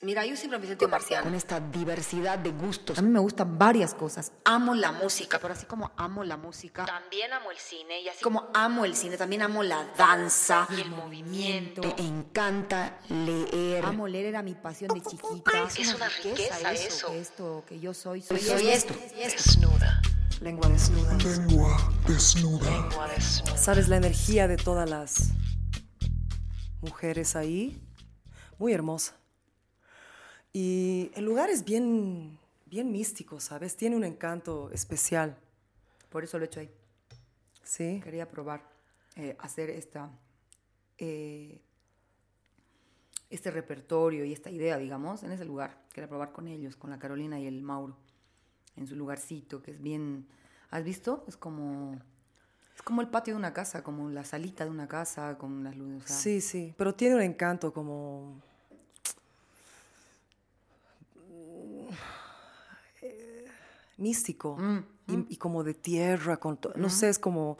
Mira, yo siempre me siento marciana. con esta diversidad de gustos. A mí me gustan varias cosas. Amo la música, pero así como amo la música, También amo el cine y así como amo el cine, también amo la danza y el movimiento. Me encanta leer. Amo leer, era mi pasión de chiquita. Es una riqueza eso. que esto, que yo soy, soy, soy esto. Desnuda. Lengua desnuda. Lengua desnuda. Lengua desnuda. ¿Sabes la energía de todas las mujeres ahí? Muy hermosa. Y el lugar es bien, bien místico, ¿sabes? Tiene un encanto especial. Por eso lo he hecho ahí. Sí. Quería probar eh, hacer esta, eh, este repertorio y esta idea, digamos, en ese lugar. Quería probar con ellos, con la Carolina y el Mauro, en su lugarcito, que es bien... ¿Has visto? Es como... Es como el patio de una casa, como la salita de una casa, con las luces. o sea, Sí, sí, pero tiene un encanto como... místico Mm, y, y como de tierra, con no sé, es como,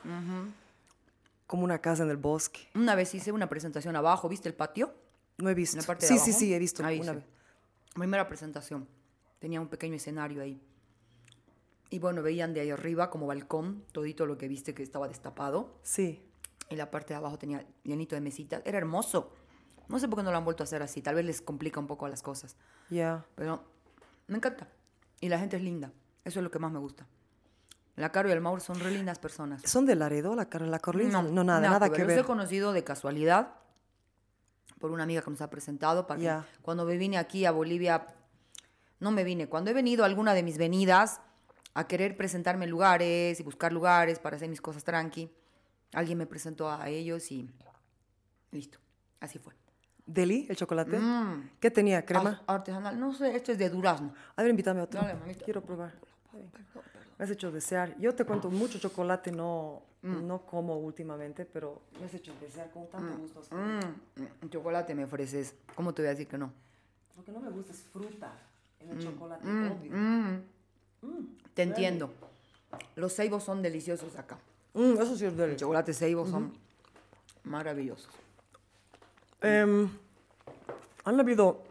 como una casa en el bosque. Una vez hice una presentación abajo, ¿viste el patio? No he visto. En la parte de sí, sí, abajo. sí, he visto Ahí una sí. vez. Primera presentación. Tenía un pequeño escenario ahí. Y bueno, veían de ahí arriba como balcón, todito lo que viste que estaba destapado. Sí. Y la parte de abajo tenía llenito de mesitas. Era hermoso. No sé por qué no lo han vuelto a hacer así. Tal vez les complica un poco las cosas. Ya. Pero me encanta. Y la gente es linda. Eso es lo que más me gusta. La Caro y el Mauro son re lindas personas. ¿Son de Laredo, la, Car- la Carolina? No, nada, nada, que Los ver. he conocido de casualidad por una amiga que nos ha presentado. Para que Ya. cuando me vine aquí a Bolivia, no me vine. Cuando he venido a alguna de mis venidas a querer presentarme en lugares y buscar lugares para hacer mis cosas tranqui, alguien me presentó a ellos y listo. Así fue. ¿Deli, el chocolate? Mm. ¿Qué tenía? ¿Crema? Ar- Artesanal. No sé, esto es de durazno. A ver, invítame otro. Dale, mamita. Quiero probar. Me has hecho desear. Yo te cuento, mucho chocolate no, Mm. no como últimamente, pero me has hecho desear con tanto gusto. así. Mm, mm, chocolate me ofreces. ¿Cómo te voy a decir que no? Lo que no me gusta es fruta en el chocolate, Mm, obvio. mm. Te entiendo. Los ceibos son deliciosos acá. Mm, eso sí es Los deli. chocolates ceibos son maravillosos. Em, han habido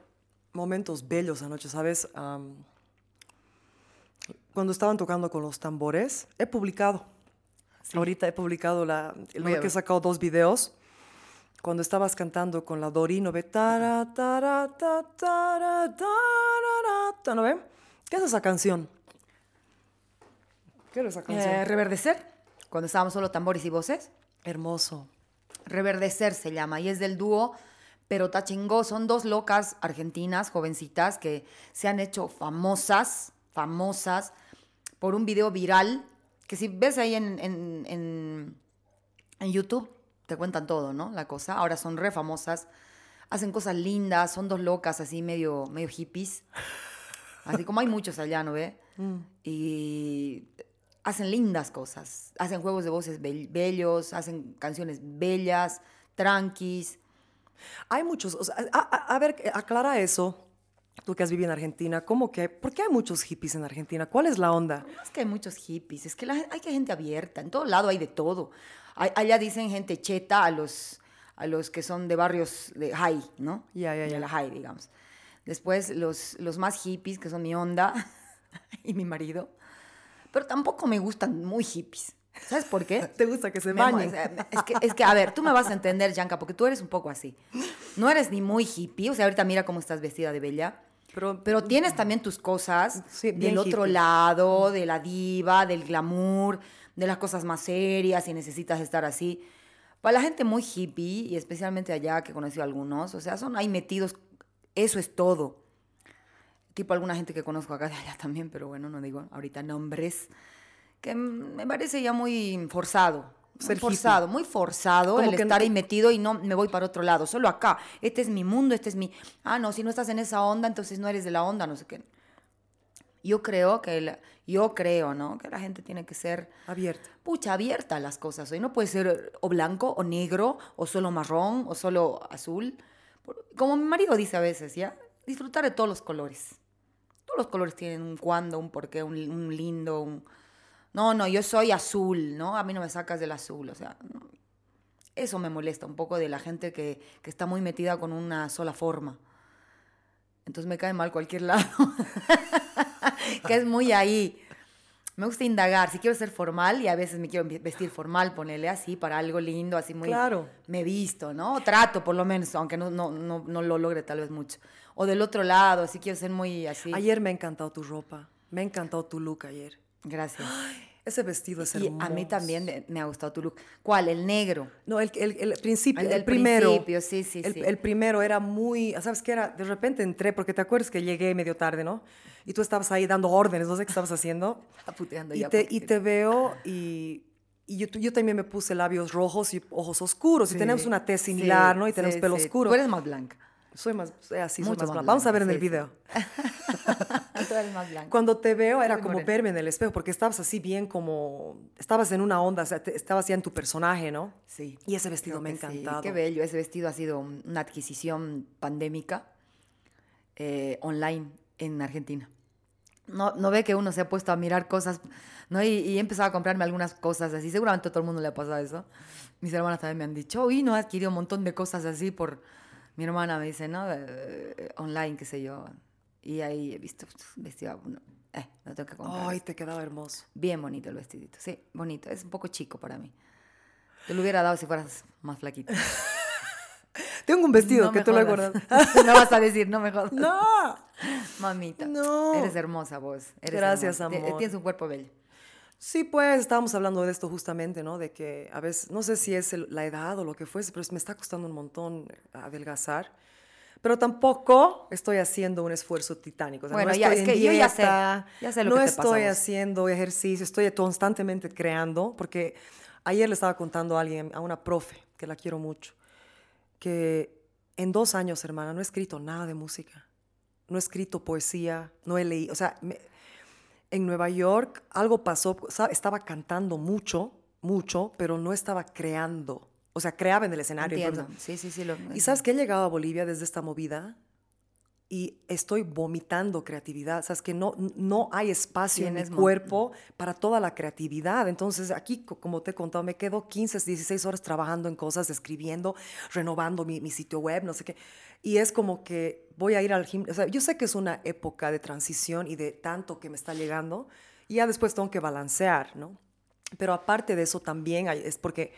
momentos bellos anoche, ¿sabes? Am, cuando estaban tocando con los tambores, he publicado. Ahorita he publicado la, el que he sacado dos videos. Cuando estabas cantando con la Dori, ¿no ve? Tara, tara, tara, ¿no ve? ¿Qué es esa canción? ¿Qué es esa canción? Eh, reverdecer, cuando estábamos solo tambores y voces. Hermoso. Reverdecer se llama y es del dúo Pero Tachingó. Son dos locas argentinas, jovencitas, que se han hecho famosas, famosas, por un video viral, que si ves ahí en, en, en- en YouTube, te cuentan todo, ¿no? La cosa. Ahora son re famosas, hacen cosas lindas, son dos locas así medio, medio hippies. Así como hay muchos allá, ¿no ve? Y hacen lindas cosas. Hacen juegos de voces bell- bellos, hacen canciones bellas, tranquis. Hay muchos, o sea, a, a- a ver, aclara eso. Tú que has vivido en Argentina, ¿cómo que? ¿Por qué hay muchos hippies en Argentina? ¿Cuál es la onda? No es que hay muchos hippies, es que la, hay que gente abierta, en todo lado hay de todo. Hay- allá dicen gente cheta a los, a los que son de barrios de high, ¿no? Ya, ya, ya. la high, digamos. Después los, los más hippies, que son mi onda y mi marido. Pero tampoco me gustan muy hippies. ¿Sabes por qué? ¿Te gusta que se bañen? Es que, es que, a ver, tú me vas a entender, Yanka, porque tú eres un poco así. No eres ni muy hippie, o sea, ahorita mira cómo estás vestida de bella. Pero- Pero tienes también tus cosas Sí, del otro hippie. lado, de la diva, del glamour, de las cosas más serias y necesitas estar así. Para la gente muy hippie, y especialmente allá que he conocido algunos, o sea, son ahí metidos, eso es todo. Tipo alguna gente que conozco acá de allá también, pero bueno, no digo ahorita nombres, que me parece ya muy forzado. Ser hippie. forzado, muy forzado Como el que no- estar ahí metido y no me voy para otro lado, solo acá. Este es mi mundo, este es mi... Ah, no, si no estás en esa onda, entonces no eres de la onda, no sé qué. Yo creo que, la- yo creo, ¿no? Que la gente tiene que ser, Abierta. pucha, abierta a las cosas. Hoy no puede ser o blanco o negro o solo marrón o solo azul. Como mi marido dice a veces, ¿ya? Disfrutar de todos los colores. Todos los colores tienen un cuándo, un porqué, un, un lindo, un... No, no, yo soy azul, ¿no? A mí no me sacas del azul, o sea... Eso me molesta un poco de la gente que, que está muy metida con una sola forma. Entonces me cae mal cualquier lado. que es muy ahí. Me gusta indagar. Si quiero ser formal y a veces me quiero vestir formal, ponerle así para algo lindo, así muy. Claro. Me visto, ¿no? Trato por lo menos, aunque no, no, no, no lo logre tal vez mucho. O del otro lado, así quiero ser muy así. Ayer me ha encantado tu ropa. Me ha encantado tu look ayer. Gracias. Ese vestido es Y hermoso. a mí también me- ha gustado tu look. ¿Cuál? El negro. No, el, el, el principio, El el, primero. principio, sí, sí, el, sí. el primero era muy, ¿sabes qué era? De repente entré, porque te acuerdas que llegué medio tarde, ¿no? Y tú estabas ahí dando órdenes, no sé qué estabas haciendo. Está puteando Y ya te, y te veo y, y yo, yo también me puse labios rojos y ojos oscuros. Y Sí, tenemos una tez similar, sí, ¿no? Y tenemos pelo oscuro. Tú eres más blanca. Soy más, eh, así, soy Mucho más más blanca. Vamos a ver en blanca, el sí, video. Más. Cuando te veo era Soy como morena. verme en el espejo, porque estabas así bien como, estabas en una onda, o sea, te- estabas ya en tu personaje, ¿no? Sí. Y ese vestido me ha que sí. encantado. Qué bello. Ese vestido ha sido un- una adquisición pandémica eh, online en Argentina. No, no ve que uno se ha puesto a mirar cosas, ¿no? Y, y he empezado a comprarme algunas cosas así. Seguramente a todo el mundo le ha pasado eso. Mis hermanas también me han dicho, y no he adquirido un montón de cosas así por... Mi hermana me dice, ¿no? Eh, online, qué sé yo. Y ahí he visto vestido, bueno, eh, tengo que comprar. Ay, te quedaba hermoso. Bien bonito el vestidito, sí, bonito. Es un poco chico para mí. Te lo hubiera dado si fueras más flaquita. Tengo un vestido No que tú lo guardado. no vas a decir, no me jodas. ¡No! Mamita. No. Eres hermosa vos. eres Gracias, hermosa. Amor. Tienes un cuerpo bello. Sí, pues estábamos hablando de esto justamente, ¿no? De que a veces, no sé si es el- la edad o lo que fuese, pero me está costando un montón adelgazar. Pero tampoco estoy haciendo un esfuerzo titánico. O sea, Bueno, no ya, es que yo ya sé, dieta, ya sé lo no que te estoy haciendo ejercicio, estoy constantemente creando, porque ayer le estaba contando a alguien, a una profe, que la quiero mucho, que en dos años, hermana, no he escrito nada de música, no he escrito poesía, no he leído, o sea, me- en Nueva York algo pasó, estaba cantando mucho, mucho, pero no estaba creando, o sea, creaba en el escenario. Entiendo. Sí, sí, sí. Lo, Y sabes que he llegado a Bolivia desde esta movida y estoy vomitando creatividad. Sabes que no, no hay espacio en mo- cuerpo para toda la creatividad. Entonces aquí, co- como te he contado, me quedo 15, 16 horas trabajando en cosas, escribiendo, renovando mi, mi sitio web, no sé qué. Y es como que voy a ir al gimnasio. O sea, yo sé que es una época de transición y de tanto que me está llegando. Y ya después tengo que balancear, ¿no? Pero aparte de eso también hay- es porque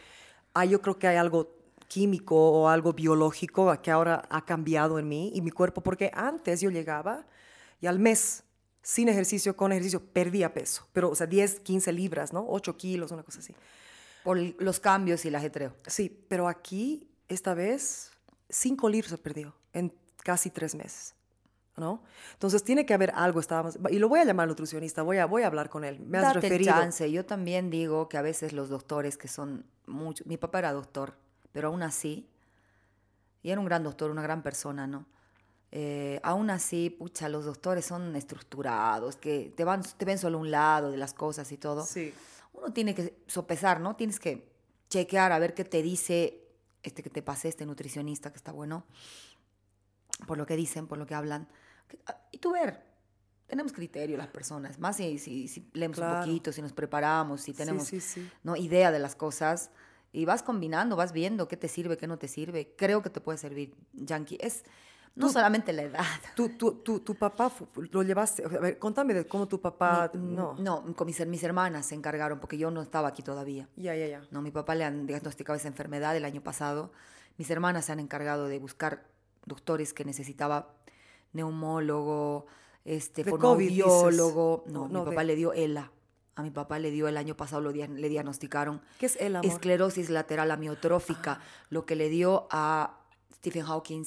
ah, yo creo que hay algo químico o algo biológico que ahora ha cambiado en mí y mi cuerpo, porque antes yo llegaba y al mes, sin ejercicio, con ejercicio, perdía peso, pero, o sea, 10, 15 libras, ¿no? 8 kilos, una cosa así. Por los cambios y el ajetreo. Sí, pero aquí, esta vez, 5 libras he perdido en casi 3 meses. ¿No? Entonces tiene que haber algo, estábamos, y lo voy a llamar nutricionista, voy a, voy a hablar con él. Me has Date referido. chance. Yo también digo que a veces los doctores que son mucho... Mi papá era doctor, pero aún así... Y era un gran doctor, una gran persona, ¿no? Eh, aún así, pucha, los doctores son estructurados, que te, van, te ven solo un lado de las cosas y todo. Sí. Uno tiene que sopesar, ¿no? Tienes que chequear a ver qué te dice este que te pasé, este nutricionista que está bueno, por lo que dicen, por lo que hablan. Ah, Y tú ver, tenemos criterio las personas, más si, si, si leemos Claro. un poquito, si nos preparamos, si tenemos sí, sí. ¿no? idea de las cosas. Y vas combinando, vas viendo qué te sirve, qué no te sirve. Creo que te puede servir, Yankee. Es no solamente la edad. ¿Tu, tu, tu, tu papá lo llevaste? A ver, contame de cómo tu papá... Mi- no. no, con mis, mis hermanas se encargaron, porque yo no estaba aquí todavía. Ya, ya, ya. No, mi papá le han diagnosticado esa enfermedad el año pasado. Mis hermanas se han encargado de buscar doctores que necesitaba neumólogo, este, De COVID. No, No, mi de- papá le dio ELA. A mi papá le dio el año pasado, lo dia- le diagnosticaron ¿Qué es el amor? esclerosis lateral amiotrófica, lo que le dio a Stephen Hawking.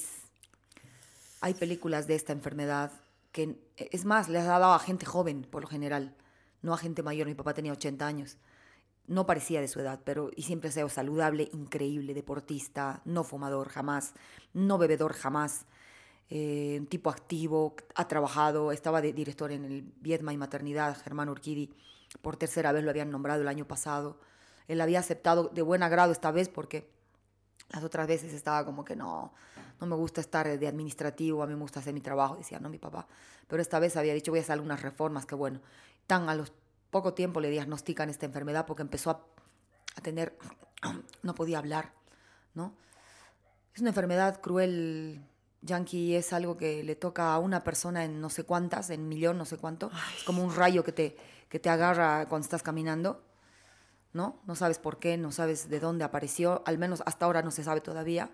Hay películas de esta enfermedad que, es más, le ha dado a gente joven, por lo general, no a gente mayor. Mi papá tenía 80 años. No parecía de su edad, pero y siempre ha sido saludable, increíble, deportista, no fumador jamás, no bebedor jamás, eh, un tipo activo, ha trabajado, estaba de director en el Viedma y Maternidad, Germán Urquidi, por tercera vez lo habían nombrado el año pasado. Él había aceptado de buen agrado esta vez porque las otras veces estaba como que no, no me gusta estar de administrativo, a mí me gusta hacer mi trabajo, decía, no, mi papá. Pero esta vez había dicho, voy a hacer algunas reformas, que bueno. Tan a los poco tiempo le diagnostican esta enfermedad porque empezó a, a tener, no podía hablar, ¿no? Es una enfermedad cruel Yankee es algo que le toca a una persona en no sé cuántas, en millón, no sé cuánto. Es como un rayo que te, que te agarra cuando estás caminando, ¿no? No sabes por qué, no sabes de dónde apareció, al menos hasta ahora no se sabe todavía.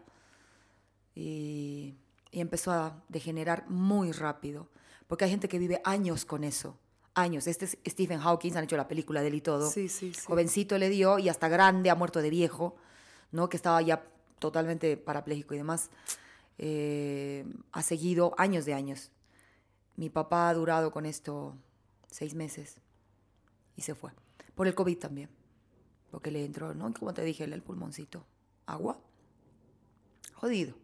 Y, y empezó a degenerar muy rápido, porque hay gente que vive años con eso, años. Este es Stephen Hawking, han hecho la película de él y todo. Sí, sí, sí. Jovencito le dio y hasta grande ha muerto de viejo, ¿no? Que estaba ya totalmente parapléjico y demás. Eh, ha seguido años de años. Mi papá ha durado con esto seis meses y se fue. Por el COVID también. Porque le entró, ¿no? Como te dije, el pulmoncito. Agua. Jodido.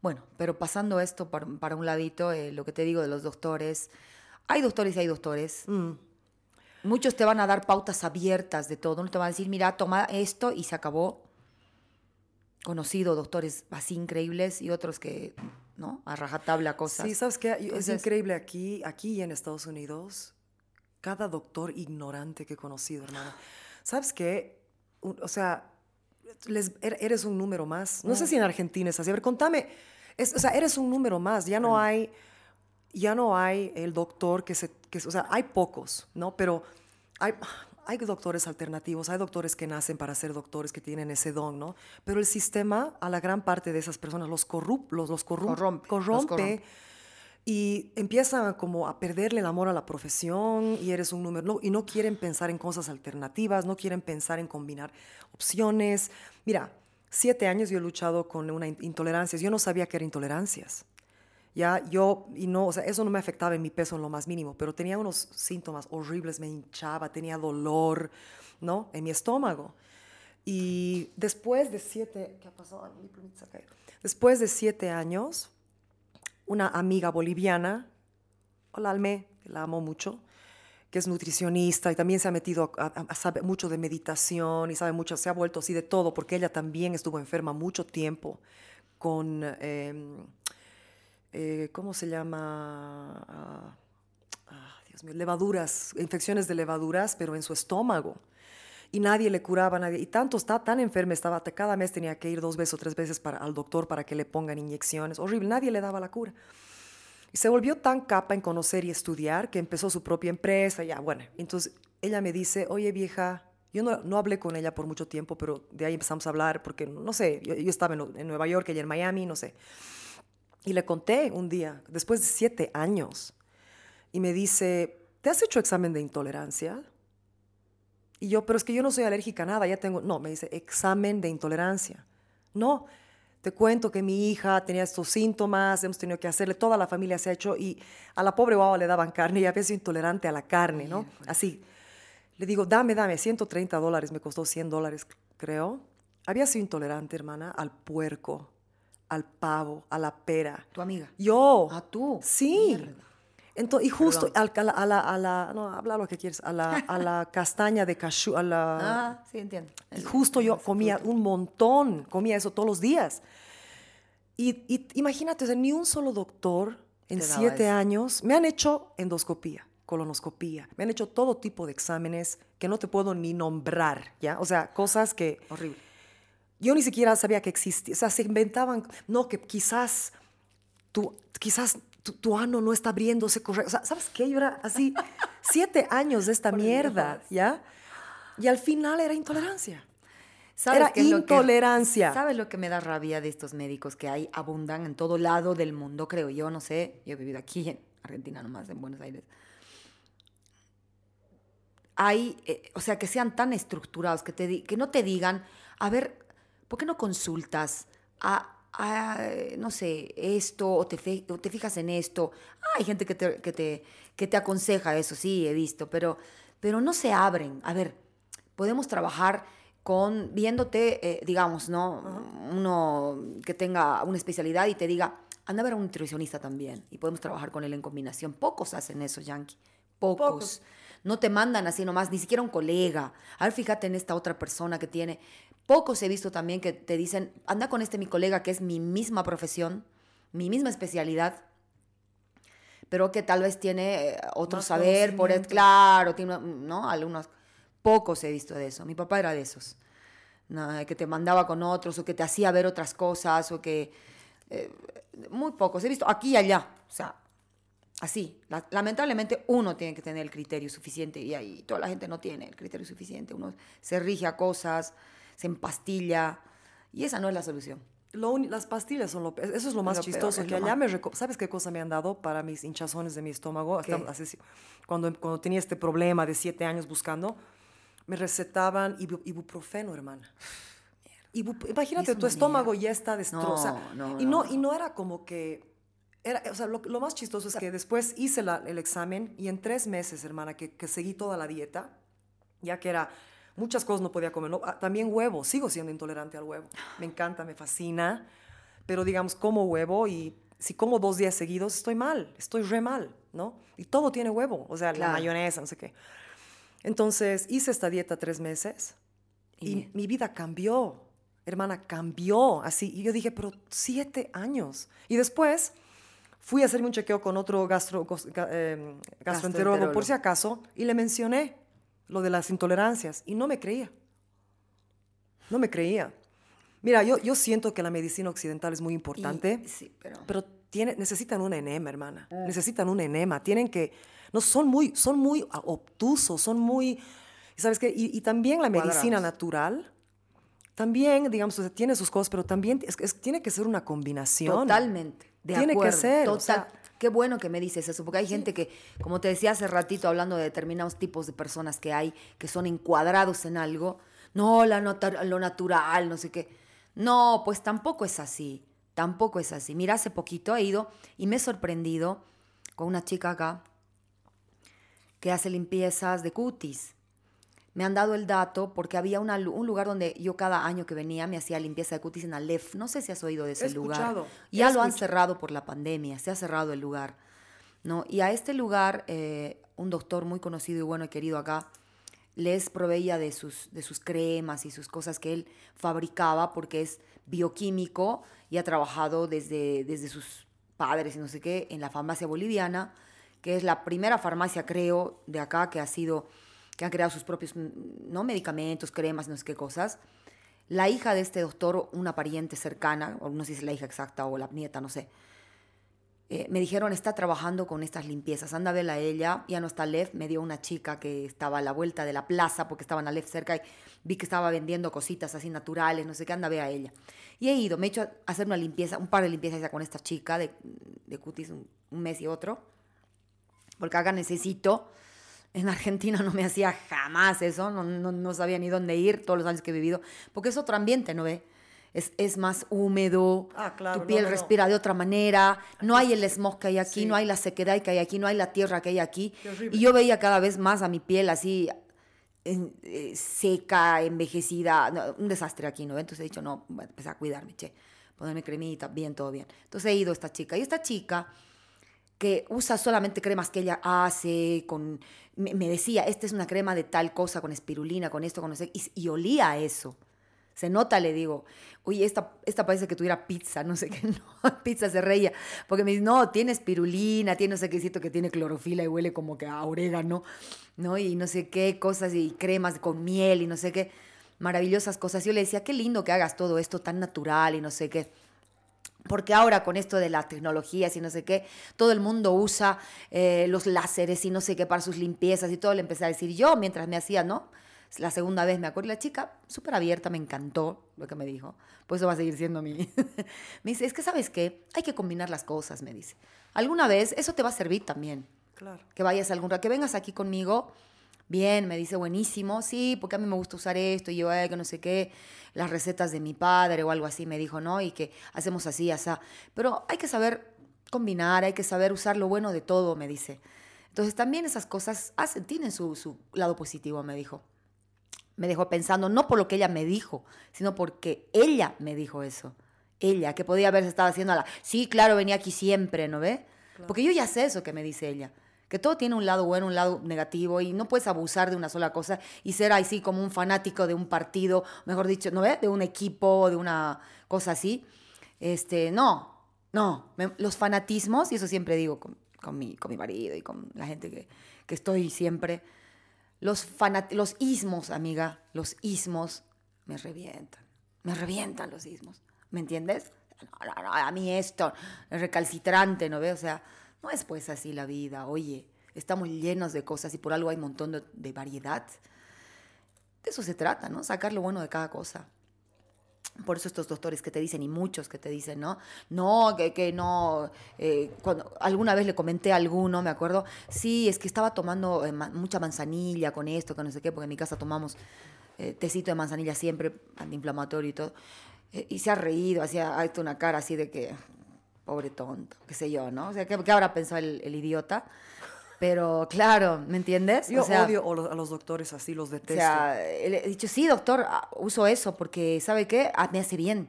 Bueno, pero pasando esto para, para un ladito, eh, lo que te digo de los doctores. Hay doctores y hay doctores. Mm. Muchos te van a dar pautas abiertas de todo. No te van a decir, mira, toma esto y se acabó. Conocido doctores así increíbles y otros que, ¿no? A rajatabla cosas. Sí, ¿sabes qué? Es increíble aquí, aquí y en Estados Unidos, cada doctor ignorante que he conocido, hermana. ¿Sabes qué? O sea, les- er- eres un número más. No sé si en Argentina es así. A ver, contame. Es- o sea, eres un número más. Ya no hay, ya no hay el doctor que se, que, o sea, hay pocos, ¿no? Pero hay, hay doctores alternativos, hay doctores que nacen para ser doctores, que tienen ese don, ¿no? Pero el sistema, a la gran parte de esas personas, los, corrup, los, los corrum- Corrompe, los corrompe corrompe. y empiezan como a perderle el amor a la profesión y eres un número, no- y no quieren pensar en cosas alternativas, no quieren pensar en combinar opciones. Mira, siete años yo he luchado con una in- intolerancias, yo no sabía que eran intolerancias. Ya, yo, y no, o sea, eso no me afectaba en mi peso en lo más mínimo, pero tenía unos síntomas horribles, me hinchaba, tenía dolor, ¿no? En mi estómago. Y después de siete, ¿qué ha pasado? Mi. Después de siete años, una amiga boliviana, hola Alme, que la amo mucho, que es nutricionista y también se ha metido, a, a- a- sabe mucho de meditación y sabe mucho, se ha vuelto así de todo, porque ella también estuvo enferma mucho tiempo con, eh, eh, ¿cómo se llama? Ah, ah, Dios mío, levaduras, infecciones de levaduras, pero en su estómago. Y nadie le curaba, nadie. Y tanto está tan enferma, estaba, cada mes tenía que ir dos veces o tres veces para, al doctor para que le pongan inyecciones. Horrible, nadie le daba la cura. Y se volvió tan capa en conocer y estudiar que empezó su propia empresa. Ya, bueno, entonces ella me dice, oye vieja, yo no, no hablé con ella por mucho tiempo, pero de ahí empezamos a hablar porque, no sé, yo, yo estaba en, en Nueva York, ella en Miami, no sé. Y le conté un día, después de siete años, y me dice, ¿te has hecho examen de intolerancia? Y yo, pero es que yo no soy alérgica a nada, ya tengo, no, me dice, examen de intolerancia. No, te cuento que mi hija tenía estos síntomas, hemos tenido que hacerle, toda la familia se ha hecho, y a la pobre guava le daban carne, y había sido intolerante a la carne, ¿no? Así. Le digo, dame, dame, 130 dólares, me costó 100 dólares, creo. Había sido intolerante, hermana, al puerco, al pavo, a la pera. Tu amiga. Yo. Ah, tú. Sí. Mierda. Entonces, y justo al- a, la, a, la, a la- no, habla lo que quieres, a la, a la castaña de cashew, a la... Ah, sí, entiendo. Y justo yo comía un montón, comía eso todos los días. Y, y imagínate, o sea, ni un solo doctor en siete eso. años me han hecho endoscopía, colonoscopía, me han hecho todo tipo de exámenes que no te puedo ni nombrar, ¿ya? O sea, cosas que Horrible. Yo ni siquiera sabía que existía. O sea, se inventaban, no, que quizás tu, quizás tu, tu ano no está abriéndose correcto. O sea, ¿sabes qué? Yo era así, siete años de esta Por mierda. ¿ya? Y al final era intolerancia. ¿Sabes Era lo que- intolerancia. ¿Sabes lo que me da rabia de estos médicos que hay, abundan en todo lado del mundo, creo yo? No sé, yo he vivido aquí en Argentina nomás, en Buenos Aires. Hay, eh, o sea, que sean tan estructurados, que, te que no te digan, a ver, ¿por qué no consultas a, a, no sé, esto, o te, fe- o te fijas en esto? Hay gente que te, que, te, que te aconseja eso, sí, he visto, pero, pero no se abren. A ver, podemos trabajar con viéndote, eh, digamos, ¿no? Uno que tenga una especialidad y te diga, anda a ver a un nutricionista también y podemos trabajar con él en combinación. Pocos hacen eso, Yankee. Pocos. Pocos. No te mandan así nomás, ni siquiera un colega. A ver, fíjate en esta otra persona que tiene. Pocos he visto también que te dicen, anda con este mi colega que es mi misma profesión, mi misma especialidad, pero que tal vez tiene eh, otro Más saber, por el, claro, tiene, ¿no? Algunos, pocos he visto de eso. Mi papá era de esos. No, que te mandaba con otros o que te hacía ver otras cosas o que eh, muy pocos. He visto aquí y allá. O sea, así. La- lamentablemente uno tiene que tener el criterio suficiente y ahí toda la gente no tiene el criterio suficiente. Uno se rige a cosas, se empastilla y esa no es la solución. Lo las pastillas son lo Eso es lo más Lo peor, chistoso. es que allá me... ¿Sabes qué cosa me han dado para mis hinchazones de mi estómago? Hasta- cuando, cuando tenía este problema de siete años buscando, me recetaban ibu- ibuprofeno, hermana. Imagínate, Eso tu estómago mierda. ya está destrozado. No, no, y, no, no, y no era como que... Era, o sea, lo, lo más chistoso es que después hice la- el examen y en tres meses, hermana, que, que seguí toda la dieta, ya que era muchas cosas no podía comer, ¿no? Ah, también huevo, sigo siendo intolerante al huevo. Me encanta, me fascina, pero digamos, como huevo y si como dos días seguidos estoy mal, estoy re mal, ¿no? Y todo tiene huevo, o sea, la mayonesa, no sé qué. Entonces hice esta dieta tres meses y, Y- mi vida cambió, hermana, cambió así. Y yo dije, pero siete años. Y después fui a hacerme un chequeo con otro gastro, em, gastroenterólogo, por si acaso, y le mencioné lo de las intolerancias y no me creía. No me creía. Mira, yo, yo siento que la medicina occidental es muy Y- importante, sí, pero... pero tiene, necesitan un enema, hermana. Necesitan un enema. Tienen que... No, son muy, son muy ah, obtusos, son muy... ¿Sabes qué? Y, y también la medicina natural, también, digamos, tiene sus cosas, pero también es, es- tiene que ser una combinación. Totalmente. De Tiene que acuerdo, ser, o Total. sea- Qué bueno que me dices eso, porque hay gente que, como te decía hace ratito, hablando de determinados tipos de personas que hay, que son encuadrados en algo. No, la nota- lo natural, no sé qué. No, pues tampoco es así. Tampoco es así. Mira, hace poquito he ido y me he sorprendido con una chica acá que hace limpiezas de cutis. Me han dado el dato porque había una un lugar donde yo cada año que venía me hacía limpieza de cutis en Aleph. No sé si has oído de ese He lugar. he Ya lo han cerrado por la pandemia, se ha cerrado el lugar. ¿no? Y a este lugar, eh, un doctor muy conocido y bueno y querido acá, les proveía de sus, de sus cremas y sus cosas que él fabricaba porque es bioquímico y ha trabajado desde, desde sus padres y no sé qué en la farmacia boliviana, que es la primera farmacia, creo, de acá que ha sido, que han creado sus propios mm, ¿no? medicamentos, cremas, no sé qué cosas. La hija de este doctor, una pariente cercana, o no sé si es la hija exacta o la nieta, no sé, eh, me dijeron, está trabajando con estas limpiezas, anda a verla a ella, ya no está Lev, me dio una chica que estaba a la vuelta de la plaza, porque estaban a Lev cerca, y vi que estaba vendiendo cositas así naturales, no sé qué, anda a ver a ella. Y he ido, me he hecho hacer una limpieza, un par de limpiezas con esta chica de, de cutis, un, un mes y otro, porque acá necesito, en Argentina no me hacía jamás eso, no, no, no sabía ni dónde ir todos los años que he vivido, porque es otro ambiente, ¿no ve? Es, es más húmedo, Ah, claro, tu piel no, respira de otra manera, no hay el smog que hay aquí, Sí. no hay la sequedad que hay aquí, no hay la tierra que hay aquí. Y yo veía cada vez más a mi piel así en- eh, seca, envejecida, no, un desastre aquí, ¿no? Entonces he dicho, no, empezar a cuidarme, che, ponerme cremita, bien, todo bien. Entonces he ido a esta chica, y esta chica que usa solamente cremas que ella hace, con, me, me decía, esta es una crema de tal cosa, con espirulina, con esto, con no sé, y, y olía a eso. Se nota, le digo, oye, esta, esta parece que tuviera pizza, no sé qué, no, pizza se reía, porque me dice, no, tiene espirulina, tiene no sé qué, que tiene clorofila y huele como que a orégano, ¿no? Y no sé qué cosas, y cremas con miel y no sé qué, maravillosas cosas. Yo le decía, qué lindo que hagas todo esto tan natural y no sé qué. Porque ahora con esto de las tecnologías y no sé qué, todo el mundo usa eh, los láseres y no sé qué para sus limpiezas y todo. Le empecé a decir yo mientras me hacía, ¿no? La segunda vez me acuerdo, y la chica súper abierta, me encantó lo que me dijo. Pues eso va a seguir siendo mi... me dice, es que sabes qué, hay que combinar las cosas, me dice. Alguna vez eso te va a servir también. Claro. Que vayas a algún rato, que vengas aquí conmigo. Bien, me dice, buenísimo. Sí, porque a mí me gusta usar esto y yo, eh, que no sé qué, las recetas de mi padre o algo así, me dijo, ¿no? Y que hacemos así, así. Pero hay que saber combinar, hay que saber usar lo bueno de todo, me dice. Entonces también esas cosas hacen, tienen su, su lado positivo, me dijo. Me dejó pensando, no por lo que ella me dijo, sino porque ella me dijo eso. Ella, que podía haberse estado haciendo a la, sí, claro, venía aquí siempre, ¿no ve? Porque yo ya sé eso que me dice ella, que todo tiene un lado bueno, un lado negativo, y no puedes abusar de una sola cosa y ser así como un fanático de un partido, mejor dicho, ¿no ve? De un equipo, de una cosa así. Este, no, no, los fanatismos, y eso siempre digo con, con mi, con mi marido y con la gente que, que estoy siempre, los, fanat- los ismos, amiga, los ismos me revientan. Me revientan los ismos. ¿Me entiendes? no, no, no, a mí esto, es recalcitrante, ¿no ves? O sea, no es pues así la vida, oye, estamos llenos de cosas y por algo hay un montón de, variedad. De eso se trata, ¿no? Sacar lo bueno de cada cosa. Por eso estos doctores que te dicen, y muchos que te dicen, ¿no? No, que, que no. eh, cuando, alguna vez le comenté a alguno, me acuerdo, sí, es que estaba tomando eh, mucha manzanilla con esto, que no sé qué, porque en mi casa tomamos eh, tecito de manzanilla siempre, antiinflamatorio y todo. Y se ha reído, hacía ha hecho una cara así de que, pobre tonto, qué sé yo, ¿no? O sea, ¿qué, qué habrá pensado el, el idiota? Pero claro, ¿me entiendes? Yo o sea, odio a los, doctores así, los o detesto. sea, le he dicho, sí, doctor, ah, uso eso porque, ¿sabe qué? Ah, me hace bien.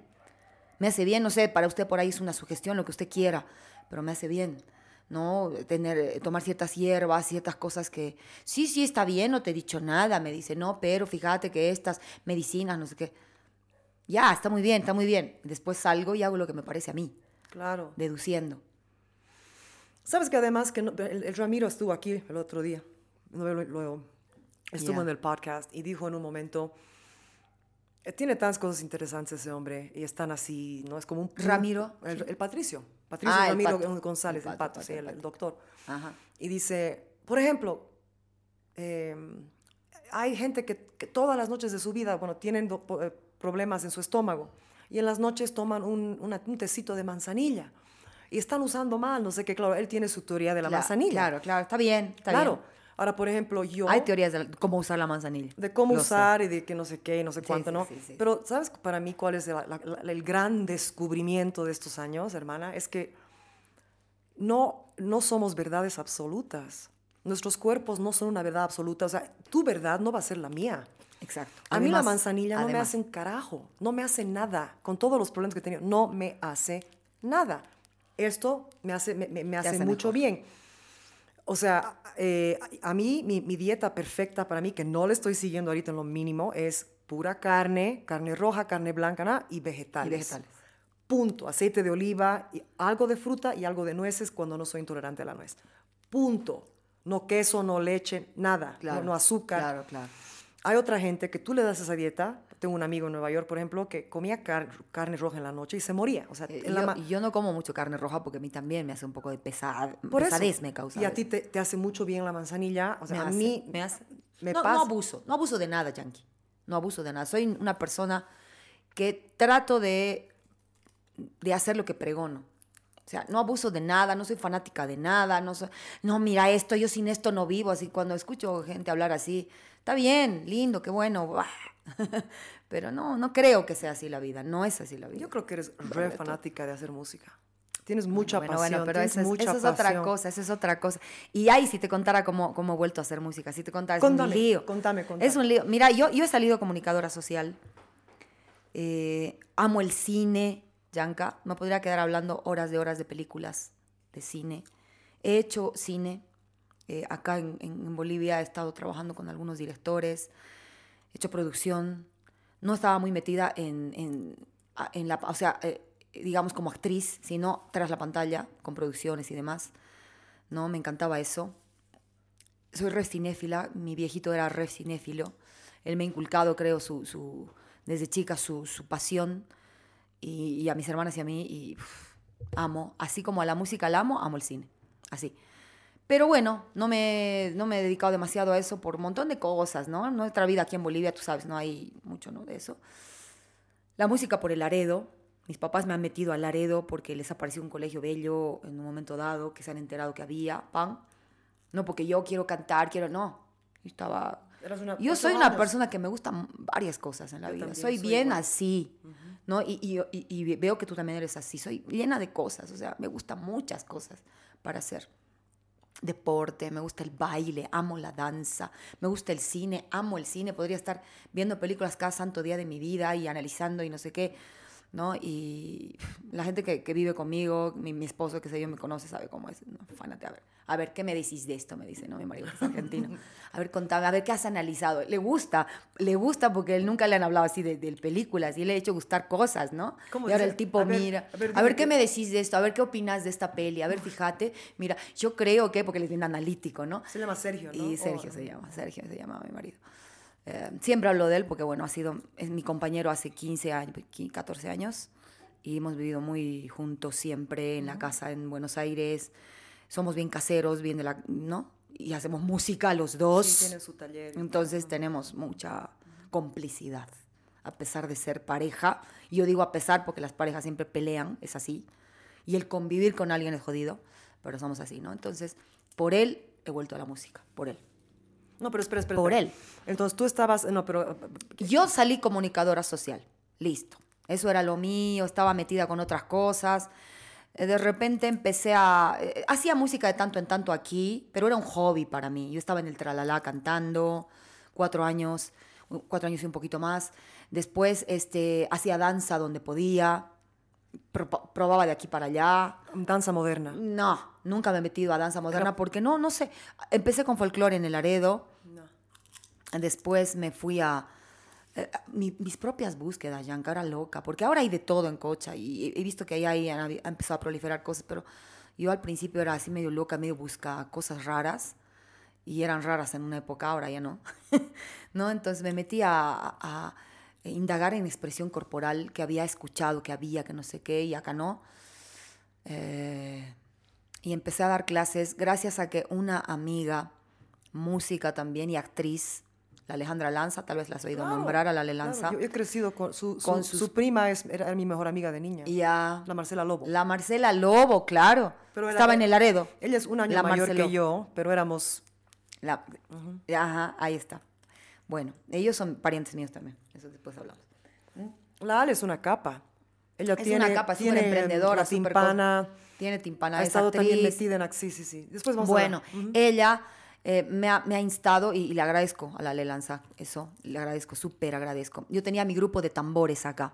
Me hace bien, no sé, para usted por ahí es una sugestión, lo que usted quiera, pero me hace bien. ¿no? Tener, eh, tomar ciertas hierbas, ciertas cosas que, sí, sí, está bien, no te he dicho nada. Me dice, no, pero fíjate que estas medicinas, no sé qué. Ya, está muy bien, está muy bien. Después salgo y hago lo que me parece a mí, claro. deduciendo. Sabes que además que no- el, el Ramiro estuvo aquí el otro día, luego, estuvo en el podcast y dijo en un momento, eh, tiene tantas cosas interesantes ese hombre y están así, ¿no? Es como un... Ramiro, El, el Patricio, Patricio Ah, el Ramiro Pato. González, El el Pato, Pato, Pato, sí, el el, el Pato. doctor. Ajá. Y dice, por ejemplo, eh, hay gente que, que todas las noches de su vida, bueno, tienen do- eh, problemas en su estómago y en las noches toman un, una- un tecito de manzanilla y están usando mal, no sé qué, claro, él tiene su teoría de la Cla- manzanilla. Claro, claro, está bien, está claro. bien. Ahora, por ejemplo, yo... Hay teorías de cómo usar la manzanilla. De cómo Lo sé. usar y de que no sé qué, y no sé Sí, cuánto, ¿no? sí, sí. Pero, ¿sabes para mí cuál es la- la- la- el gran descubrimiento de estos años, hermana? Es que no, no somos verdades absolutas. Nuestros cuerpos no son una verdad absoluta. O sea, tu verdad no va a ser la mía. Exacto. A mí la Además- manzanilla no me hace un carajo, no me hace nada. Con todos los problemas que he tenido, no me hace nada. Esto me hace, me, me- hace, hace mucho mejor. bien. O sea, eh, a mí, mi, mi dieta perfecta para mí, que no le estoy siguiendo ahorita en lo mínimo, es pura carne, carne roja, carne blanca nada, y vegetales. Y vegetales. Punto. Aceite de oliva, y algo de fruta y algo de nueces cuando no soy intolerante a la nuez. Punto. No queso, no leche, nada. Claro, no, no azúcar. Claro, claro. Hay otra gente que tú le das esa dieta. Tengo un amigo en Nueva York, por ejemplo, que comía car- carne roja en la noche y se moría. O sea, Eh, yo, no como mucho carne roja porque a mí también me hace un poco de pesad, por eso. pesadez me causa. Y a ti te, te hace mucho bien la manzanilla. O sea, me a hace, mí me hace. me no, pasa. no abuso, no abuso de nada, Yankee. No abuso de nada. Soy una persona que trato de, de hacer lo que pregono. O sea, no abuso de nada, no soy fanática de nada, no soy, no, mira esto, yo sin esto no vivo. Así cuando escucho gente hablar así, está bien, lindo, qué bueno. bah. Pero no, no creo que sea así la vida, no es así la vida. Yo creo que eres re fanática de hacer música. Tienes mucha bueno, pasión. bueno, pero eso es, mucha eso es otra cosa, eso es otra cosa. Y ahí si te contara cómo, cómo he vuelto a hacer música, si te contara, es Contame, un lío. contame, contame. Es un lío. Mira, yo, yo he salido comunicadora social, eh, amo el cine, Yanka, me podría quedar hablando horas de horas de películas de cine. He hecho cine, eh, acá en, Bolivia he estado trabajando con algunos directores, he hecho producción, no estaba muy metida en, en, la, o sea, eh, digamos como actriz, sino tras la pantalla, con producciones y demás. ¿no? Me encantaba eso. Soy re cinéfila, mi viejito era re cinéfilo. Él me ha inculcado, creo, su, su, desde chica su, su pasión y, a mis hermanas y a mí. Y amo, así como a la música la amo, amo el cine. Así. Pero bueno, no me, no me he dedicado demasiado a eso por un montón de cosas, ¿no? Nuestra vida aquí en Bolivia, tú sabes, no hay mucho, ¿no? De eso. La música por el Laredo. Mis papás me han metido al Laredo porque les apareció un colegio bello en un momento dado, que se han enterado que había, pan. No porque yo quiero cantar, quiero, no. Yo estaba... Una- Yo soy una años. persona que me gustan varias cosas en la Yo vida. soy soy bien igual. así, ¿no? Y, y- y- y veo que tú también eres así. Soy llena de cosas, o sea, me gustan muchas cosas para hacer. Deporte, me gusta el baile, amo la danza, me gusta el cine, amo el cine. Podría estar viendo películas cada santo día de mi vida y analizando y no sé qué, ¿no? Y la gente que, que vive conmigo, mi, mi esposo, que sé yo, me conoce, sabe cómo es. ¿no? Fánate, a ver, a ver, ¿qué me decís de esto? Me dice, ¿no? Mi marido es argentino. A ver, contame, a ver, ¿qué has analizado? Le gusta, le gusta porque él nunca le han hablado así de, de películas y le he hecho gustar cosas, ¿no? ¿Cómo y ahora el tipo A ver, mira, a ver, a ver, ¿qué me decís de esto? A ver, ¿qué opinas de esta peli? A ver, fíjate, mira, yo creo que, porque él es bien analítico, ¿no? Se llama Sergio, ¿no? Y Sergio Oh, se llama, Sergio se llama mi marido. Eh, siempre hablo de él porque, bueno, ha sido, es mi compañero hace 15 años, 15, 14 años. y hemos vivido muy juntos siempre en la casa en Buenos Aires. Somos bien caseros, bien de la, ¿no? Y hacemos música los dos. Sí, tienen su taller. Entonces tenemos mucha complicidad, a pesar de ser pareja. Y yo digo a pesar porque las parejas siempre pelean, es así. Y el convivir con alguien es jodido, pero somos así, ¿no? Entonces, por él he vuelto a la música, por él. No, pero espera, espera. Por él. Entonces tú estabas, no, pero Yo salí comunicadora social, listo. Eso era lo mío, estaba metida con otras cosas. Eh, De repente empecé a... eh, Hacía música de tanto en tanto aquí, pero era un hobby para mí. Yo estaba en el Tralala cantando, cuatro años, cuatro años y un poquito más. Después este, hacía danza donde podía, pro- probaba de aquí para allá. danza moderna. No, nunca me he metido a danza moderna porque no, no sé. Empecé con folclore en el Aredo. Después me fui a mi- mis propias búsquedas, Yanka, era loca, porque ahora hay de todo en Cocha y he, visto que ahí, ahí han, empezado a proliferar cosas, pero yo al principio era así medio loca, medio busca cosas raras y eran raras en una época, ahora ya no. ¿No? Entonces me metí a, a indagar en expresión corporal que había escuchado, que había, que no sé qué, y acá no. Eh, y empecé a dar clases gracias a que una amiga, música también y actriz, la Alejandra Lanza, tal vez la has oído Claro, nombrar a la Ale claro, Lanza. yo he crecido con su, su, Con su sus- prima, es, era mi mejor amiga de niña. y a La Marcela Lobo. la Marcela Lobo, claro. Pero era- Estaba en el Laredo. Ella es un año La mayor Marcelo. que yo, pero éramos... La- Ajá, ahí está. Bueno, ellos son parientes míos también. Eso después hablamos. La Ale es una capa. Ella Es tiene, una capa, tiene emprendedora, súper co- timpana. Tiene timpana, Ha es estado también actriz. metida en... Sí, sí, sí. Después vamos Bueno, a hablar. Ujú. ella eh, me, ha, me ha instado y, y le agradezco a la Lelanza eso, le agradezco, súper agradezco. Yo tenía mi grupo de tambores acá.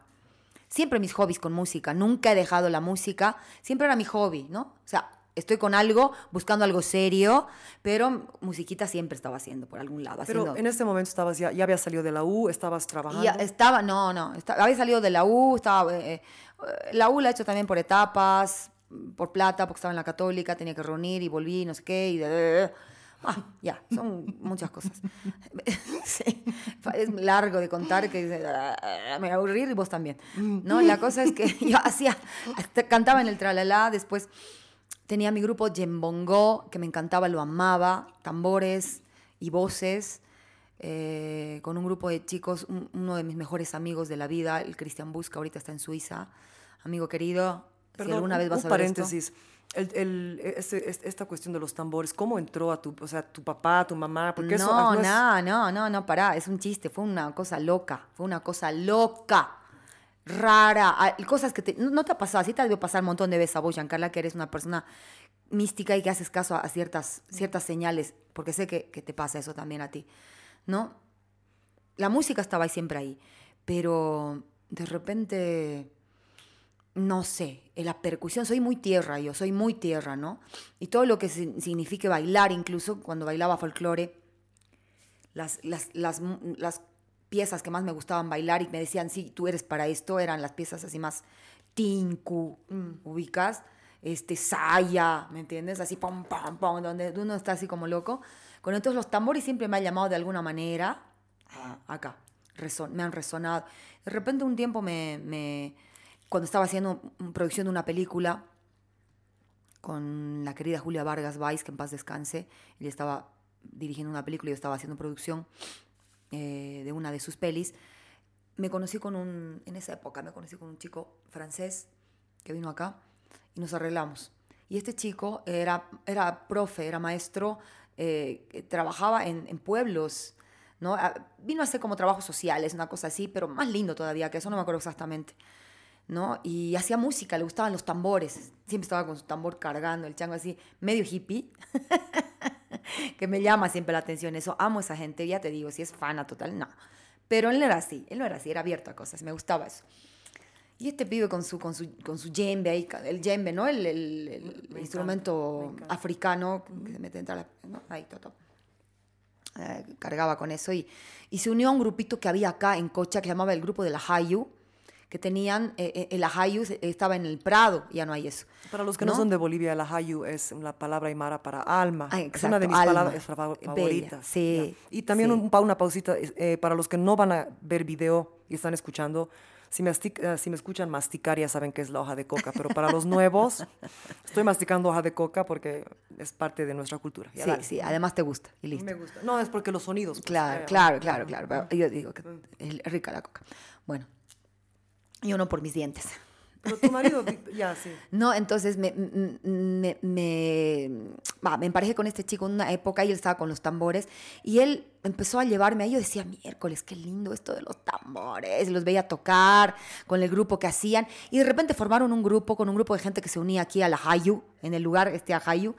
Siempre mis hobbies con música, nunca he dejado la música, siempre era mi hobby, ¿no? O sea, estoy con algo, buscando algo serio, pero musiquita siempre estaba haciendo por algún lado. Pero haciendo, en este momento estabas ya, ya habías salido de la U, estabas trabajando. ya estaba, no, no, esta- había salido de la U, estaba, eh, eh, la U la he hecho también por etapas, por plata, porque estaba en la católica, tenía que reunir y volví, no sé qué, y de... Ah, ya, son muchas cosas. Sí, es largo de contar que eh, me voy a aburrir y vos también. No, la cosa es que yo hacía, cantaba en el tralala, después tenía mi grupo Yembongo, que me encantaba, lo amaba, tambores y voces, eh, con un grupo de chicos, un- uno de mis mejores amigos de la vida, el Cristian Busca, ahorita está en Suiza, amigo querido, si Perdón, alguna un- vez vas un a ver esto. Paréntesis. El, el- este- este- esta cuestión de los tambores, ¿cómo entró a tu, o sea, tu papá, tu mamá? Porque eso no, es- no, no, no, no, pará, es un chiste, fue una cosa loca, fue una cosa loca, rara, cosas que te, no, no te ha pasado, sí te ha debido pasar un montón de veces a vos, Giancarla, que eres una persona mística y que haces caso a, a ciertas, ciertas señales, porque sé que, que te pasa eso también a ti, ¿no? La música estaba ahí siempre ahí, pero de repente no sé, la percusión, soy muy tierra yo, soy muy tierra, ¿no? Y todo lo que si- signifique bailar, incluso cuando bailaba folclore, las, las, las, mu- las piezas que más me gustaban bailar y me decían, sí, tú eres para esto, eran las piezas así más tinku, ubicas, este, saya, ¿me entiendes? Así, pom, pom, pom, donde uno está así como loco. Con entonces los tambores siempre me han llamado de alguna manera a- acá, me han resonado. De repente un tiempo me, me- cuando estaba haciendo un- producción de una película con la querida Julia Vargas Valls, que en paz descanse, ella estaba dirigiendo una película y yo estaba haciendo producción eh, de una de sus pelis, me conocí con un, en esa época me conocí con un chico francés que vino acá y nos arreglamos. Y este chico era, era profe, era maestro, eh, trabajaba en, en pueblos, ¿no? Ah, Vino a hacer como trabajos sociales, una cosa así, pero más lindo todavía, que eso no me acuerdo exactamente. ¿No? Y hacía música, le gustaban los tambores. Siempre estaba con su tambor cargando, el chango así, medio hippie. que me llama siempre la atención eso. Amo a esa gente, ya te digo, si es fana total, no. Pero él no era así, él no era así, era abierto a cosas, me gustaba eso. Y este pibe con su, con su, con su djembe ahí, el djembe, ¿no? El, el- el instrumento africano que se mete entre la... ¿no? Ahí, todo. Eh, cargaba con eso y, y se unió a un grupito que había acá en Cocha que se llamaba el grupo de la Hayu, que tenían, eh, eh, el Ajayu estaba en el Prado, ya no hay eso. Para los que no, ¿no? son de Bolivia, la hayu es la palabra aymara para alma. Ah, es una de exacto, mis alma. palabras fa- Bella, favoritas. sí. Y también sí. un, una pausita, eh, para los que no van a ver video y están escuchando, Si me, eh, si me escuchan masticar ya saben que es la hoja de coca, pero para los nuevos estoy masticando hoja de coca porque es parte de nuestra cultura. Ya Sí, dale. sí, además te gusta y listo. Me gusta. No, es porque los sonidos. pues, Claro, eh, claro, claro, claro. pero Yo digo que es rica la coca. Bueno, yo no por mis dientes. Pero tu marido, ya, sí. No, entonces me, me, me, me emparejé con este chico en una época y él estaba con los tambores y él empezó a llevarme ahí. Yo decía, miércoles, qué lindo esto de los tambores. Y los veía tocar con el grupo que hacían y de repente formaron un grupo con un grupo de gente que se unía aquí a la Hayu, en el lugar este a Hayu,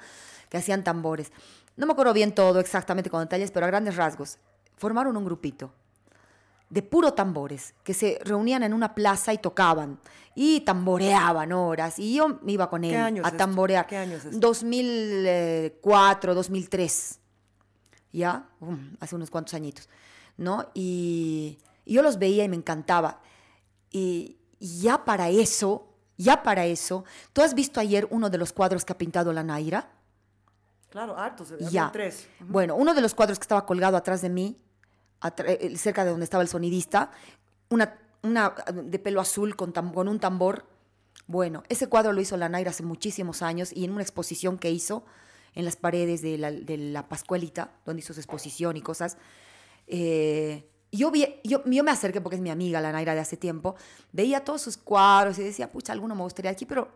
que hacían tambores. No me acuerdo bien todo exactamente con detalles, pero a grandes rasgos. Formaron un grupito de puro tambores, que se reunían en una plaza y tocaban, y tamboreaban horas, y yo me iba con él ¿Qué a esto? tamborear. ¿Qué año es esto? 2004, 2003, ya, Um, hace unos cuantos añitos, ¿no? Y, y yo los veía y me encantaba. Y, y ya para eso, ya para eso, ¿tú has visto ayer uno de los cuadros que ha pintado la Naira? Claro, hartos. Ya. tres. Bueno, uno de los cuadros que estaba colgado atrás de mí, cerca de donde estaba el sonidista, una, de pelo azul con, un tambor. Bueno, ese cuadro lo hizo la Naira hace muchísimos años y en una exposición que hizo en las paredes de la, de la Pascuelita, donde hizo su exposición y cosas. eh, yo, yo me acerqué porque es mi amiga, la Naira, de hace tiempo. Veía todos sus cuadros y decía, pucha, alguno me gustaría aquí, pero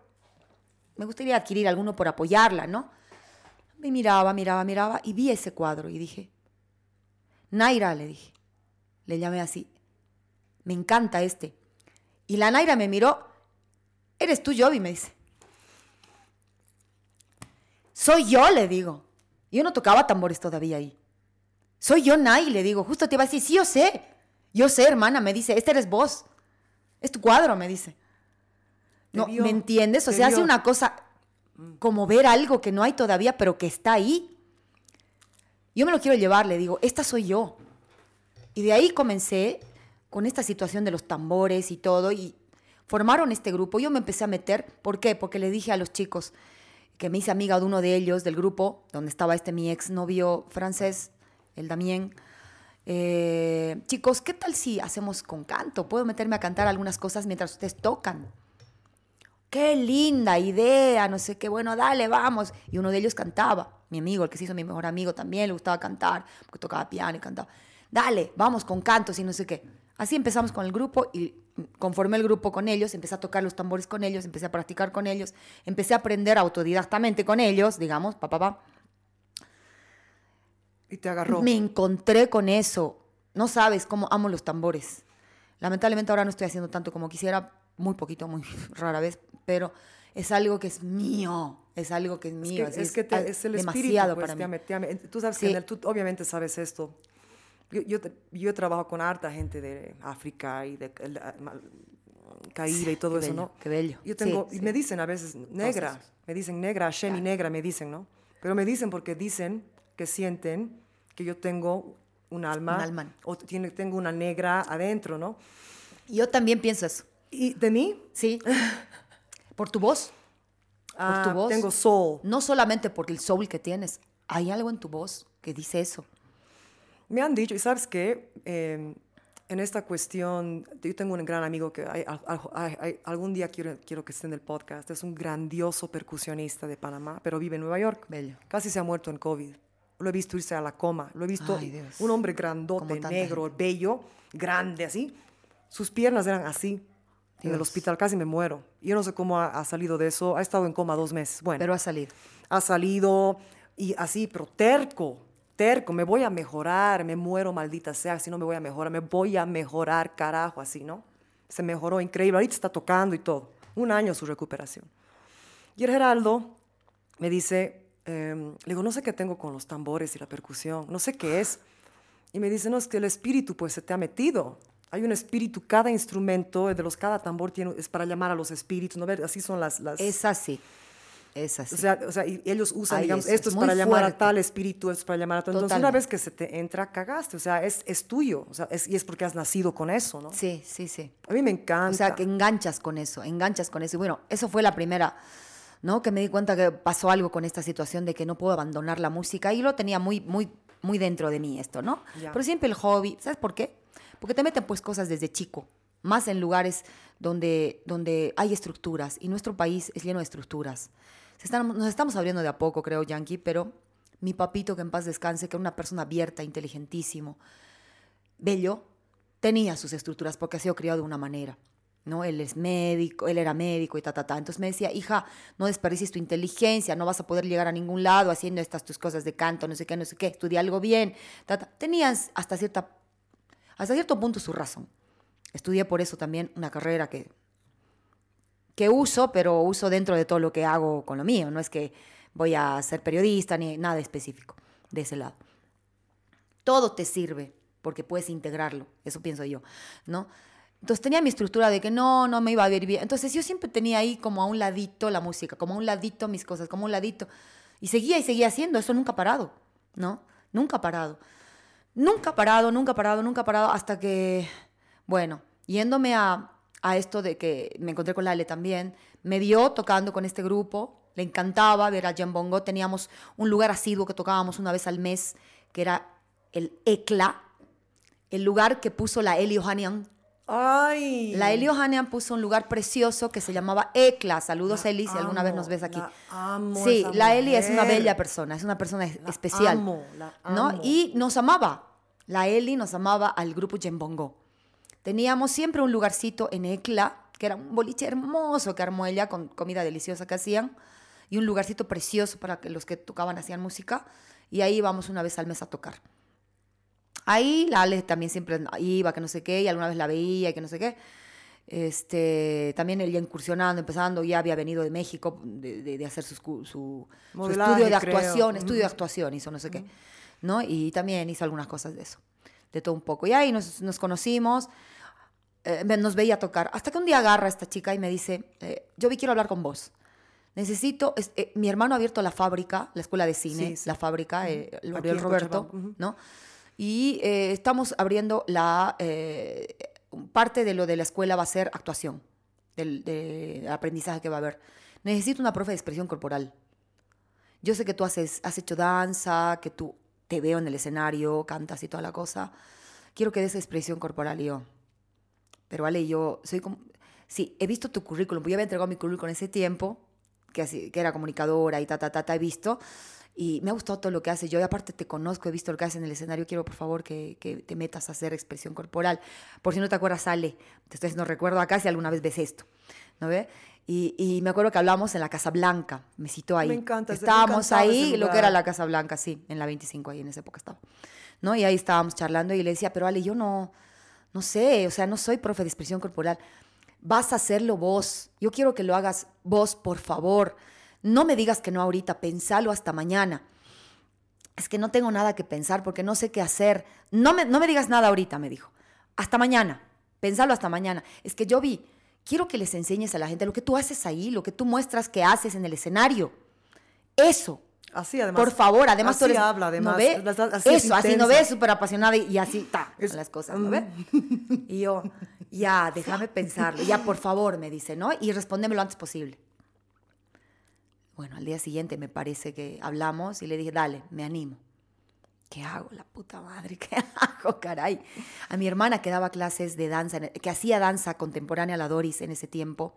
me gustaría adquirir alguno por apoyarla, ¿no? Me miraba, miraba, miraba y vi ese cuadro y dije, Naira, le dije, le llamé así, me encanta este. Y la Naira me miró, ¿eres tú, Jovi? Me dice. Soy yo, le digo. Yo no tocaba tambores todavía ahí. Soy yo, Nay, le digo. Justo te iba a decir, sí, yo sé. Yo sé, hermana, me dice, este eres vos. Es tu cuadro, me dice. No, vio, ¿me entiendes? O sea, hace una cosa como ver algo que no hay todavía, pero que está ahí. Yo me lo quiero llevar, le digo, esta soy yo. Y de ahí comencé con esta situación de los tambores y todo, y formaron este grupo. Yo me empecé a meter, ¿por qué? Porque le dije a los chicos que me hice amiga de uno de ellos, del grupo, donde estaba este mi ex novio francés, el Damien. eh, chicos, ¿qué tal si hacemos con canto? Puedo meterme a cantar algunas cosas mientras ustedes tocan qué linda idea, no sé qué, bueno, dale, vamos. Y uno de ellos cantaba, mi amigo, el que se hizo mi mejor amigo también, le gustaba cantar, porque tocaba piano y cantaba. Dale, vamos con cantos y no sé qué. Así empezamos con el grupo y conformé el grupo con ellos, empecé a tocar los tambores con ellos, empecé a practicar con ellos, empecé a aprender autodidactamente con ellos, digamos, pa, pa, pa. Y te agarró. Me encontré con eso. No sabes cómo amo los tambores. Lamentablemente ahora no estoy haciendo tanto como quisiera, muy poquito, muy rara vez, pero es algo que es mío, es algo que es Es mío. que, así es, que te- es el demasiado espíritu, pues, para te ame- te ame. Tú sabes Sí. que el- tú obviamente sabes esto. Yo, yo, yo trabajo con harta gente de África y de el- a- ma- Caribe y todo eso, bello, ¿no? qué bello. Yo Sí, tengo, y sí. me dicen a veces, negra, me dicen negra, Hashem y negra, me dicen, ¿no? Pero me dicen porque dicen que sienten que yo tengo un alma, Un alma. o tiene, tengo una negra adentro, ¿no? Yo también pienso eso, Y de mí, sí. Por tu voz, ah, tu voz. tengo soul. no solamente por el soul que tienes, hay algo en tu voz que dice eso. Me han dicho, y sabes qué, Eh, en esta cuestión, yo tengo un gran amigo que hay- hay- hay- algún día quiero, quiero que esté en el podcast, es un grandioso percusionista de Panamá, pero vive en Nueva York. Bello. Casi se ha muerto en COVID. Lo he visto irse a la coma, lo he visto Ay, un hombre grandote, negro, bello, grande así. Sus piernas eran así. En el Dios. hospital casi me muero. Yo no sé cómo ha, ha salido de eso. Ha estado en coma dos meses. Bueno Pero ha salido. ha salido y así, pero terco, terco, me voy a mejorar, me muero, maldita sea, si no me voy a mejorar, me voy a mejorar, carajo, así, ¿no? Se mejoró, increíble, ahorita está tocando y todo. Un año su recuperación. Y el Geraldo me dice, em, le digo, no sé qué tengo con los tambores y la percusión, no sé qué es. Y me dice, no, es que el espíritu pues se te ha metido. Hay un espíritu, cada instrumento, de los cada tambor tiene, es para llamar a los espíritus, ¿no? Así son las... las Es así, es así. o sea, o sea, y ellos usan, Ay, digamos, esto es para llamar a tal espíritu, esto es para llamar a tal. Entonces, una vez que se te entra, cagaste. O sea, es, es tuyo. O sea, es, y es porque has nacido con eso, ¿no? sí, sí, sí. A mí me encanta. O sea, que enganchas con eso, enganchas con eso. Y bueno, eso fue la primera, ¿no? Que me di cuenta que pasó algo con esta situación de que no puedo abandonar la música y lo tenía muy, muy, muy dentro de mí esto, ¿no? Ya. Pero siempre el hobby, ¿sabes por qué? Porque te meten pues cosas desde chico, más en lugares donde, donde hay estructuras y nuestro país es lleno de estructuras. Se están- nos estamos abriendo de a poco, creo, Yankee, pero mi papito, que en paz descanse, que era una persona abierta, inteligentísimo, bello, tenía sus estructuras porque ha sido criado de una manera. ¿No? Él es médico, él era médico y ta, ta, ta. Entonces me decía, hija, no desperdicies tu inteligencia, no vas a poder llegar a ningún lado haciendo estas tus cosas de canto, no sé qué, no sé qué, estudia algo bien. ta, ta. Tenías hasta, cierta, hasta cierto punto su razón. Estudié por eso también una carrera que, que uso, pero uso dentro de todo lo que hago con lo mío. No es que voy a ser periodista ni nada específico de ese lado. Todo te sirve porque puedes integrarlo, eso pienso yo, ¿no? Entonces tenía mi estructura de que no, no me iba a ver bien. Entonces yo siempre tenía ahí como a un ladito la música, como a un ladito mis cosas, como a un ladito. Y seguía y seguía haciendo, eso nunca parado, ¿no? Nunca parado. Nunca parado, nunca parado, nunca parado, hasta que, bueno, yéndome a, a esto de que me encontré con Lale también, me vio tocando con este grupo, le encantaba ver a Jan Bongo, teníamos un lugar asiduo que tocábamos una vez al mes, que era el ECLA, el lugar que puso la Eli Ohanian. ¡Ay! La Eli Ohanian puso un lugar precioso que se llamaba ECLA. Saludos, La Eli, si alguna vez nos ves aquí. la amo sí, la Eli es una bella persona, es una persona La especial. amo, la ¿no? amo. Y nos amaba. La Eli nos amaba al grupo Jembongo. Teníamos siempre un lugarcito en ECLA, que era un boliche hermoso que armó ella con comida deliciosa que hacían, y un lugarcito precioso para que los que tocaban hacían música, y ahí íbamos una vez al mes a tocar. Ahí la Ale también siempre iba, que no sé qué, y alguna vez la veía, y que no sé qué. Este, también ella incursionando, empezando, ya había venido de México de, de- de hacer su, su Modelaje, estudio de creo. actuación, estudio de actuación hizo no sé qué, ¿no? Y también hizo algunas cosas de eso, de todo un poco. Y ahí nos, nos conocimos, eh, nos veía tocar, hasta que un día agarra a esta chica y me dice, eh, yo vi quiero hablar con vos. Necesito, es- eh, mi hermano ha abierto la fábrica, la escuela de cine, Sí, sí. la fábrica, eh, lo abrió el en Roberto. ¿no? Y eh, estamos abriendo la, eh, parte de lo de la escuela va a ser actuación, del, del aprendizaje que va a haber. Necesito una profe de expresión corporal. Yo sé que tú haces, has hecho danza, que tú te veo en el escenario, cantas y toda la cosa. Quiero que des expresión corporal yo. Pero vale, yo soy como... Sí, he visto tu currículum, pues yo había entregado mi currículum en ese tiempo, que, así, que era comunicadora y ta, ta, ta, ta, he visto. Y me ha gustado todo lo que haces. Yo, aparte, te conozco, he visto lo que haces en el escenario. Quiero, por favor, que, que te metas a hacer expresión corporal. Por si no te acuerdas, sale. Estoy haciendo recuerdo acá si alguna vez ves esto. ¿No ve? Y, y me acuerdo que hablamos en la Casa Blanca. Me citó ahí. Me encanta, me Estábamos encantaba ahí, lo que era la Casa Blanca, sí, en la 25, ahí en esa época estaba. ¿No? Y ahí estábamos charlando y le decía, pero Ale, yo no, no sé, o sea, no soy profe de expresión corporal. Vas a hacerlo vos. Yo quiero que lo hagas vos, por favor. No me digas que no ahorita, pensalo hasta mañana. Es que no tengo nada que pensar porque no sé qué hacer. No me, no me digas nada ahorita, me dijo. Hasta mañana. Pensalo hasta mañana. Es que yo vi, quiero que les enseñes a la gente lo que tú haces ahí, lo que tú muestras que haces en el escenario. Eso. Así, además. Por favor, además tú así eres. habla, además. ¿no ve? Así- así es Eso, así no ves, súper apasionada y, y así, ta, Es- las cosas, ¿no ve? Y yo, ya, déjame pensarlo, ya, por favor, me dice, ¿no? Y respóndeme lo antes posible. Bueno, al día siguiente me parece que hablamos y le dije, dale, me animo. ¿Qué hago? La puta madre, ¿qué hago, caray? A mi hermana que daba clases de danza, que hacía danza contemporánea a la Doris en ese tiempo,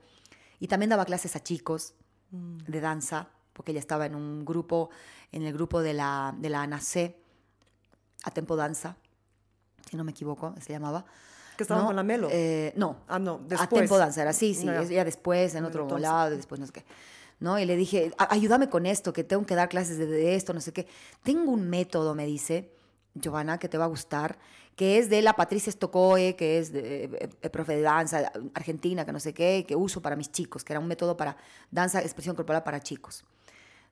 y también daba clases a chicos de danza, porque ella estaba en un grupo, en el grupo de la, de la ANAC, a Tempo Danza, si no me equivoco, se llamaba. Que estaban ¿no? con la Melo. Eh, no, Ah, no, a después. Tempo Danza era así, sí, Ya. es- ya después, en otro entonces. lado, después no sé qué. ¿No? Y le dije, "A- ayúdame con esto, que tengo que dar clases de, de esto, no sé qué. Tengo un método, me dice, Giovanna, que te va a gustar, que es de la Patricia Stokoe, que es de, eh, eh, profe de danza argentina, que no sé qué, que uso para mis chicos, que era un método para danza, expresión corporal para chicos.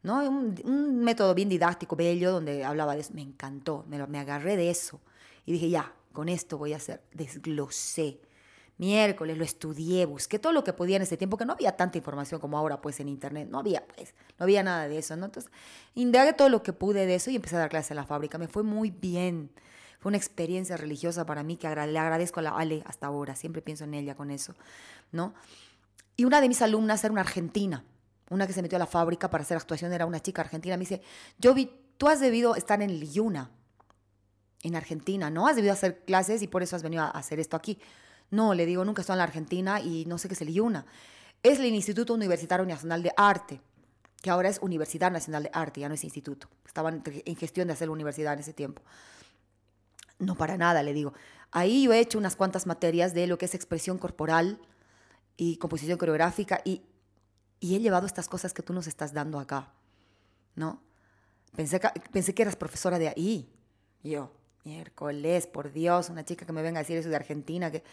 ¿no? Un, un método bien didáctico, bello, donde hablaba de eso. Me encantó, me, lo- me agarré de eso. Y dije, ya, con esto voy a hacer. Desglosé. Miércoles lo estudié, busqué todo lo que podía en ese tiempo, que no había tanta información como ahora, pues, en internet. No había, pues, no había nada de eso, ¿no? Entonces, indagué todo lo que pude de eso y empecé a dar clases en la fábrica. Me fue muy bien. Fue una experiencia religiosa para mí que le agradezco a la Ale hasta ahora. Siempre pienso en ella con eso, ¿no? Y una de mis alumnas era una argentina, una que se metió a la fábrica para hacer actuación, era una chica argentina. Me dice, yo vi, tú has debido estar en Liyuna, en Argentina, ¿no? Has debido hacer clases y por eso has venido a hacer esto aquí. No, le digo, nunca he estado en la Argentina y no sé qué es el IUNA. Es el Instituto Universitario Nacional de Arte, que ahora es Universidad Nacional de Arte, ya no es instituto. Estaban en gestión de hacer la universidad en ese tiempo. No para nada, le digo. Ahí yo he hecho unas cuantas materias de lo que es expresión corporal y composición coreográfica y, he llevado estas cosas que tú nos estás dando acá, ¿no? Pensé que, eras profesora de ahí. Yo, miércoles, por Dios, una chica que me venga a decir eso de Argentina, que...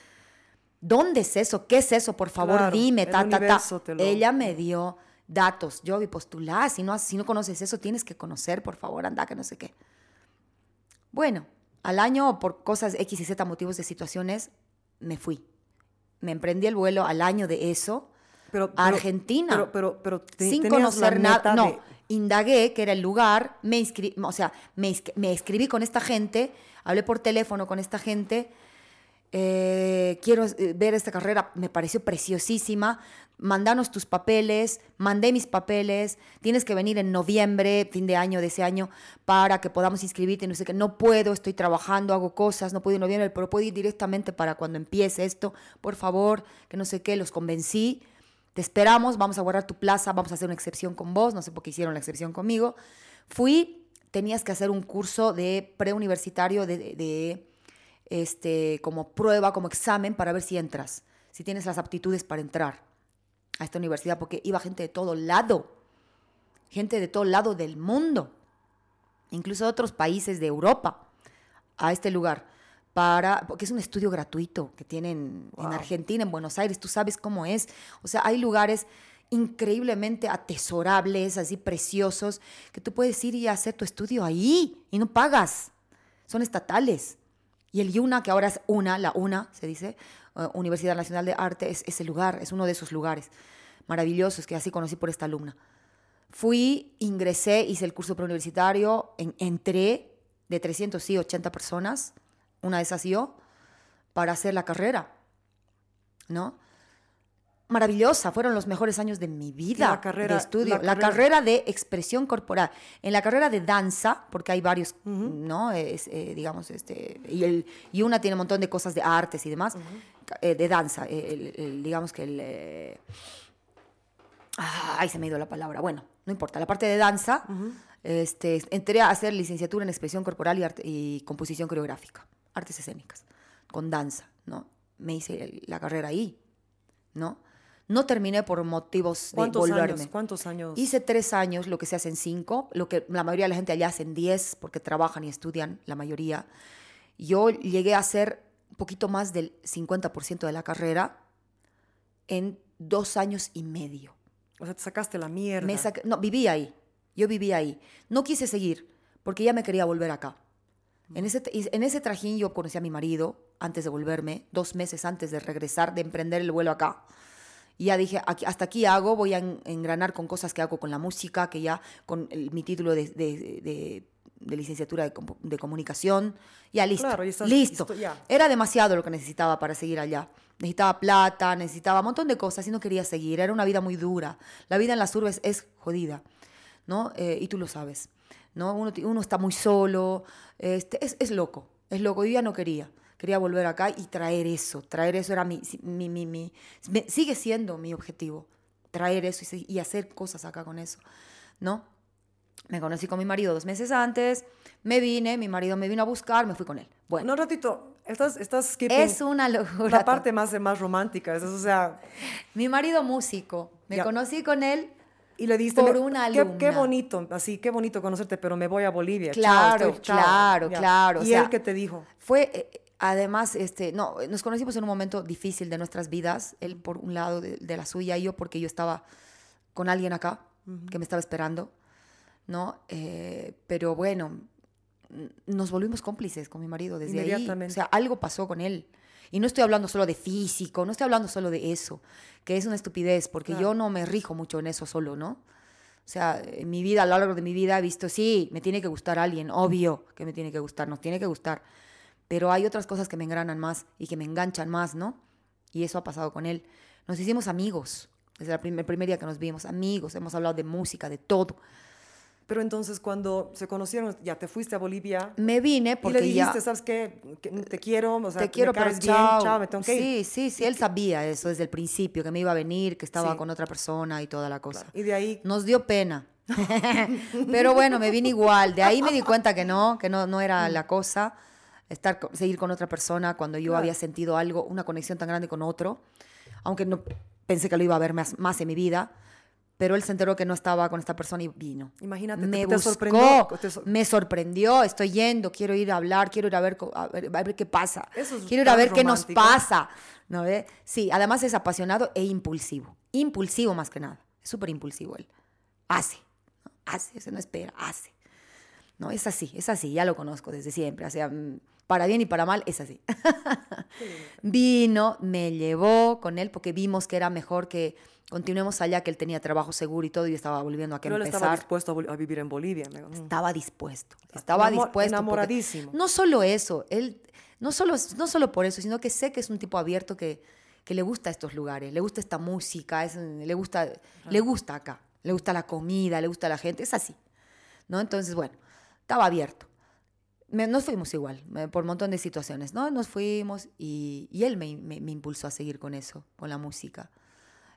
¿Dónde es eso? ¿Qué es eso? Por favor, Claro, dime, ta, ta, ta. lo- Ella me dio datos. Yo vi postular, si no, si no conoces eso, tienes que conocer, por favor, anda, que no sé qué. Bueno, al año, por cosas X y Z, motivos de situaciones, me fui. Me emprendí el vuelo al año de eso Pero, a Argentina. Pero, pero, pero te- sin conocer nada. No, de- indagué que era el lugar, me inscribí, o sea, me, me escribí con esta gente, hablé por teléfono con esta gente. Eh, quiero eh, ver esta carrera, me pareció preciosísima. Mandanos tus papeles, mandé mis papeles. Tienes que venir en noviembre, fin de año de ese año, para que podamos inscribirte. No sé qué, no puedo, estoy trabajando, hago cosas, no puedo ir en noviembre, pero puedo ir directamente para cuando empiece esto. Por favor, que no sé qué, los convencí. Te esperamos, vamos a guardar tu plaza, vamos a hacer una excepción con vos, no sé por qué hicieron la excepción conmigo. Fui, tenías que hacer un curso de preuniversitario de, este, como prueba, como examen para ver si entras, si tienes las aptitudes para entrar a esta universidad, porque iba gente de todo lado, gente de todo lado del mundo, incluso de otros países de Europa, a este lugar, para, porque es un estudio gratuito que tienen en Argentina, en Buenos Aires, tú sabes cómo es. O sea, hay lugares increíblemente atesorables, así preciosos, que tú puedes ir y hacer tu estudio ahí y no pagas. Son estatales. Y el UNA, que ahora es UNA, la UNA, se dice, eh, Universidad Nacional de Arte, es ese lugar, es uno de esos lugares maravillosos que así conocí por esta alumna. Fui, ingresé, hice el curso preuniversitario, en- entré de 380 personas, una de esas yo, para hacer la carrera, ¿no? Maravillosa, fueron los mejores años de mi vida La carrera- de estudio. la La, carrera- carrera de expresión corporal. En la carrera de danza, porque hay varios, ¿no? Es, eh, digamos, este, y, el, y una tiene un montón de cosas de artes y demás, eh, de danza, eh, el- el- digamos que el... eh, Ay, se me ha ido la palabra. Bueno, no importa. La parte de danza, este, entré a hacer licenciatura en expresión corporal y, arte- y composición coreográfica, artes escénicas, con danza, ¿no? Me hice la carrera ahí, ¿no? No terminé por motivos de ¿Cuántos volverme. años? ¿Cuántos años? Hice tres años, lo que se hace en cinco, lo que la mayoría de la gente allá hace en diez, porque trabajan y estudian, la mayoría. Yo llegué a hacer un poquito más del 50% de la carrera en dos años y medio. O sea, te sacaste la mierda. Me no, viví ahí. Yo viví ahí. No quise seguir porque ya me quería volver acá. En ese, en ese trajín yo conocí a mi marido antes de volverme, dos meses antes de regresar, de emprender el vuelo acá. Y ya dije, aquí- hasta aquí hago, voy a en- engranar con cosas que hago con la música, que ya con el- mi título de, de- de- de licenciatura de, comunicación, ya listo. Claro, estás- listo. Era demasiado lo que necesitaba para seguir allá. Necesitaba plata, necesitaba un montón de cosas y no quería seguir. Era una vida muy dura. La vida en las urbes es jodida, ¿no? Eh, y tú lo sabes, ¿no? Uno, uno está muy solo, este, es, es loco, es loco. Yo ya no quería. Quería volver acá y traer eso. Traer eso era mi, mi, mi, mi- sigue siendo mi objetivo. Traer eso y, y hacer cosas acá con eso, ¿no? Me conocí con mi marido dos meses antes, me vine, mi marido me vino a buscar, me fui con él. Bueno, No, un ratito. Estás, estás skipping es una locura. la parte más, más romántica. es- o sea, Mi marido músico, me Ya. conocí con él. y le diste... Por una qué, qué bonito, así, qué bonito conocerte, pero me voy a Bolivia. chao, Claro, estoy- chao, claro, ya. claro, o ¿Y sea, él qué te dijo? Fue, eh, además, este, no, nos conocimos en un momento difícil de nuestras vidas, él por un lado de, de la suya y yo porque yo estaba con alguien acá que me estaba esperando, ¿no? Eh, pero bueno, nos volvimos cómplices con mi marido desde ahí. O sea, algo pasó con él. Y no estoy hablando solo de físico, no estoy hablando solo de eso, que es una estupidez, porque yo no me rijo mucho en eso solo, ¿no? O sea, en mi vida, a lo largo de mi vida he visto, sí, me tiene que gustar alguien, obvio que me tiene que gustar, nos tiene que gustar. Pero hay otras cosas que me engranan más y que me enganchan más, ¿no? Y eso ha pasado con él. Nos hicimos amigos desde el primer día que nos vimos, amigos, hemos hablado de música, de todo. Pero entonces cuando se conocieron, ya te fuiste a Bolivia Me vine y porque le dijiste, ya... ¿sabes qué? Que te quiero, o sea, te quiero, me pero bien, chao. chao, me tengo que ir. Sí, sí, sí, él sabía eso desde el principio, que me iba a venir, que estaba Sí. con otra persona y toda la cosa. Y de ahí, Nos dio pena. Pero bueno, me vine igual. De ahí me di cuenta que no, que no, no era la cosa. Estar, seguir con otra persona cuando yo Claro. había sentido algo, una conexión tan grande con otro. Aunque no pensé que lo iba a ver más, más en mi vida. Pero él se enteró que no estaba con esta persona y vino. Imagínate, me te- te buscó, sorprendió, te sor- me sorprendió, estoy yendo, quiero ir a hablar, quiero ir a ver, a ver, a ver qué pasa. Eso es quiero ir a ver qué nos romántico. pasa. ¿no ve? Sí, además es apasionado e impulsivo. Impulsivo más que nada. Es súper impulsivo él. Hace, hace, se no espera, hace. No, es así, es así, ya lo conozco desde siempre. O sea, mm, para bien y para mal, es así. Vino, me llevó con él porque vimos que era mejor que continuemos allá, que él tenía trabajo seguro y todo, y estaba volviendo a que pero él empezar. estaba dispuesto a, vol- a vivir en Bolivia. Estaba dispuesto, estaba Enamor- dispuesto. enamoradísimo. No solo eso, él, no solo, no solo por eso, sino que sé que es un tipo abierto que, que le gusta estos lugares, le gusta esta música, es, le, gusta, le gusta acá, le gusta la comida, le gusta la gente, es así. ¿no? Entonces, bueno, estaba abierto. Me- nos fuimos igual, me- por un montón de situaciones, ¿no? Nos fuimos y, y él me, me- me impulsó a seguir con eso, con la música.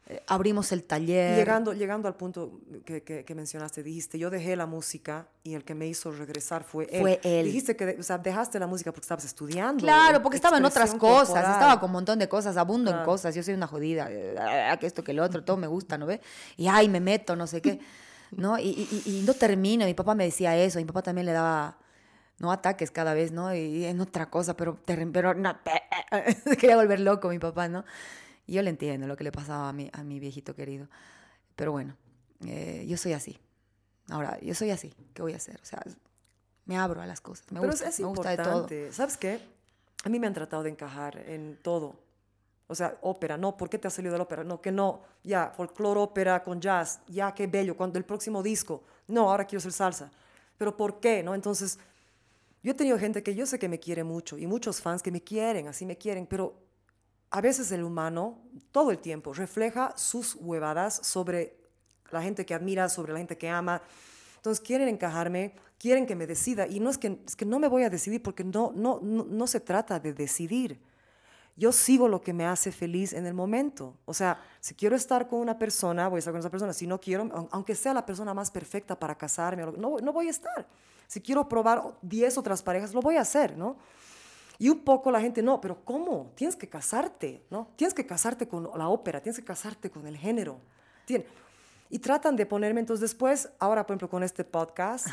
Eh, abrimos el taller. llegando, llegando al punto que, que- que mencionaste, dijiste, yo dejé la música y el que me hizo regresar fue él. Fue él. Dijiste que o sea, dejaste la música porque estabas estudiando. Claro, porque estaba en otras cosas, corporal. estaba con un montón de cosas, abundo en Claro. cosas, yo soy una jodida, eh, ah, que esto, que lo otro, todo me gusta, ¿no ve? Y ay, me meto, no sé qué, ¿no? Y- y- y no termino, mi papá me decía eso, mi papá también le daba, no ataques cada vez, ¿no? Y en otra cosa, pero, terri- pero no, se quería volver loco mi papá, ¿no? Y yo le entiendo lo que le pasaba a mi, a mi viejito querido, pero bueno, eh, yo soy así. Ahora, yo soy así, ¿qué voy a hacer? O sea, me abro a las cosas, me Pero gusta, es, me gusta de todo. ¿Sabes qué? A mí me han tratado de encajar en todo. O sea, ópera, no, ¿por qué te has salido de la ópera? No, que no, ya, folclore, ópera con jazz, ya, qué bello, cuando el próximo disco, no, ahora quiero hacer salsa. Pero ¿por qué? ¿No? Entonces, yo he tenido gente que yo sé que me quiere mucho y muchos fans que me quieren, así me quieren, pero a veces el humano, todo el tiempo, refleja sus huevadas sobre la gente que admira, sobre la gente que ama. Entonces quieren encajarme, quieren que me decida. Y no es que, es que no me voy a decidir porque no, no, no, no se trata de decidir. Yo sigo lo que me hace feliz en el momento. O sea, si quiero estar con una persona, voy a estar con esa persona. Si no quiero, aun- aunque sea la persona más perfecta para casarme, no, no voy a estar. Si quiero probar 10 otras parejas, lo voy a hacer, ¿no? Y un poco la gente, no, pero ¿cómo? Tienes que casarte, ¿no? Tienes que casarte con la ópera, tienes que casarte con el género. Tien- Y tratan de ponerme, entonces después, ahora por ejemplo con este podcast,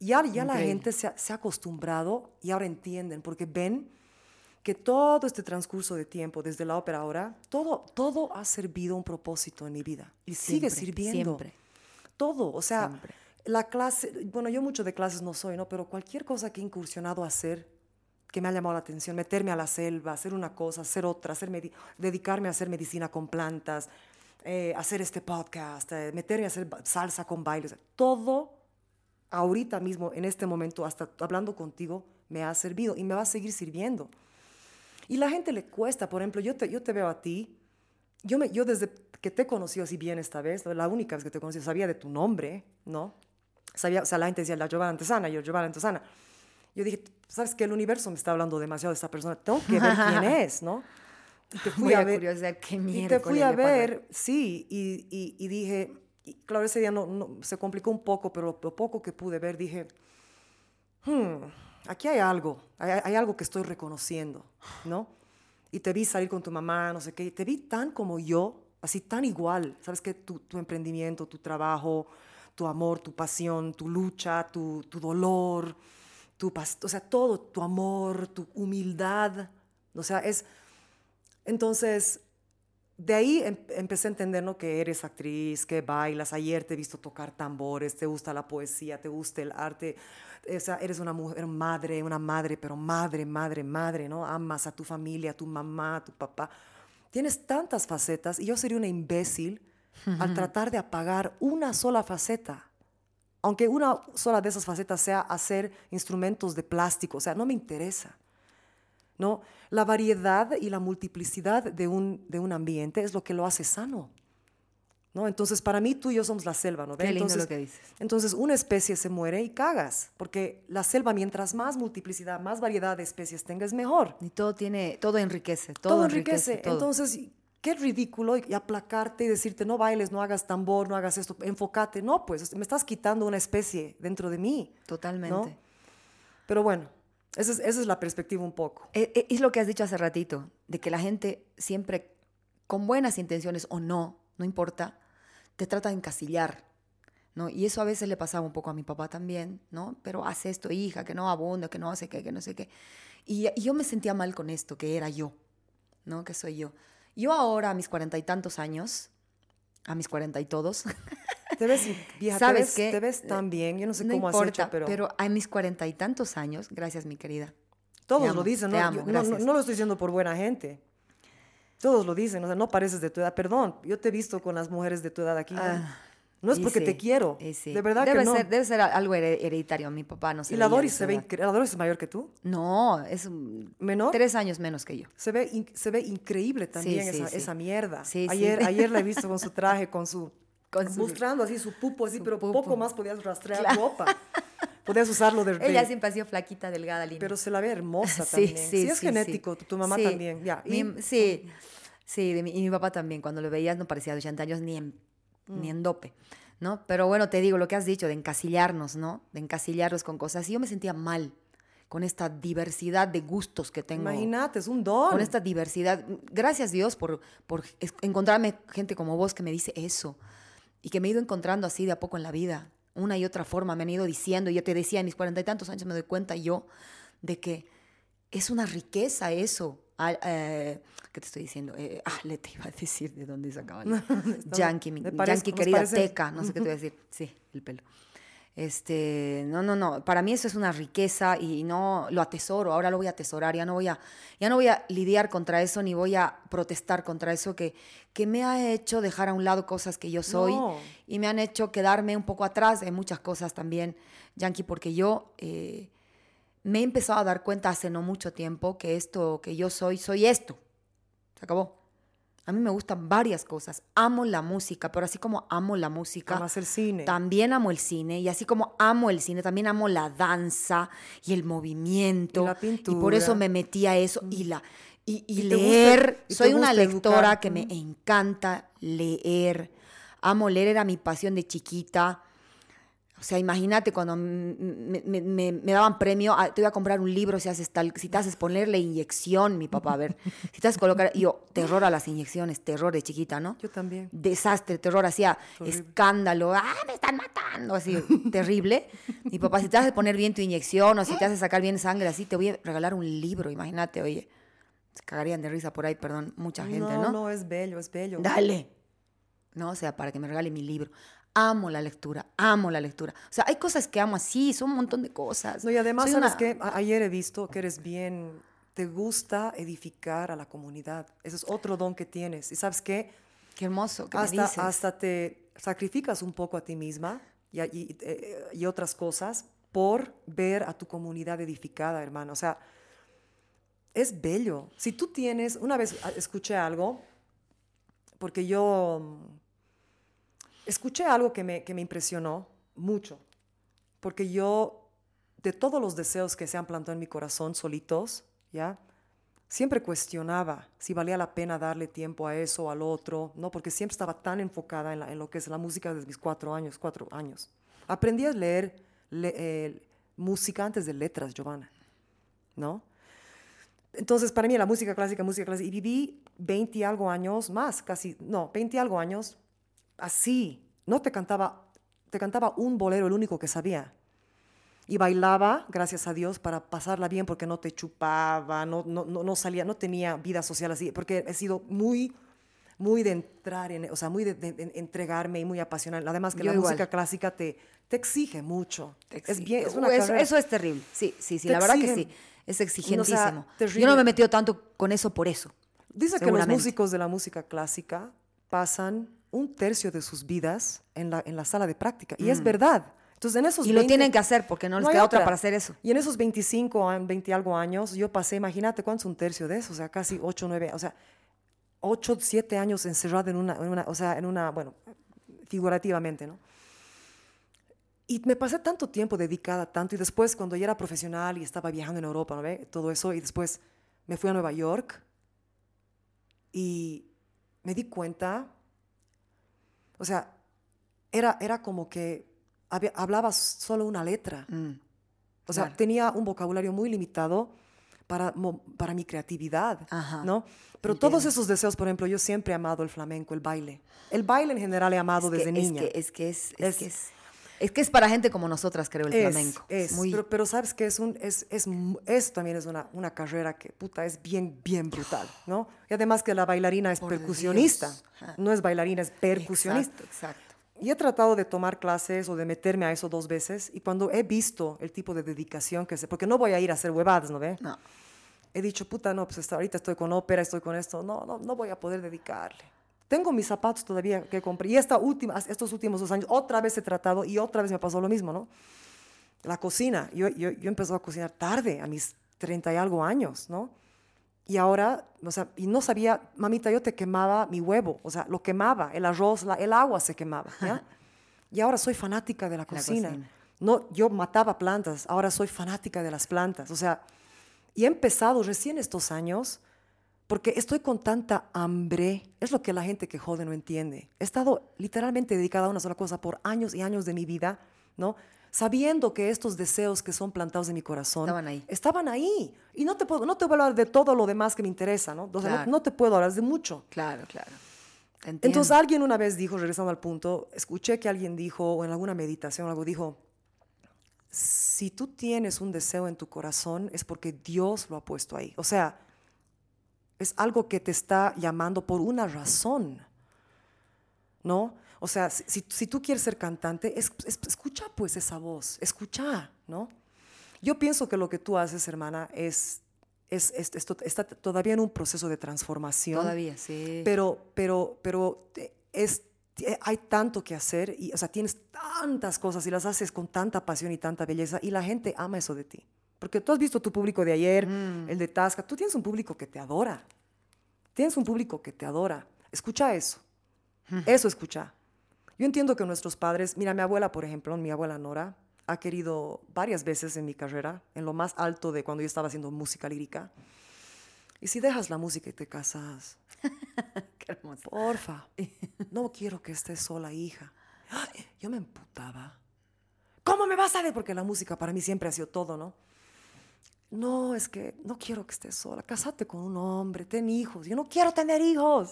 ya, ya la gente se ha, se ha acostumbrado y ahora entienden, porque ven que todo este transcurso de tiempo, desde la ópera ahora, todo, todo ha servido un propósito en mi vida. Y sigue sirviendo. siempre. Todo, o sea, Siempre. La clase, bueno, yo mucho de clases no soy, ¿no? Pero cualquier cosa que he incursionado a hacer, que me ha llamado la atención, meterme a la selva, hacer una cosa, hacer otra, hacer dedicarme a hacer medicina con plantas, eh, hacer este podcast, eh, meterme a hacer salsa con bailes, todo ahorita mismo, en este momento, hasta hablando contigo, me ha servido y me va a seguir sirviendo. Y la gente le cuesta, por ejemplo, yo te, yo te veo a ti, yo, me, yo desde que te he conocido así bien esta vez, la única vez que te conocí, sabía de tu nombre, ¿no? Sabía, o sea, la gente decía, la Giovanna Antesana, yo, Giovanna Antesana. Yo dije, ¿sabes qué? El universo me está hablando demasiado de esta persona, tengo que ver quién es, ¿no? Y te fui Voy a ver, curiosidad qué y te fui a ver, sí, y, y, y dije, claro, ese día no, no- se complicó un poco, pero lo poco que pude ver, dije, "Hmm, aquí hay algo, hay, hay algo que estoy reconociendo, ¿no? Y te vi salir con tu mamá, no sé qué, y te vi tan como yo, así tan igual, ¿sabes qué? Tu, tu emprendimiento, tu trabajo, tu amor, tu pasión, tu lucha, tu, tu dolor, tu, o sea, todo, tu amor, tu humildad, o sea, es... Entonces, de ahí em- empecé a entender que eres actriz, que bailas. Ayer te he visto tocar tambores, te gusta la poesía, te gusta el arte. O sea, eres una mujer, madre, una madre, pero madre, madre, madre, ¿no? Amas a tu familia, a tu mamá, a tu papá. Tienes tantas facetas y yo sería una imbécil al tratar de apagar una sola faceta. Aunque una sola de esas facetas sea hacer instrumentos de plástico, o sea, no me interesa. ¿no? La variedad y la multiplicidad de un, de un ambiente es lo que lo hace sano. ¿no? Entonces, para mí, tú y yo somos la selva, ¿no? Qué lindo entonces, lo que dices. Entonces, una especie se muere y cagas, porque la selva, mientras más multiplicidad, más variedad de especies tenga, es mejor. Y todo tiene, todo enriquece, todo, Todo, enriquece. enriquece. todo. Entonces, qué ridículo y aplacarte y decirte, no bailes, no hagas tambor, no hagas esto, enfócate. No, pues, me estás quitando una especie dentro de mí. Totalmente. ¿no? Pero bueno, esa es, esa es la perspectiva un poco. Eh, eh, Es lo que has dicho hace ratito, de que la gente siempre, con buenas intenciones o no, no importa, te trata de encasillar, ¿no? Y eso a veces le pasaba un poco a mi papá también, ¿no? Pero hace esto, hija, que no abunda, que no hace qué, que no sé qué. Y, y yo me sentía mal con esto, que era yo, ¿no? Que soy yo. Yo ahora, a mis cuarenta y tantos años, a mis cuarenta y todos, Te ves, vieja, te ¿Sabes ves, qué? te ves tan bien. Yo no sé no cómo importa, has hecho, pero, a mis cuarenta y tantos años, gracias mi querida, todos te lo dicen. te ¿no? amo, Yo- no, no, gracias. no lo estoy diciendo por buena gente. Todos lo dicen, o sea, no pareces de tu edad. Perdón, yo te he visto con las mujeres de tu edad aquí. Ah, no es porque sí, te quiero. sí. De verdad debe que no. Ser, debe ser algo here- hereditario. Mi papá no se y la Doris se ve la Doris es mayor que tú. No, es ¿Menor? tres años menos que yo. Se ve, in- se ve increíble también sí, esa, esa mierda. Sí, sí. ayer, ayer la he visto con su traje, con su... Con su- mostrando así su pupo, así, su pero pupo. poco más podías rastrear Claro. ropa. Podías usarlo de... de- Ella siempre ha sido flaquita, delgada, linda. pero se la ve hermosa Sí, también. sí, es sí, genético, tu, tu mamá también. Ya. y- Mi- sí, sí, de mi- y mi papá también. Cuando lo veías no parecía de 80 años ni en, ni Mm. en dope, ¿no? Pero bueno, te digo lo que has dicho, de encasillarnos, ¿no? De encasillarnos con cosas. Y yo me sentía mal con esta diversidad de gustos que tengo. Imagínate, es un don. con esta diversidad. Gracias Dios por, por encontrarme gente como vos que me dice eso y que me he ido encontrando así de a poco en la vida. Una y otra forma me han ido diciendo. Y yo te decía, en mis cuarenta y tantos años me doy cuenta yo de que es una riqueza eso. Al- eh, ¿Qué te estoy diciendo? Eh, ah, le te iba a decir de dónde sacaba. el- Yankee, mi, me parece- Yankee querida parece- teca, no sé qué te voy a decir. Sí, el pelo. Este, no, no, no, para mí eso es una riqueza y no lo atesoro, ahora lo voy a atesorar, ya no voy a, ya no voy a lidiar contra eso ni voy a protestar contra eso que, que me ha hecho dejar a un lado cosas que yo soy No. y me han hecho quedarme un poco atrás de muchas cosas también, Yankee, porque yo eh, me he empezado a dar cuenta hace no mucho tiempo que esto que yo soy, soy esto. Se acabó. A mí me gustan varias cosas. Amo la música, pero así como amo la música, Amas el cine. también amo el cine. Y así como amo el cine, también amo la danza y el movimiento. Y la por pintura. eso me metí a eso. Y, la, y, y Y gusta- leer. y Soy una lectora educar. que me encanta leer. Amo leer, era mi pasión de chiquita. O sea, imagínate cuando me, me- me- me daban premio, ah, te voy a comprar un libro si haces tal, si te haces ponerle inyección, mi papá, a ver, si te haces colocar, yo, terror a las inyecciones, terror de chiquita, ¿no? Yo también. Desastre, terror, hacía escándalo, ah, me están matando, así, terrible. Mi papá, si te haces poner bien tu inyección o si te haces sacar bien sangre, así, te voy a regalar un libro, imagínate, oye, se cagarían de risa por ahí, perdón, mucha gente, no, ¿no? no, es bello, es bello. Dale. No, o sea, para que me regale mi libro. Amo la lectura, amo la lectura. O sea, hay cosas que amo así, son un montón de cosas. No, y además, Soy ¿sabes una- qué? A- Ayer he visto que eres bien, te gusta edificar a la comunidad. Ese es otro don que tienes. ¿Y sabes qué? Qué hermoso que Hasta, dices. hasta te sacrificas un poco a ti misma y, y- eh, y otras cosas por ver a tu comunidad edificada, hermano. O sea, es bello. Si tú tienes, una vez ah, escuché algo, porque yo escuché algo que me, que me impresionó mucho, porque yo, de todos los deseos que se han plantado en mi corazón solitos, ¿ya? Siempre cuestionaba si valía la pena darle tiempo a eso o al otro, ¿no? Porque siempre estaba tan enfocada en, lo que es la música desde mis cuatro años, cuatro años. Aprendí a leer le- eh, música antes de letras, Giovanna, ¿no? Entonces, para mí la música clásica, música clásica, y viví 20 y algo años más, casi, no, 20 y algo años, así. No te cantaba, te cantaba un bolero, el único que sabía. Y bailaba, gracias a Dios, para pasarla bien, porque no te chupaba, no, no, no, no salía, no tenía vida social así, porque he sido muy, muy de entrar en, o sea, muy de, de- de entregarme y muy apasionada. Además que Yo la igual. música clásica te, te exige mucho. Es bien, es una uh, eso, carrera- eso es terrible. Sí, sí, sí, Te la verdad que sí. Es exigentísimo. Yo terrible. no me he metido tanto con eso por eso. Dice que los músicos de la música clásica pasan un tercio de sus vidas en la, en la sala de práctica. Y es verdad. Entonces, en esos Mm. Y lo 20 tienen que hacer porque no les hay queda otra para hacer eso. Y en esos 25, a- 20 y algo años, yo pasé, imagínate cuánto es un tercio de eso, o sea, casi 8, 9, o sea, 8, 7 años encerrada en una, en una, o sea, en una, bueno, figurativamente, ¿no? Y me pasé tanto tiempo dedicada, tanto, y después cuando ya era profesional y estaba viajando en Europa, ¿no ve? Todo eso, y después me fui a Nueva York y me di cuenta, o sea, era, era como que había- hablaba solo una letra. Mm, O sea, Claro. tenía un vocabulario muy limitado para, para mi creatividad, Ajá. ¿no? Pero Entiendo. todos esos deseos, por ejemplo, yo siempre he amado el flamenco, el baile. El baile en general he amado Es que- desde es niña. que- Es que es, es, Es- que es, que es para gente como nosotras, creo, el Es, flamenco. es, muy, pero, pero sabes que es un, es, es, es también es una, una carrera que, puta, es bien, bien brutal, ¿no? Y además que la bailarina es Por percusionista, Dios. No es bailarina, es percusionista. Exacto, exacto. Y he tratado de tomar clases o de meterme a eso dos veces y cuando he visto el tipo de dedicación que se... Porque no voy a ir a hacer huevadas, ¿no ve? No. He dicho, puta, no, pues hasta ahorita estoy con ópera, estoy con esto, no, no, no voy a poder dedicarle. Tengo mis zapatos todavía que compré y esta última, estos últimos dos años otra vez he tratado y otra vez me pasó lo mismo, ¿no? La cocina, yo, yo, yo empecé a cocinar tarde, a mis 30 y algo años, ¿no? Y ahora, o sea, y no sabía, mamita, yo te quemaba mi huevo, o sea, lo quemaba, el arroz, la- el agua se quemaba, ¿ya? Y ahora soy fanática de la cocina. cocina. No, yo mataba plantas, ahora soy fanática de las plantas, o sea, y he empezado recién estos años porque estoy con tanta hambre, es lo que la gente que jode no entiende. He estado literalmente dedicada a una sola cosa por años y años de mi vida, ¿no? Sabiendo que estos deseos que son plantados en mi corazón Estaban ahí. estaban ahí. Y no te puedo, no te voy a hablar de todo lo demás que me interesa, ¿no? O sea, no- no, te puedo hablar de mucho. Claro, claro. Entiendo. Entonces alguien una vez dijo, regresando al punto, escuché que alguien dijo, o en alguna meditación algo dijo, si tú tienes un deseo en tu corazón es porque Dios lo ha puesto ahí. O sea, es algo que te está llamando por una razón, ¿no? O sea, si, tú quieres ser cantante, es- es- escucha pues esa voz, escucha, ¿no? Yo pienso que lo que tú haces, hermana, es, es, está todavía en un proceso de transformación. Todavía, sí. Pero, pero, pero es, hay tanto que hacer y, o sea, tienes tantas cosas y las haces con tanta pasión y tanta belleza y la gente ama eso de ti. Porque tú has visto tu público de ayer, Mm. el de Tasca, tú tienes un público que te adora. Tienes un público que te adora. Escucha eso. Eso escucha. Yo entiendo que nuestros padres, mira, mi abuela, por ejemplo, mi abuela Nora, ha querido varias veces en mi carrera, en lo más alto de cuando yo estaba haciendo música lírica. Y si dejas la música y te casas, Qué hermoso. Porfa, no quiero que estés sola, hija. Yo me emputaba. ¿Cómo me vas a ver? Porque la música para mí siempre ha sido todo, ¿no? No, es que no quiero que estés sola. Casate con un hombre, ten hijos. Yo no quiero tener hijos.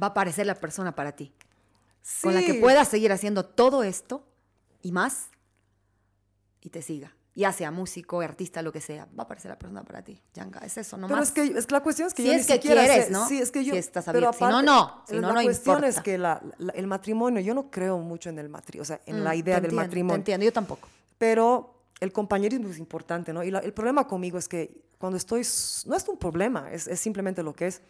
Va a aparecer la persona para ti. Con la que Sí. puedas seguir haciendo todo esto y más y te siga. Ya sea músico, artista, lo que sea, va a aparecer la persona para ti. Yanga, es eso, no Pero es que es que la cuestión es que Si yo es ni que siquiera quieres, sé- ¿no? Sí, es que yo. Si estás pero abierto. Si no, aparte, no. Si no, la no cuestión importa. es que la- la- el matrimonio, yo no creo mucho en el matrimonio, o sea, en Mm, la idea del entiendo, matrimonio. Te entiendo, yo tampoco. Pero el compañerismo es importante, ¿no? Y la- el problema conmigo es que cuando estoy, no es un problema, es, es simplemente lo que es.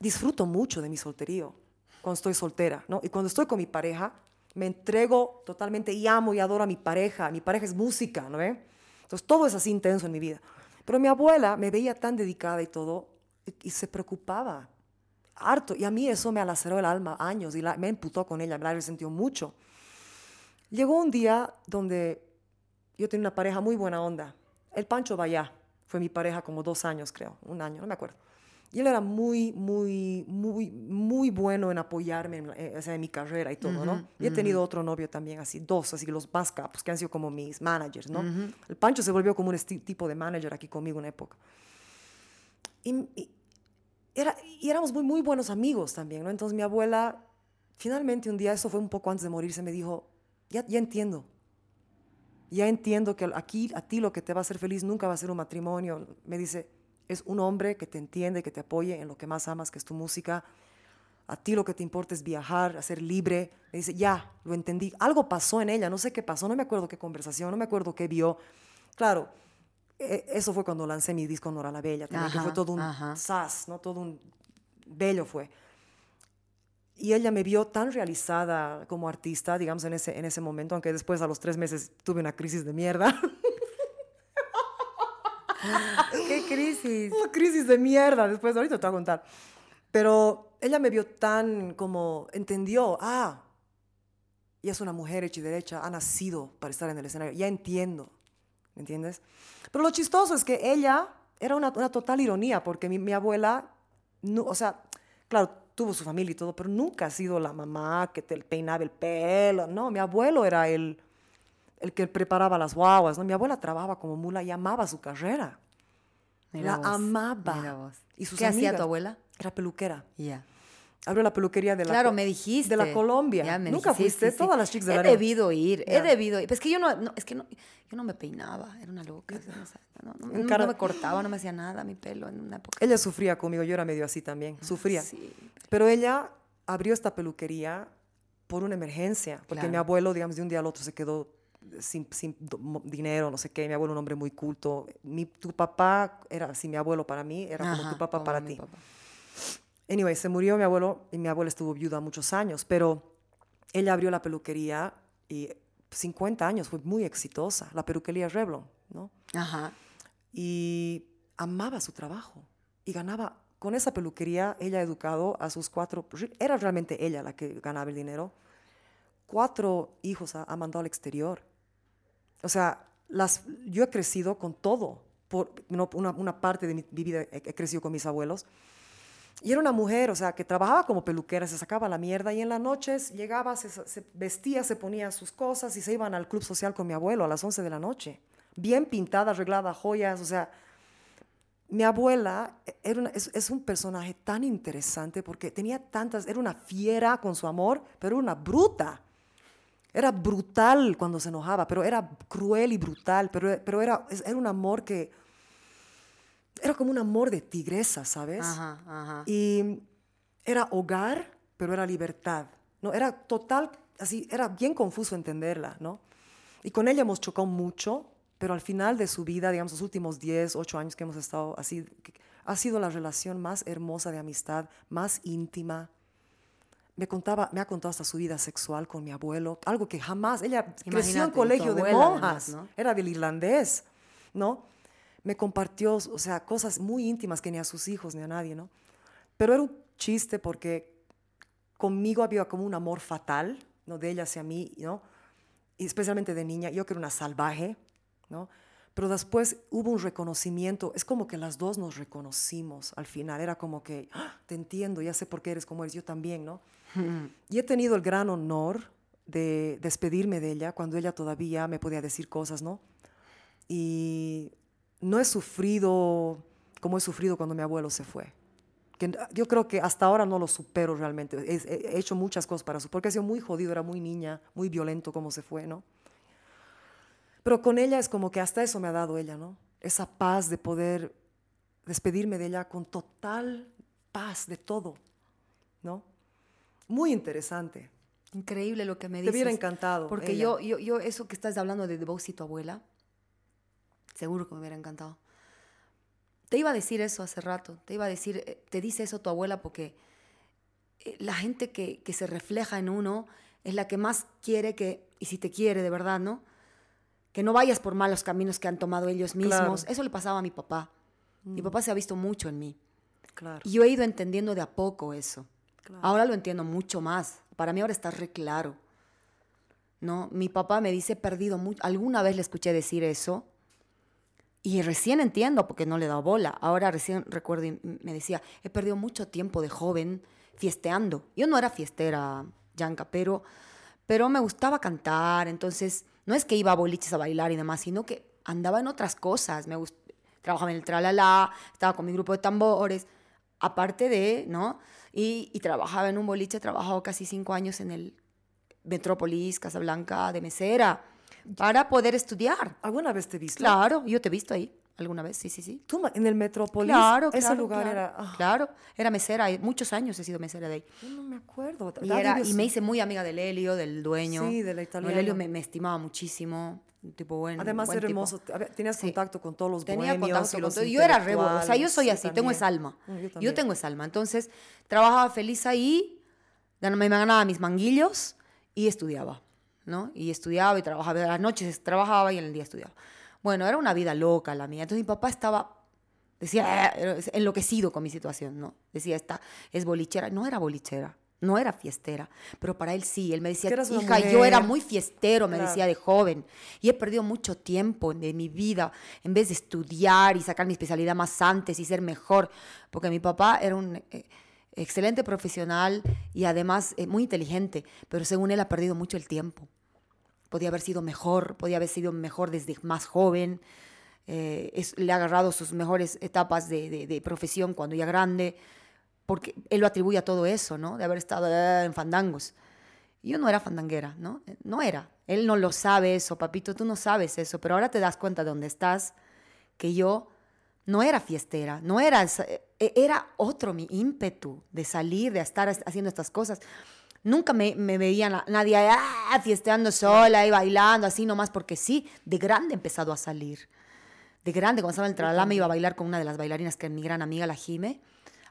Disfruto mucho de mi solterío cuando estoy soltera, ¿no? Y cuando estoy con mi pareja, me entrego totalmente y amo y adoro a mi pareja. Mi pareja es música, ¿no ve? Entonces todo es así intenso en mi vida. Pero mi abuela me veía tan dedicada y todo, y, y se preocupaba harto. Y a mí eso me laceró el alma años y la- me emputó con ella, me la he resentido mucho. Llegó un día donde yo tenía una pareja muy buena onda. El Pancho Bayá fue mi pareja como dos años, creo, un año, no me acuerdo. Y él era muy, muy, muy, muy bueno en apoyarme en, la- eh, en mi carrera y todo, ¿no? Y he tenido otro novio también, así, dos, así, los más capos, que han sido como mis managers, ¿no? El Pancho se volvió como un tipo de manager aquí conmigo una época. Y, y era, y éramos muy, muy buenos amigos también, ¿no? Entonces mi abuela, finalmente un día, eso fue un poco antes de morirse, me dijo, ya, ya entiendo. Ya entiendo que aquí a ti lo que te va a hacer feliz nunca va a ser un matrimonio. Me dice, es un hombre que te entiende, que te apoye en lo que más amas, que es tu música. A ti lo que te importa es viajar, ser libre. Me dice, ya, lo entendí. Algo pasó en ella, no sé qué pasó, no me acuerdo qué conversación, no me acuerdo qué vio. Claro, eh, eso fue cuando lancé mi disco Nora la Bella, también, que fue todo un sas, ¿no? Todo un bello fue. Y ella me vio tan realizada como artista, digamos, en ese, en ese momento, aunque después a los tres meses tuve una crisis de mierda. ¿Qué crisis? una crisis de mierda después, ahorita te voy a contar. Pero ella me vio tan como, entendió, ah, ella es una mujer hecha y derecha, ha nacido para estar en el escenario, ya entiendo, ¿me entiendes? Pero lo chistoso es que ella era una, una total ironía, porque mi, mi abuela, no, o sea, claro, tuvo su familia y todo, pero nunca ha sido la mamá que te peinaba el pelo, no, mi abuelo era el, el que preparaba las guaguas, ¿no? Mi abuela trabajaba como mula y amaba su carrera. Mira la vos, amaba. mira vos. Y sus ¿Qué hacía tu abuela? Era peluquera. Ya. Abrió la peluquería de la Claro, me dijiste. De la Colombia. Ya me Nunca dijiste, fuiste. sí, sí. Todas las chicas de He la arena. debido ir, Ya. he debido ir. Pues que yo no, no, es que no, yo no me peinaba, era una loca. no, no, En no cara- me cortaba, no me hacía nada mi pelo en una época. Ella sufría conmigo, yo era medio así también, sufría. Ah, Sí. Pero ella abrió esta peluquería por una emergencia, porque Claro. mi abuelo, digamos, de un día al otro se quedó sin, sin dinero, no sé qué. Mi abuelo, un hombre muy culto. Mi, tu papá era así, mi abuelo para mí, era como Ajá, tu papá como para ti. papá. Anyway, se murió mi abuelo y mi abuela estuvo viuda muchos años, pero ella abrió la peluquería y 50 años, fue muy exitosa, la peluquería Revlon, ¿no? Ajá. y amaba su trabajo y ganaba con esa peluquería ella ha educado a sus cuatro era realmente ella la que ganaba el dinero cuatro hijos ha, ha mandado al exterior o sea las yo he crecido con todo por no, una, una parte de mi, mi vida he, he crecido con mis abuelos y era una mujer, o sea, que trabajaba como peluquera, se sacaba la mierda y en las noches llegaba, se, vestía, se ponía sus cosas y se iban al club social con mi abuelo a las 11 de la noche. Bien pintada, arreglada, joyas, o sea, mi abuela era una- es, un personaje tan interesante porque tenía tantas, era una fiera con su amor, pero una bruta. Era brutal cuando se enojaba, pero era cruel y brutal, pero, pero era, era un amor que, era como un amor de tigresa, ¿sabes? Ajá, ajá. Y era hogar, pero era libertad. ¿no? Era total, así, era bien confuso entenderla, ¿no? Y con ella hemos chocado mucho, pero al final de su vida, digamos, los últimos 10, 8 años que hemos estado así, ha sido la relación más hermosa de amistad, más íntima. Me, contaba, me ha contado hasta su vida sexual con mi abuelo, algo que jamás, ella creció en Imagínate, colegio de monjas, además, ¿no? era del irlandés, ¿no? Me compartió, o sea, cosas muy íntimas que ni a sus hijos ni a nadie, ¿no? Pero era un chiste porque conmigo había como un amor fatal, ¿no? De ella hacia mí, ¿no? Y especialmente de niña, yo que era una salvaje, ¿no? Pero después hubo un reconocimiento, es como que las dos nos reconocimos al final, era como que, "Ah, te entiendo, ya sé por qué eres como eres, yo también, ¿no? Y he tenido el gran honor de despedirme de ella cuando ella todavía me podía decir cosas, ¿no? Y no he sufrido como he sufrido cuando mi abuelo se fue. Que yo creo que hasta ahora no lo supero realmente. He, he- he hecho muchas cosas para su, porque ha sido muy jodido, era muy niña, muy violento como se fue, ¿no? Pero con ella es como que hasta eso me ha dado ella, ¿no? Esa paz de poder despedirme de ella con total paz de todo, ¿no? Muy interesante. Increíble lo que me Te dices. hubiera encantado, Porque ella. yo, yo, yo, eso que estás hablando de vos y tu abuela, seguro que me hubiera encantado. Te iba a decir eso hace rato. Te iba a decir, eh, te dice eso tu abuela porque eh, la gente que, que se refleja en uno es la que más quiere que, y si te quiere de verdad, ¿no? Que no vayas por malos caminos que han tomado ellos mismos. Claro. Eso le pasaba a mi papá. Mi papá se ha visto mucho en mí. Claro. Y yo he ido entendiendo de a poco eso. Claro. Ahora lo entiendo mucho más. Para mí ahora está re claro. ¿No? Mi papá me dice, perdido mucho. Alguna vez le escuché decir eso. Y recién entiendo porque no le he dado bola. Ahora recién recuerdo y me decía, he perdido mucho tiempo de joven fiesteando. Yo no era fiestera, Yanka, pero, pero me gustaba cantar. Entonces, no es que iba a boliches a bailar y demás, sino que andaba en otras cosas. Me Trabajaba en el tralala, estaba con mi grupo de tambores, aparte de, ¿no? Y, y trabajaba en un boliche, he trabajado casi cinco años en el Metrópolis, Casablanca, de mesera, para poder estudiar. ¿Alguna vez te he visto? Claro, yo te he visto ahí alguna vez, sí, sí, sí. Tú en el Metrópolis, Claro, ese claro, lugar claro. era... ah, Claro, era mesera, muchos años he sido mesera de ahí. yo no me acuerdo. Y, era, y me hice muy amiga del Helio, del dueño. Sí, de la italiana. El Helio me, me estimaba muchísimo, un tipo bueno. Además buen era tipo. hermoso. Tenías Sí. contacto con todos los Tenía bohemios con los. Yo era re o sea, yo soy así, sí, tengo esa alma. Mm, yo Yo, tengo esa alma. Entonces, trabajaba feliz ahí, me ganaba mis manguillos y estudiaba, ¿no? Y estudiaba y trabajaba. A las noches trabajaba y en el día estudiaba. Bueno, era una vida loca la mía. Entonces, mi papá estaba, decía, "Eh", enloquecido con mi situación, ¿no? Decía, esta es bolichera. No era bolichera. No era fiestera, pero para él sí. Él me decía, hija, yo era mujer". muy fiestero, me Claro. decía de joven. Y he perdido mucho tiempo de mi vida en vez de estudiar y sacar mi especialidad más antes y ser mejor. Porque mi papá era un eh, excelente profesional y además eh, muy inteligente, pero según él ha perdido mucho el tiempo. Podía haber sido mejor, podía haber sido mejor desde más joven. eh, le ha agarrado sus mejores etapas de, de- de profesión cuando ya grande, porque él lo atribuye a todo eso, ¿no? De haber estado eh, en fandangos. Yo no era fandanguera, ¿no? Eh, No era. Él no lo sabe eso, papito, tú no sabes eso, pero ahora te das cuenta de dónde estás, que yo no era fiestera, no era, esa- eh, era otro mi ímpetu de salir, de estar haciendo estas cosas. Nunca me, me veía na- nadie ah, fiesteando sola y bailando así nomás porque sí, de grande he empezado a salir. De grande, cuando estaba en el tralala, me iba a bailar con una de las bailarinas que es mi gran amiga, la Jime,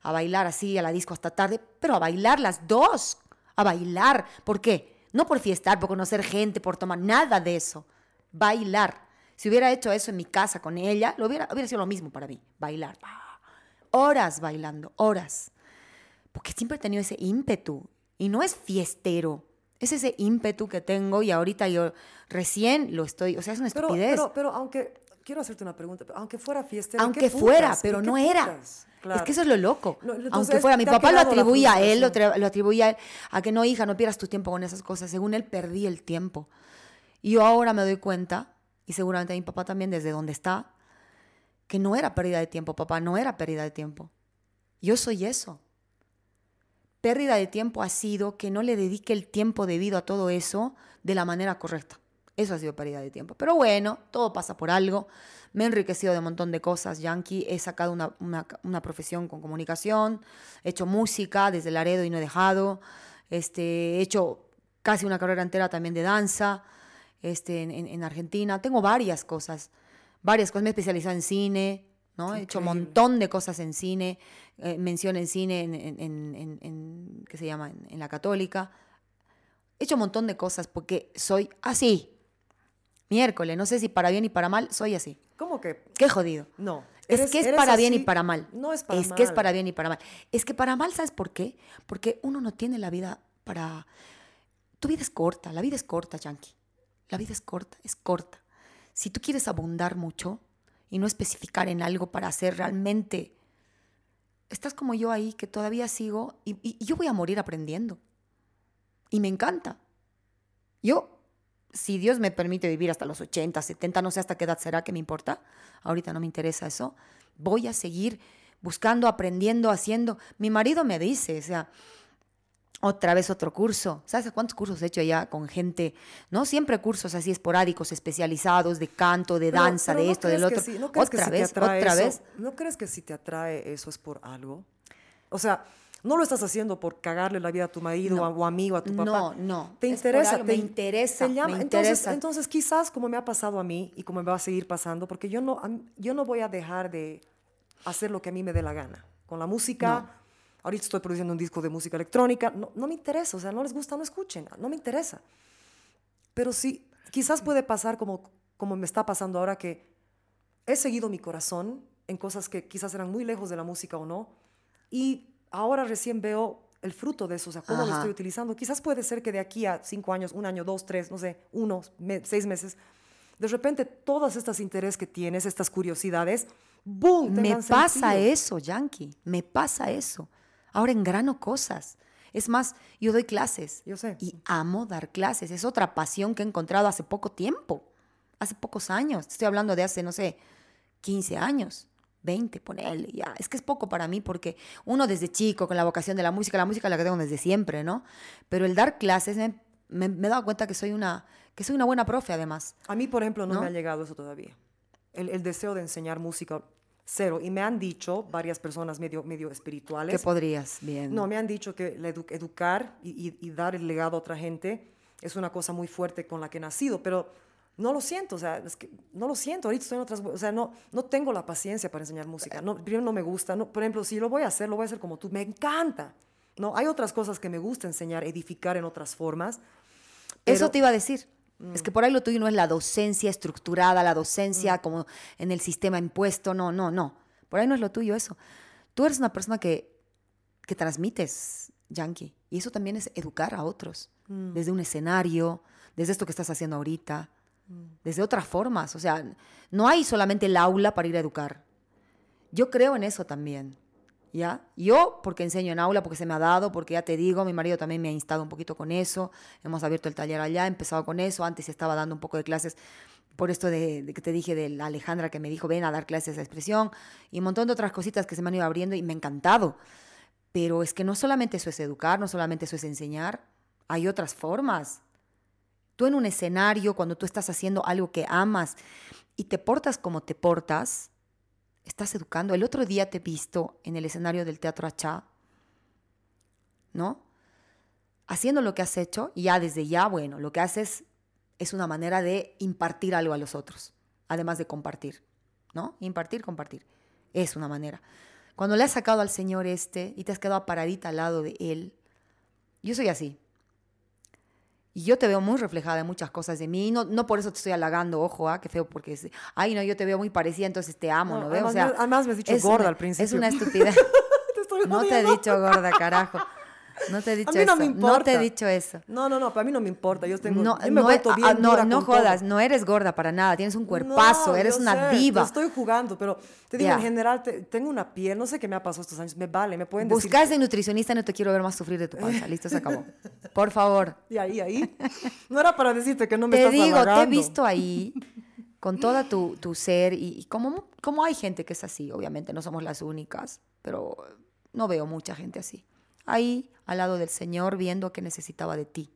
a bailar así a la disco hasta tarde, pero a bailar las dos, a bailar. ¿Por qué? No por fiestar, por conocer gente, por tomar, nada de eso. Bailar. Si hubiera hecho eso en mi casa con ella, lo hubiera, hubiera sido lo mismo para mí, bailar. Ah, Horas bailando, horas. Porque siempre he tenido ese ímpetu. Y no es fiestero. Es ese ímpetu que tengo y ahorita yo recién lo estoy. O sea, es una estupidez. pero, pero aunque, quiero hacerte una pregunta, aunque fuera fiesta, ¿en Aunque qué fuera, putas? pero ¿En qué no era. putas? Es Claro. que eso es lo loco. No, entonces, Aunque fuera, mi papá lo atribuía a él, lo, lo atribuía a él, a que no, hija, no pierdas tu tiempo con esas cosas. Según él, perdí el tiempo. Y yo ahora me doy cuenta, y seguramente mi papá también desde donde está, que no era pérdida de tiempo, papá, no era pérdida de tiempo. Yo soy eso. Pérdida de tiempo ha sido que no le dedique el tiempo debido a todo eso de la manera correcta. Eso ha sido pérdida de tiempo. Pero bueno, todo pasa por algo. Me he enriquecido de un montón de cosas, Yankee. He sacado una, una- una profesión con comunicación. He hecho música desde Laredo y no he dejado. Este, he hecho casi una carrera entera también de danza este, en, en- en Argentina. Tengo varias cosas. Varias cosas. Me he especializado en cine. ¿no? He hecho un montón de cosas en cine. eh, mención en cine en, en- en- ¿qué se llama? En, la católica. He hecho un montón de cosas porque soy así. Miércoles, no sé si para bien y para mal, soy así. ¿Cómo que? Qué jodido. No. Es Eres- que es para bien y así. para mal. No es para Es que es mal. para bien y para mal. Es que para mal, ¿sabes por qué? Porque uno no tiene la vida para... Tu vida es corta, la vida es corta, Yankee. La vida es corta, es corta. Si tú quieres abundar mucho y no especificar en algo para hacer realmente... Estás como yo ahí, que todavía sigo y, yo voy a morir aprendiendo. Y me encanta. Yo, si Dios me permite vivir hasta los 80, 70, no sé hasta qué edad será que me importa, ahorita no me interesa eso, voy a seguir buscando, aprendiendo, haciendo. Mi marido me dice, o sea, otra vez otro curso. ¿Sabes cuántos cursos he hecho ya con gente? No siempre cursos así esporádicos, especializados de canto, de Pero- danza, pero de ¿no esto, del crees que otro. sí- no crees que otra si te vez, atrae otra eso- vez. ¿No crees que si te atrae eso es por algo? O sea, no lo estás haciendo por cagarle la vida a tu marido No. o, amigo, a tu papá. No, no. Te interesa. algo, te me interesa, te llama. me entonces, interesa. entonces, quizás como me ha pasado a mí y como me va a seguir pasando, porque yo no, yo no voy a dejar de hacer lo que a mí me dé la gana. Con la música, ahorita estoy produciendo un disco de música electrónica, no, no me interesa, o sea, no les gusta, no escuchen, no me interesa. Pero sí, quizás puede pasar como, como me está pasando ahora que he seguido mi corazón en cosas que quizás eran muy lejos de la música o no, y ahora recién veo el fruto de eso, o sea, cómo lo Ajá. estoy utilizando. Quizás puede ser que de aquí a cinco años, un año, dos, tres, no sé, uno, me- seis meses, de repente todas estas intereses que tienes, estas curiosidades, ¡boom! Me pasa sentido. eso, Yankee. Me pasa eso. Ahora engrano cosas. Es más, yo doy clases. Yo sé. Y amo dar clases. Es otra pasión que he encontrado hace poco tiempo. Hace pocos años. Estoy hablando de hace, no sé, 15 años. 20, ponele, ya. Es que es poco para mí porque uno desde chico, con la vocación de la música, la música la que tengo desde siempre, ¿no? Pero el dar clases, me, me- me he dado cuenta que soy una, que soy una buena profe, además. A mí, por ejemplo, no, ¿No? me ha llegado eso todavía. El, el deseo de enseñar música, cero. Y me han dicho varias personas medio, medio espirituales. Que podrías, bien. No, me han dicho que edu- educar y, y- y dar el legado a otra gente es una cosa muy fuerte con la que he nacido, pero no lo siento, o sea, es que no lo siento, ahorita estoy en otras, o sea, no, no tengo la paciencia para enseñar música, no, primero no me gusta, no, por ejemplo, si lo voy a hacer, lo voy a hacer como tú, me encanta, ¿no? Hay otras cosas que me gusta enseñar, edificar en otras formas. Eso pero- te iba a decir. Es que por ahí lo tuyo no es la docencia estructurada, la docencia como en el sistema impuesto. No, no, no. Por ahí no es lo tuyo eso. Tú eres una persona que, que transmites, Yankee. Y eso también es educar a otros, Mm. desde un escenario, desde esto que estás haciendo ahorita, Mm. desde otras formas. O sea, no hay solamente el aula para ir a educar. Yo creo en eso también. ¿Ya? Yo, porque enseño en aula, porque se me ha dado, porque ya te digo, mi marido también me ha instado un poquito con eso. Hemos abierto el taller allá, empezado con eso. Antes estaba dando un poco de clases por esto de que te dije de la Alejandra que me dijo, ven a dar clases de expresión y un montón de otras cositas que se me han ido abriendo y me ha encantado. Pero es que no solamente eso es educar, no solamente eso es enseñar, hay otras formas. Tú en un escenario, cuando tú estás haciendo algo que amas y te portas como te portas, estás educando. El otro día te he visto en el escenario del Teatro Achá, ¿no? Haciendo lo que has hecho ya desde ya, bueno, lo que haces es una manera de impartir algo a los otros, además de compartir, ¿no? Impartir, compartir. Es una manera. Cuando le has sacado al Señor este y te has quedado paradita al lado de Él, yo soy así. Y yo te veo muy reflejada en muchas cosas de mí. No, no por eso te estoy halagando, ojo, ah, qué feo, porque es, ay, no, yo te veo muy parecida, entonces te amo, ¿no? No, veo? O además sea, me- además me has dicho gorda una- al principio. Es una estupidez. Te estoy no te he dicho gorda, carajo. No te he dicho mí no eso. me No te importa. he dicho eso. No, no, no, para mí no me importa. Yo tengo. No, yo me no, ah, bien no, dura no con todo. jodas, no eres gorda para nada, tienes un cuerpazo, No, eres una sé, diva. estoy jugando, pero te digo, Ya. en general, te- tengo una piel, no sé qué me ha pasado estos años, me vale, me pueden decir. Buscas de nutricionista, no te quiero ver más sufrir de tu panza. Listo, se acabó. Por favor. Y ahí, ahí. No era para decirte que no me Te estás digo, te he halagando. visto ahí con toda tu, tu ser y, y como, como hay gente que es así, obviamente no somos las únicas, pero no veo mucha gente así. Ahí, al lado del Señor, viendo que necesitaba de ti.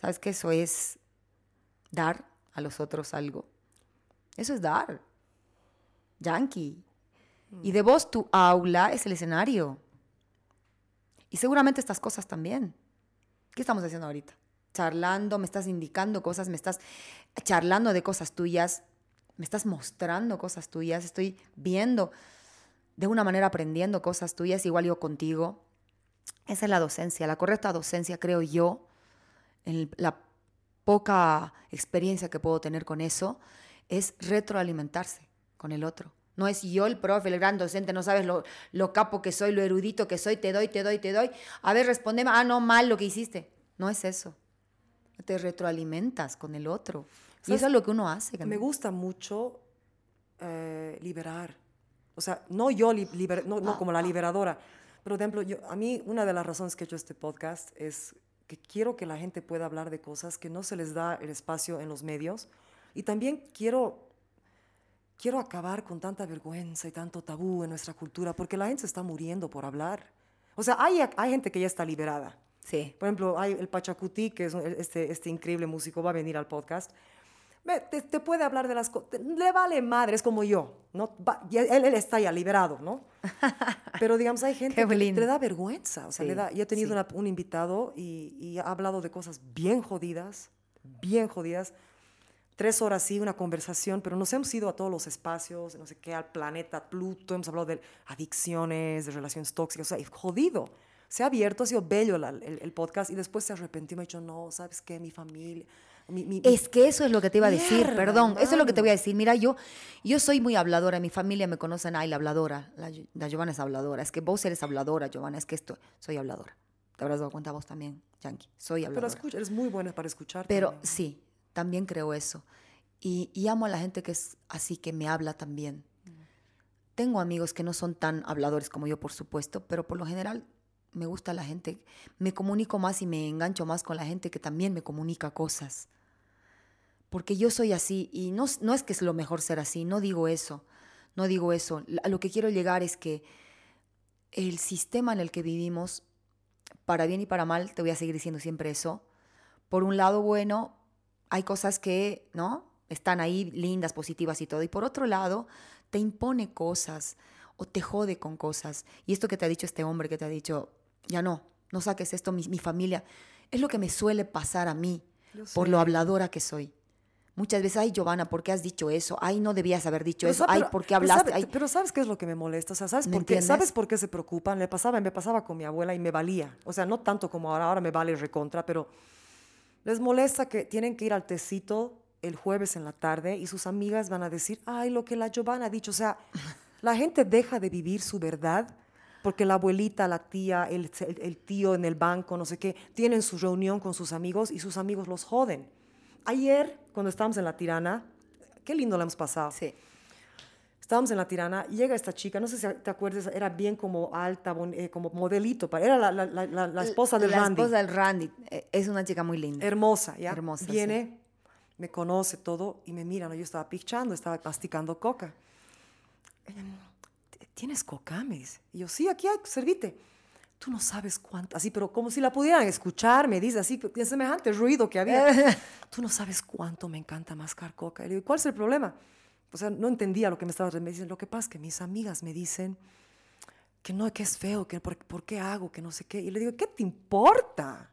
¿Sabes que eso es dar a los otros algo? Eso es dar. Yankee. Y de vos tu aula es el escenario. Y seguramente estas cosas también. ¿Qué estamos haciendo ahorita? Charlando, me estás indicando cosas, me estás charlando de cosas tuyas, me estás mostrando cosas tuyas, estoy viendo de una manera aprendiendo cosas tuyas, igual yo contigo. Esa es la docencia, la correcta docencia, creo yo, en la poca experiencia que puedo tener con eso, es retroalimentarse con el otro. No es yo el profe, el gran docente, no sabes lo, lo capo que soy, lo erudito que soy, te doy, te doy, te doy. A ver, respondeme, ah, no, mal lo que hiciste. No es eso. Te retroalimentas con el otro. Y eso es lo que uno hace. Me gusta mucho eh, liberar. O sea, no yo li- liber- no, no como la liberadora, pero por ejemplo, yo, a mí una de las razones que he hecho este podcast es que quiero que la gente pueda hablar de cosas que no se les da el espacio en los medios y también quiero quiero acabar con tanta vergüenza y tanto tabú en nuestra cultura porque la gente se está muriendo por hablar. O sea, hay, hay gente que ya está liberada. Sí. Por ejemplo, hay el Pachacuti, que es este, este increíble músico, va a venir al podcast. Te, te puede hablar de las cosas. Le vale madre, es como yo. ¿no? Va- él, él está ya liberado, ¿no? Pero digamos, hay gente que le da vergüenza. O sea, Sí, le da, yo he tenido sí. una- un invitado y, y ha hablado de cosas bien jodidas, bien jodidas. Tres horas sí, una conversación, pero nos hemos ido a todos los espacios, no sé qué, al planeta Pluto, hemos hablado de adicciones, de relaciones tóxicas, o sea, jodido. Se ha abierto, ha sido bello la- el, el podcast y después se arrepintió y me ha dicho, no, ¿sabes qué? Mi familia, mi, mi- Es que eso es lo que te iba a decir, Mierda, perdón, eso es lo que te voy a decir. Mira, yo, yo soy muy habladora, mi familia me conocen, ay, la habladora, la, la Giovanna es habladora, es que vos eres habladora, Giovanna, es que esto, soy habladora. Te habrás dado cuenta vos también, Yankee, soy Pero habladora. escucha, eres muy buena para escuchar. Pero también. sí, también creo eso. Y, y amo a la gente que es así, que me habla también. Tengo amigos que no son tan habladores como yo, por supuesto, pero por lo general me gusta la gente. Me comunico más y me engancho más con la gente que también me comunica cosas. Porque yo soy así y no, no es que es lo mejor ser así, no digo eso, no digo eso. A lo que quiero llegar es que el sistema en el que vivimos, para bien y para mal, te voy a seguir diciendo siempre eso, por un lado, bueno, hay cosas que, ¿no? Están ahí lindas, positivas y todo. Y por otro lado, te impone cosas o te jode con cosas. Y esto que te ha dicho este hombre, que te ha dicho, ya no, no saques esto, mi, mi familia, es lo que me suele pasar a mí, por lo habladora que soy. Muchas veces, ay, Giovanna, ¿por qué has dicho eso? Ay, no debías haber dicho Pero eso. Ay, ¿por qué pero hablaste? sabe- pero ¿sabes qué es lo que me molesta? O sea, ¿sabes ¿Me por qué? ¿Sabes por qué se preocupan? Le pasaba, me pasaba con mi abuela y me valía. O sea, no tanto como ahora, ahora me vale recontra, pero les molesta que tienen que ir al tecito el jueves en la tarde y sus amigas van a decir, ay, lo que la Giovanna ha dicho. O sea, la gente deja de vivir su verdad porque la abuelita, la tía, el, el- el tío en el banco, no sé qué, tienen su reunión con sus amigos y sus amigos los joden. Ayer, cuando estábamos en La Tirana, qué lindo la hemos pasado. Sí. Estábamos en La Tirana llega esta chica, no sé si te acuerdas, era bien como alta, bon- eh, como modelito, era la, la- la- la- la esposa del la Randy. esposa del Randy. eh, Es una chica muy linda. Hermosa, ¿ya? Hermosa, Viene, me conoce todo y me mira, ¿no? Yo estaba pichando, estaba masticando coca. ¿Tienes coca? Me dice. Y yo, sí, aquí hay, servite. Tú no sabes cuánto, así, pero como si la pudieran escuchar, me dice así, en semejante ruido que había. Tú no sabes cuánto me encanta mascar coca. Y le digo, ¿cuál es el problema? O sea, no entendía lo que me estaba me dicen. Lo que pasa es que mis amigas me dicen que no, que es feo, que por, por qué hago, que no sé qué. Y le digo, ¿qué te importa?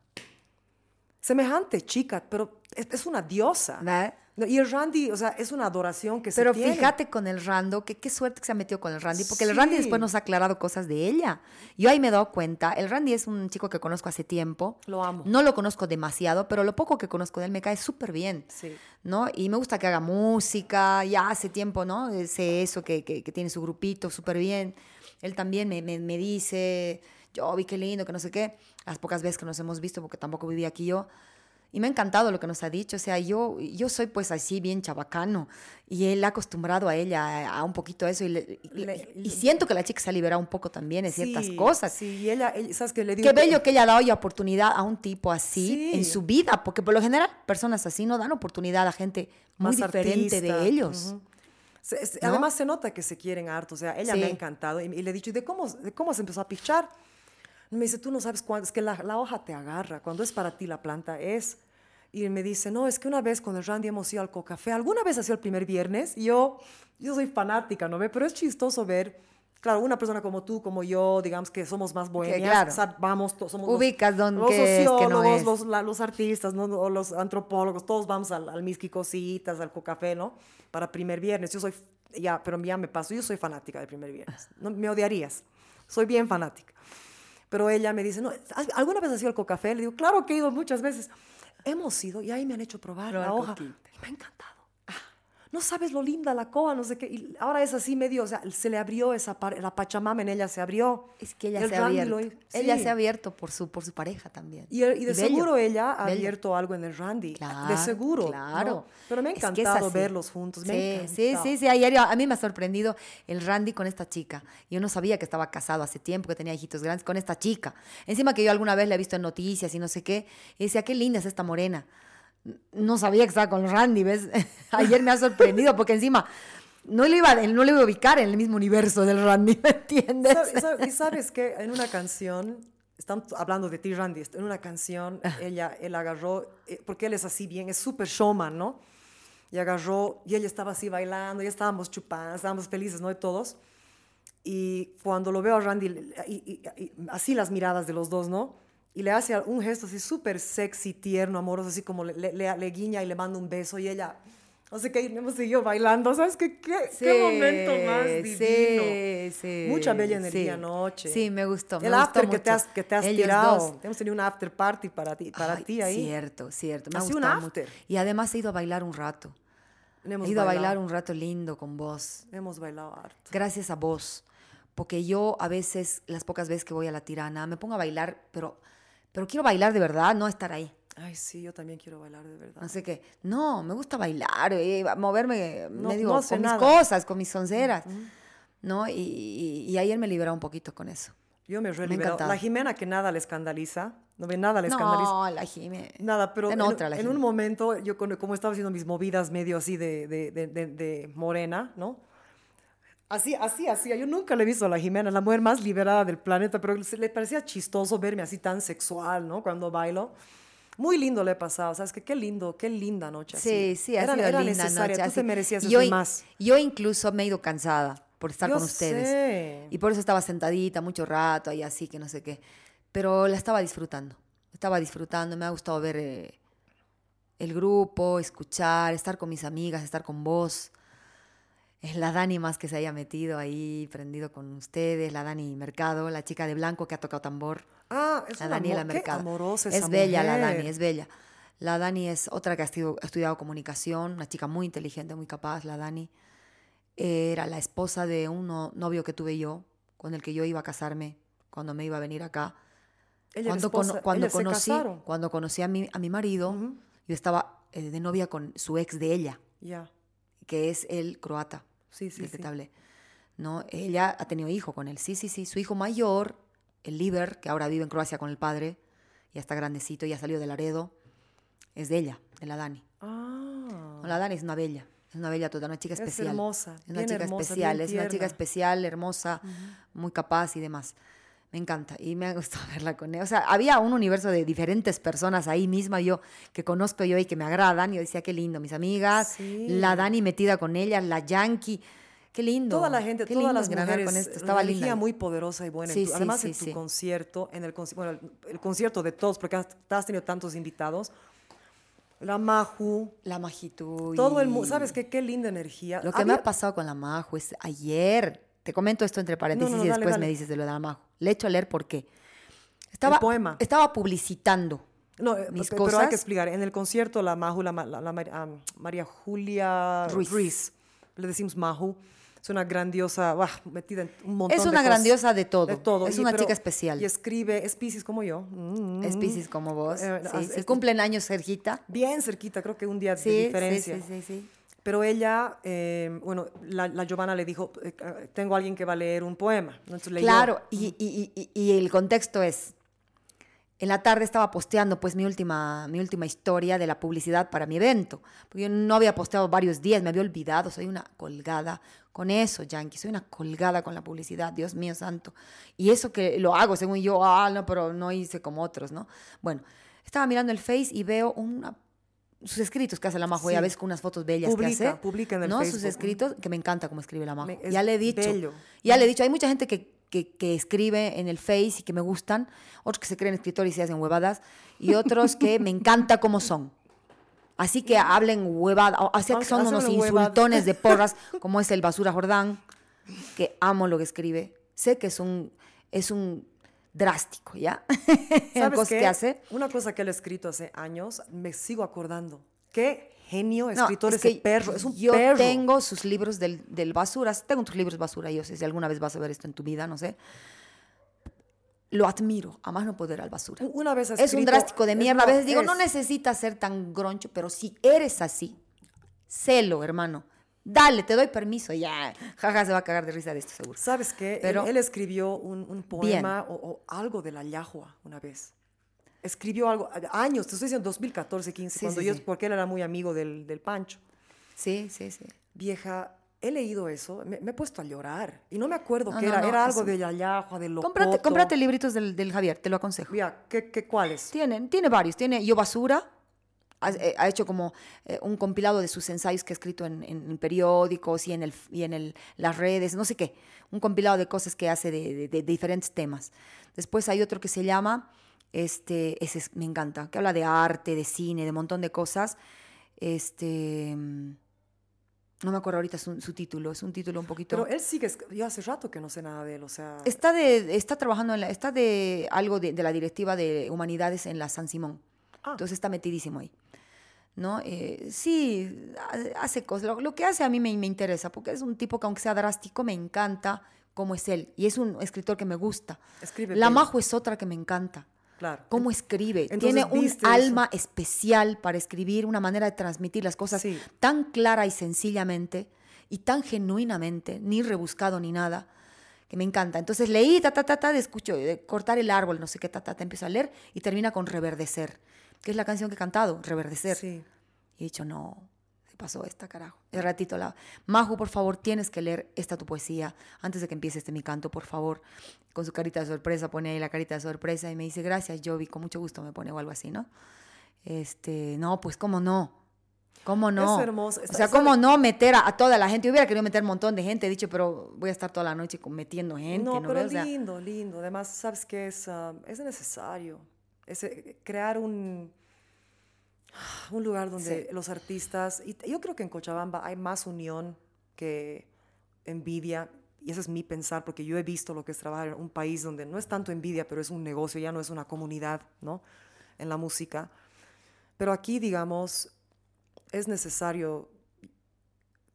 Semejante chica, pero es, es una diosa. ¿Ve? No, Y el Randy, o sea, es una adoración que Pero se tiene. fíjate con el Rando, que qué suerte que se ha metido con el Randy, porque el. Randy después nos ha aclarado cosas de ella. Yo ahí me he dado cuenta, el Randy es un chico que conozco hace tiempo. Lo amo. No lo conozco demasiado, pero lo poco que conozco de él me cae súper bien. Sí. ¿no? Y me gusta que haga música, ya hace tiempo, ¿no? Sé eso, que, que- que tiene su grupito súper bien. Él también me, me- me dice, yo vi qué lindo, que no sé qué, las pocas veces que nos hemos visto, porque tampoco viví aquí yo. Y me ha encantado lo que nos ha dicho, o sea, yo, yo soy pues así bien chabacano y él ha acostumbrado a ella a, a un poquito eso y, le- y- Le- y siento que la chica se ha liberado un poco también en ciertas Sí, cosas. Sí, y ella, ¿sabes qué le digo? Qué bello que ella ha dado oportunidad a un tipo así Sí. en su vida, porque por lo general personas así no dan oportunidad a gente muy más diferente artista. de ellos. Ujú. Se- es- ¿No? Además se nota que se quieren harto, o sea, ella me ha Sí. encantado y, y le he dicho, ¿y de cómo, de cómo se empezó a pichar? Me dice, tú no sabes cuánto, es que la, la hoja te agarra, cuando es para ti la planta es. Y me dice, no, es que una vez con el Randy hemos ido al Cocafé, ¿alguna vez ha sido el primer viernes? Y yo, yo soy fanática, ¿no ve? Pero es chistoso ver, claro, una persona como tú, como yo, digamos que somos más bohemias, claro. o sea, vamos, to- somos los- Ubicas los qué es, qué no sociólogos, es. los, la- los artistas, ¿no? o los antropólogos, todos vamos al, al Miski Cositas, al Cocafé, ¿no? Para primer viernes. Yo soy, ya, pero ya me paso, yo soy fanática del primer viernes. No, me odiarías. Soy bien fanática. Pero ella me dice, no, ¿has- ¿alguna vez has ido al Cocafé? Le digo, claro que he ido muchas veces. Hemos ido y ahí me han hecho probar la hoja. Y me ha encantado. No sabes lo linda la coa, no sé qué. Y ahora es así medio, o sea, se le abrió esa, la pachamama en ella se abrió. Es que ella El se ha Randy abierto. lo- Ella sí. se ha abierto por su, por su pareja también. Y, y de seguro ella ha bello. abierto algo en el Randy. Claro, de seguro. Claro. ¿no? Pero me ha Es que es encantado así. verlos juntos. Me sí, sí, encantado. sí, sí. Ayer a mí me ha sorprendido el Randy con esta chica. Yo no sabía que estaba casado hace tiempo, que tenía hijitos grandes con esta chica. Encima que yo alguna vez la he visto en noticias y no sé qué. Y decía, qué linda es esta morena. No sabía que estaba con Randy, ¿ves? Ayer me ha sorprendido porque encima no le iba, no le iba a ubicar en el mismo universo del Randy, ¿me entiendes? ¿Sabe- sabe- Y sabes que en una canción, están hablando de ti, Randy, en una canción, ella, él agarró, eh, porque él es así bien, es súper showman, ¿no? Y agarró, y ella estaba así bailando, ya estábamos chupando, estábamos felices, ¿no? De todos. Y cuando lo veo a Randy, le- y, y- y así las miradas de los dos, ¿no? Y le hace un gesto así súper sexy, tierno, amoroso, así como le, le- le- guiña y le manda un beso y ella, no sé qué, hemos seguido bailando, ¿sabes qué? ¿Qué, qué momento más divino? Sí, sí. Mucha bella energía sí. anoche. Sí, me gustó. me El gustó after que te mucho. has, que te has Ellos tirado. dos. Hemos tenido un after party para ti, para Ay, ti ahí. Cierto, cierto. Me ha Ha sido un gustado after. mucho. Y además he ido a bailar un rato. Hemos he ido a bailado. bailar un rato lindo con vos. Hemos bailado harto. Gracias a vos. Porque yo a veces, las pocas veces que voy a la tirana, me pongo a bailar, pero, pero quiero bailar de verdad, no estar ahí. Ay, sí, yo también quiero bailar de verdad. No sé qué. No, me gusta bailar, eh, moverme No- medio no hace con mis nada. cosas, con mis sonceras. ¿No? Y, y- y ayer me liberé un poquito con eso. Yo me Me. La Jimena que nada le escandaliza. No ve nada le escandaliza. No, la Jime. Nada, pero En en, otra, un momento, yo como estaba haciendo mis movidas medio así de, de- de- de morena, ¿no? Así, así, así. Yo nunca le he visto a la Jimena, la mujer más liberada del planeta, pero le parecía chistoso verme así tan sexual, ¿no? Cuando bailo. Muy lindo le he pasado, ¿sabes? Que qué lindo, qué linda noche. Sí, así. sí, ha era, sido era linda necesaria. noche. Tú te merecías yo, más. Yo incluso me he ido cansada por estar Yo con ustedes. sé. Y por eso estaba sentadita mucho rato y así, que no sé qué. Pero la estaba disfrutando. Estaba disfrutando, me ha gustado ver eh, el grupo, escuchar, estar con mis amigas, estar con vos. Es la Dani más que se haya metido ahí, prendido con ustedes, la Dani Mercado, la chica de blanco que ha tocado tambor. Ah, es La una Daniela amor- qué Mercado. amorosa es esa bella la. Dani, es bella. La Dani es otra que ha, estu- ha estudiado comunicación, una chica muy inteligente, muy capaz, la Dani. Era la esposa de un no- novio que tuve yo, con el que yo iba a casarme cuando me iba a venir acá. Ella Cuando, esposa- cuando ellas se conocí, cuando conocí a mi, a mi marido, yo estaba eh, de novia con su ex de ella, Ya. que es el croata, Sí, sí, del que sí. te hablé. ¿No? Ella ha tenido hijo con él, sí, sí, sí. Su hijo mayor, el Liber, que ahora vive en Croacia con el padre, ya está grandecito, ya salió de Laredo, es de ella, de la Dani. Ah. La Dani es una bella, es una bella toda, una chica Es especial. hermosa, Es una chica hermosa, especial, es una chica especial, hermosa, muy capaz y demás. Me encanta y me ha gustado verla con él. O sea, había un universo de diferentes personas ahí misma yo que conozco yo y que me agradan. Yo decía, qué lindo, mis amigas, Sí. la Dani metida con ella, la Yankee, qué lindo. Toda la gente, qué todas las mujeres, con esto. una Estaba linda. energía muy poderosa y buena. En Sí, tu- sí, además, en tu concierto, en el, conci- bueno, el, el concierto de todos, porque has, has tenido tantos invitados, la Maju, La Majitu. todo el mundo, ¿sabes qué? Qué linda energía. Lo que me ha pasado con la Majo es ayer. Te comento esto entre paréntesis no, y dale, después dale. me dices de lo de la Majo. Le he hecho a leer por qué. Estaba, poema. Estaba publicitando No, eh, mis pe- pero hay que cosas. explicar. En el concierto, la Maju, la, la- la Mar- ah, María Julia Ruiz. Ruiz. le decimos Maju, es una grandiosa, ¡buah! metida en un montón Es de una cosas. grandiosa de todo. De todo. Es y- una pero- chica especial. Y escribe, es Pisces como yo. Mm, Es. Piscis como vos. Eh, sí, ah, sí. es- Cumplen años Sergita. Bien cerquita, creo que un día Sí, de sí, diferencia. sí, sí, sí. Pero ella, eh, bueno, la, la Giovanna le dijo, eh, eh, tengo alguien que va a leer un poema. Entonces. Claro, y, y- y- y el contexto es, en la tarde estaba posteando pues mi última, mi última historia de la publicidad para mi evento. Porque yo no había posteado varios días, me había olvidado, soy una colgada con eso, Yankee, soy una colgada con la publicidad, Dios mío santo. Y eso que lo hago, según yo, ah, no, pero no hice como otros, ¿no? Bueno, estaba mirando el Face y veo una, sus escritos que hace la Majo, Sí. ya ves con unas fotos bellas Publica, que hace. publica en el ¿no? Sus Facebook. escritos, que me encanta cómo escribe la Majo. Me- es ya le he dicho. bello. Ya le he dicho, hay mucha gente que, que, que escribe en el Face y que me gustan, otros que se creen escritores y se hacen huevadas, y otros que me encanta cómo son. Así que hablen huevadas, o- así que son unos insultones de porras, como es el Basura Jordán, que amo lo que escribe. Sé que es un, es un drástico, ¿ya? ¿Sabes qué? que hace. Una cosa que él ha escrito hace años, me sigo acordando. Qué genio No, escritor es ese que perro. Es un yo perro. tengo sus libros del, del basura, tengo tus libros basura, yo sé si alguna vez vas a ver esto en tu vida, no sé. Lo admiro, a más no poder al basura. Una vez ha Es un escrito- drástico de mierda. A no, veces digo, es- no necesitas ser tan groncho, pero si eres así, celo, hermano. Dale, te doy permiso. Ya, jaja, se va a cagar de risa de esto, seguro. ¿Sabes qué? Él- Pero- él, escribió un, un poema o, o algo de la Yahua una vez. Escribió algo, años, te estoy diciendo 2014, 15, Sí, cuando sí, yo, sí. porque él era muy amigo del, del Pancho. Sí, sí, sí. Vieja, he leído eso, me, me he puesto a llorar. Y no me acuerdo No, qué no, era, no, era algo de la Yahua, de Locoto. Cómprate, cómprate libritos del, del Javier, te lo aconsejo. Mira, ¿qué, qué, ¿cuáles? Tienen, tiene varios. Tiene Yo Basura. Ha, eh, ha hecho como eh, un compilado de sus ensayos que ha escrito en, en periódicos y en, el, y en el, las redes, no sé qué. Un compilado de cosas que hace de, de- de diferentes temas. Después hay otro que se llama, este, ese es- me encanta, que habla de arte, de cine, de un montón de cosas. Este, mm, no me acuerdo ahorita su, su título, es un título un poquito... Pero él sigue, yo hace rato que no sé nada de él, o sea... Está, de, está trabajando en la, está de algo de, de la directiva de humanidades en la San Simón. Ah. Entonces está metidísimo ahí. ¿No? Eh, sí, ha- hace cosas. Lo, lo que hace a mí me, me interesa, porque es un tipo que aunque sea drástico, me encanta cómo es él. Y es un escritor que me gusta. Escribe La bello. Majo es otra que me encanta. Claro. Cómo escribe. Entonces, Tiene un alma especial para escribir, una manera de transmitir las cosas Sí. tan clara y sencillamente y tan genuinamente, ni rebuscado ni nada, que me encanta. Entonces leí, ta, ta, ta, ta, de escucho, de cortar el árbol, no sé qué, ta, ta, ta, empiezo a leer y termina con Reverdecer, que es la canción que he cantado, Reverdecer. Sí. Y he dicho, no, se pasó esta, carajo. El ratito la... Majo, por favor, tienes que leer esta tu poesía antes de que empiece este mi canto, por favor. Con su carita de sorpresa, pone ahí la carita de sorpresa y me dice, gracias, Jovi, con mucho gusto me pone o algo así, ¿no? Este, no, pues, ¿cómo no? ¿Cómo no? Es hermoso. O sea, ¿cómo no meter a, a toda la gente? Yo hubiera querido meter un montón de gente, he dicho, pero voy a estar toda la noche metiendo gente, No, ¿no? pero ves? Lindo, lindo. Además, sabes que es, ah, es necesario es, crear un, un lugar donde los artistas, y yo creo que en Cochabamba hay más unión que envidia, y ese es mi pensar, porque yo he visto lo que es trabajar en un país donde no es tanto envidia, pero es un negocio, ya no es una comunidad, ¿no? En la música. Pero aquí, digamos, es necesario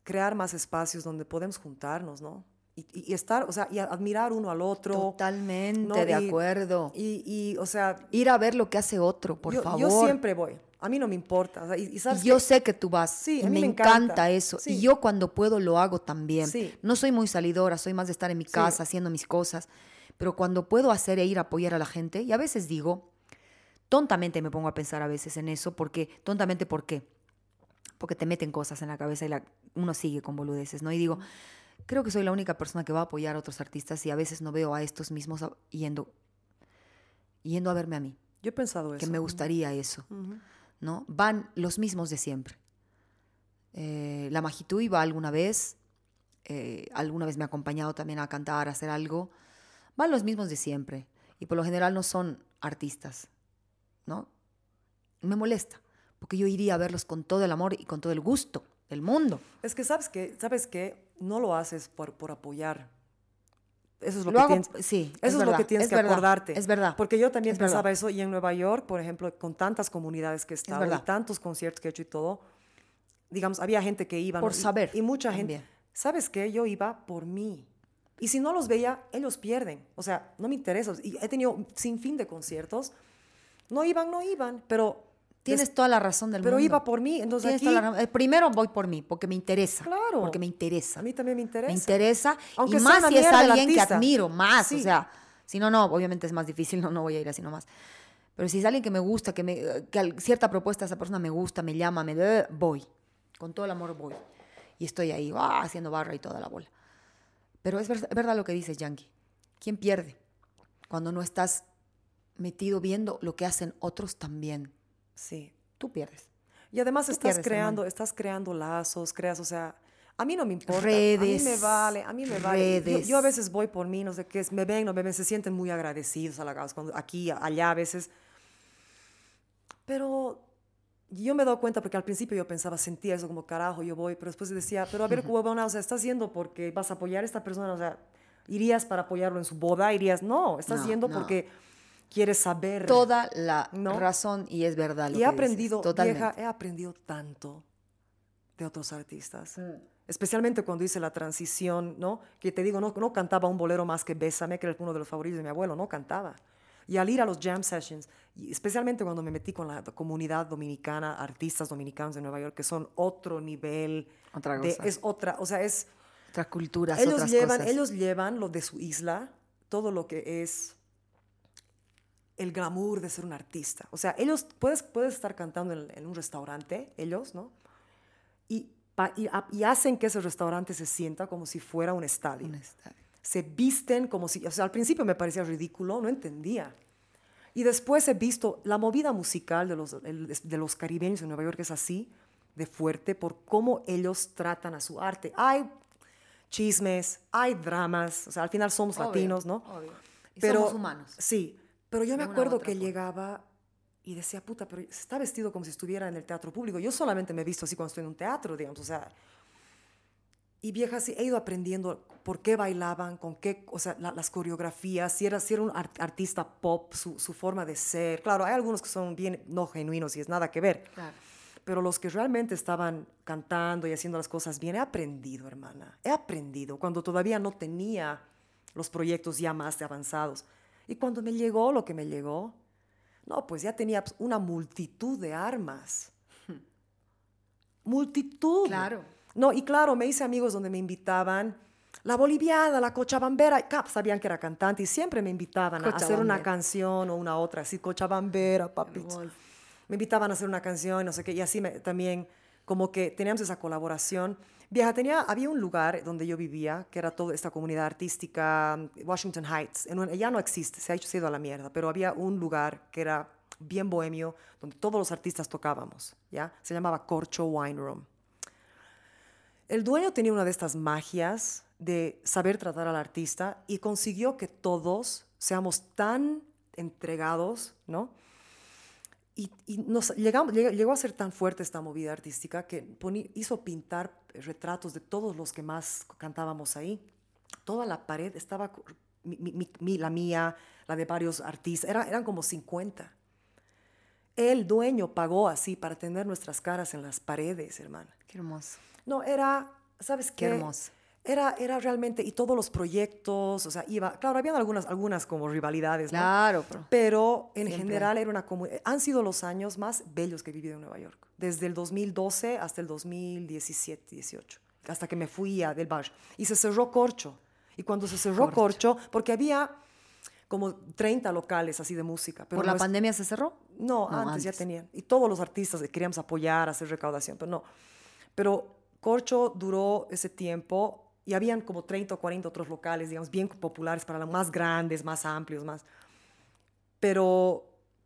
crear más espacios donde podemos juntarnos, ¿no? Y, y- estar, o sea, y admirar uno al otro. Totalmente ¿no? de Y- acuerdo. Y, y, o sea, Ir a ver lo que hace otro, por yo, favor. yo siempre voy. A mí no me importa. o sea, y, sabes yo que- sé que tú vas. Sí, a mí me, me encanta. encanta. eso. Sí. Y yo cuando puedo lo hago también. Sí. No soy muy salidora, soy más de estar en mi casa haciendo mis cosas. Pero cuando puedo hacer e ir a apoyar a la gente, y a veces digo, tontamente me pongo a pensar a veces en eso, porque, tontamente, ¿por qué? Porque te meten cosas en la cabeza y la- uno sigue con boludeces, ¿no? Y digo, creo que soy la única persona que va a apoyar a otros artistas y a veces no veo a estos mismos yendo, yendo a verme a mí, yo he pensado eso. que me gustaría eso. Ujú. ¿no? Van los mismos de siempre. Eh, la Majitu iba alguna vez, eh, alguna vez me ha acompañado también a cantar, a hacer algo. Van los mismos de siempre y por lo general no son artistas, ¿no? Me molesta, porque yo iría a verlos con todo el amor y con todo el gusto del mundo. Es que sabes que, sabes que no lo haces por, por apoyar. Eso es lo, Lo que hago- tienes. sí, Eso es es, lo verdad, que tienes es que verdad, acordarte. es verdad, Porque yo también es verdad. pensaba eso y en Nueva York, por ejemplo, con tantas comunidades que he estado y verdad. tantos conciertos que he hecho y todo, digamos, había gente que iba. Por ¿no? Y- saber Y, mucha gente. ¿Sabes qué? Yo iba por mí. Y si no los veía, ellos pierden. O sea, no me interesa. Y he tenido sin fin de conciertos. No iban, no iban, pero... Tienes toda la razón del Pero mundo. iba por mí, entonces aquí... toda la eh, Primero voy por mí, porque me interesa. Claro. Porque me interesa. A mí también me interesa. Me interesa. Aunque y más si es alguien que admiro, más. O sea, si no, no, obviamente es más difícil, no, no voy a ir así nomás. Pero si es alguien que me gusta, que, me, que cierta propuesta de esa persona me gusta, me llama, me voy. Con todo el amor voy. Y estoy ahí, ah, haciendo barra y toda la bola. Pero es verdad lo que dices, Yankee. ¿Quién pierde? Cuando no estás metido viendo lo que hacen otros también. Sí. Tú pierdes. Y además Tú estás pierdes, creando, hermano. estás creando lazos, creas, o sea, a mí no me importa. Redes, A mí me vale, a mí me vale. Yo, redes. yo a veces voy por mí, no sé qué es, me ven, no me ven, se sienten muy agradecidos, halagados, cuando, aquí, allá a veces. Pero yo me he dado cuenta porque al principio yo pensaba, sentía eso como carajo, yo voy, pero después decía, pero a ver, huevona, o sea, estás yendo porque vas a apoyar a esta persona, o sea, irías para apoyarlo en su boda, irías, no, estás No, yendo no. porque quieres saber. Toda la ¿No? razón y es verdad lo Y que he dices, aprendido, totalmente. vieja, he aprendido tanto de otros artistas. Mm. Especialmente cuando hice la transición, ¿no? Que te digo, no, no cantaba un bolero más que Bésame, que era uno de los favoritos de mi abuelo, no cantaba. Y al ir a los jam sessions, y especialmente cuando me metí con la comunidad dominicana, artistas dominicanos de Nueva York, que son otro nivel, Otra de- cosa. es otra, o sea, es, Otras culturas, ellos otras llevan, cosas. ellos llevan lo de su isla, todo lo que es el glamour de ser un artista. O sea, ellos, puedes, puedes estar cantando en, en un restaurante, ellos, ¿no? Y, pa- y, ha- y hacen que ese restaurante se sienta como si fuera un estadio. Un estadio. Se visten como si, o sea, al principio me parecía ridículo, no entendía. Y después he visto la movida musical de los, de los caribeños en Nueva York es así, de fuerte, por cómo ellos tratan a su arte. Hay chismes, hay dramas, o sea, al final somos Obvio, latinos, ¿no? obvio. Y somos humanos. Sí, pero yo me acuerdo que forma. llegaba y decía, puta, pero está vestido como si estuviera en el teatro público. Yo solamente me he visto así cuando estoy en un teatro, digamos, o sea. Y vieja, sí, he ido aprendiendo por qué bailaban, con qué, o sea, la- las coreografías, si era, si era un ar- artista pop, su, su forma de ser. Claro, hay algunos que son bien no genuinos y es nada que ver. Claro. Pero los que realmente estaban cantando y haciendo las cosas bien, he aprendido, hermana. He aprendido cuando todavía no tenía los proyectos ya más avanzados. Y cuando me llegó lo que me llegó, no, pues ya tenía pues, una multitud de armas. Multitud. Claro. No, y claro, me hice amigos donde me invitaban. La boliviana, la cochabambera, sabían que era cantante y siempre me invitaban a hacer una canción o una otra, así, cochabambera, papito me invitaban a hacer una canción no sé qué, y así me- también como que teníamos esa colaboración. Vieja, tenía, había un lugar donde yo vivía, que era toda esta comunidad artística, Washington Heights, en ya no existe, se ha hecho a la mierda, pero había un lugar que era bien bohemio, donde todos los artistas tocábamos, ¿ya? Se llamaba Corcho Wine Room. El dueño tenía una de estas magias de saber tratar al artista y consiguió que todos seamos tan entregados, ¿no? Y, y nos llegamos, llegó, a ser tan fuerte esta movida artística que poni- hizo pintar retratos de todos los que más cantábamos ahí. Toda la pared estaba, mi- mi- mi- la mía, la de varios artistas, era- eran como 50. El dueño pagó así para tener nuestras caras en las paredes, hermana. Qué hermoso. No, era, ¿sabes qué? Qué hermoso. Era, era realmente, y todos los proyectos, o sea, iba, claro, habían algunas, algunas como rivalidades, ¿no? Claro, pero- Pero en Siempre. general era una comunidad. Han sido los años más bellos que he vivido en Nueva York. Desde el 2012 hasta el 2017, 18. Hasta que me fui a Del Valle. Y se cerró Corcho. Y cuando se cerró Corcho, porque había como 30 locales así de música. Pero ¿Por la no es- pandemia se cerró? no, No, antes, ya antes. tenían. Y todos los artistas queríamos apoyar, hacer recaudación, pero no. Pero Corcho duró ese tiempo y habían como 30 o 40 otros locales, digamos, bien populares para los más grandes, más amplios, más. Pero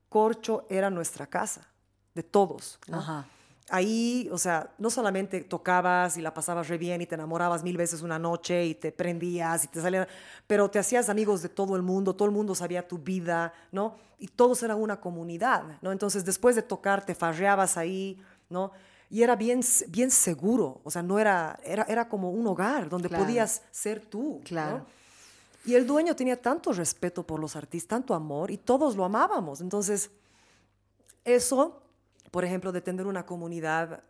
Corcho era nuestra casa, de todos. ¿no? Ajá. Ahí, o sea, no solamente tocabas y la pasabas re bien y te enamorabas mil veces una noche y te prendías y te salían, pero te hacías amigos de todo el mundo, todo el mundo sabía tu vida, ¿no? Y todos eran una comunidad, ¿no? Entonces, después de tocar, te farreabas ahí, ¿no? Y era bien, bien seguro, o sea, no era, era, era como un hogar donde Claro. podías ser tú, ¿no? Claro. Y el dueño tenía tanto respeto por los artistas, tanto amor, y todos lo amábamos. Entonces, eso, por ejemplo, de tener una comunidad,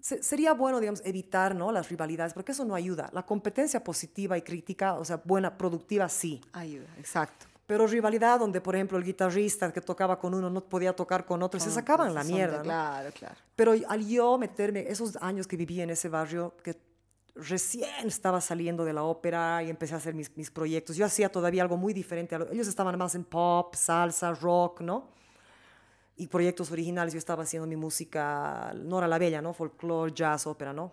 se- sería bueno, digamos, evitar ¿no? las rivalidades, porque eso no ayuda. La competencia positiva y crítica, o sea, buena, productiva, sí. Ayuda, exacto. Pero rivalidad donde, por ejemplo, el guitarrista que tocaba con uno no podía tocar con otro, se sacaban la de- mierda. ¿no? Claro, claro. Pero al yo meterme, esos años que viví en ese barrio, que recién estaba saliendo de la ópera y empecé a hacer mis, mis proyectos, yo hacía todavía algo muy diferente. a lo- Ellos estaban más en pop, salsa, rock, ¿no? Y proyectos originales, yo estaba haciendo mi música, Nora la Bella, ¿no? Folklore, jazz, ópera, ¿no?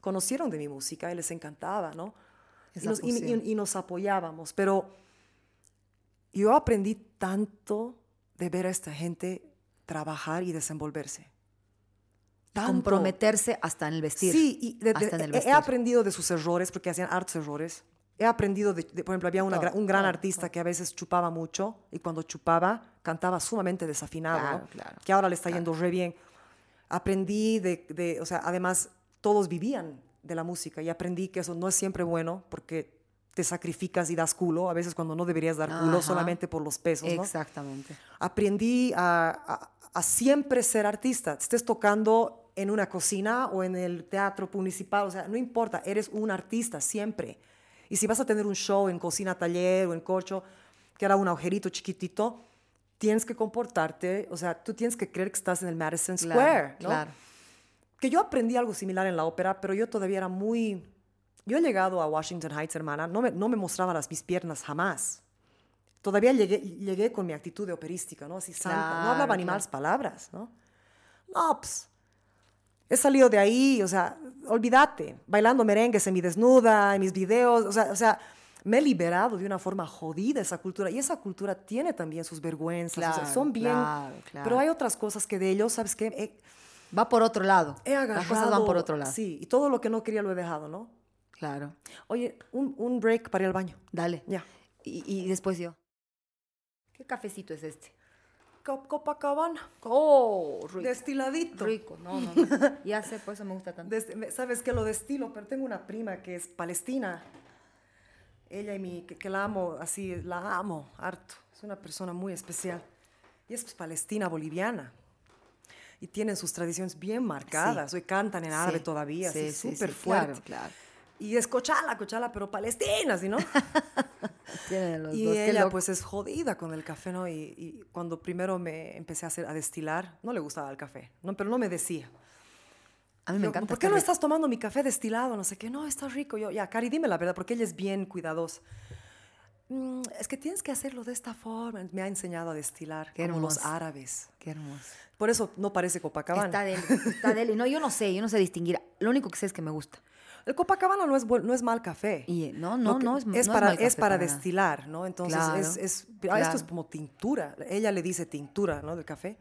Conocieron de mi música y les encantaba, ¿no? Y nos, y- y- y nos apoyábamos, pero yo aprendí tanto de ver a esta gente trabajar y desenvolverse. Tanto. Comprometerse hasta en el vestir. Sí, y de- de- hasta en el he- aprendido de sus errores, porque hacían hartos errores. He aprendido, de, por ejemplo, había una un gran artista que a veces chupaba mucho y cuando chupaba cantaba sumamente desafinado, ¿no? Claro, claro, que ahora le está yendo re bien. Aprendí de, de- o sea, además todos vivían de la música y aprendí que eso no es siempre bueno porque te sacrificas y das culo, a veces cuando no deberías dar culo Ajá. solamente por los pesos, ¿no? Exactamente. aprendí a, a- a siempre ser artista. Estés tocando en una cocina o en el teatro municipal, o sea, no importa, eres un artista siempre. Y si vas a tener un show en cocina taller o en corcho, que era un agujerito chiquitito, tienes que comportarte, o sea, tú tienes que creer que estás en el Madison Claro, Square, ¿no? claro. Que yo aprendí algo similar en la ópera, pero yo todavía era muy... Yo he llegado a Washington Heights, hermana, no me, no me mostraba las, mis piernas jamás. Todavía llegué, llegué con mi actitud de operística, ¿no? Así santa. No hablaba Claro, ni claro. malas palabras, ¿no? No, pues, he salido de ahí, o sea, olvídate, bailando merengue mi desnuda, en mis videos, o sea, o sea, me he liberado de una forma jodida esa cultura. Y esa cultura tiene también sus vergüenzas, o sea, Claro, son bien... claro, claro. Pero hay otras cosas que de ellos, ¿sabes qué? He- Va por otro lado. he agarrado... Las cosas van por otro lado. Sí, y todo lo que no quería lo he dejado, ¿no? Claro. Oye, un, un break para ir al baño. Dale. Ya. Y, y después yo. ¿Qué cafecito es este? Cop- Copacabana. Oh, rico. Destiladito. Rico. No, no, no. Ya sé, por eso me gusta tanto. Desde- Sabes que lo destilo, pero tengo una prima que es palestina. Ella y mi, que, que la amo, así, la amo harto. Es una persona muy especial. Y es pues, palestina, boliviana. Y tienen sus tradiciones bien marcadas. Hoy cantan en árabe Sí, todavía, sí, así, sí, súper sí, fuerte. claro, claro. Y es cochala, cochala, pero palestina, ¿sí no? Tienen los Y dos. Ella loco. pues es jodida con el café, ¿no? Y, y cuando primero me empecé a, hacer, a destilar, no le gustaba el café, ¿no? pero no me decía. A mí me Yo, encanta. ¿Por qué no estás tomando mi café destilado? No sé qué. No, está rico. Yo, ya, Cari, dime la verdad, porque ella es bien cuidadosa. "Mm, es que tienes que hacerlo de esta forma. Me ha enseñado a destilar, Qué como los hermoso. árabes. Qué hermoso. Por eso no parece Copacabana. Está deli, está deli. No, yo no sé, yo no sé distinguir. Lo único que sé es que me gusta. El Copacabana no es, no es mal café. Y no, no, que- no es, no es para, mal es café para nada. destilar, ¿no? Entonces, Claro, es, es- ah, esto es como tintura. Ella le dice tintura, ¿no? Del café.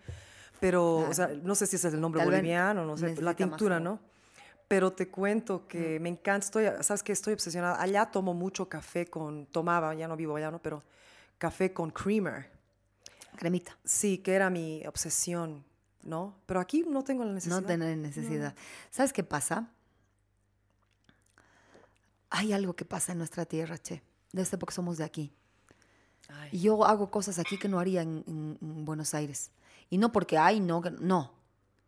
Pero, o sea, no sé si ese es el nombre Tal boliviano, no sé, la tintura. ¿no? Pero te cuento que me encanta, estoy, sabes que estoy obsesionada. Allá tomo mucho café con, tomaba, ya no vivo allá, ¿no? Pero café con creamer. Cremita. Sí, que era mi obsesión, ¿no? Pero aquí no tengo la necesidad. No tener necesidad. ¿Sabes qué pasa? Hay algo que pasa en nuestra tierra, che. Desde porque somos de aquí. Ay. Y yo hago cosas aquí que no haría en, en- en Buenos Aires. Y no porque, ay, no, no.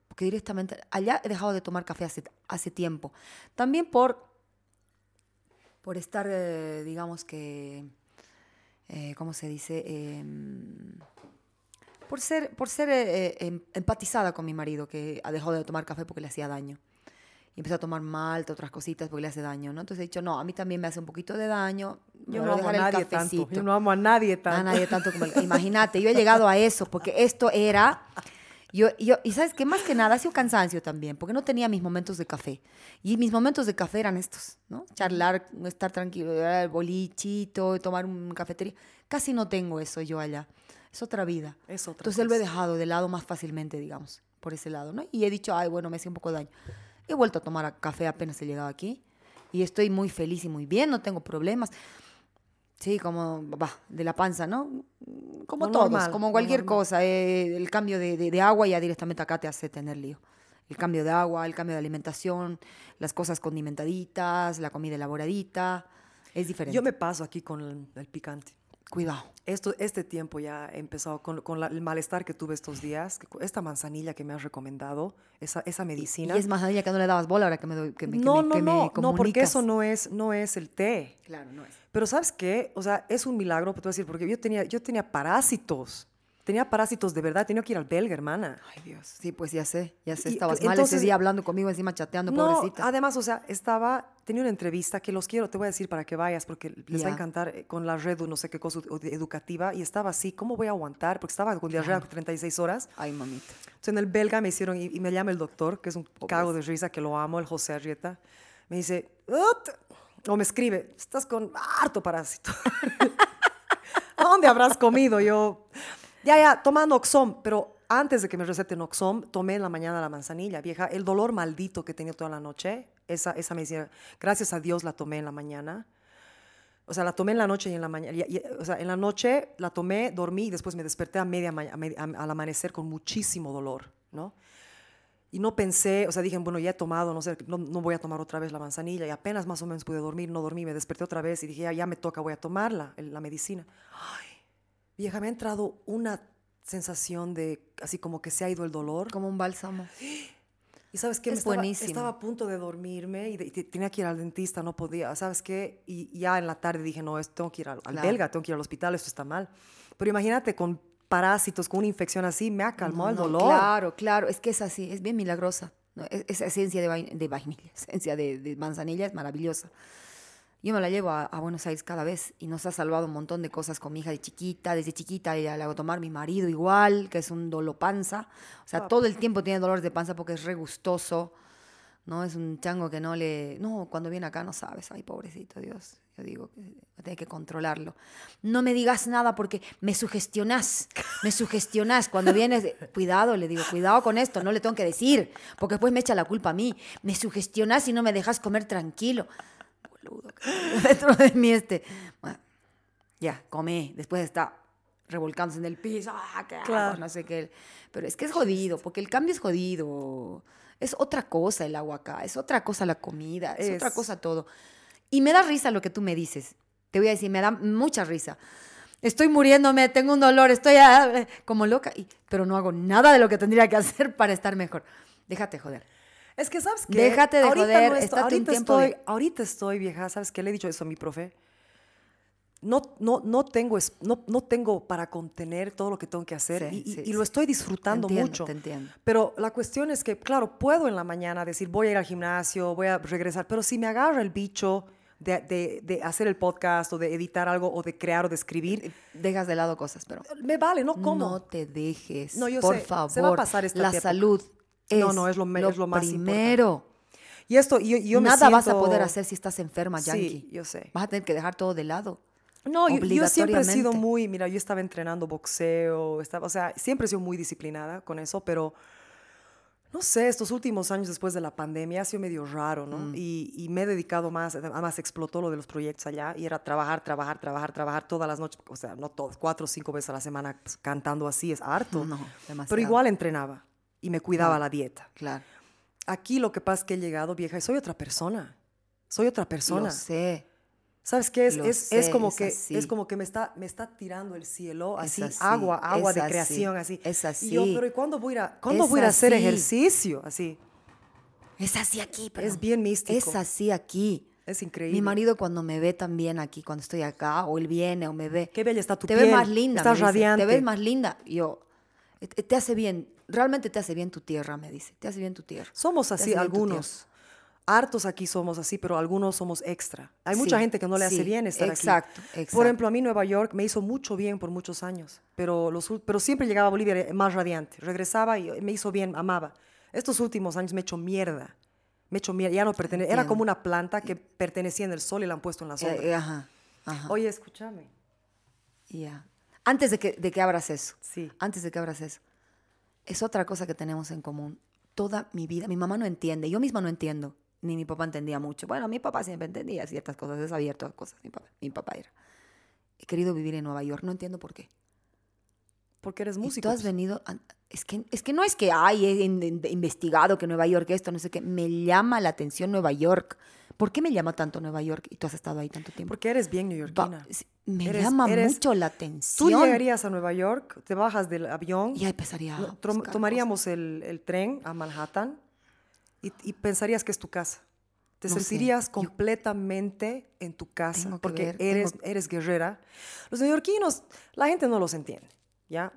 porque directamente allá he dejado de tomar café hace, hace tiempo. También por, por estar, eh, digamos que, eh, ¿cómo se dice? Em, por ser, por ser eh, eh, em- empatizada con mi marido, que ha dejado de tomar café porque le hacía daño. Y empezó a tomar malta, otras cositas porque le hace daño, ¿no? Entonces he dicho, no, a mí también me hace un poquito de daño. Yo no amo a dejar el nadie tanto. Yo no amo a nadie A tanto. nadie tanto como el- Imagínate, yo he llegado a eso, porque esto era. Yo, yo, y sabes que más que nada ha sido cansancio también, porque no tenía mis momentos de café. Y mis momentos de café eran estos, ¿no? Charlar, estar tranquilo, el bolichito, tomar un cafetería. Casi no tengo eso yo allá. Es otra vida. Es otra Entonces lo he cosa. dejado de lado más fácilmente, digamos, por ese lado, ¿no? Y he dicho, ay, bueno, me hacía un poco de daño. He vuelto a tomar a- café apenas he llegado aquí. Y estoy muy feliz y muy bien, no tengo problemas. Sí, como, de la panza, ¿no? Como Lo todos, normal, como cualquier normal. cosa. eh, el cambio de, de- de agua ya directamente acá te hace tener lío. El cambio de agua, el cambio de alimentación, las cosas condimentaditas, la comida elaboradita, es diferente. Yo me paso aquí con el, el picante. Cuidado. Esto, este tiempo ya he empezado con, con la- el malestar que tuve estos días. que Esta manzanilla que me has recomendado, esa, esa medicina. Y es más, ya que no le dabas bola ahora que me, doy, que me, que no, me- no, que me no, no, porque eso no es, no es el té. Claro, no es. Pero ¿sabes qué? O sea, es un milagro, te voy a decir, porque yo tenía, yo tenía parásitos. Tenía parásitos de verdad, tenía que ir al belga, hermana. Ay, Dios. Sí, pues ya sé, ya sé. Y- Estabas mal entonces- ese día hablando conmigo, encima chateando, No, pobrecita. además, o sea, estaba, tenía una entrevista que los quiero, te voy a decir para que vayas, porque les va Ya. a encantar eh, con la red, no sé qué cosa edu- educativa, y estaba así, ¿cómo voy a aguantar? Porque estaba con diarrea 36 horas. Ay, mamita. Entonces en el belga me hicieron, y, y me llama el doctor, que es un cago de risa, que lo amo, el José Arrieta, me dice, "Ut", o me escribe, estás con harto parásito. ¿A dónde habrás comido? Yo, ya, ya, tomando Oxom, pero antes de que me receten Oxom, tomé en la mañana la manzanilla, vieja, el dolor maldito que tenía toda la noche, esa, esa medicina, gracias a Dios la tomé en la mañana. O sea, la tomé en la noche y en la mañana. O sea, en la noche la tomé, dormí y después me desperté a media, a al amanecer con muchísimo dolor, ¿no? Y no pensé, o sea, dije, bueno, ya he tomado, no sé, no, no voy a tomar otra vez la manzanilla. Y apenas más o menos pude dormir, no dormí, me desperté otra vez y dije, ya, ya me toca, voy a tomarla, la medicina. Ay, vieja, me ha entrado una sensación de, así como que se ha ido el dolor. Como un bálsamo. Y sabes qué, Es Me estaba, buenísimo. estaba a punto de dormirme y, de- y te- tenía que ir al dentista, no podía, ¿sabes qué? Y ya en la tarde dije, no, esto, tengo que ir al, al Claro. belga, tengo que ir al hospital, esto está mal. Pero imagínate con parásitos, con una infección así, me ha calmado el No, dolor. Claro, claro, es que es así, es bien milagrosa. ¿no? Es- Esa esencia de, vain- de vainilla, esencia de, de manzanilla es maravillosa. Yo me la llevo a, a Buenos Aires cada vez y nos ha salvado un montón de cosas con mi hija de chiquita. Desde chiquita ella la hago tomar mi marido igual, que es un dolo panza. O sea, todo el tiempo tiene dolores de panza porque es re gustoso. ¿no? Es un chango que no le... No, cuando viene acá no sabes. Ay, pobrecito Dios. Yo digo tiene que controlarlo. No me digas nada porque me sugestionás. Me sugestionás. Cuando vienes, cuidado, le digo, cuidado con esto, no le tengo que decir, porque después me echa la culpa a mí. Me sugestionás y no me dejas comer tranquilo. Dentro de mí este... Bueno, ya, come. Después está revolcándose en el piso. Ah, qué Claro. no sé qué. Pero es que es jodido, porque el cambio es jodido. Es otra cosa el agua acá, es otra cosa la comida, es, otra Es. cosa todo. Y me da risa lo que tú me dices. Te voy a decir, me da mucha risa. Estoy muriéndome, tengo un dolor, estoy ah, como loca, y- pero no hago nada de lo que tendría que hacer para estar mejor. Déjate joder. Es que, ¿sabes qué? Déjate de Ahorita joder, no estoy- ahorita tiempo de- estoy, Ahorita estoy, vieja, ¿sabes qué? Le he dicho eso a mi profe. No, no, no, tengo, no, no tengo para contener todo lo que tengo que hacer Sí, y, y- sí, y lo sí. estoy disfrutando Te entiendo, mucho. te entiendo. Pero la cuestión es que, claro, puedo en la mañana decir, voy a ir al gimnasio, voy a regresar, pero si me agarra el bicho de, de- de hacer el podcast o de editar algo o de crear o de escribir, Dejas de lado cosas, pero me vale, ¿no? ¿Cómo? no te dejes. No, yo por sé, favor. se va a pasar esta La salud es, No, no, es lo es lo más importante. primero. Y esto, yo, yo me Nada vas a siento- poder hacer si estás enferma, Sí, Yankee. yo sé. Vas a tener que dejar todo de lado. No, yo, yo siempre he sido muy, mira, yo estaba entrenando boxeo, estaba, o sea, siempre he sido muy disciplinada con eso, pero no sé, estos últimos años después de la pandemia ha sido medio raro, ¿no? Mm. Y, y me he dedicado más, además explotó lo de los proyectos allá y era trabajar, trabajar, trabajar, trabajar todas las noches, o sea, no todas, cuatro o cinco veces a la semana pues, cantando así, es harto. No, pero demasiado. igual entrenaba y me cuidaba la dieta. Claro. Aquí lo que pasa es que he llegado vieja y soy otra persona. Soy otra persona. Lo sé. ¿Sabes qué es? Es, es sé, como es que así. es como que me está me está tirando el cielo, Es así, así, agua, agua es de así, creación, así. es Y yo, así. pero ¿y cuándo voy a cuándo Es voy a hacer así. ejercicio? Así. Es así aquí, pero Es bien místico. Es así aquí. Es increíble. Mi marido cuando me ve también aquí, cuando estoy acá, o él viene o me ve. Qué bella está tu te piel. ves más linda. Estás me dice, radiante. Te ves más linda. Yo, "Eh, te te hace bien, realmente te hace bien tu tierra, me dice. Te hace bien tu tierra. Somos así algunos. Hartos aquí somos así, pero algunos somos extra. Hay mucha gente que no le hace sí, bien estar exacto, aquí. Por exacto. ejemplo, a mí Nueva York me hizo mucho bien por muchos años, pero, los, pero siempre llegaba a Bolivia eh, más radiante. Regresaba y me hizo bien, amaba. Estos últimos años me he hecho mierda. Me he hecho mierda. Ya no pertenece. Era como una planta que pertenecía en el sol y la han puesto en la sombra. Eh, eh, ajá, ajá. Oye, escúchame. Ya. Antes de que, de que abras eso. Sí. Antes de que abras eso. Es otra cosa que tenemos en común. Toda mi vida, mi mamá no entiende, yo misma no entiendo, ni mi papá entendía mucho. Bueno, mi papá siempre entendía ciertas cosas, es abierto a cosas, mi papá, mi papá era. He querido vivir en Nueva York, no entiendo por qué. Porque eres Y músico. tú has pues. venido, a- es que, es que no es que, ay, he in- in- investigado que Nueva York esto, no sé qué, me llama la atención Nueva York. ¿Por qué me llama tanto Nueva York y tú has estado ahí tanto tiempo? Porque eres bien neoyorquina. me Eres- llama eres- mucho la Tú atención. llegarías a Nueva York, te bajas del avión, y ya empezaría a tomaríamos el, el tren a Manhattan y, y pensarías que es tu casa. Te No sé, sentirías yo- completamente en tu casa porque ver, eres, tengo- eres guerrera. Los neoyorquinos, la gente no los entiende. ¿Ya?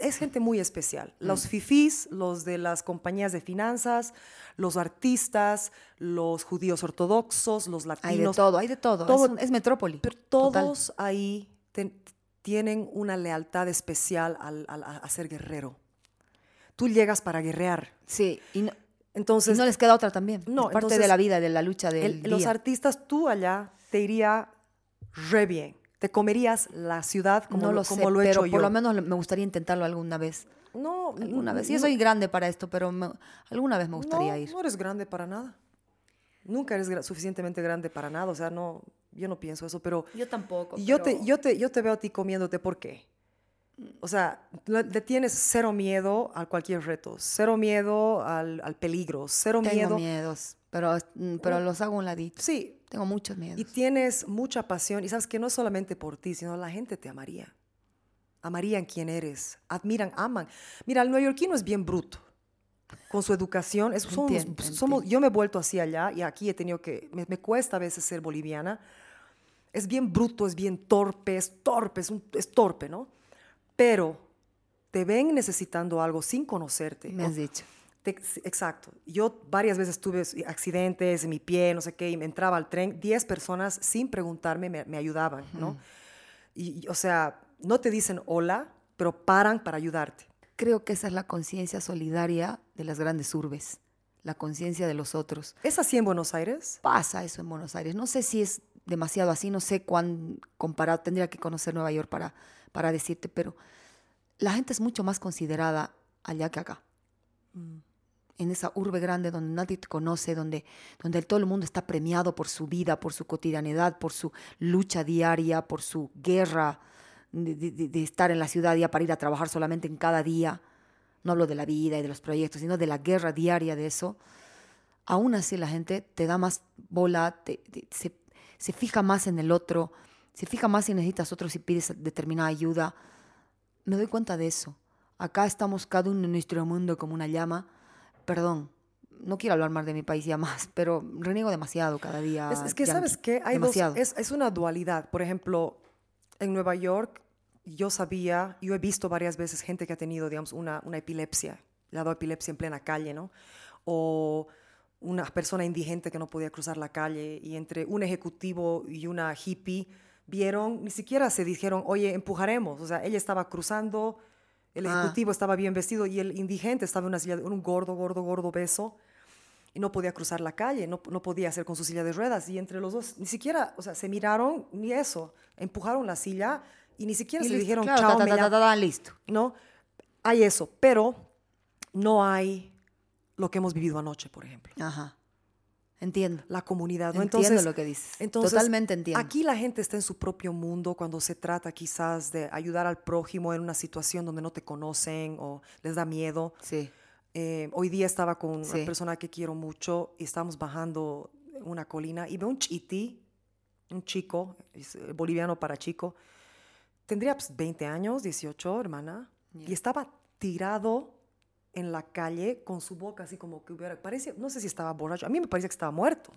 Es gente muy especial. Mm. Los fifís, los de las compañías de finanzas, los artistas, los judíos ortodoxos, los latinos. Hay de todo, hay de todo. todo- es, un- es metrópoli. Pero Total. todos ahí ten- tienen una lealtad especial al, al- a, ser guerrero. Tú llegas para guerrear. Sí, y no, Entonces, y no les queda otra también. No, es parte entonces, de la vida, de la lucha del el- los día. artistas, tú allá te iría re bien. Te comerías la ciudad como, no lo, como sé, lo he pero hecho por lo menos me gustaría intentarlo alguna vez. no, Alguna vez. no, Yo soy grande para esto, pero me- alguna vez me gustaría no, ir. No eres grande para nada. Nunca eres gra- suficientemente grande para nada. O sea, no, yo no pienso eso, pero Yo tampoco. yo te, yo, te, yo te veo a ti comiéndote, ¿por qué? O sea, le tienes cero miedo a cualquier reto, cero miedo al, al peligro, cero tengo miedo. miedos, pero, mm, pero los hago a un ladito. Sí, Tengo muchos miedos. y tienes mucha pasión y sabes que no solamente por ti, sino la gente te amaría. Amarían quién eres, admiran, aman. Mira, el neoyorquino es bien bruto. Con su educación, es- somos, Entiendo, somos- entiendo. yo me he vuelto así allá y aquí he tenido que, me, me cuesta a veces ser boliviana. Es bien bruto, es bien torpe, es torpe, es, un- es torpe, ¿no? Pero te ven necesitando algo sin conocerte. Me has dicho. te- exacto. Yo varias veces tuve accidentes en mi pie, no sé qué, y me entraba al tren. Diez personas sin preguntarme me, me ayudaban, ¿no? Y, y, o sea, no te dicen hola, pero paran para ayudarte. Creo que esa es la conciencia solidaria de las grandes urbes, la conciencia de los otros. ¿Es así en Buenos Aires? Pasa eso en Buenos Aires. No sé si es demasiado así, no sé cuán comparado, tendría que conocer Nueva York para, para decirte, pero la gente es mucho más considerada allá que acá. En esa urbe grande donde nadie te conoce, donde, donde todo el mundo está premiado por su vida, por su cotidianidad, por su lucha diaria, por su guerra de, de- de estar en la ciudad ya para ir a trabajar solamente en cada día. No hablo de la vida y de los proyectos, sino de la guerra diaria de eso aún así la gente te da más bola, te- te- se, se fija más en el otro, se fija más si necesitas otro, si pides determinada ayuda. Me doy cuenta de eso. Acá estamos cada uno en nuestro mundo como una llama. Perdón, no quiero hablar más de mi país ya más, pero reniego demasiado cada día. Es, es que, yankee. ¿sabes qué? Hay dos, es una dualidad. Por ejemplo, en Nueva York, yo sabía, yo he visto varias veces gente que ha tenido, digamos, una, una epilepsia, le ha dado epilepsia en plena calle, ¿no? O una persona indigente que no podía cruzar la calle y entre un ejecutivo y una hippie vieron, ni siquiera se dijeron, oye, empujaremos. O sea, ella estaba cruzando, el Ah. ejecutivo estaba bien vestido y el indigente estaba en una silla, de- un gordo, gordo, gordo beso y no podía cruzar la calle, no, no podía hacer con su silla de ruedas. Y entre los dos, ni siquiera, o sea, se miraron ni eso, empujaron la silla y ni siquiera Y se listo, dijeron, claro, chao, ta, ta, me ta, llamo". ta, ta, listo. ¿no? Hay eso, pero no hay lo que hemos vivido anoche, por ejemplo. Ajá. Entiendo. La comunidad, ¿no? Entiendo Entonces, lo que dices. entonces, Totalmente entiendo. Aquí la gente está en su propio mundo cuando se trata quizás de ayudar al prójimo en una situación donde no te conocen o les da miedo. Sí. Eh, hoy día estaba con Sí. una persona que quiero mucho y estábamos bajando una colina y veo un chiti un chico, eh, boliviano para chico, tendría pues, 20 años, 18, hermana, y estaba tirado en la calle con su boca así como que hubiera, parece, no sé si estaba borracho, a mí me parecía que estaba muerto.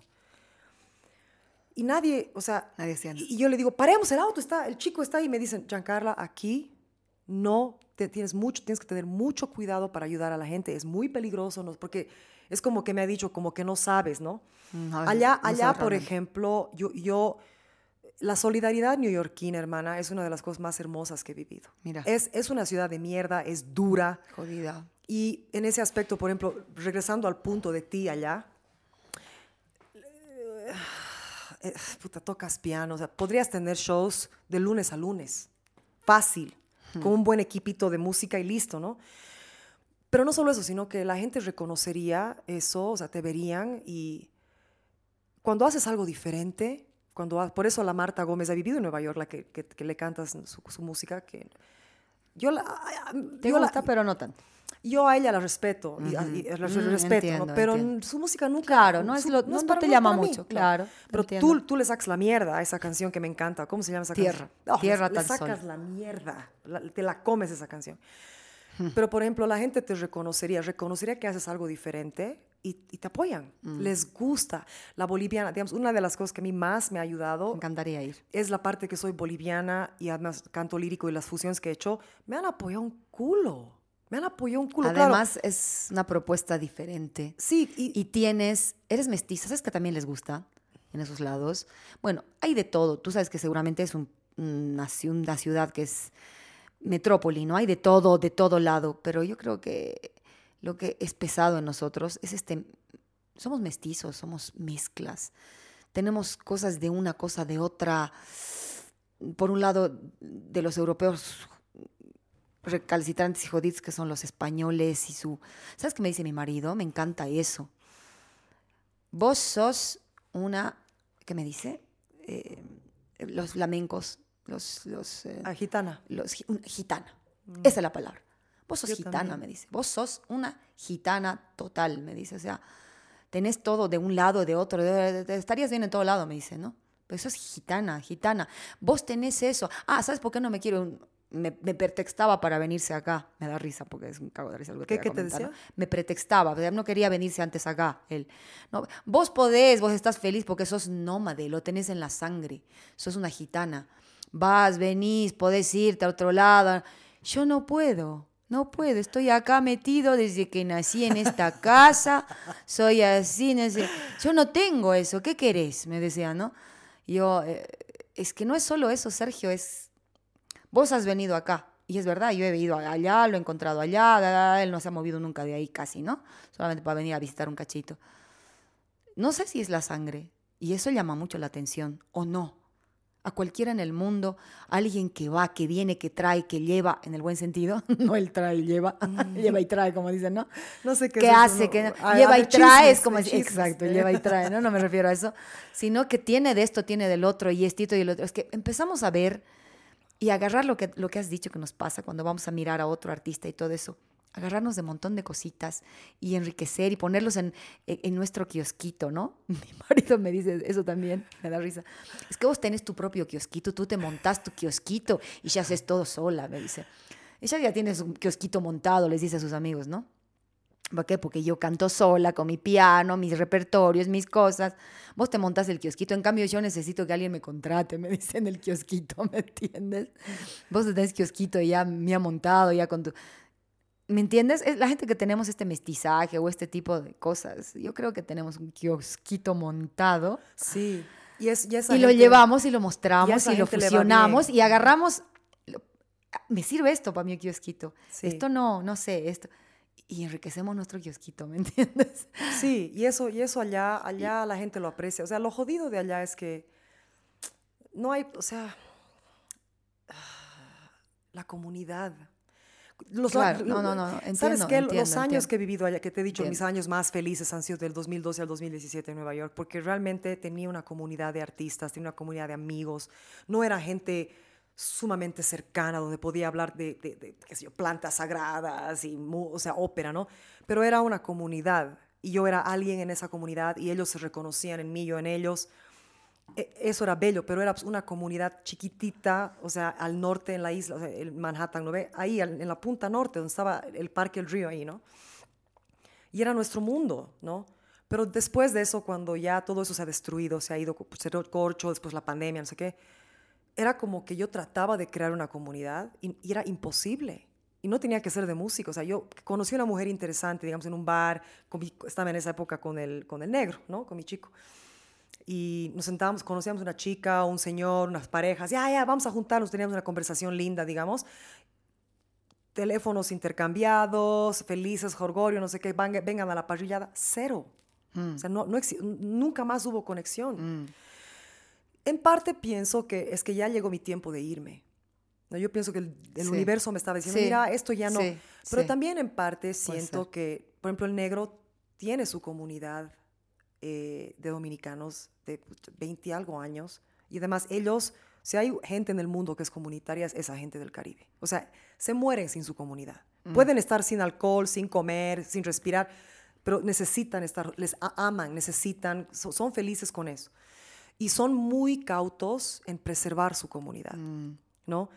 Y nadie, o sea, Nadie hacía nada. y, yo le digo, paremos, el auto está, el chico está ahí, y me dicen, Giancarla, aquí no te, tienes mucho, tienes que tener mucho cuidado para ayudar a la gente, es muy peligroso, ¿no? porque es como que me ha dicho, como que no sabes, ¿no? Mm, a veces Allá, no allá, por realmente. ejemplo, yo, yo, la solidaridad neoyorquina, hermana, es una de las cosas más hermosas que he vivido. Mira. Es, es una ciudad de mierda, es dura. Jodida. Y en ese aspecto, por ejemplo, regresando al punto de ti allá, eh, puta, tocas piano, o sea, podrías tener shows de lunes a lunes, fácil, con un buen equipito de música y listo, ¿no? Pero no solo eso, sino que la gente reconocería eso, o sea, te verían y cuando haces algo diferente, cuando ha- por eso la Marta Gómez ha vivido en Nueva York, la que, que- que le cantas su, su música, que yo la, Te yo la- gusta, pero no tanto. Yo a ella la respeto, y, y la Mm, respeto, entiendo, ¿no? pero entiendo. su música nunca... Claro, no es su- lo- no- no para- te es llama para mí, mucho, claro, Pero tú, tú le sacas la mierda a esa canción que me encanta. ¿Cómo se llama esa Tierra, canción? Tierra le, le sacas sol. la mierda, la- te la comes esa canción. Pero, por ejemplo, la gente te reconocería, reconocería que haces algo diferente y, y te apoyan. Mm. Les gusta. La boliviana, digamos, una de las cosas que a mí más me ha Me ayudado encantaría ir. es la parte que soy boliviana y además canto lírico y las fusiones que he hecho, me han apoyado un culo. Me han apoyado un culo. claro. Además, es una propuesta diferente. sí, y, Y tienes, eres mestiza, ¿sabes que también les gusta en esos lados? Bueno, hay de todo. Tú sabes que seguramente es un- una, una ciudad que es metrópoli, ¿no? Hay de todo, de todo lado. Pero yo creo que lo que es pesado en nosotros es este, somos mestizos, somos mezclas. Tenemos cosas de una, cosa de otra. Por un lado, de los europeos recalcitrantes y jodidos que son los españoles y su... ¿Sabes qué me dice mi marido? Me encanta eso. Vos sos una... ¿Qué me dice? Eh, los flamencos, los... los eh, Ah, gitana. los gitana. Esa es la palabra. Vos sos Yo gitana, también. me dice. Vos sos una gitana total, me dice. O sea, tenés todo de un lado, de otro. de- de- estarías bien en todo lado, me dice, ¿no? Pero sos gitana, gitana. Vos tenés eso. Ah, ¿sabes por qué no me quiero? Me, me pretextaba para venirse acá. Me da risa porque es un cago de risa lo que ¿Qué- te decía? Me pretextaba, o sea, no quería venirse antes acá. Él. No, vos podés, vos estás feliz porque sos nómade, lo tenés en la sangre. Sos una gitana. Vas, venís, podés irte a otro lado. Yo no puedo, no puedo. Estoy acá metido desde que nací en esta casa. Soy así, no sé. Yo no tengo eso. ¿Qué querés? Me decía, ¿no? Yo, eh, es que no es solo eso, Sergio, es vos has venido acá. Y es verdad, yo he ido allá, lo he encontrado allá, da, él no se ha movido nunca de ahí casi, ¿no? Solamente para venir a visitar un cachito. No sé si es la sangre, y eso llama mucho la atención, o no. A cualquiera en el mundo, alguien que va, que viene, que trae, que lleva, en el buen sentido, no el trae y lleva, lleva y trae, como dicen, ¿no? No sé qué ¿Qué es hace? no. que A- a lleva y trae, es como así, chismes. exacto, lleva y trae, ¿no? No me refiero a eso, sino que tiene de esto, tiene del otro, y estito y el otro. Es que empezamos a ver y agarrar lo que, lo que has dicho que nos pasa cuando vamos a mirar a otro artista y todo eso. Agarrarnos de un montón de cositas y enriquecer y ponerlos en, en, nuestro kiosquito, ¿no? Mi marido me dice eso también, me da risa. Es que vos tenés tu propio kiosquito, tú te montás tu kiosquito y ya haces todo sola, me dice. Ella ya tiene su kiosquito montado, les dice a sus amigos, ¿no? ¿Por qué? Porque yo canto sola con mi piano, mis repertorios, mis cosas. Vos te montas el kiosquito. En cambio, yo necesito que alguien me contrate, me dicen el kiosquito, ¿me entiendes? Vos tenés kiosquito ya me ha montado, ya con tu... ¿Me entiendes? Es la gente que tenemos este mestizaje o este tipo de cosas. Yo creo que tenemos un kiosquito montado Sí. Y, es, y y lo llevamos y lo y mostramos esa y, lo fusionamos y agarramos. lo- Me sirve esto para mi kiosquito. Sí. Esto no, no sé, esto. Y enriquecemos nuestro kiosquito, ¿me entiendes? Sí, y eso, y eso allá, allá la gente lo aprecia. O sea, lo jodido de allá es que no hay, o sea, la comunidad. Los, Claro, no, no, no, ¿Sabes entiendo, qué? entiendo, Los años entiendo. que he vivido allá, que te he dicho, mis años más felices han sido del 2012 al 2017 en Nueva York, porque realmente tenía una comunidad de artistas, tenía una comunidad de amigos, no era gente sumamente cercana donde podía hablar de, de- de, qué sé yo, plantas sagradas y, o sea, ópera, ¿no? Pero era una comunidad y yo era alguien en esa comunidad y ellos se reconocían en mí, yo en ellos. e- eso era bello, pero era pues, una comunidad chiquitita, o sea, al norte en la isla, o sea, el Manhattan, ¿no ve? Ahí en la punta norte, donde estaba el Parque El Río ahí, ¿no? Y era nuestro mundo, ¿no? Pero después de eso, cuando ya todo eso se ha destruido, se ha ido, pues, se corcho, después la pandemia, no sé qué, era como que yo trataba de crear una comunidad y, y era imposible. Y no tenía que ser de música. O sea, yo conocí a una mujer interesante, digamos, en un bar, con mi- estaba en esa época con el, con el negro, ¿no? Con mi chico y nos sentábamos, conocíamos una chica, un señor, unas parejas, ya, ya, vamos a juntarnos, teníamos una conversación linda, digamos. Teléfonos intercambiados, felices, jorgorio, no sé qué, vengan a la parrillada, cero. O sea, no, no nunca más hubo conexión. En parte pienso que es que ya llegó mi tiempo de irme. ¿no? Yo pienso que el, el Sí. universo me estaba diciendo, Sí. mira, esto ya no. Sí, Pero también en parte siento que, por ejemplo, el negro tiene su comunidad eh, de dominicanos de 20 y algo años. Y además ellos, si hay gente en el mundo que es comunitaria, es esa gente del Caribe. O sea, se mueren sin su comunidad. Mm. Pueden estar sin alcohol, sin comer, sin respirar, pero necesitan estar, les aman, necesitan, so- son felices con eso. Y son muy cautos en preservar su comunidad, ¿no?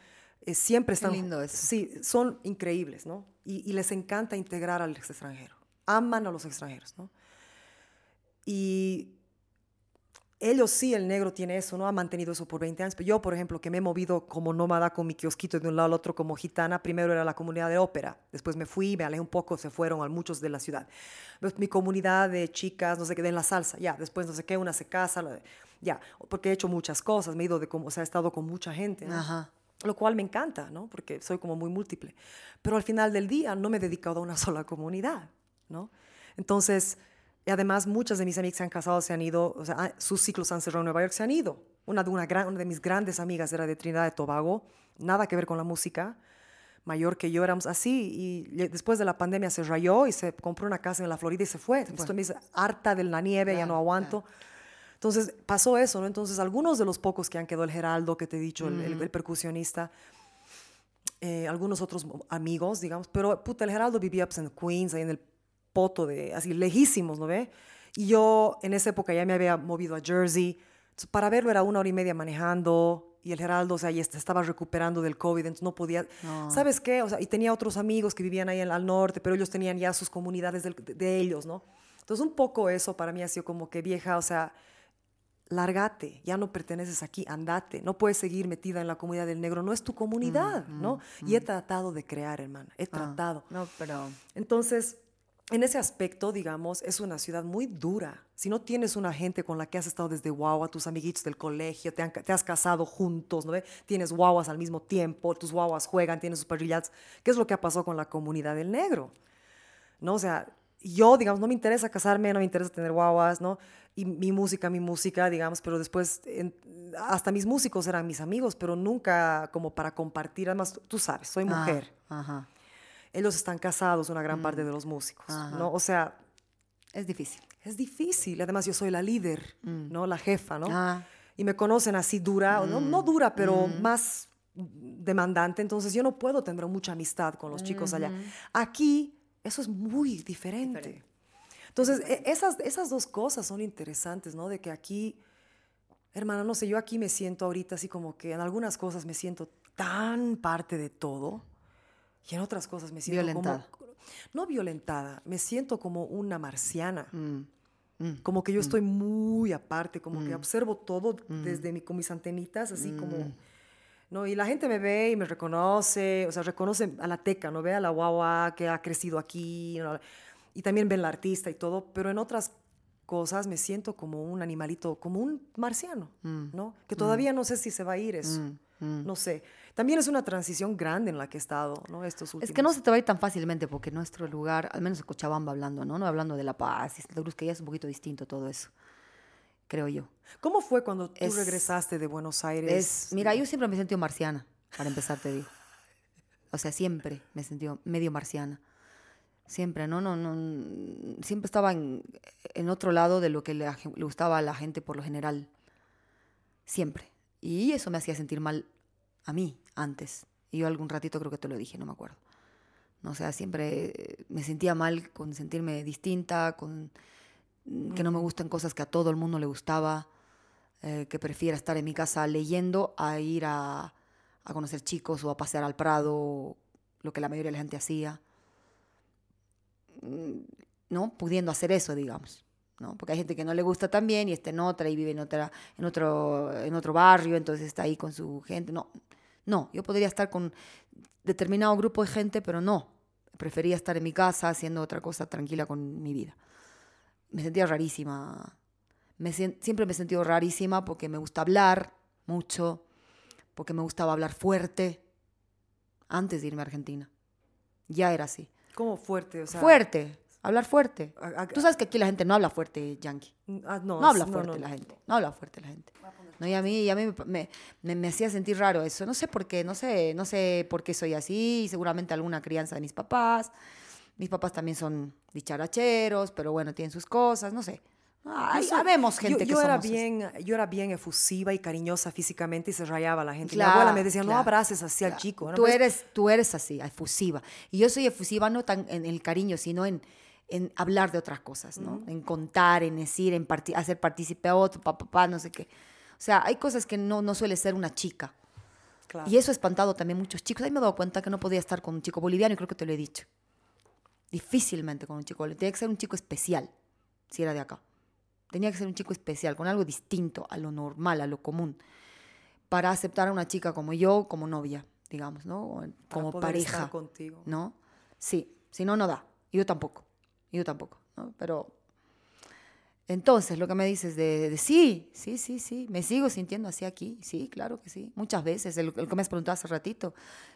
Eh, siempre están... Mm. lindo eso. Sí, son increíbles, ¿no? Y, y les encanta integrar al extranjero. Aman a los extranjeros, ¿no? Y ellos sí, el negro tiene eso, ¿no? Ha mantenido eso por 20 años. Pero yo, por ejemplo, que me he movido como nómada con mi kiosquito de un lado al otro como gitana, primero era la comunidad de ópera. Después me fui, me alejé un poco, se fueron a muchos de la ciudad. Pues, Mi comunidad de chicas, no sé qué, de la salsa, ya. Después no sé qué, una se casa, ya. Porque he hecho muchas cosas, me he ido de como, o sea, he estado con mucha gente, ¿no? Ajá. Lo cual me encanta, ¿no? Porque soy como muy múltiple. Pero al final del día no me he dedicado a una sola comunidad, ¿no? Entonces, y además muchas de mis amigas se han casado, se han ido, o sea, sus ciclos han cerrado en Nueva York, se han ido. Una de, una, gran, una de mis grandes amigas era de Trinidad de Tobago, nada que ver con la música, mayor que yo, éramos así. Y después de la pandemia se rayó y se compró una casa en la Florida y se fue. Estoy me dice, harta de la nieve, ya no aguanto. Entonces pasó eso, ¿no? Entonces algunos de los pocos que han quedado, el Geraldo que te he dicho, el- el, el percusionista, eh, algunos otros amigos, digamos, pero puta, el Geraldo vivía pues, en Queens, ahí en el poto de, así lejísimos, ¿no ve? Y yo en esa época ya me había movido a Jersey, entonces, para verlo era una hora y media manejando, y el Geraldo, o sea, ya est- estaba recuperando del COVID, entonces no podía, ¿sabes qué? O sea, y tenía otros amigos que vivían ahí en- al norte, pero ellos tenían ya sus comunidades del- de, de ellos, ¿no? Entonces un poco eso para mí ha sido como que vieja, o sea, lárgate, ya no perteneces aquí, andate, no puedes seguir metida en la comunidad del negro, no es tu comunidad, ¿no? Y he tratado de crear, hermana, he tratado. No, pero. Entonces, en ese aspecto, digamos, es una ciudad muy dura. Si no tienes una gente con la que has estado desde guagua, tus amiguitos del colegio, te, han te has casado juntos, ¿no? Tienes guaguas al mismo tiempo, tus guaguas juegan, tienes sus parrilladas. ¿Qué es lo que ha pasado con la comunidad del negro? ¿no? O sea, yo, digamos, no me interesa casarme, no me interesa tener guaguas, ¿no? Y mi música, mi música, digamos, pero después, en- hasta mis músicos eran mis amigos, pero nunca como para compartir. Además, tú sabes, soy Ah, mujer. Ajá. Ellos están casados, una gran parte de los músicos, ¿no? O sea, Es difícil. es difícil. Además, yo soy la líder, ¿no? La jefa, ¿no? Ah. Y me conocen así dura, o no, no dura, pero más demandante. Entonces, yo no puedo tener mucha amistad con los chicos allá. Aquí, eso es muy diferente. Entonces, e- esas, esas dos cosas son interesantes, ¿no? De que aquí, hermana, no sé, yo aquí me siento ahorita así como que en algunas cosas me siento tan parte de todo y en otras cosas me siento Violentada. como... No violentada, me siento como una marciana. Mm, mm, Como que yo estoy muy aparte, como que observo todo desde mi, con mis antenitas, así como... ¿no? Y la gente me ve y me reconoce, o sea, reconoce a la teca, ¿no? Ve a la guagua que ha crecido aquí, ¿no? y también ven la artista y todo, pero en otras cosas me siento como un animalito, como un marciano, ¿no? Que todavía no sé si se va a ir eso, no sé. También es una transición grande en la que he estado, ¿no? Estos últimos. Es que no se te va a ir tan fácilmente porque nuestro lugar, al menos en Cochabamba hablando, ¿no? No hablando de La Paz y Santa Cruz, que ya es un poquito distinto todo eso, creo yo. ¿Cómo fue cuando tú Es- regresaste de Buenos Aires? Es, mira, yo siempre me he sentido marciana, para empezar te digo. O sea, siempre me he sentido medio marciana. Siempre, ¿no? no, no siempre estaba en, en otro lado de lo que le, le gustaba a la gente por lo general. Siempre. Y eso me hacía sentir mal a mí antes. Y yo algún ratito creo que te lo dije, no me acuerdo. No, o sea, siempre eh, me sentía mal con sentirme distinta, con mm, que no me gustan cosas que a todo el mundo le gustaba. eh, que prefiera estar en mi casa leyendo a ir a, a conocer chicos o a pasear al Prado, lo que la mayoría de la gente hacía. Mm, ¿No? Pudiendo hacer eso, digamos. ¿No? Porque hay gente que no le gusta también y está en otra y vive en, otra, en, otro, en otro barrio, entonces está ahí con su gente. No, no, yo podría estar con determinado grupo de gente, pero no. Prefería estar en mi casa haciendo otra cosa tranquila con mi vida. Me sentía rarísima. Me, siempre me he sentido rarísima porque me gusta hablar mucho, porque me gustaba hablar fuerte antes de irme a Argentina. Ya era así. ¿Cómo fuerte? O sea, fuerte, hablar fuerte. a- a- Tú sabes que aquí la gente no habla fuerte, Yankee. Ah, no, No habla no, fuerte no, la no. gente. No habla fuerte la gente. No, y a mí, y a mí me, me- me- me hacía sentir raro eso. No sé por qué, no sé, no sé por qué soy así. Seguramente alguna crianza de mis papás. Mis papás también son dicharacheros, pero bueno, tienen sus cosas, no sé. Ay, Yo soy- habemos yo- gente yo, que era somos así. bien, yo era bien efusiva y cariñosa físicamente y se rayaba la gente. Claro, mi abuela me decía, no claro, abraces así al chico. ¿no? Tú eres, tú eres así, efusiva. Y yo soy efusiva no tan en el cariño, sino en, en hablar de otras cosas, ¿no? En contar, en decir, en parti- hacer partícipe a otro, papá, papá, no sé qué. O sea, hay cosas que no, no suele ser una chica. claro. Y eso ha espantado también muchos chicos. Ahí me he dado cuenta que no podía estar con un chico boliviano y creo que te lo he dicho. Difícilmente con un chico boliviano. Tenía que ser un chico especial, si era de acá. Tenía que ser un chico especial, con algo distinto a lo normal, a lo común, para aceptar a una chica como yo, como novia, digamos, ¿no? O para Como poder estar pareja. contigo. ¿no? Sí, si no, no da. Yo tampoco, y yo tampoco, ¿no? Pero entonces lo que me dices de, de sí, sí, sí, sí, me sigo sintiendo así aquí, sí, claro que sí, muchas veces, el, el que me has preguntado hace ratito,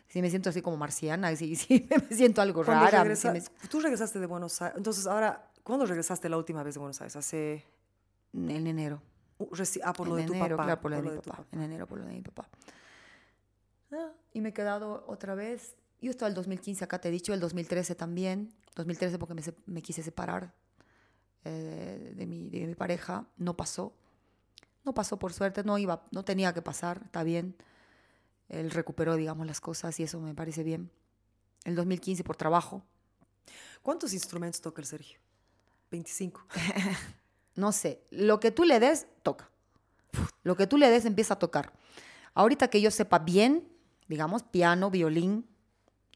si me siento así como marciana, sí, sí, me siento algo Cuando rara. regresa- me- Tú regresaste de Buenos Aires. Entonces, ahora, ¿cuándo regresaste la última vez de Buenos Aires? Hace. en enero. uh, ah, por lo en de tu papá. claro, por lo de mi papá. En enero, por lo de mi papá. Ah, y me he quedado otra vez. Yo estaba el 2015 acá, te he dicho, el 2013 también. 2013 porque me, me quise separar eh, de, mi, de mi pareja. No pasó. No pasó por suerte, no iba, no tenía que pasar, está bien. Él recuperó, digamos, las cosas y eso me parece bien. El 2015 por trabajo. ¿Cuántos instrumentos toca el Sergio? 25. No sé, lo que tú le des, toca. Lo que tú le des, empieza a tocar. Ahorita que yo sepa bien, digamos, piano, violín,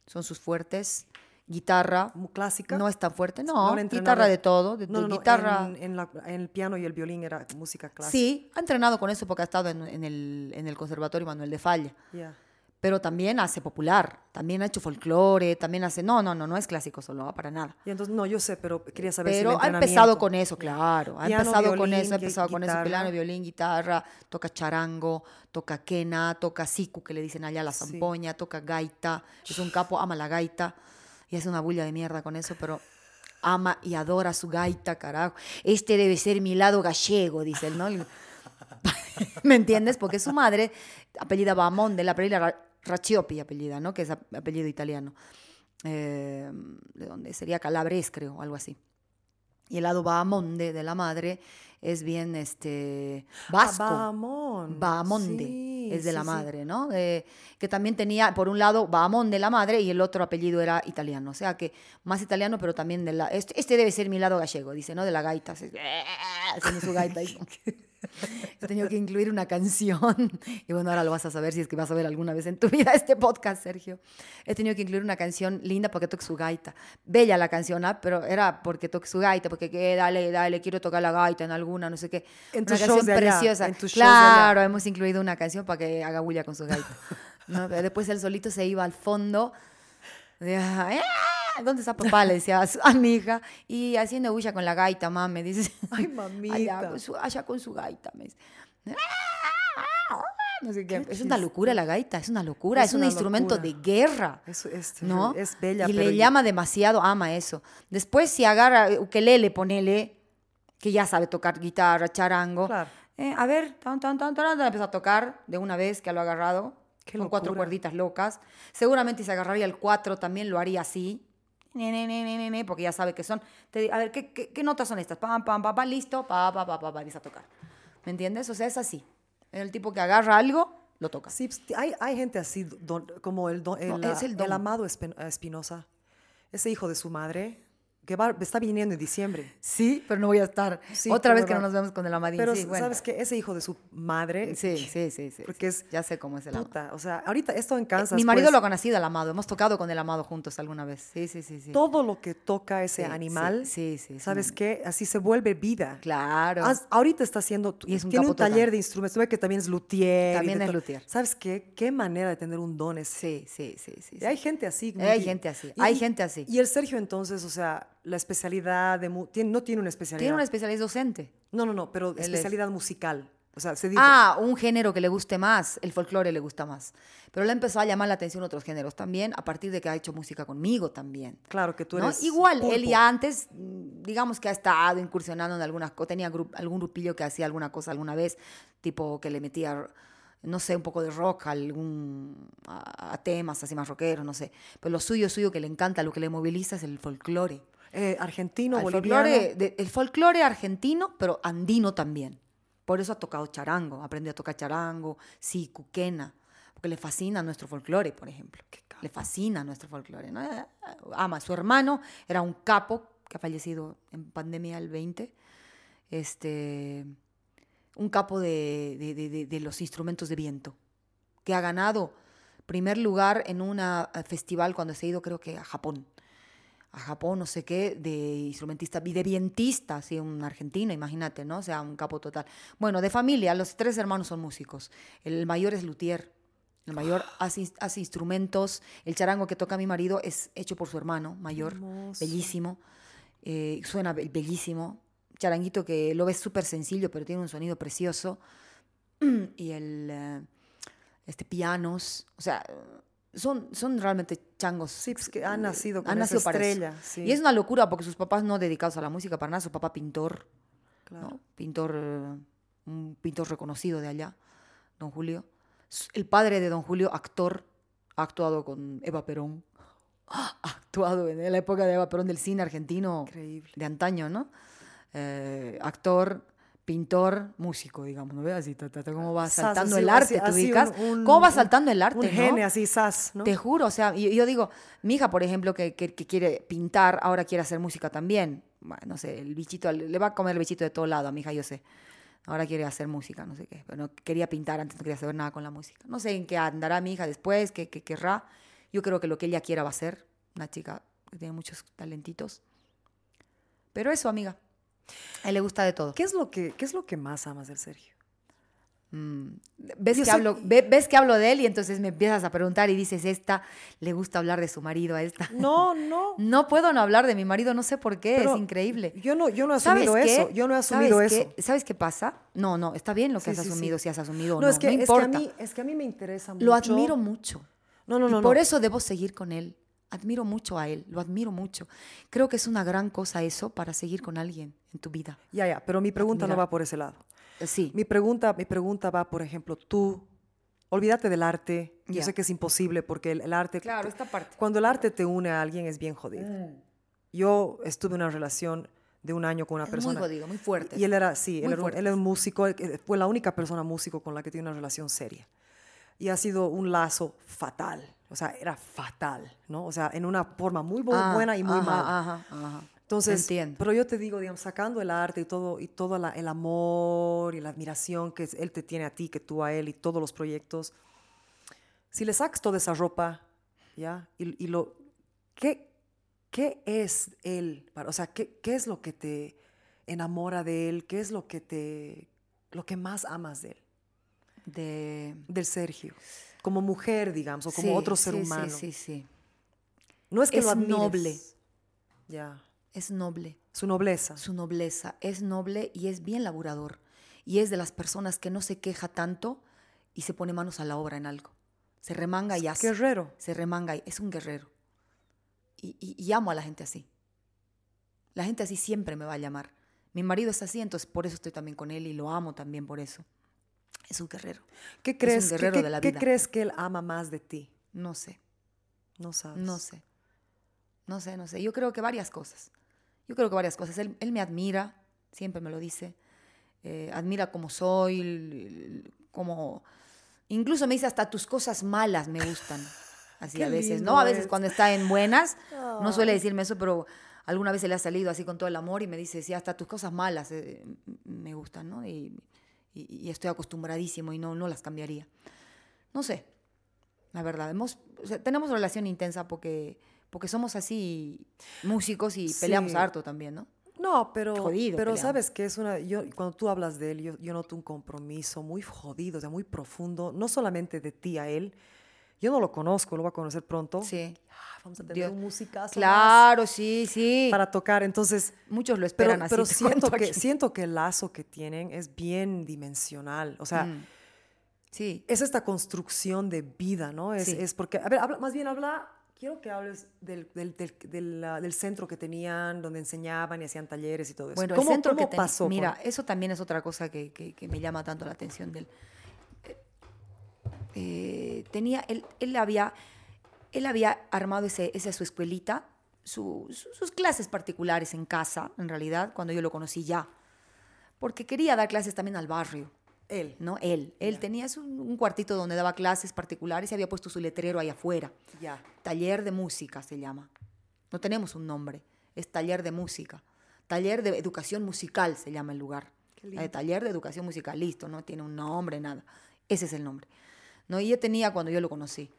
son sus fuertes, guitarra, ¿Mu- ¿Clásica? no es tan fuerte, ¿No no, guitarra de todo, de, No, no, guitarra. En, en la- en el piano y el violín era música clásica. Sí, ha entrenado con eso porque ha estado en, en el, el Conservatorio Manuel de Falla. Ya. Pero también hace popular, también ha hecho folclore, también hace... No, no, no, no es clásico solo, para nada. Y entonces, no, yo sé, pero quería saber si el Pero ha empezado con eso, claro. Ha Piano, empezado con violín, eso, ha empezado con eso. guitarra. Piano, violín, guitarra, toca charango, toca quena, toca siku, que le dicen allá la Sí. zampoña, toca gaita. Es un capo, ama la gaita. Y hace una bulla de mierda con eso, pero ama y adora su gaita, carajo. Este debe ser mi lado gallego, dice él, ¿no? ¿Me entiendes? Porque su madre, apellida Bamonde, la apellida Ra- Raccioppi, apellida, ¿no? Que es ap- apellido italiano. Eh, de donde sería Calabres, creo, algo así. Y el lado Bahamonde de la madre es bien este vasco. Ah, Bahamón. Bahamonde Sí, es de la sí, sí. madre, ¿no? Eh, que también tenía, por un lado, Bahamonde la madre y el otro apellido era italiano. O sea que más italiano, pero también de la. Este, este debe ser mi lado gallego, dice, ¿no? De la gaita. así, Haciendo su gaita. ahí. He tenido que incluir una canción. Y bueno, ahora lo vas a saber si es que vas a ver alguna vez en tu vida este podcast, Sergio. He tenido que incluir una canción linda porque toque su gaita. Bella la canción, ¿ah? pero era porque toque su gaita, porque que dale, dale, quiero tocar la gaita en alguna, no sé qué. En una canción preciosa. en claro, hemos incluido una canción para que haga bulla con su gaita. ¿no? Después él solito se iba al fondo. de, "Ah, ¿Dónde está papá? Le decía a, su- a mi hija. Y haciendo bulla con la gaita, mamá, me dice. Ay, mamita. Allá con su, allá con su gaita, me dice. No sé qué. Qué Es una locura la gaita, es una locura, es, Es un una instrumento locura. de guerra. Es, es, ¿no? es bella, y le llama demasiado, ama eso. Después si agarra ukelele, ponele, que ya sabe tocar guitarra, charango. Claro. eh, a ver, tan, tan, tan, tan, tan, empieza a tocar de una vez que lo ha agarrado, Qué con cuatro locura. cuerditas locas. Seguramente si agarraría el cuatro también lo haría así. Ne, ne, ne, ne, ne, ne, porque ya sabe que son. te a ver, ¿qué, qué, qué notas son estas? Pam, pam, pam, pam, listo, pa, pa, pa, pa, pa, empieza a tocar. ¿Me entiendes? O sea, es así. El tipo que agarra algo, lo toca. Sí, pues, hay, hay gente así, don- como el, don- el, No, es el el don. amado Espen- Espinosa, ese hijo de su madre, que va, está viniendo en diciembre. Sí, pero no voy a estar. Sí, Otra vez que no nos vemos con el Amadín. Pero sí, bueno. sabes que ese hijo de su madre, Sí, sí, sí, sí. Porque es Ya sé cómo es el amado. o sea, ahorita esto en Kansas. Mi marido pues, lo ha conocido, el amado. Hemos tocado con el amado juntos alguna vez. Sí, sí, sí. sí. todo lo que toca ese animal, sí, sí, sí, es ¿sabes qué? Así se vuelve vida. Claro. Ahorita está haciendo, Y es un tiene un total. taller de instrumentos, ve que también es luthier. También es luthier. ¿Sabes qué? Qué manera de tener un don ese. Sí, sí, sí, sí. Hay gente así. Hay gente así, hay gente así. Y el Sergio entonces, o sea, la especialidad de... tiene- no tiene una especialidad. Tiene una especialidad docente. No, no, no, pero es- especialidad musical. O sea, se dice... Ah, un género que le guste más, el folclore le gusta más. Pero le empezó a llamar la atención otros géneros también, a partir de que ha hecho música conmigo también. Claro que tú ¿no? eres... Igual, él ya antes, digamos que ha estado incursionando en algunas cosas, tenía grup- algún grupillo que hacía alguna cosa alguna vez, tipo que le metía, no sé, un poco de rock a, algún, a, a temas así más rockeros, no sé. Pero lo suyo, suyo que le encanta, lo que le moviliza es el folclore. Eh, argentino, Al boliviano. folclore, de- el folclore argentino, pero andino también. Por eso ha tocado charango, aprendió a tocar charango, sí, cuquena, porque le fascina nuestro folclore, por ejemplo. Le fascina nuestro folclore. ¿no? Eh, Ama. Su hermano era un capo que ha fallecido en pandemia el 20. Este, un capo de, de- de- de- de los instrumentos de viento, que ha ganado primer lugar en un festival cuando se ha ido, creo que a Japón a Japón, no sé qué, de instrumentista y de vientista, así un argentino, imagínate, ¿no? O sea, un capo total. Bueno, de familia, los tres hermanos son músicos. El mayor es luthier. El mayor hace, ins- hace instrumentos. El charango que toca mi marido es hecho por su hermano mayor, Hermoso. bellísimo. Eh, suena be- bellísimo. Charanguito que lo ves súper sencillo, pero tiene un sonido precioso. y el eh, este pianos, o sea, son, son realmente changos. Sí, pues que han nacido con Han esa nacido para eso. estrella. sí, Y es una locura porque sus papás no dedicados a la música para nada, su papá pintor, claro. ¿no? Pintor, eh, un pintor reconocido de allá, don Julio. El padre de don Julio, actor, ha actuado con Eva Perón. Ha actuado en la época de Eva Perón del cine argentino Increíble. de antaño, ¿no? Eh, actor, pintor, músico, digamos, ¿no ves? Así, cómo va saltando el arte, así- ¿te así ubicas? un- un- ¿Cómo va saltando el arte, Un no? gene así, sas, ¿no? Te juro, o sea, yo, yo digo, mi hija, por ejemplo, que, que- que quiere pintar, ahora quiere hacer música también. Bueno, no sé, el bichito, le va a comer el bichito de todo lado a mi hija, yo sé. Ahora quiere hacer música, no sé qué. Pero no quería pintar antes, no quería saber nada con la música. No sé en qué andará mi hija después, qué, qué querrá. Yo creo que lo que ella quiera va a ser. Una chica que tiene muchos talentitos. Pero eso, amiga. A él le gusta de todo. ¿Qué es lo que, qué es lo que más amas del Sergio? Mm, ¿Ves que, hablo, ve- ves que hablo de él y entonces me empiezas a preguntar y dices, esta, le gusta hablar de su marido a esta. No, no. No puedo no hablar de mi marido, no sé por qué, Pero es increíble. Yo no, yo no he ¿Sabes asumido qué? eso. Yo no he asumido ¿Sabes eso. qué? ¿Sabes qué pasa? No, no, está bien lo que Sí, has sí, sí. asumido, si has asumido o No, no, es que, no es, que importa. a mí, es que a mí me interesa mucho. Lo admiro mucho. No, no, no. por no. eso debo seguir con él. Admiro mucho a él, lo admiro mucho. Creo que es una gran cosa eso para seguir con alguien en tu vida. Ya, ya, pero mi pregunta no va por ese lado. Eh, Sí. Mi pregunta, mi pregunta va, por ejemplo, tú, olvídate del arte. Yo Ya. sé que es imposible porque el, el arte... Claro, esta parte. Cuando el arte te une a alguien es bien jodido. Yo estuve en una relación de un año con una Es persona. muy jodido, muy fuerte. Y él era, sí, él era, un, él era un músico, él fue la única persona músico con la que tiene una relación seria. Y ha sido un lazo fatal, o sea, era fatal, ¿no? O sea, en una forma muy Ah, buena y muy ajá, mala. Ajá, ajá. Entonces, Entiendo. pero yo te digo, digamos, sacando el arte y todo, y todo la- el amor y la admiración que él te tiene a ti, que tú a él y todos los proyectos, si le sacas toda esa ropa, ¿ya? Y, y lo, ¿qué, ¿qué es él? O sea, ¿qué, ¿qué es lo que te enamora de él? ¿Qué es lo que te, lo que más amas de él? De... Del Sergio. Como mujer, digamos, o como Sí, otro ser sí, humano. Sí, sí, sí. No es que Es lo admires. noble. Ya. Es noble. Su nobleza. Su nobleza es noble y es bien laburador. Y es de las personas que no se queja tanto y se pone manos a la obra en algo. Se remanga y hace. Guerrero. Se remanga y es un guerrero. Y, y- y amo a la gente así. La gente así siempre me va a llamar. Mi marido es así, entonces por eso estoy también con él y lo amo también por eso. Es un guerrero. ¿Qué crees, qué- guerrero qué- de la qué vida. crees que él ama más de ti? No sé, No sabes. no sé. No sé, no sé. Yo creo que varias cosas. Yo creo que varias cosas. Él, él me admira, siempre me lo dice. Eh, admira como soy, como... Incluso me dice hasta tus cosas malas me gustan. Así a veces, ¿no? A veces es. cuando está en buenas, no suele decirme eso, pero alguna vez se le ha salido así con todo el amor y me dice, sí, hasta tus cosas malas eh, me gustan, ¿no? Y, y- y estoy acostumbradísimo y no, no las cambiaría. No sé, la verdad. Hemos, o sea, tenemos relación intensa porque, porque somos así músicos y peleamos Sí. harto también, ¿no? No, pero, Jodido pero peleamos. sabes que es una, yo, cuando tú hablas de él, yo, yo noto un compromiso muy jodido, o sea, muy profundo, no solamente de ti a él, yo no lo conozco, lo voy a conocer pronto. Sí. Ah, vamos a tener Dios. un musicazo Claro, sí, sí. para tocar, entonces... Muchos lo Pero, esperan así. pero siento, que, aquí. siento que el lazo que tienen es bien dimensional, o sea, Mm. Sí. es esta construcción de vida, ¿no? Es, Sí. es porque, a ver, habla- más bien habla, quiero que hables del, del, del, del, del centro que tenían, donde enseñaban y hacían talleres y todo eso. Bueno, ¿Cómo, el centro cómo que pasó? con- Mira, eso también es otra cosa que, que- que me llama tanto la atención de él. Eh, eh, tenía, él, él había, él había armado ese, esa su escuelita, su- su- sus clases particulares en casa, en realidad, cuando yo lo conocí ya. Porque quería dar clases también al barrio. Él. ¿no? Él. Él tenía su- un cuartito donde daba clases particulares y había puesto su letrero ahí afuera. Ya. Taller de música se llama. No tenemos un nombre, es taller de música. Taller de educación musical se llama el lugar. Eh, taller de educación musical, listo, no tiene un nombre, nada. Ese es el nombre. ¿No? Y yo tenía cuando yo lo conocí.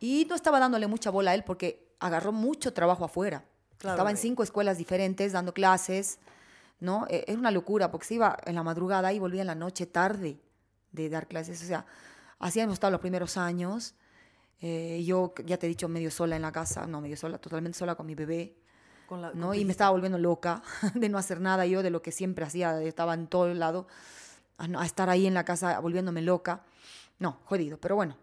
Y no estaba dándole mucha bola a él porque agarró mucho trabajo afuera. Claro, estaba en cinco escuelas diferentes dando clases, ¿no? Eh, Era una locura porque se iba en la madrugada y volvía en la noche tarde de dar clases. O sea, así hemos estado los primeros años. Eh, yo, ya te he dicho, medio sola en la casa, no, medio sola, totalmente sola con mi bebé, Con la, ¿no? con Y me estaba volviendo loca de no hacer nada yo de lo que siempre hacía, estaba en todo el lado, a estar ahí en la casa volviéndome loca. No, jodido, pero bueno.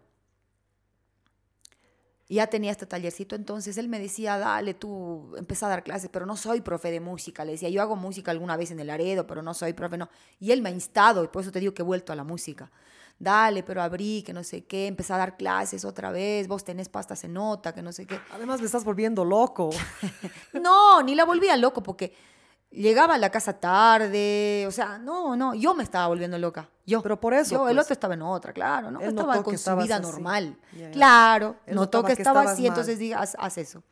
Ya tenía este tallercito, entonces él me decía, dale, tú empieza a dar clases, pero no soy profe de música. Le decía, yo hago música alguna vez en el Aredo, pero no soy profe, no. Y él me ha instado, y por eso te digo que he vuelto a la música. Dale, pero abrí, que no sé qué, empecé a dar clases otra vez, vos tenés pasta se nota, que no sé qué. Además me estás volviendo loco. No, ni la volvía loco porque llegaba a la casa tarde, o sea, no, no, yo me estaba volviendo loca. Yo. Pero por eso, Yo, el pues. otro estaba en otra, claro, ¿no? Estaba con su vida así. normal. Claro, Él notó que que estaba así, mal. entonces diga, haz, haz eso.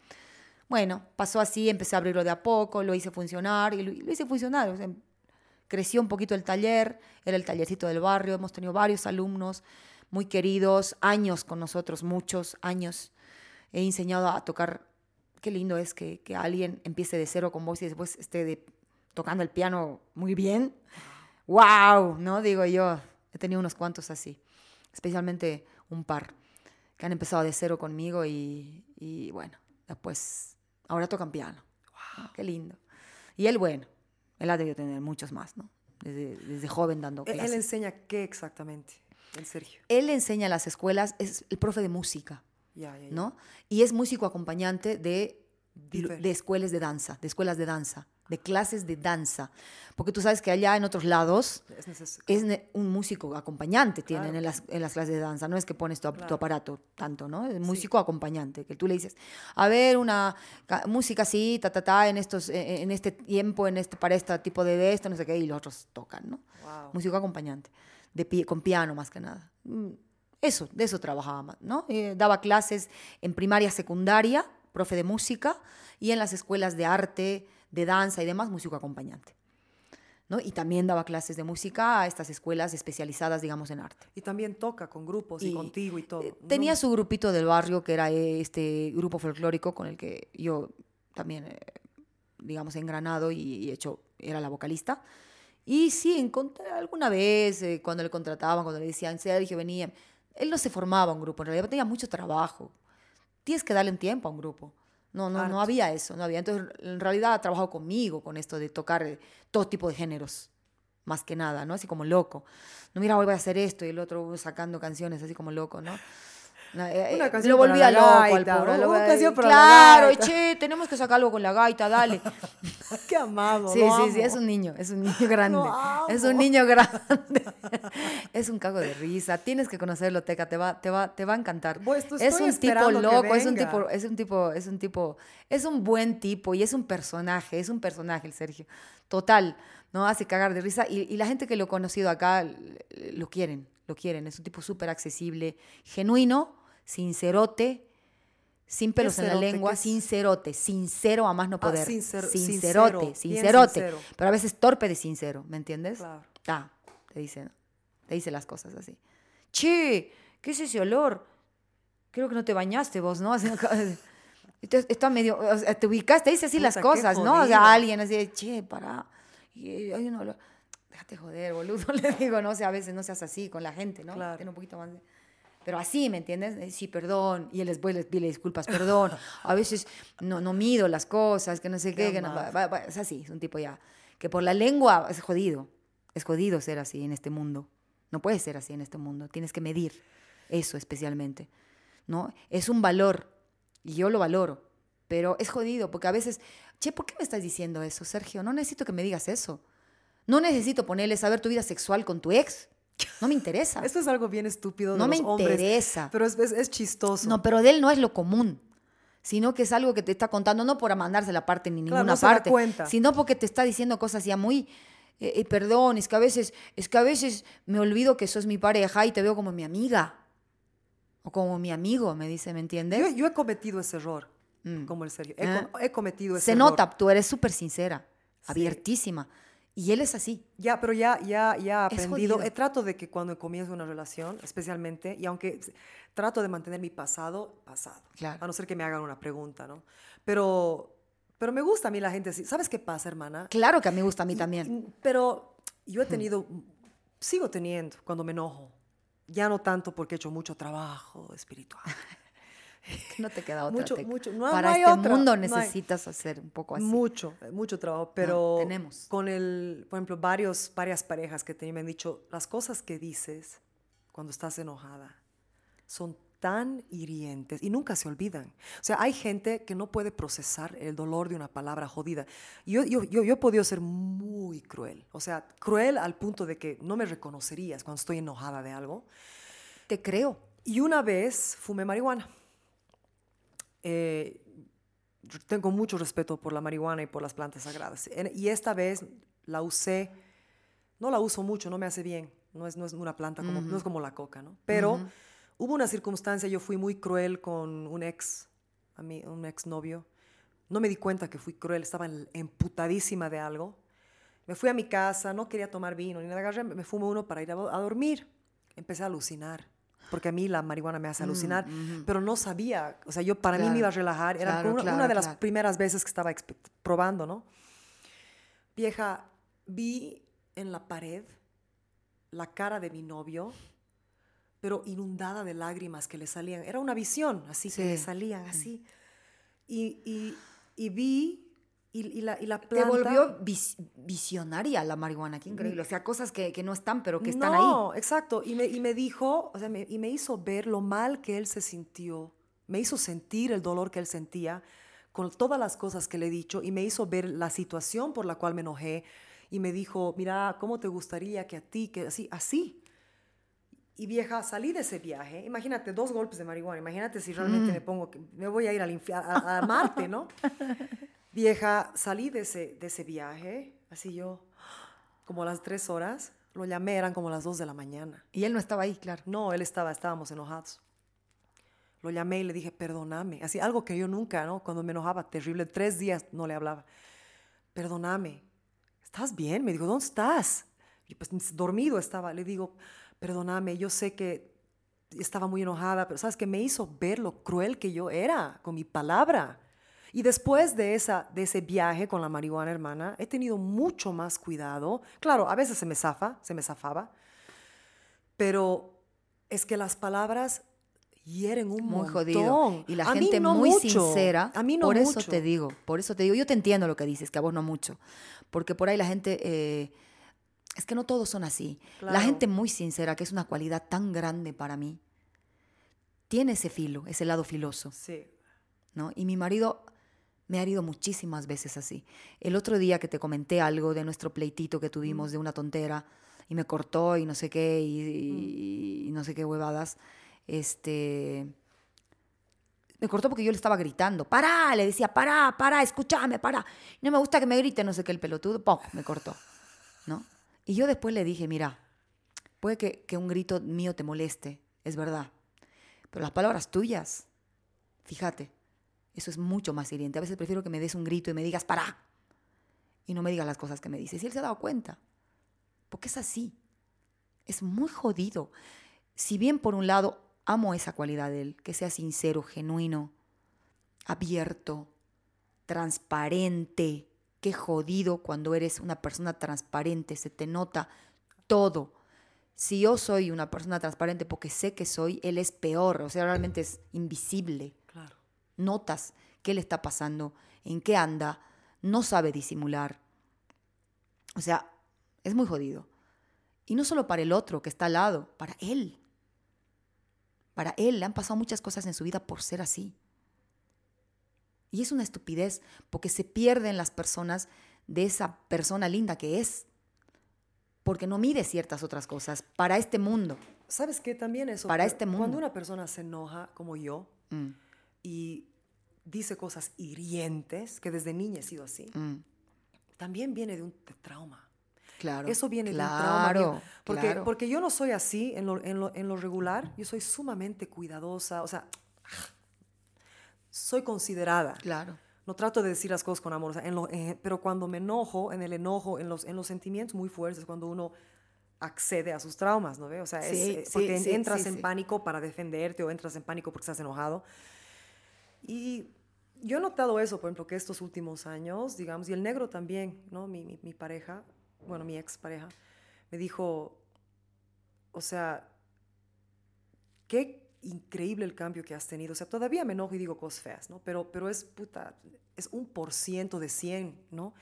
Bueno, pasó así, empecé a abrirlo de a poco, lo hice funcionar y lo, lo hice funcionar. o sea, creció un poquito el taller, era el tallercito del barrio, hemos tenido varios alumnos muy queridos, años con nosotros, muchos años. He enseñado a tocar, qué lindo es que, que alguien empiece de cero con vos y después esté de- tocando el piano muy bien. ¡Wow! ¿No? Digo yo, he tenido unos cuantos así, especialmente un par que han empezado de cero conmigo y, y bueno, después, ahora tocan piano. ¡Wow! ¡Qué lindo! Y él, bueno, él ha debido tener muchos más, ¿no? Desde, desde joven dando clases. él enseña qué exactamente, en Sergio. Él enseña en las escuelas, es el profe de música. ¿no? Y es músico acompañante de, de escuelas de danza, de escuelas de danza, de clases de danza. Porque tú sabes que allá en otros lados Es un músico acompañante tienen Claro. en, las, en las clases de danza. No es que pones tu, ap- tu Claro. aparato tanto, ¿no? Es músico acompañante, que tú le dices, a ver, una ca- música así, ta, ta, ta, en, estos, en, en este tiempo, en este, para este tipo de, de esto, no sé qué, y los otros tocan, ¿no? Wow. músico acompañante, de con piano más que nada. Mm, Eso, de eso trabajaba más, ¿no? Eh, daba clases en primaria, secundaria, profe de música, y en las escuelas de arte, de danza y demás, músico acompañante. ¿no? Y también daba clases de música a estas escuelas especializadas, digamos, en arte. Y también toca con grupos y, contigo y todo. eh, ¿no? Tenía su grupito del barrio, que era eh, este grupo folclórico con el que yo también, eh, digamos, he engranado y, y hecho, era la vocalista. Y sí, encontré alguna vez, eh, cuando le contrataban, cuando le decían, Sergio, venía, él no se formaba un grupo, en realidad tenía mucho trabajo. Tienes que darle un tiempo a un grupo. No, no, no había eso, no había. Entonces, en realidad ha trabajado conmigo con esto de tocar eh, todo tipo de géneros, más que nada, ¿no? Así como loco. No, mira, hoy voy a hacer esto y el otro sacando canciones así como loco, ¿no? No, eh, Una eh, canción lo volvía la loco gaita, al pobre. lo canción para claro, che, tenemos que sacar algo con la gaita, dale. Qué amado. Sí, sí, sí, es un niño, es un niño grande. Es un niño grande. es un cago de risa. Tienes que conocerlo, Teca, te va, te va, te va a encantar. Pues, es un tipo loco, es un tipo, es un tipo, es un tipo, es un buen tipo y es un personaje, es un personaje el Sergio. Total, ¿no? Hace cagar de risa y, y la gente que lo ha conocido acá lo quieren, lo quieren. Es un tipo súper accesible, genuino, sincerote, sin pelos en la lengua, sincerote, sincero a más no Ah, poder. sincero- sincerote, sincero, sincerote. sincero. Pero a veces torpe de sincero, ¿me entiendes? Claro. Ah, te dice, te dice las cosas así. Che, ¿qué es ese olor? Creo que no te bañaste vos, ¿no? Está medio, o sea, te ubicaste, te dice así las Puta, cosas, ¿no? O sea, alguien así, de, che, pará. Hay un olor. Déjate joder, boludo, le digo, no sé, a veces no seas así con la gente, ¿no? Claro. Ten un poquito más de... Pero así, ¿me entiendes? Eh, Sí, perdón. Y él después les pide disculpas, perdón. A veces no, no mido las cosas, que no sé qué. Que no, va- va- es así, es un tipo ya. Que por la lengua es jodido. Es jodido ser así en este mundo. No puedes ser así en este mundo. Tienes que medir eso especialmente. ¿no? Es un valor y yo lo valoro. Pero es jodido porque a veces, che, ¿por qué me estás diciendo eso, Sergio? No necesito que me digas eso. No necesito ponerle saber tu vida sexual con tu ex. No me interesa. Esto es algo bien estúpido de No me hombres, interesa. Pero es, es- es chistoso. No, pero de él no es lo común, sino que es algo que te está contando, no por mandarse la parte ni Claro, ninguna no se da parte, cuenta. sino porque te está diciendo cosas ya muy, eh, eh, perdón, es que a veces, es que a veces me olvido que sos mi pareja y te veo como mi amiga. O como mi amigo, me dice, ¿me entiendes? yo, yo he cometido ese error, Mm. como el serio. He, Ah. he cometido ese Se error. nota, tú eres súper sincera, Sí. Y él es así. Ya, pero ya, ya, ya he aprendido. Eh, trato de que cuando comienzo una relación, especialmente, y aunque trato de mantener mi pasado, pasado. Claro. A no ser que me hagan una pregunta, ¿no? Pero, pero me gusta a mí la gente así. ¿Sabes qué pasa, hermana? Claro que a mí me gusta a mí Y- también. y- Pero yo he tenido, sigo teniendo cuando me enojo. Ya no tanto porque he hecho mucho trabajo espiritual. No te queda otra. mucho- Teca. mucho. No- Para no hay este otra, mundo no necesitas hacer un poco así. Mucho, mucho trabajo, pero tenemos. con el, por ejemplo, varios, varias parejas que me han dicho, las cosas que dices cuando estás enojada son tan hirientes y nunca se olvidan. O sea, hay gente que no puede procesar el dolor de una palabra jodida. Yo, yo, yo, yo he podido ser muy cruel, o sea, cruel al punto de que no me reconocerías cuando estoy enojada de algo. Te creo. Y una vez fumé marihuana. Eh, yo tengo mucho respeto por la marihuana y por las plantas sagradas. En- Y esta vez la usé, no la uso mucho, no me hace bien. No es, no es una planta, como, no es como la coca, ¿no? Pero hubo una circunstancia, yo fui muy cruel con un ex, a mí, un ex novio. No me di cuenta que fui cruel, estaba emputadísima de algo. Me fui a mi casa, no quería tomar vino ni nada, agarré, me fumo uno para ir a, a dormir. Empecé a alucinar, porque a mí la marihuana me hace alucinar, pero no sabía, o sea, yo para mí me Mm, iba a relajar, era claro, una, claro, una de las primeras veces que estaba probando, ¿no? Vieja, vi en la pared la cara de mi novio, pero inundada de lágrimas que le salían. Era una visión, así que le Sí. salían, así. Y, y- y vi, y, y la, y la Te planta... volvió vis- visionaria la marihuana, qué increíble. O sea, cosas que, que no están, pero que están no, ahí. exacto. Y me, y me dijo, o sea, me, y me hizo ver lo mal que él se sintió. Me hizo sentir el dolor que él sentía con todas las cosas que le he dicho y me hizo ver la situación por la cual me enojé. Y me dijo, mira, ¿cómo te gustaría que a ti, que así, así? Y vieja, salí de ese viaje. Imagínate, dos golpes de marihuana. Imagínate si realmente me pongo, que me voy a ir al a, a Marte, ¿no? Vieja, salí de ese, de ese viaje, así yo, como a las tres horas. Lo llamé, eran como las dos de la mañana. Y él no estaba ahí, claro. No, él estaba, estábamos enojados. Lo llamé y le dije, perdóname. Así, algo que yo nunca, ¿no? Cuando me enojaba, terrible, tres días no le hablaba. Perdóname. ¿Estás bien? Me dijo, ¿dónde estás? Y pues dormido estaba. Le digo, perdóname, yo sé que estaba muy enojada, pero sabes que me hizo ver lo cruel que yo era con mi palabra. Y después de, esa, de ese viaje con la marihuana, hermana, he tenido mucho más cuidado. Claro, a veces se me zafa, se me zafaba, pero es que las palabras hieren un Muy montón. jodido. Y la A gente no muy mucho. sincera. A mí no por eso mucho. te digo, por eso te digo. Yo te entiendo lo que dices, que a vos no mucho. Porque por ahí la gente. eh, es que no todos son así. La gente muy sincera, que es una cualidad tan grande para mí, tiene ese filo, ese lado filoso. Sí. ¿no? Y mi marido me ha herido muchísimas veces así. El otro día que te comenté algo de nuestro pleitito que tuvimos de una tontera y me cortó y no sé qué y, y- y no sé qué huevadas, este me cortó porque yo le estaba gritando, pará, le decía, pará, pará, escúchame, pará. No me gusta que me grite, no sé qué, el pelotudo, ¡pum! me cortó, ¿no? Y yo después le dije, mira, puede que, que un grito mío te moleste, es verdad, pero las palabras tuyas, fíjate, Eso es mucho más hiriente. A veces prefiero que me des un grito y me digas, para. Y no me digas las cosas que me dices. Y él se ha dado cuenta. Porque es así. Es muy jodido. Si bien por un lado amo esa cualidad de él, que sea sincero, genuino, abierto, transparente. Qué jodido cuando eres una persona transparente, se te nota todo. Si yo soy una persona transparente porque sé que soy, él es peor, o sea, realmente es invisible. Notas qué le está pasando, en qué anda, no sabe disimular. O sea, es muy jodido. Y no solo para el otro que está al lado, para él. Para él le han pasado muchas cosas en su vida por ser así. Y es una estupidez porque se pierden las personas de esa persona linda que es. Porque no mide ciertas otras cosas para este mundo. ¿Sabes qué? También eso. Para este mundo. Cuando una persona se enoja, como yo, Mm, y dice cosas hirientes, que desde niña he sido así, mm, también viene de un de trauma. claro. Eso viene claro, de un trauma. Porque, claro. porque yo no soy así en lo, en, lo, en lo regular. Yo soy sumamente cuidadosa. O sea, soy considerada. Claro. No trato de decir las cosas con amor. o sea, en lo- eh, pero cuando me enojo, en el enojo, en los, en los sentimientos muy fuertes, cuando uno accede a sus traumas, ¿no ve? O sea, es, Sí, eh, sí, porque sí, entras en pánico para defenderte o entras en pánico porque estás enojado. Y yo he notado eso, por ejemplo, que estos últimos años, digamos, y el negro también, ¿no? Mi, mi, mi pareja, bueno, mi ex pareja, me dijo, o sea, qué increíble el cambio que has tenido. O sea, todavía me enojo y digo cosas feas, ¿no? Pero, pero es, puta, es un por ciento de 100, ¿no?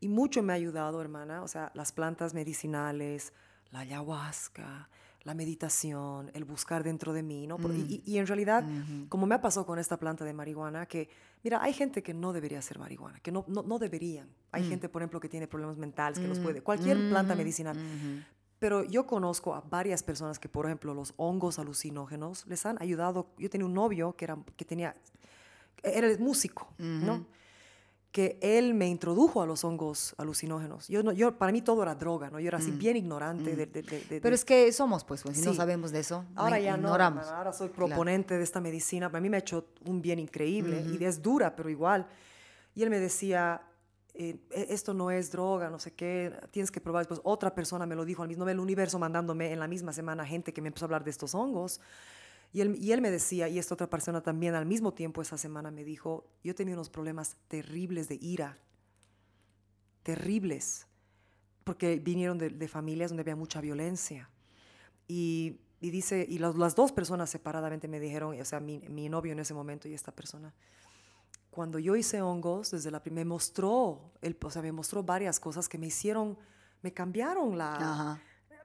Y mucho me ha ayudado, hermana. O sea, las plantas medicinales, la ayahuasca, la meditación, el buscar dentro de mí, ¿no? Por- y, y en realidad, como me ha pasado con esta planta de marihuana, que, mira, hay gente que no debería hacer marihuana, que no, no, no deberían. Hay gente, por ejemplo, que tiene problemas mentales, que los puede, cualquier planta medicinal. Pero yo conozco a varias personas que, por ejemplo, los hongos alucinógenos les han ayudado. Yo tenía un novio que, era, que tenía, era músico, ¿no? Que él me introdujo a los hongos alucinógenos. Yo, no, yo, para mí todo era droga, ¿no? Yo era así bien ignorante de, de- de- de- Pero es que somos, pues, pues, si no Sí. sabemos de eso, Ahora no, ya no, ignoramos. hermana, ahora soy Claro. proponente de esta medicina. Para mí me ha hecho un bien increíble y es dura, pero igual. Y él me decía, eh, e- esto no es droga, no sé qué, tienes que probar. Después otra persona me lo dijo al mismo el universo mandándome en la misma semana gente que me empezó a hablar de estos hongos. Y él, y él me decía, y esta otra persona también al mismo tiempo esa semana me dijo, yo tenía unos problemas terribles de ira, terribles, porque vinieron de, familias donde había mucha violencia. Y, y dice, y las, dos personas separadamente me dijeron, o sea, mi, mi novio en ese momento y esta persona, cuando yo hice hongos, desde la me mostró, el, o sea, me mostró varias cosas que me hicieron, me cambiaron la.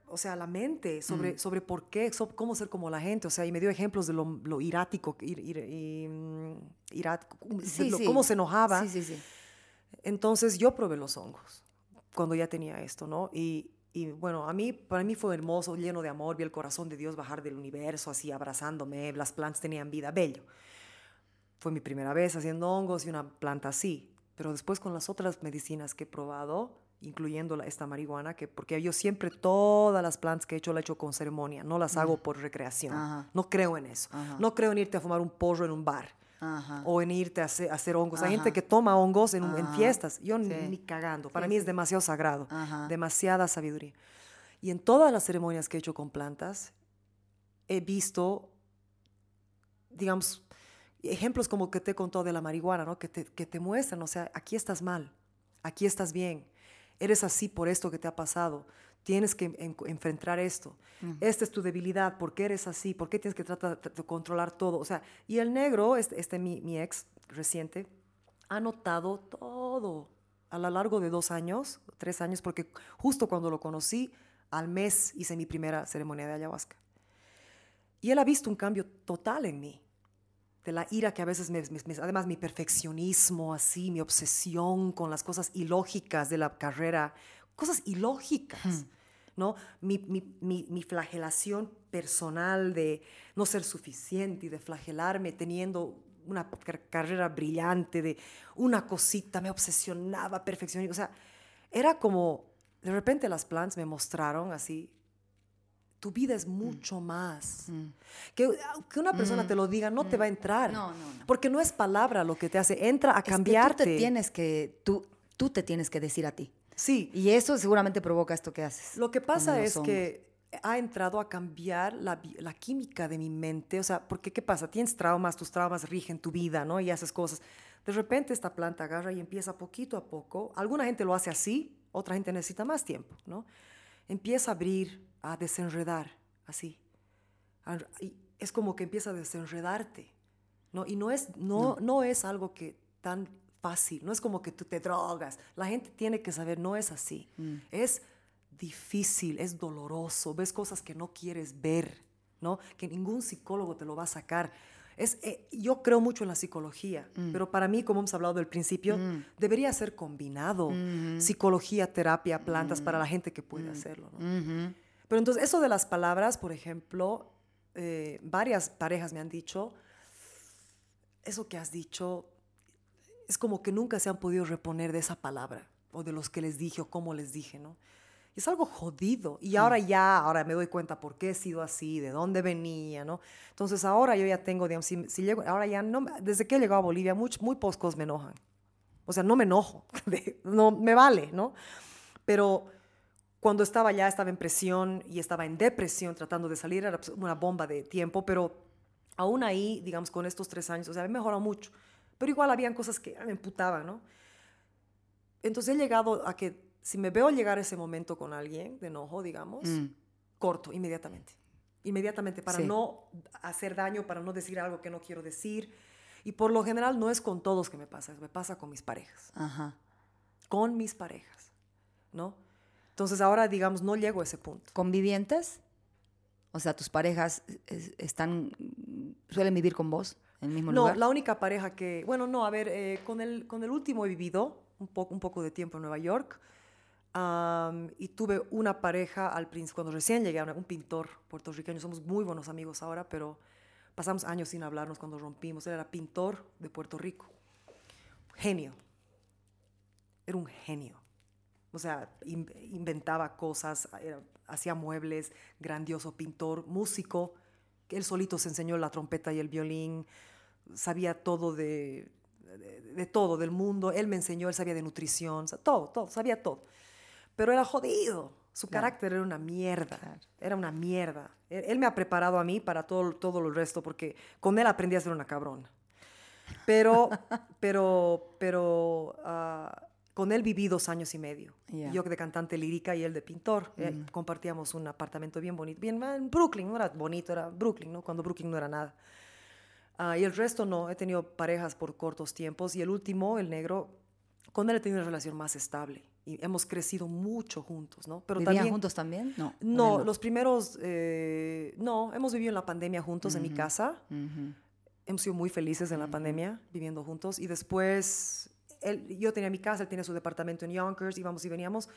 O sea, la mente sobre, sobre por qué, so- cómo ser como la gente, o sea, y me dio ejemplos de lo, lo irático, ir, ir- mm, de Sí, lo- sí. cómo se enojaba. Sí, sí, sí. Entonces yo probé los hongos cuando ya tenía esto, ¿no? Y, y, bueno, a mí, para mí fue hermoso, lleno de amor, vi el corazón de Dios bajar del universo así abrazándome, las plantas tenían vida, bello. Fue mi primera vez haciendo hongos y una planta así, pero después con las otras medicinas que he probado, incluyendo esta marihuana, que porque yo siempre todas las plantas que he hecho las he hecho con ceremonia, no las hago por recreación, no creo en eso, no creo en irte a fumar un porro en un bar o en irte a hacer, a hacer hongos. Hay gente que toma hongos en, en fiestas. Yo ni- Sí. ni cagando. Para Sí, mí es sí. demasiado sagrado. Demasiada sabiduría. Y en todas las ceremonias que he hecho con plantas, he visto, digamos, ejemplos como que te he contado de la marihuana, ¿no? Que te, que te muestran, o sea, aquí estás mal, aquí estás bien, eres así por esto que te ha pasado, tienes que en- enfrentar esto, esta es tu debilidad, ¿por qué eres así? ¿Por qué tienes que tratar de controlar todo? O sea, y el negro, este, este mi, mi ex reciente, ha notado todo a lo largo de dos años, tres años, porque justo cuando lo conocí, al mes hice mi primera ceremonia de ayahuasca. Y él ha visto un cambio total en mí. De la ira que a veces me, me- además mi perfeccionismo, así, mi obsesión con las cosas ilógicas de la carrera, cosas ilógicas, ¿no? Mi, mi- mi- mi flagelación personal de no ser suficiente y de flagelarme teniendo una car- carrera brillante, de una cosita, me obsesionaba, perfeccionismo, o sea, era como, de repente las plants me mostraron así, tu vida es mucho más. Que, que una persona te lo diga no te va a entrar. No, no, no. Porque no es palabra lo que te hace, entra a Es que cambiarte. tú te tienes que, tú, tú te tienes que decir a ti. Sí, Y eso seguramente provoca esto que haces. Lo que pasa es hombres. que ha entrado a cambiar la, la química de mi mente. O sea, porque ¿qué pasa? Tienes traumas, tus traumas rigen tu vida, ¿no? Y haces cosas. De repente esta planta agarra y empieza poquito a poco. Alguna gente lo hace así, otra gente necesita más tiempo, ¿no? Empieza a abrir, a desenredar, así. Y es como que empieza a desenredarte, ¿no? Y no es, no, no es algo que tan fácil, no es como que tú te drogas. La gente tiene que saber, no es así. Es difícil, es doloroso, ves cosas que no quieres ver, ¿no? Que ningún psicólogo te lo va a sacar. Es, eh, yo creo mucho en la psicología, pero para mí, como hemos hablado del principio, debería ser combinado. Psicología, terapia, plantas para la gente que puede hacerlo, ¿no? Pero entonces, eso de las palabras, por ejemplo, eh, varias parejas me han dicho, eso que has dicho es como que nunca se han podido reponer de esa palabra o de los que les dije o cómo les dije, ¿no? Y es algo jodido. Y ahora ya, ahora me doy cuenta por qué he sido así, de dónde venía, ¿no? Entonces ahora yo ya tengo, digamos, si, si llego, ahora ya no, desde que he llegado a Bolivia, much- muy pocos me enojan. O sea, no me enojo, no me vale, ¿no? Pero cuando estaba allá, estaba en presión y estaba en depresión tratando de salir, era pues, una bomba de tiempo, pero aún ahí, digamos, con estos tres años, o sea, he mejorado mucho. Pero igual habían cosas que me emputaban, ¿no? Entonces he llegado a que si me veo llegar ese momento con alguien de enojo, digamos, Mm. corto inmediatamente. Inmediatamente para Sí. no hacer daño, para no decir algo que no quiero decir. Y por lo general no es con todos que me pasa, me pasa con mis parejas. Ajá. Con mis parejas, ¿no? Entonces ahora, digamos, no llego a ese punto. ¿Convivientes? O sea, tus parejas es- están, suelen vivir con vos en el mismo No, lugar. la única pareja que, bueno, no, a ver, eh, con, el, con el último he vivido un, poco un poco de tiempo en Nueva York y tuve una pareja al principio, cuando recién llegué, un pintor puertorriqueño, somos muy buenos amigos ahora, pero pasamos años sin hablarnos cuando rompimos. Él era pintor de Puerto Rico, genio, era un genio. O sea, in- inventaba cosas, era- hacía muebles, grandioso pintor, músico. Él solito se enseñó la trompeta y el violín, sabía todo de, de, de todo, del mundo. Él me enseñó, él sabía de nutrición, o sea, todo, todo, sabía todo. Pero era jodido. Su carácter era una mierda. Era una mierda. Él, él me ha preparado a mí para todo, todo lo resto, porque con él aprendí a ser una cabrona. Pero, pero, pero ah, con él viví dos años y medio. Ya. Yo de cantante lírica y él de pintor. Eh, compartíamos un apartamento bien bonito, bien en Brooklyn, no era bonito, era Brooklyn, ¿no? Cuando Brooklyn no era nada. Ah, y el resto no, he tenido parejas por cortos tiempos y el último, el negro, con él he tenido una relación más estable y hemos crecido mucho juntos, ¿no? Pero ¿Vivían también, juntos también? No. los primeros, eh, no, hemos vivido en la pandemia juntos en mi casa. Hemos sido muy felices en la pandemia, viviendo juntos. Y después, él, yo tenía mi casa, él tenía su departamento en Yonkers, íbamos y veníamos.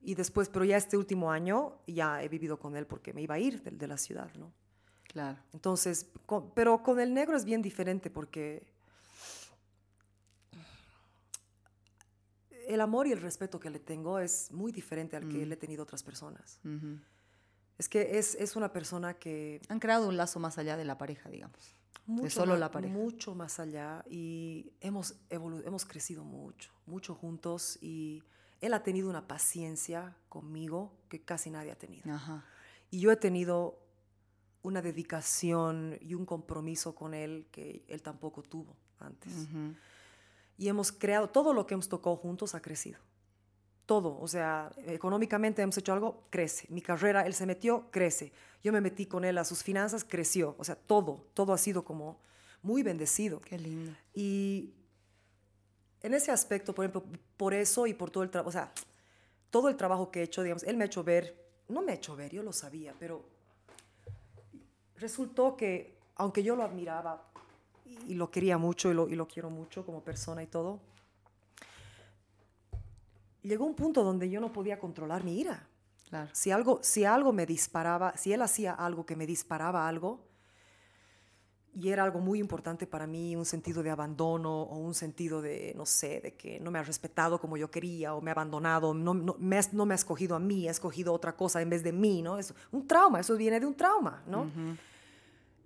Y después, pero ya este último año, ya he vivido con él porque me iba a ir de, de la ciudad, ¿no? Claro. Entonces, con- pero con el negro es bien diferente porque el amor y el respeto que le tengo es muy diferente al que le he tenido a otras personas. Es que es, es una persona que... Han creado un lazo más allá de la pareja, digamos. Mucho solo la pareja. Mucho más allá y hemos, hemos crecido mucho, mucho juntos y él ha tenido una paciencia conmigo que casi nadie ha tenido. Ajá. Y yo he tenido una dedicación y un compromiso con él que él tampoco tuvo antes. Y hemos creado, todo lo que hemos tocado juntos ha crecido. Todo, o sea, económicamente hemos hecho algo, crece. Mi carrera, él se metió, crece. Yo me metí con él a sus finanzas, creció. O sea, todo, todo ha sido como muy bendecido. Qué lindo. Y en ese aspecto, por ejemplo, por eso y por todo el trabajo, o sea, todo el trabajo que he hecho, digamos, él me ha hecho ver, no me ha hecho ver, yo lo sabía, pero resultó que, aunque yo lo admiraba y lo quería mucho y lo, y lo quiero mucho como persona y todo, llegó un punto donde yo no podía controlar mi ira. Claro. Si algo, si algo me disparaba, si él hacía algo que me disparaba algo, y era algo muy importante para mí, un sentido de abandono o un sentido de, no sé, de que no me ha respetado como yo quería o me ha abandonado, no, no, me, ha, no me ha escogido a mí, ha escogido otra cosa en vez de mí, ¿no? Es un trauma, eso viene de un trauma, ¿no?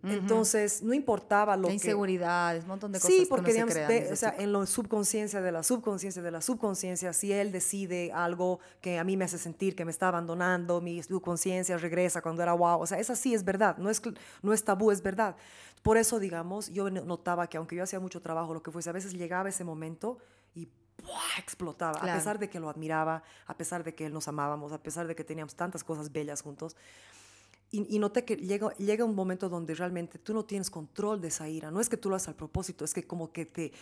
Entonces, no importaba lo La que... inseguridades, un montón de cosas Sí, que porque uno se digamos, crea de- desde o sea, en la subconsciencia de la subconsciencia de la subconsciencia, si él decide algo que a mí me hace sentir que me está abandonando, mi subconsciencia regresa cuando era wow, o sea, esa sí es verdad, no es, no es tabú, es verdad. Por eso, digamos, yo no- notaba que aunque yo hacía mucho trabajo, lo que fuese, a veces llegaba ese momento y ¡buah! explotaba, Claro. a pesar de que lo admiraba, a pesar de que nos amábamos, a pesar de que teníamos tantas cosas bellas juntos. Y, y noté que llega, llega un momento donde realmente tú no tienes control de esa ira. No es que tú lo haces al propósito, es que como que te,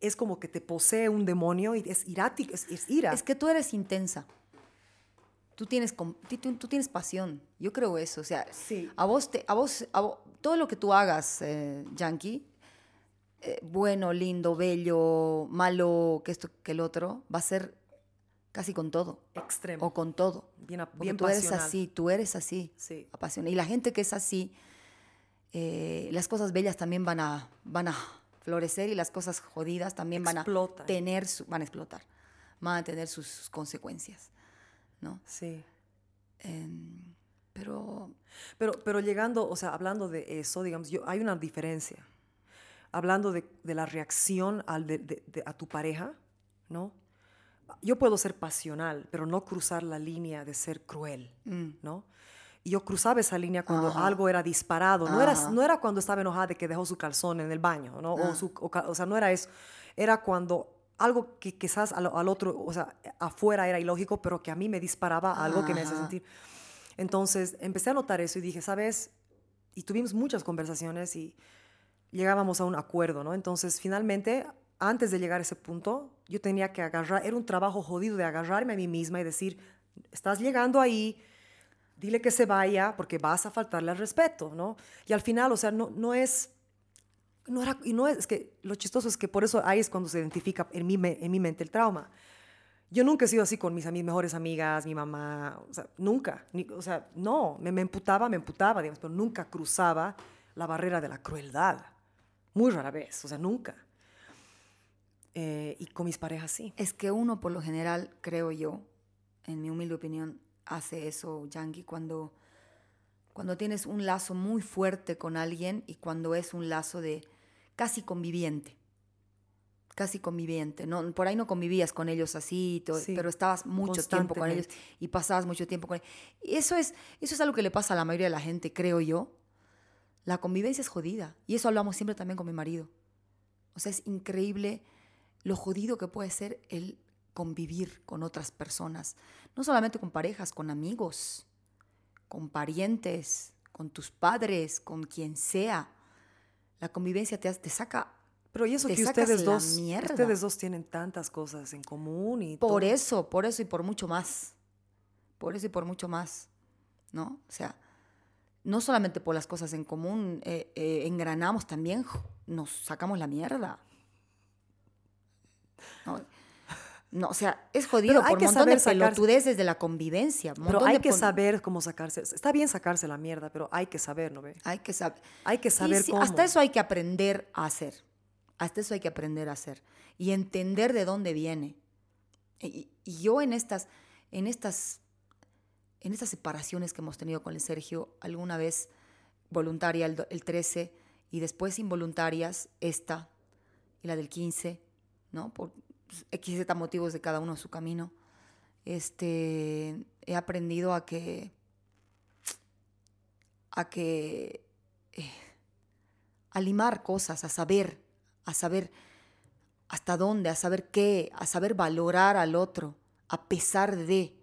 es como que te posee un demonio y es irático, es, es ira. Es que tú eres intensa. Tú tienes, tú, tú tienes pasión. Yo creo eso. O sea, Sí. a vos, te, a vos, a vo- todo lo que tú hagas, eh, Yankee, eh, bueno, lindo, bello, malo, que esto, que el otro, va a ser casi con todo. extremo. O con todo. bien, Porque bien tú eres así, tú eres así. Sí. Apasionada. Y la gente que es así, eh, las cosas bellas también van a, van a florecer y las cosas jodidas también van a tener, su- van a explotar, van a tener sus, sus consecuencias, ¿no? Sí. Em, pero Pero, pero llegando, o sea, hablando de eso, digamos, yo, hay una diferencia. Hablando de, de la reacción al de- de- a tu pareja, ¿no? Yo puedo ser pasional, pero no cruzar la línea de ser cruel, ¿no? Y yo cruzaba esa línea cuando Ajá. algo era disparado. No era, Ajá. no era cuando estaba enojada de que dejó su calzón en el baño, ¿no? O, su- o o sea, no era eso. Era cuando algo que quizás al, al otro, o sea, afuera era ilógico, pero que a mí me disparaba algo que me hace Ajá. sentir. Entonces empecé a notar eso y dije, ¿sabes? Y tuvimos muchas conversaciones y llegábamos a un acuerdo, ¿no? Entonces finalmente, antes de llegar a ese punto, yo tenía que agarrar, era un trabajo jodido de agarrarme a mí misma y decir, estás llegando ahí, dile que se vaya porque vas a faltarle al respeto, ¿no? Y al final, o sea, no, no es... No era, y no es, es que lo chistoso es que por eso ahí es cuando se identifica en mi, en mi mente el trauma. Yo nunca he sido así con mis, ami- mejores amigas, mi mamá, o sea, nunca. Ni- o sea, no, me, me emputaba, me emputaba, digamos, pero nunca cruzaba la barrera de la crueldad. Muy rara vez, o sea, nunca. Eh, y con mis parejas sí. es que uno por lo general, creo yo, en mi humilde opinión, hace eso, Yankee, cuando, cuando tienes un lazo muy fuerte con alguien y cuando es un lazo de casi conviviente. Casi conviviente. No, por ahí no convivías con ellos así, to- Sí, pero estabas mucho tiempo con ellos y pasabas mucho tiempo con ellos. Y eso es, eso es algo que le pasa a la mayoría de la gente, creo yo. La convivencia es jodida. Y eso hablamos siempre también con mi marido. O sea, es increíble lo jodido que puede ser el convivir con otras personas. No solamente con parejas, con amigos, con parientes, con tus padres, con quien sea. La convivencia te, te saca... Pero y eso que ustedes dos, mierda. ustedes dos tienen tantas cosas en común y Por todo. eso, por eso y por mucho más. Por eso y por mucho más. ¿No? O sea, no solamente por las cosas en común, eh, eh, engranamos también, nos sacamos la mierda. No, no, o sea, es jodido hay por que un montón de saber sacarse- pelotudeces de la convivencia. Pero hay que saber cómo sacarse. Está bien sacarse la mierda, pero hay que saber, ¿no ve? Hay que saber. Hay que saber cómo. Hasta eso hay que aprender a hacer. Hasta eso hay que aprender a hacer. Y entender de dónde viene. Y, y yo en estas, en estas, en estas separaciones que hemos tenido con el Sergio, alguna vez voluntaria el, el 13 y después involuntarias esta y la del 15, ¿no? Por X Z motivos de cada uno su camino. Este, he aprendido a que a que eh, a limar cosas, a saber, a saber hasta dónde, a saber qué, a saber valorar al otro, a pesar de.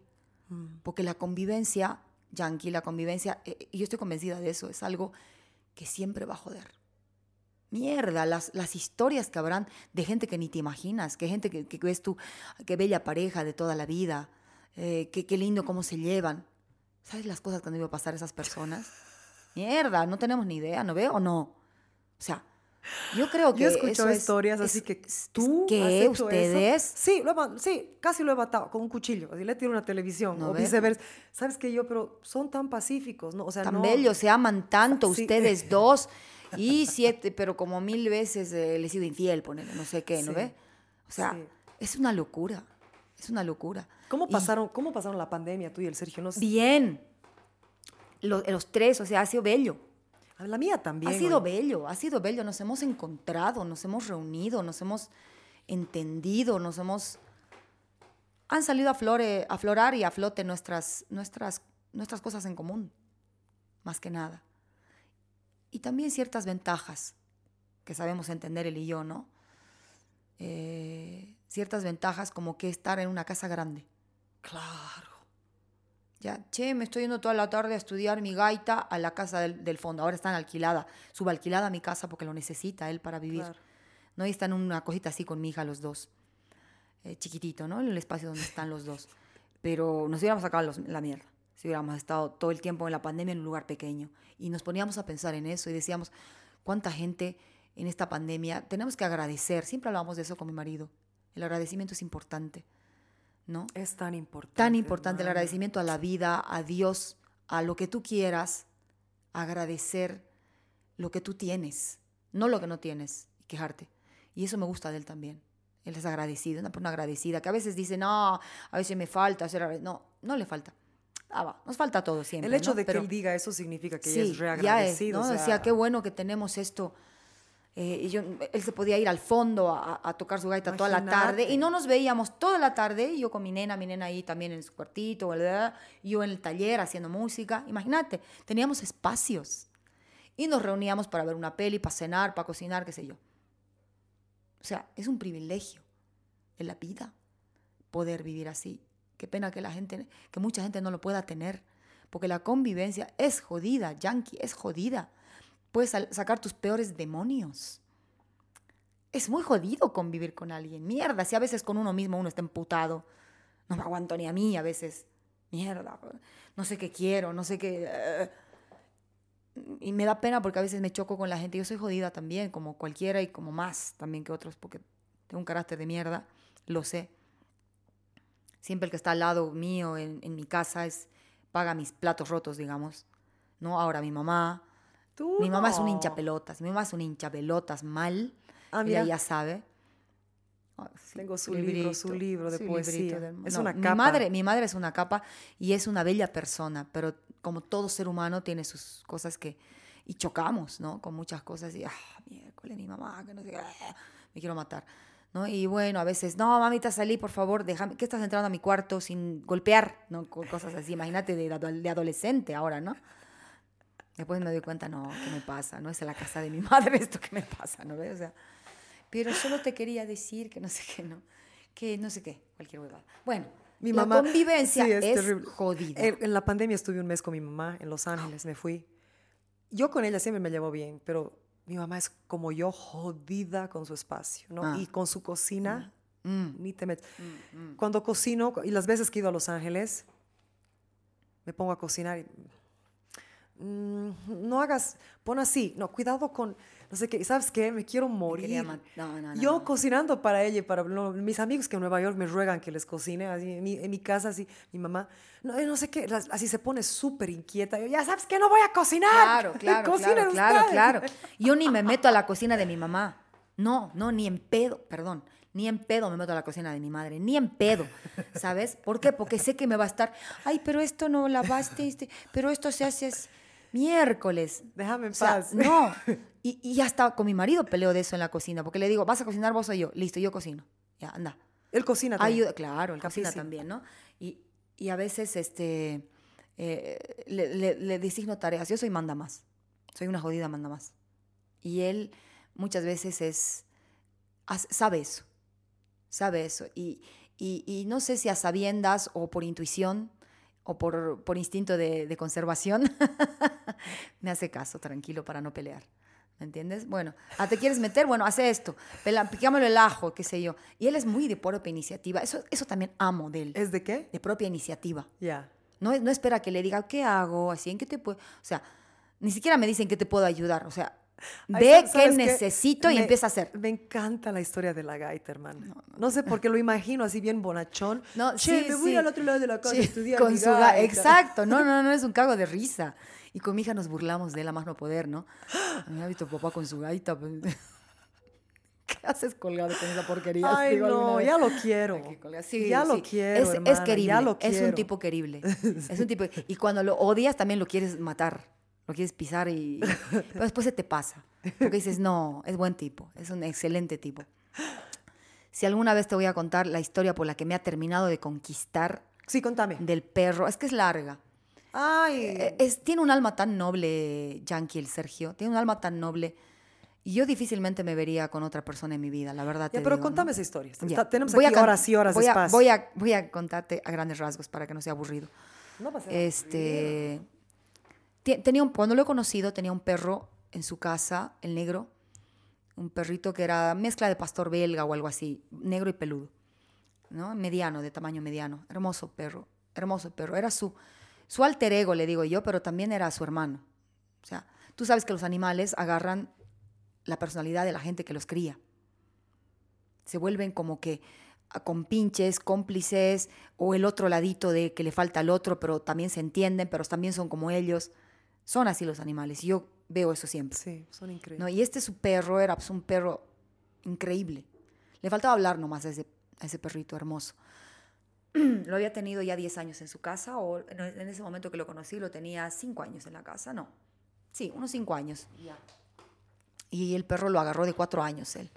Porque la convivencia, Yankee, la convivencia, eh, y yo estoy convencida de eso, es algo que siempre va a joder. Mierda, las, las historias que habrán de gente que ni te imaginas, que gente que, que ves tú, qué bella pareja de toda la vida, eh, qué, qué lindo cómo se llevan. ¿Sabes las cosas que han debido pasar esas personas? Mierda, no tenemos ni idea, ¿no veo o no? O sea, yo creo que Yo he escuchado es- historias es- así que tú ¿Qué? has hecho ¿Ustedes? Eso? Sí, lo sí, casi lo he matado con un cuchillo. Así le tiro una televisión ¿No o ves? viceversa. ¿Sabes qué? Yo, pero son tan pacíficos, ¿no? O sea, tan no, bellos, se aman tanto Sí. ustedes dos Y siete, pero como mil veces eh, le he sido infiel, ponele, no sé qué, ¿no Sí. ve? O sea, Sí. es una locura. Es una locura. ¿Cómo Y- pasaron, ¿Cómo pasaron la pandemia tú y el Sergio? No sé. Bien. Los, los tres, o sea, ha sido bello. A La mía también. ha sido bello, ha sido bello. Nos hemos encontrado, nos hemos reunido, nos hemos entendido, nos hemos... Han salido a, flore, a florar y a flote nuestras, nuestras, nuestras cosas en común, más que nada. Y también ciertas ventajas que sabemos entender él y yo, ¿no? Eh, ciertas ventajas como que estar en una casa grande. Claro. Ya, che, me estoy yendo toda la tarde a estudiar mi gaita a la casa del, del fondo. Ahora están alquilada, subalquilada a mi casa porque lo necesita él para vivir. Claro. ¿no? Y están en una cosita así con mi hija los dos. Eh, chiquitito, ¿no? En el espacio donde están los dos. Pero nos hubiéramos sacado los- la mierda. Si hubiéramos estado todo el tiempo en la pandemia en un lugar pequeño. Y nos poníamos a pensar en eso y decíamos, ¿cuánta gente en esta pandemia? Tenemos que agradecer. Siempre hablamos de eso con mi marido. El agradecimiento es importante, ¿no? Es tan importante. tan importante el agradecimiento a la vida, a Dios, a lo que tú quieras, agradecer lo que tú tienes, no lo que no tienes, y quejarte. Y eso me gusta de él también. Él es agradecido, una persona agradecida, que a veces dice, no, a veces me falta hacer... agrade-". No, no le falta. Ah, va, nos falta todo siempre. El hecho ¿no? de que Pero- él diga eso significa que sí, ella es ya es, reagradecido. ¿no? o sea, Decía, qué bueno que tenemos esto. Eh, y yo, él se podía ir al fondo a, a tocar su gaita toda la tarde Imagínate. y no nos veíamos toda la tarde, yo con mi nena, mi nena ahí también en su cuartito, ¿verdad? yo en el taller haciendo música. Imagínate, teníamos espacios y nos reuníamos para ver una peli, para cenar, para cocinar, qué sé yo. O sea, es un privilegio de la vida poder vivir así. Qué pena que la gente, que mucha gente no lo pueda tener, porque la convivencia es jodida, Yankee, es jodida. Puedes sacar tus peores demonios. Es muy jodido convivir con alguien. Mierda, si a veces con uno mismo uno está emputado. No me aguanto ni a mí a veces. Mierda, no sé qué quiero, no sé qué... eh. Y me da pena porque a veces me choco con la gente. Yo soy jodida también, como cualquiera y como más también que otros, porque tengo un carácter de mierda, lo sé. Siempre el que está al lado mío en, en mi casa es paga mis platos rotos, digamos. ¿No? Ahora mi mamá. tú Mi mamá es un hincha pelotas. Mi mamá es un hincha pelotas mal. Ah, Ella mira. ya sabe. Ah, sí, Tengo su libro, su libro de librito poesía. de- Es no, una mi capa. Madre, mi madre es una capa y es una bella persona, pero como todo ser humano tiene sus cosas que... Y chocamos, ¿no? Con muchas cosas y, ah, miércoles, mi mamá, que no sé ah, me quiero matar. ¿No? Y bueno, a veces, no, mamita, salí, por favor, déjame, que estás entrando a mi cuarto sin golpear, ¿no? Cosas así, imagínate de, de adolescente ahora, ¿no? Después me doy cuenta, no, ¿qué me pasa? No es en la casa de mi madre esto que me pasa, ¿no ves? O sea, pero solo te quería decir que no sé qué, ¿no? Que no sé qué, cualquier huevada. Bueno, Mi la mamá. convivencia sí, es, terrible. jodida. En, en la pandemia estuve un mes con mi mamá en Los Ángeles, me fui. Yo con ella siempre me llevo bien, pero mi mamá es como yo, jodida con su espacio, ¿no? Ah. Y con su cocina, Mm, ni te metes. mm, mm. Cuando cocino, y las veces que he ido a Los Ángeles, me pongo a cocinar y... mm, no hagas, pon así, no, cuidado con, no sé qué, ¿y ¿sabes qué? Me quiero morir. no, no, no, Yo cocinando para ella y para mis amigos que en Nueva York me ruegan que les cocine, así, en, mi, en mi casa, así, mi mamá, no, eh, no sé qué, así se pone súper inquieta. Yo, ya sabes que no voy a cocinar. Claro, claro, claro, claro, ustedes". claro. Yo ni me meto a la cocina de mi mamá. No, no, ni en pedo, perdón. Ni en pedo me meto a la cocina de mi madre, ni en pedo, ¿sabes? ¿Por qué? Porque sé que me va a estar, ay, pero esto no lavaste, este, pero esto se hace es miércoles. Déjame en O sea, paz. no. Y, y hasta con mi marido peleo de eso en la cocina, porque le digo, ¿vas a cocinar vos o yo? Listo, yo cocino. Ya, anda. Él cocina también. Ayuda, claro, el cocina también, ¿no? Y, y a veces este, eh, le, le- le designo tareas. Yo soy manda más. Soy una jodida manda más. Y él muchas veces es, sabe eso. Sabe eso. Y, y- y no sé si a sabiendas o por intuición o por, por instinto de, de conservación, me hace caso, tranquilo, para no pelear. ¿Me entiendes? Bueno, ah, ¿te quieres meter? Bueno, hace esto. Pela- Picámoslo el ajo, qué sé yo. Y él es muy de propia iniciativa. Eso, eso también amo de él. ¿Es de qué? De propia iniciativa. Ya. No, no espera que le diga, ¿qué hago? Así, ¿en qué te puedo...? O sea, ni siquiera me dicen que te puedo ayudar. O sea, ve ¿sabes qué necesito y Me- empieza a hacer. Me encanta la historia de la gaita, hermano. No, sé por qué lo imagino así bien bonachón. No, che, sí, me voy sí. al otro lado de la casa Sí, a estudiar con mi su ga- gaita. Exacto, no, no, no es un cago de risa. Y con mi hija nos burlamos de él a más no poder, ¿no? Me ha visto papá con su gaita. pues. ¿Qué haces colgado con esa porquería? Ay, Digo no, ya lo quiero. Sí, ya lo sí. quiero, Es, es hermana, querible. ya lo Es un quiero. tipo querible. Es un tipo. Y cuando lo odias también lo quieres matar. Lo quieres pisar y. Pero después se te pasa. Porque dices, no, es buen tipo. Es un excelente tipo. Si alguna vez te voy a contar la historia por la que me ha terminado de conquistar Sí, contame. del perro, es que es larga. Ay, Eh, es- tiene un alma tan noble, Yankee, el Sergio. Tiene un alma tan noble. Y yo difícilmente me vería con otra persona en mi vida, la verdad. ya, te pero digo, ¿no? contame esa historia. Ya. Tenemos Voy a aquí can- horas y horas voy de a, espacio. Voy a, voy a contarte a grandes rasgos para que no sea aburrido. No pasa nada. Este, te- tenía un, cuando lo he conocido, tenía un perro en su casa, el negro, un perrito que era mezcla de pastor belga o algo así, negro y peludo, ¿no? Mediano, de tamaño mediano, hermoso perro, hermoso perro. Era su, su alter ego, le digo yo, pero también era su hermano. O sea, tú sabes que los animales agarran la personalidad de la gente que los cría. Se vuelven como que a compinches, cómplices, o el otro ladito de que le falta al otro, pero también se entienden, pero también son como ellos. Son así los animales. Y yo veo eso siempre. Sí, son ¿no? increíbles. Y este su perro era pues, un perro increíble. Le faltaba hablar nomás a ese, a ese perrito hermoso. lo había tenido ya 10 años en su casa, o en ese momento que lo conocí lo tenía 5 años en la casa, no. Sí, unos 5 años. Y el perro lo agarró de 4 años él.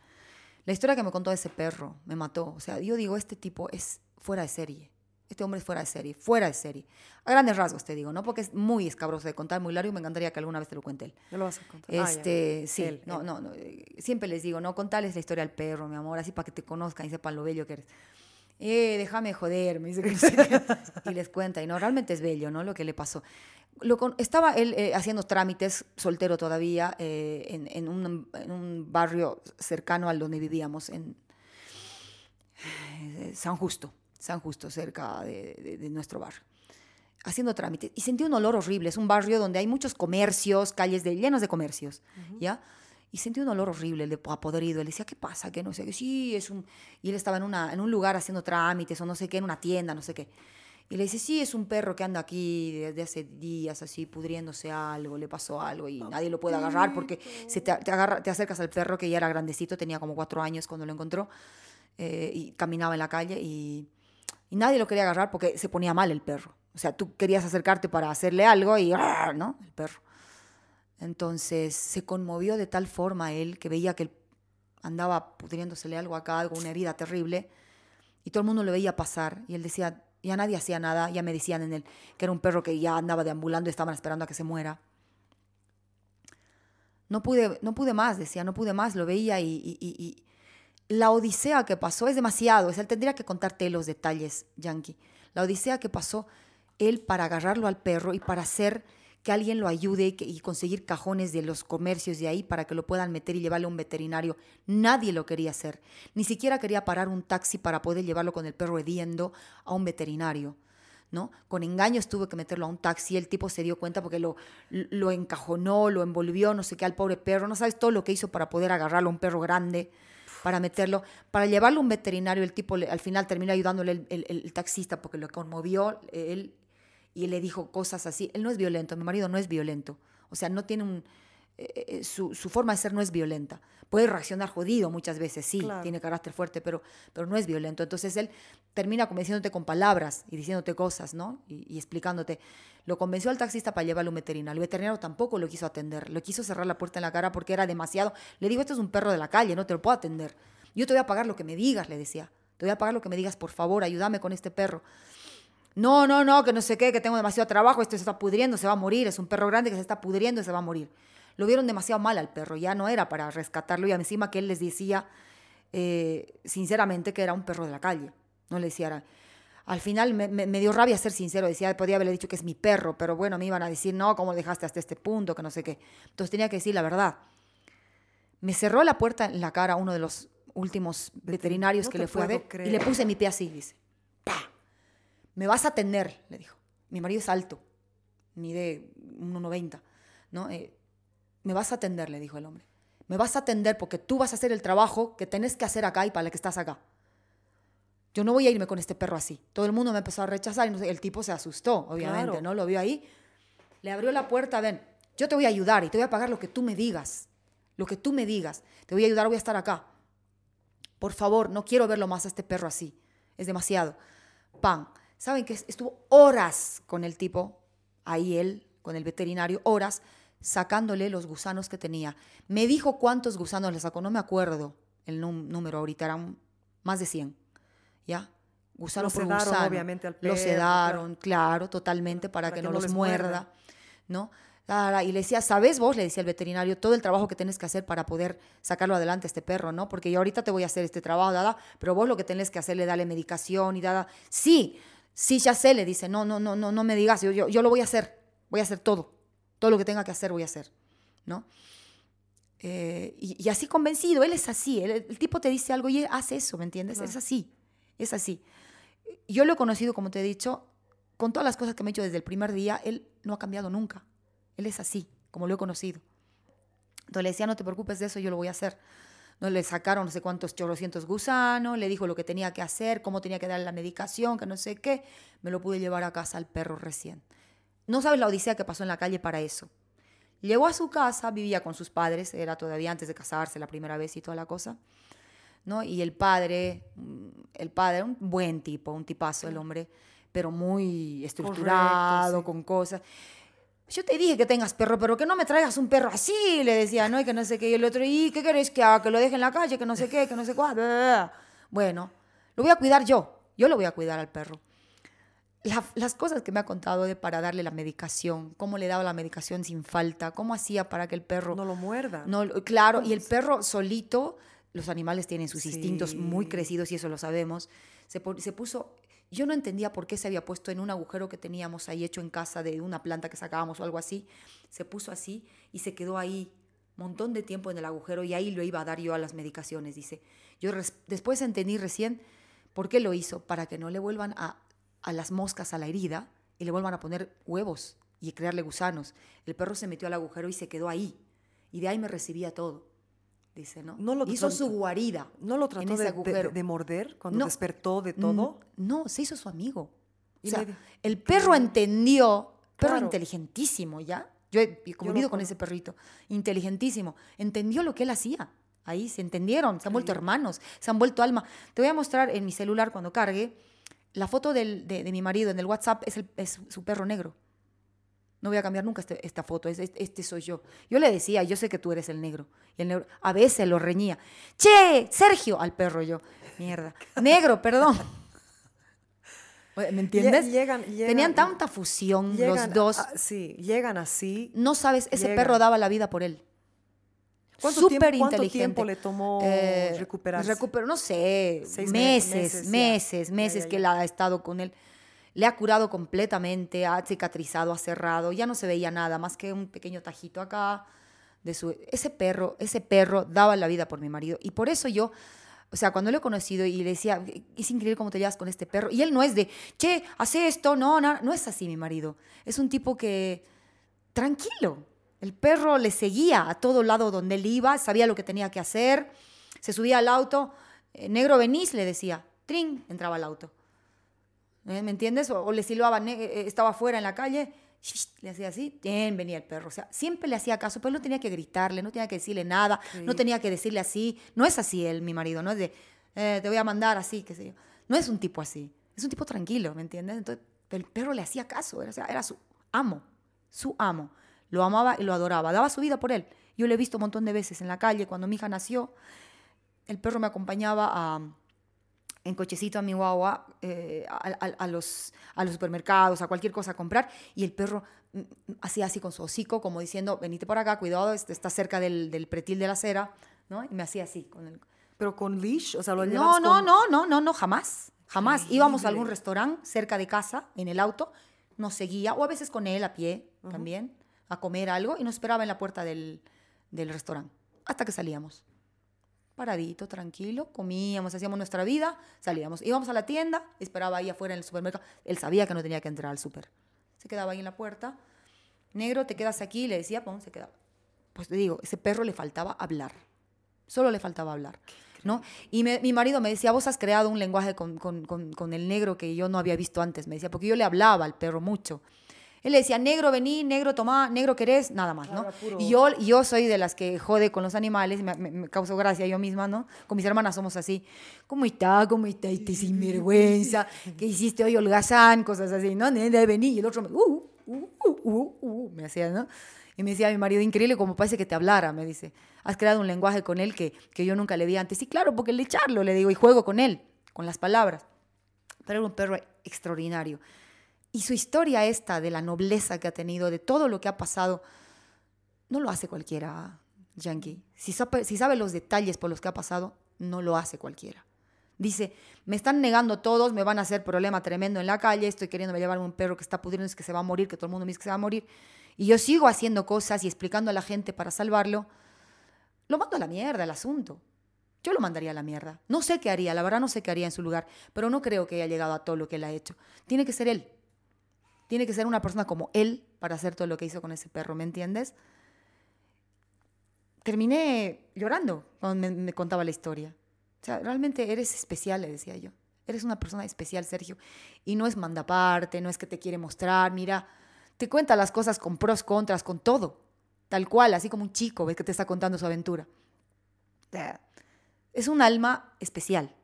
La historia que me contó ese perro me mató. O sea, yo digo, este tipo es fuera de serie. Este hombre es fuera de serie, fuera de serie. A grandes rasgos te digo, ¿no? Porque es muy escabroso de contar, muy largo y me encantaría que alguna vez te lo cuente él. Ya lo vas a contar. Ah, ya. Este, sí, Él, no, él. no, no, eh, siempre les digo, no, contales la historia al perro, mi amor, así para que te conozcan y sepan lo bello que eres. Eh, déjame joder, me dice que y les cuenta, y no, realmente es bello, ¿no? Lo que le pasó. Lo con- estaba él eh, haciendo trámites, soltero todavía, eh, en, en un, en un barrio cercano al donde vivíamos, en eh, San Justo, San Justo, cerca de, de- de nuestro barrio haciendo trámites y sentí un olor horrible. Es un barrio donde hay muchos comercios, calles de, llenos de comercios, ¿ya? Y sentí un olor horrible, de podrido. Él decía, ¿qué pasa? Que no sé qué. Sí, es un... Y él estaba en, una, en un lugar haciendo trámites o no sé qué, en una tienda, no sé qué. Y le dice, sí, es un perro que anda aquí desde hace días así, pudriéndose algo, le pasó algo y nadie lo puede agarrar porque se te, te agarra- te acercas al perro que ya era grandecito, tenía como cuatro años cuando lo encontró eh, y caminaba en la calle y, y nadie lo quería agarrar porque se ponía mal el perro. O sea, tú querías acercarte para hacerle algo y ¡ah! ¿no? El perro. Entonces se conmovió de tal forma él que veía que andaba pudriéndosele algo acá, algo, una herida terrible, y todo el mundo lo veía pasar y él decía, ya nadie hacía nada, ya me decían en él que era un perro que ya andaba deambulando y estaban esperando a que se muera. No pude, no pude más, decía, no pude más, lo veía y, y- y- y la odisea que pasó es demasiado. Sea, él tendría que contarte los detalles, Yankee. La odisea que pasó él para agarrarlo al perro y para hacer que alguien lo ayude y, conseguir cajones de los comercios de ahí para que lo puedan meter y llevarlo a un veterinario. Nadie lo quería hacer. Ni siquiera quería parar un taxi para poder llevarlo con el perro hediendo a un veterinario. ¿no? Con engaños tuve que meterlo a un taxi, el tipo se dio cuenta porque lo, lo encajonó, lo envolvió, no sé qué, al pobre perro, no sabes todo lo que hizo para poder agarrarlo a un perro grande, para meterlo, para llevarlo a un veterinario, el tipo al final terminó ayudándole el, el- el taxista porque lo conmovió él y le dijo cosas así. Él no es violento, mi marido no es violento, o sea, no tiene un... eh, eh, su, su forma de ser no es violenta. Puede reaccionar jodido muchas veces, sí, Claro. tiene carácter fuerte, pero, pero no es violento. Entonces él termina convenciéndote con palabras y diciéndote cosas, ¿no? Y, y explicándote. Lo convenció al taxista para llevarlo a un veterinario. El veterinario tampoco lo quiso atender. Lo quiso cerrar la puerta en la cara porque era demasiado. Le digo, esto es un perro de la calle, no te lo puedo atender. Yo te voy a pagar lo que me digas, le decía. Te voy a pagar lo que me digas, por favor, ayúdame con este perro. No, no, no, que no sé qué, que tengo demasiado trabajo, esto se está pudriendo, se va a morir, es un perro grande que se está pudriendo y se va a morir. Lo vieron demasiado mal al perro, ya no era para rescatarlo y encima que él les decía eh, sinceramente que era un perro de la calle, no le decía, era- al final me, me- me dio rabia ser sincero, decía, podía haberle dicho que es mi perro, pero bueno, me iban a decir, no, ¿cómo lo dejaste hasta este punto? Que no sé qué. Entonces tenía que decir la verdad. Me cerró la puerta en la cara uno de los últimos veterinarios no que le fue a ver y le puse mi pie así, dice. ¡Pa! Me vas a atender, le dijo. Mi marido es alto, mide 1,90, ¿no? Eh, me vas a atender, le dijo el hombre. Me vas a atender porque tú vas a hacer el trabajo que tenés que hacer acá y para el que estás acá. Yo no voy a irme con este perro así. Todo el mundo me empezó a rechazar y el tipo se asustó, obviamente, Claro. ¿no? Lo vio ahí. le abrió la puerta, ven, yo te voy a ayudar y te voy a pagar lo que tú me digas. Lo que tú me digas. Te voy a ayudar, voy a estar acá. Por favor, no quiero verlo más a este perro así. Es demasiado. Pan. ¿Saben que estuvo horas con el tipo, ahí él, con el veterinario, horas, sacándole los gusanos que tenía? Me dijo cuántos gusanos le sacó, no me acuerdo el número ahorita, eran más de 100. ¿Ya? Gusano Lo por sedaron, gusano. obviamente, al Lo perro, sedaron, claro, totalmente, para, Para que, que no, no los muerda. muerda. ¿no? Y le decía, ¿sabes vos? Le decía el veterinario, todo el trabajo que tienes que hacer para poder sacarlo adelante a este perro, ¿no? Porque yo ahorita te voy a hacer este trabajo, dada, pero vos lo que tenés que hacer es darle medicación y dada. Sí, sí, ya sé, le dice, no, no, no, no, no me digas, yo, yo, yo lo voy a hacer, voy a hacer todo, todo lo que tenga que hacer voy a hacer, ¿no? Eh, y, y así convencido, él es así, él- el, tipo te dice algo y él hace eso, ¿me entiendes? Es así, es así. Yo lo he conocido, como te he dicho, con todas las cosas que me he hecho desde el primer día, él no ha cambiado nunca. Él es así, como lo he conocido. Entonces le decía, no te preocupes de eso, yo lo voy a hacer. No le sacaron no sé cuántos chorrocientos gusanos, le dijo lo que tenía que hacer, cómo tenía que darle la medicación, que no sé qué. Me lo pude llevar a casa al perro recién. No sabes la odisea que pasó en la calle para eso. Llegó a su casa, vivía con sus padres, era todavía antes de casarse la primera vez y toda la cosa. ¿no? Y el padre, mm, el padre, un buen tipo, un tipazo el hombre, pero muy estructurado, sí. con cosas. Yo te dije que tengas perro, pero que no me traigas un perro así, le decía, ¿no? Y que no sé qué. Y el otro, ¿y qué querés que haga? Que lo deje en la calle, que no sé qué, que no sé cuál. Bueno, lo voy a cuidar yo. Yo lo voy a cuidar al perro. La- las cosas que me ha contado de para darle la medicación, cómo le daba la medicación sin falta, cómo hacía para que el perro No lo muerda. no, claro, y el perro solito, los animales tienen sus instintos muy Sí. crecidos y eso lo sabemos. Se, se puso, yo no entendía por qué se había puesto en un agujero que teníamos ahí hecho en casa de una planta que sacábamos o algo así. Se puso así y se quedó ahí montón de tiempo en el agujero y ahí lo iba a dar yo a las medicaciones, dice. Yo después entendí recién por qué lo hizo, para que no le vuelvan a, a las moscas a la herida y le vuelvan a poner huevos y crearle gusanos. El perro se metió al agujero y se quedó ahí. Y de ahí me recibía todo. Dice, ¿no? No lo hizo su guarida. ¿No lo trató de, de- agujero. de morder cuando No. despertó de todo? No, se hizo su amigo. Y O sea, le di- el perro entendió, perro inteligentísimo, ¿ya? Yo he convivido con ese perrito, inteligentísimo. Entendió lo que él hacía. Ahí se entendieron, se han vuelto hermanos, se han vuelto alma. Te voy a mostrar en mi celular cuando cargue la foto del- de, de mi marido en el WhatsApp, es, el- es su perro negro. No voy a cambiar nunca este- esta foto, es- es- este soy yo. Yo le decía, yo sé que tú eres el negro. Y el negro a veces lo reñía. Che, Sergio, al perro yo. Mierda. Negro, perdón. ¿Me entiendes? Lle- llegan- llegan- Tenían tanta fusión Llegan los dos. a- sí, llegan así. no sabes, ese perro daba la vida por él. ¿Cuánto Súper tiempo- cuánto inteligente. tiempo le tomó Eh, recuperarse? recuper- no sé, meses, meses, meses, ya. meses, Ya, ya, que él ha estado con él. Le ha curado completamente, ha cicatrizado, ha cerrado, ya no se veía nada más que un pequeño tajito acá. De su, ese perro, ese perro daba la vida por mi marido. Y por eso yo, o sea, cuando lo he conocido y le decía, es increíble cómo te llevas con este perro. Y él no es de, che, hace esto, no, no, no es así mi marido. Es un tipo que, tranquilo. El perro le seguía a todo lado donde él iba, sabía lo que tenía que hacer, se subía al auto, eh, negro venís, le decía, trin, entraba al auto. ¿Eh? ¿Me entiendes? O, o le silbaba, ne- eh, estaba afuera en la calle, le hacía así, bien, venía el perro. O sea, siempre le hacía caso, pero él no tenía que gritarle, no tenía que decirle nada, no tenía que decirle así. No es así él, mi marido, no es de, eh, te voy a mandar así, qué sé yo. No es un tipo así, es un tipo tranquilo, ¿me entiendes? Entonces, el perro le hacía caso, era, o sea, era su amo, su amo. Lo amaba y lo adoraba, daba su vida por él. Yo lo he visto un montón de veces en la calle, cuando mi hija nació, el perro me acompañaba a, en cochecito a mi guagua eh, a, a- a los, a los supermercados, a cualquier cosa a comprar, y el perro mm, mm, hacía así con su hocico, como diciendo, venite por acá, cuidado, este está cerca del, del pretil de la acera, ¿no? Y me hacía así con el... Pero con leash, o sea, lo No, no, con- no, no, no, no, jamás, jamás. Íbamos a algún restaurante cerca de casa, en el auto, nos seguía, o a veces con él a pie también, a comer algo, y nos esperaba en la puerta del, del restaurante, hasta que salíamos paradito, tranquilo, comíamos, hacíamos nuestra vida, salíamos. Íbamos a la tienda, esperaba ahí afuera en el supermercado. Él sabía que no tenía que entrar al súper. Se quedaba ahí en la puerta. Negro, te quedas aquí, le decía, pum, se quedaba. Pues te digo, ese perro le faltaba hablar. Solo le faltaba hablar. ¿no? Y me- mi marido me decía, vos has creado un lenguaje con, con- con- con el negro que yo no había visto antes. Me decía, porque yo le hablaba al perro mucho. Él le decía, negro vení, negro tomá, negro querés, nada más, ¿no? Claro, Y yo, yo soy de las que jode con los animales, me, me, me causó gracia yo misma, ¿no? Con mis hermanas somos así. ¿Cómo está? ¿Cómo está este sinvergüenza? ¿Qué hiciste hoy, holgazán? Cosas así, ¿no? Nene, vení. Y el otro me, uh, uh, uh, uh, uh, me hacía, ¿no? Y me decía mi marido, increíble como parece que te hablara, me dice. Has creado un lenguaje con él que, que yo nunca le vi antes. Sí, claro, porque le charlo, le digo, y juego con él, con las palabras. Pero era un perro extraordinario. Y su historia esta de la nobleza que ha tenido, de todo lo que ha pasado, no lo hace cualquiera, Yankee. Si sabe, si sabe los detalles por los que ha pasado, no lo hace cualquiera. Dice, me están negando todos, me van a hacer problema tremendo en la calle, estoy queriendo llevarme un perro que está pudriendo, es que se va a morir, que todo el mundo me dice que se va a morir. Y yo sigo haciendo cosas y explicando a la gente para salvarlo. Lo mando a la mierda el asunto. Yo lo mandaría a la mierda. No sé qué haría, la verdad no sé qué haría en su lugar, pero no creo que haya llegado a todo lo que él ha hecho. Tiene que ser él. Tiene que ser una persona como él para hacer todo lo que hizo con ese perro, ¿me entiendes? Terminé llorando cuando me, contaba la historia. O sea, realmente eres especial, le decía yo. Eres una persona especial, Sergio. Y no es mandaparte, no es que te quiere mostrar, mira, te cuenta las cosas con pros, contras, con todo. Tal cual, así como un chico, ves que te está contando su aventura. Es un alma especial.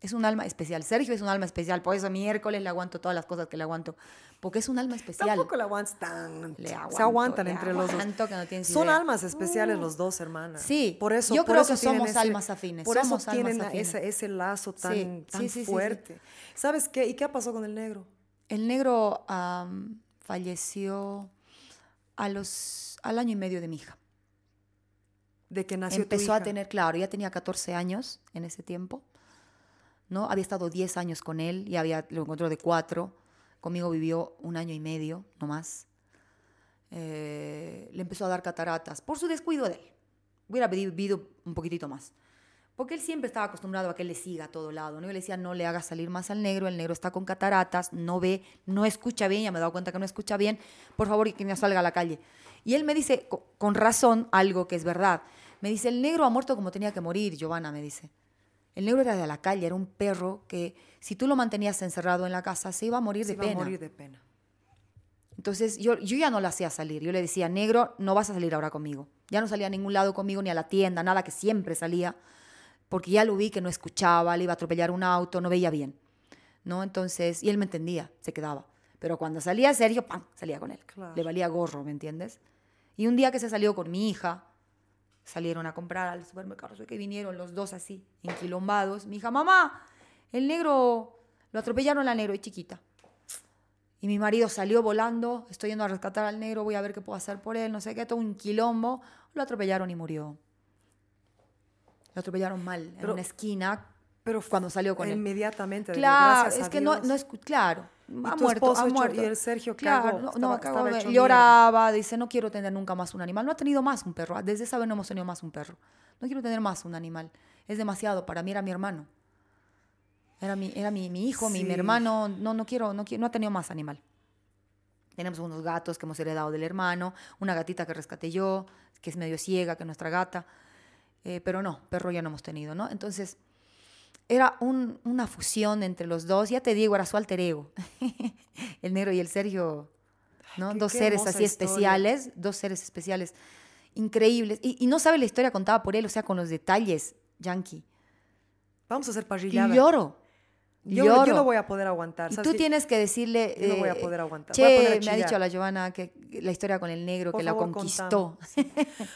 Es un alma especial. Sergio es un alma especial. Por eso miércoles le aguanto todas las cosas que le aguanto. Porque es un alma especial. Tampoco la aguantas tan. Le se aguanto, aguantan le entre los dos. que no tienes Son idea. almas especiales los dos, hermanas. Sí, por eso. yo por creo eso que somos ese- almas afines, Por eso somos almas tienen ese, ese lazo tan, Sí, tan sí, fuerte. ¿Sabes qué? ¿Y qué pasó con el negro? El negro am, falleció a los, al año y medio de mi hija. De que nació tu Empezó a hija. tener, claro, ya tenía 14 años en ese tiempo. ¿No? Había estado 10 años con él y había, lo encontró de 4. Conmigo vivió un año y medio, no más. Eh, le empezó a dar cataratas por su descuido de él. Hubiera vivido un poquitito más. Porque él siempre estaba acostumbrado a que le siga a todo lado. ¿no? Yo le decía, no le hagas salir más al negro, el negro está con cataratas, no ve, no escucha bien, ya me he dado cuenta que no escucha bien, por favor que no salga a la calle. Y él me dice, co- con razón, algo que es verdad. Me dice, el negro ha muerto como tenía que morir, Giovanna, me dice. El negro era de la calle, era un perro que si tú lo mantenías encerrado en la casa se iba a morir Se de iba a pena. morir de pena. Entonces yo, yo ya no la hacía salir. Yo le decía, negro, no vas a salir ahora conmigo. Ya no salía a ningún lado conmigo, ni a la tienda, nada que siempre salía, porque ya lo vi que no escuchaba, le iba a atropellar un auto, no veía bien. ¿no? Entonces, y él me entendía, se quedaba. Pero cuando salía Sergio, ¡pam! salía con él. Claro. Le valía gorro, ¿me entiendes? Y un día que se salió con mi hija, salieron a comprar al supermercado, que vinieron los dos así, enquilombados. Mi hija, mamá, el negro, lo atropellaron la negro y chiquita. Y mi marido salió volando, estoy yendo a rescatar al negro, voy a ver qué puedo hacer por él, no sé qué, todo un quilombo. Lo atropellaron y murió. Lo atropellaron mal, en una esquina, Pero cuando salió con él. Inmediatamente. Claro, gracias a es que no, Dios. no es, claro, ha muerto, ha muerto. y el Sergio claro, no, estaba- no, estaba lloraba, dice, no quiero tener nunca más un animal. No ha tenido más un perro, desde esa vez no hemos tenido más un perro. No quiero tener más un animal, es demasiado, para mí era mi hermano. Era mi, era mi, mi hijo, mi, mi Sí. hermano, no, no quiero, no quiero, no ha tenido más animal. Tenemos unos gatos que hemos heredado del hermano, una gatita que rescaté yo, que es medio ciega, que es nuestra gata. Eh, pero no, perro ya no hemos tenido, ¿no? Entonces, era un- una fusión entre los dos. Ya te digo, era su alter ego. el negro y el Sergio, ¿no? dos seres así historia. especiales, dos seres especiales, increíbles. Y, y no sabe la historia contada por él, o sea, con los detalles, Yankee. Vamos a hacer Y parrillada. lloro. Yo, lloro. yo no voy a poder aguantar. Y ¿sabes tú qué? tienes que decirle. Yo no voy a eh, poder aguantar. Che, Voy a poner a me ha dicho la Giovanna que la historia con el negro, Por que la favor, conquistó.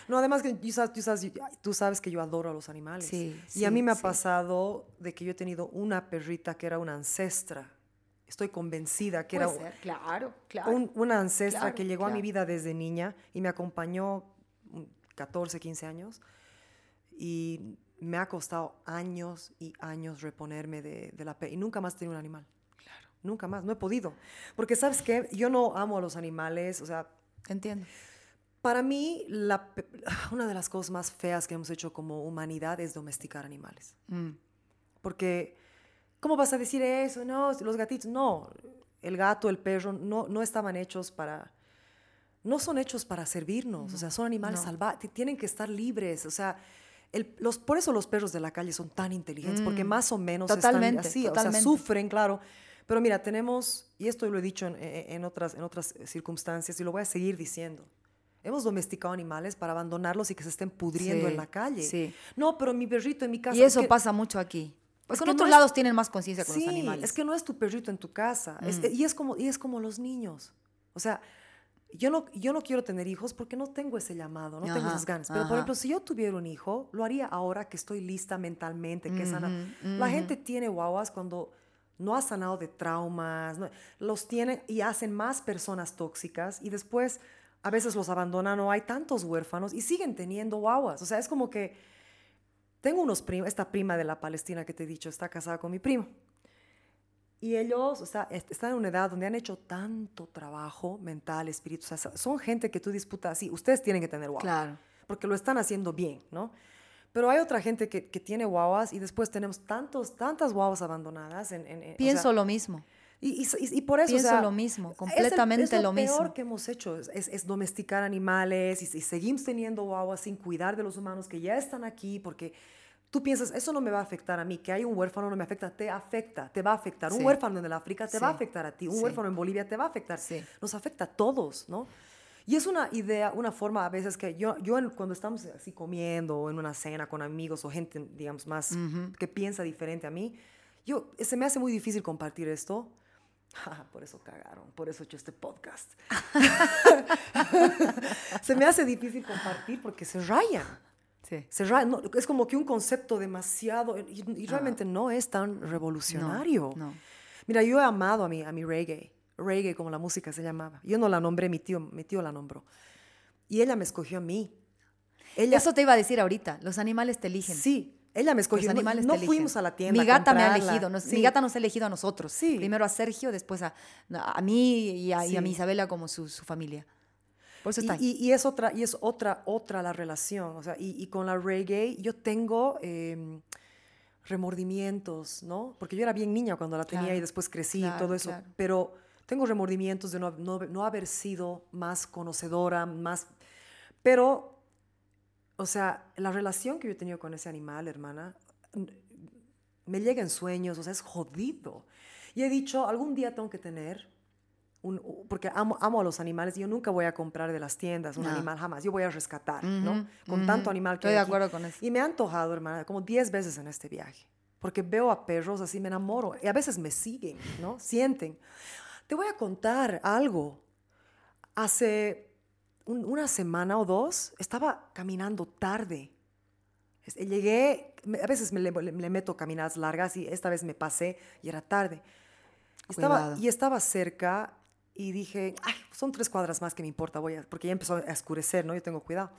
No, además que tú sabes, tú sabes- tú sabes que yo adoro a los animales. Sí, y a sí, mí me ha sí. pasado de que yo he tenido una perrita que era una ancestra. Estoy convencida que Puede era ser, claro, claro. un- una ancestra Claro, que llegó a mi claro. vida desde niña y me acompañó mm, 14, 15 años. Y me ha costado años y años reponerme de, de la pe Y nunca más he tenido un animal. Claro. Nunca más, no he podido. Porque, ¿sabes qué? Yo no amo a los animales, o sea, entiendo. para mí, la una de las cosas más feas que hemos hecho como humanidad es domesticar animales. Mm. Porque, ¿cómo vas a decir eso? No, los gatitos, no. El gato, el perro, no, no estaban hechos para... No son hechos para servirnos, o sea, son animales no. salvajes, tienen que estar libres, o sea, el- los, por eso los perros de la calle son tan inteligentes, porque más o menos Mm. Totalmente, están así, o totalmente. sea, sufren, claro, Pero mira, tenemos, y esto lo he dicho en, otras, en otras circunstancias y lo voy a seguir diciendo. Hemos domesticado animales para abandonarlos y que se estén pudriendo Sí, en la calle. sí. No, pero mi perrito en mi casa. Y es eso que- pasa mucho aquí. Es Porque que en otros lados tienen más conciencia con sí, los animales. Mm. Es que no es tu perrito en tu casa. es- y, es como, y es como los niños. O sea, yo no, yo no quiero tener hijos porque no tengo ese llamado, no tengo esas ganas. Pero, por ejemplo, si yo tuviera un hijo, lo haría ahora que estoy lista mentalmente, que he sanado. La gente tiene guaguas cuando no ha sanado de traumas, no- los tienen y hacen más personas tóxicas y después a veces los abandonan o hay tantos huérfanos y siguen teniendo guaguas. O sea, es como que tengo unos primos, esta prima de la Palestina que te he dicho, está casada con mi primo. Y ellos o sea, est- están en una edad donde han hecho tanto trabajo mental, espíritu. O sea, son gente que tú disputas así. Ustedes tienen que tener guaguas. Claro. Porque lo están haciendo bien, ¿no? Pero hay otra gente que, que tiene guaguas y después tenemos tantos, tantas guaguas abandonadas. En, en- en- o Pienso sea, lo mismo. y, y- y- por eso, o Pienso sea, lo mismo, es el- completamente es lo, lo mismo. peor que hemos hecho es, es- es domesticar animales y, y seguimos teniendo guaguas sin cuidar de los humanos que ya están aquí porque tú piensas, eso no me va a afectar a mí, que hay un huérfano no me afecta, te afecta, te va a afectar. Un Sí. huérfano en el África te va a Sí. afectar a ti, un Sí. huérfano en Bolivia te va a afectar. Sí. Nos afecta a todos, ¿no? Y es una idea, una forma a veces que yo, yo cuando estamos así comiendo o en una cena con amigos o gente, digamos, más que piensa diferente a mí, yo, se me hace muy difícil compartir esto. Ja, por eso cagaron, por eso he hecho este podcast. se me hace difícil compartir porque se rayan. Sí. No, es como que un concepto demasiado, y, y realmente no es tan revolucionario. Ah. no. Mira, yo he amado a mi, a mi reggae, reggae como la música se llamaba. Yo no la nombré, mi tío, mi tío la nombró. Y ella me escogió a mí. Ella, Eso te iba a decir ahorita. Los animales te eligen. Sí, ella me escogió. Los animales no fuimos a la tienda. Mi a gata me ha elegido. nos- Sí. Mi gata nos ha elegido a nosotros. Sí. Primero a Sergio, después a, a mí y a, y a Sí. mi Isabela como su, su familia. Por eso Y, está. y- y es otra, y es otra, otra la relación. O sea, y, y con la reggae yo tengo eh, remordimientos, ¿no? Porque yo era bien niña cuando la tenía Claro, y después crecí y claro, todo eso. claro. Pero tengo remordimientos de no, no- no haber sido más conocedora, más... Pero, o sea, la relación que yo he tenido con ese animal, hermana, me llega en sueños, o sea, es jodido. Y he dicho, algún día tengo que tener un- porque amo, amo a los animales y yo nunca voy a comprar de las tiendas un No. animal, jamás. Yo voy a rescatar, ¿no? Ujú, Con ujú. tanto animal que Estoy hay de aquí. acuerdo con eso. Y me ha antojado, hermana, como 10 veces en este viaje. Porque veo a perros así, me enamoro. Y a veces me siguen, ¿no? Sienten. Te voy a contar algo. Hace un- una semana o dos estaba caminando tarde. Es- Llegué, a veces me le, le- le meto caminadas largas y esta vez me pasé y era tarde. Estaba, Cuidado. y estaba cerca y dije, ay, son tres cuadras más que me importa, voy a, porque ya empezó a oscurecer, ¿no? Yo tengo cuidado.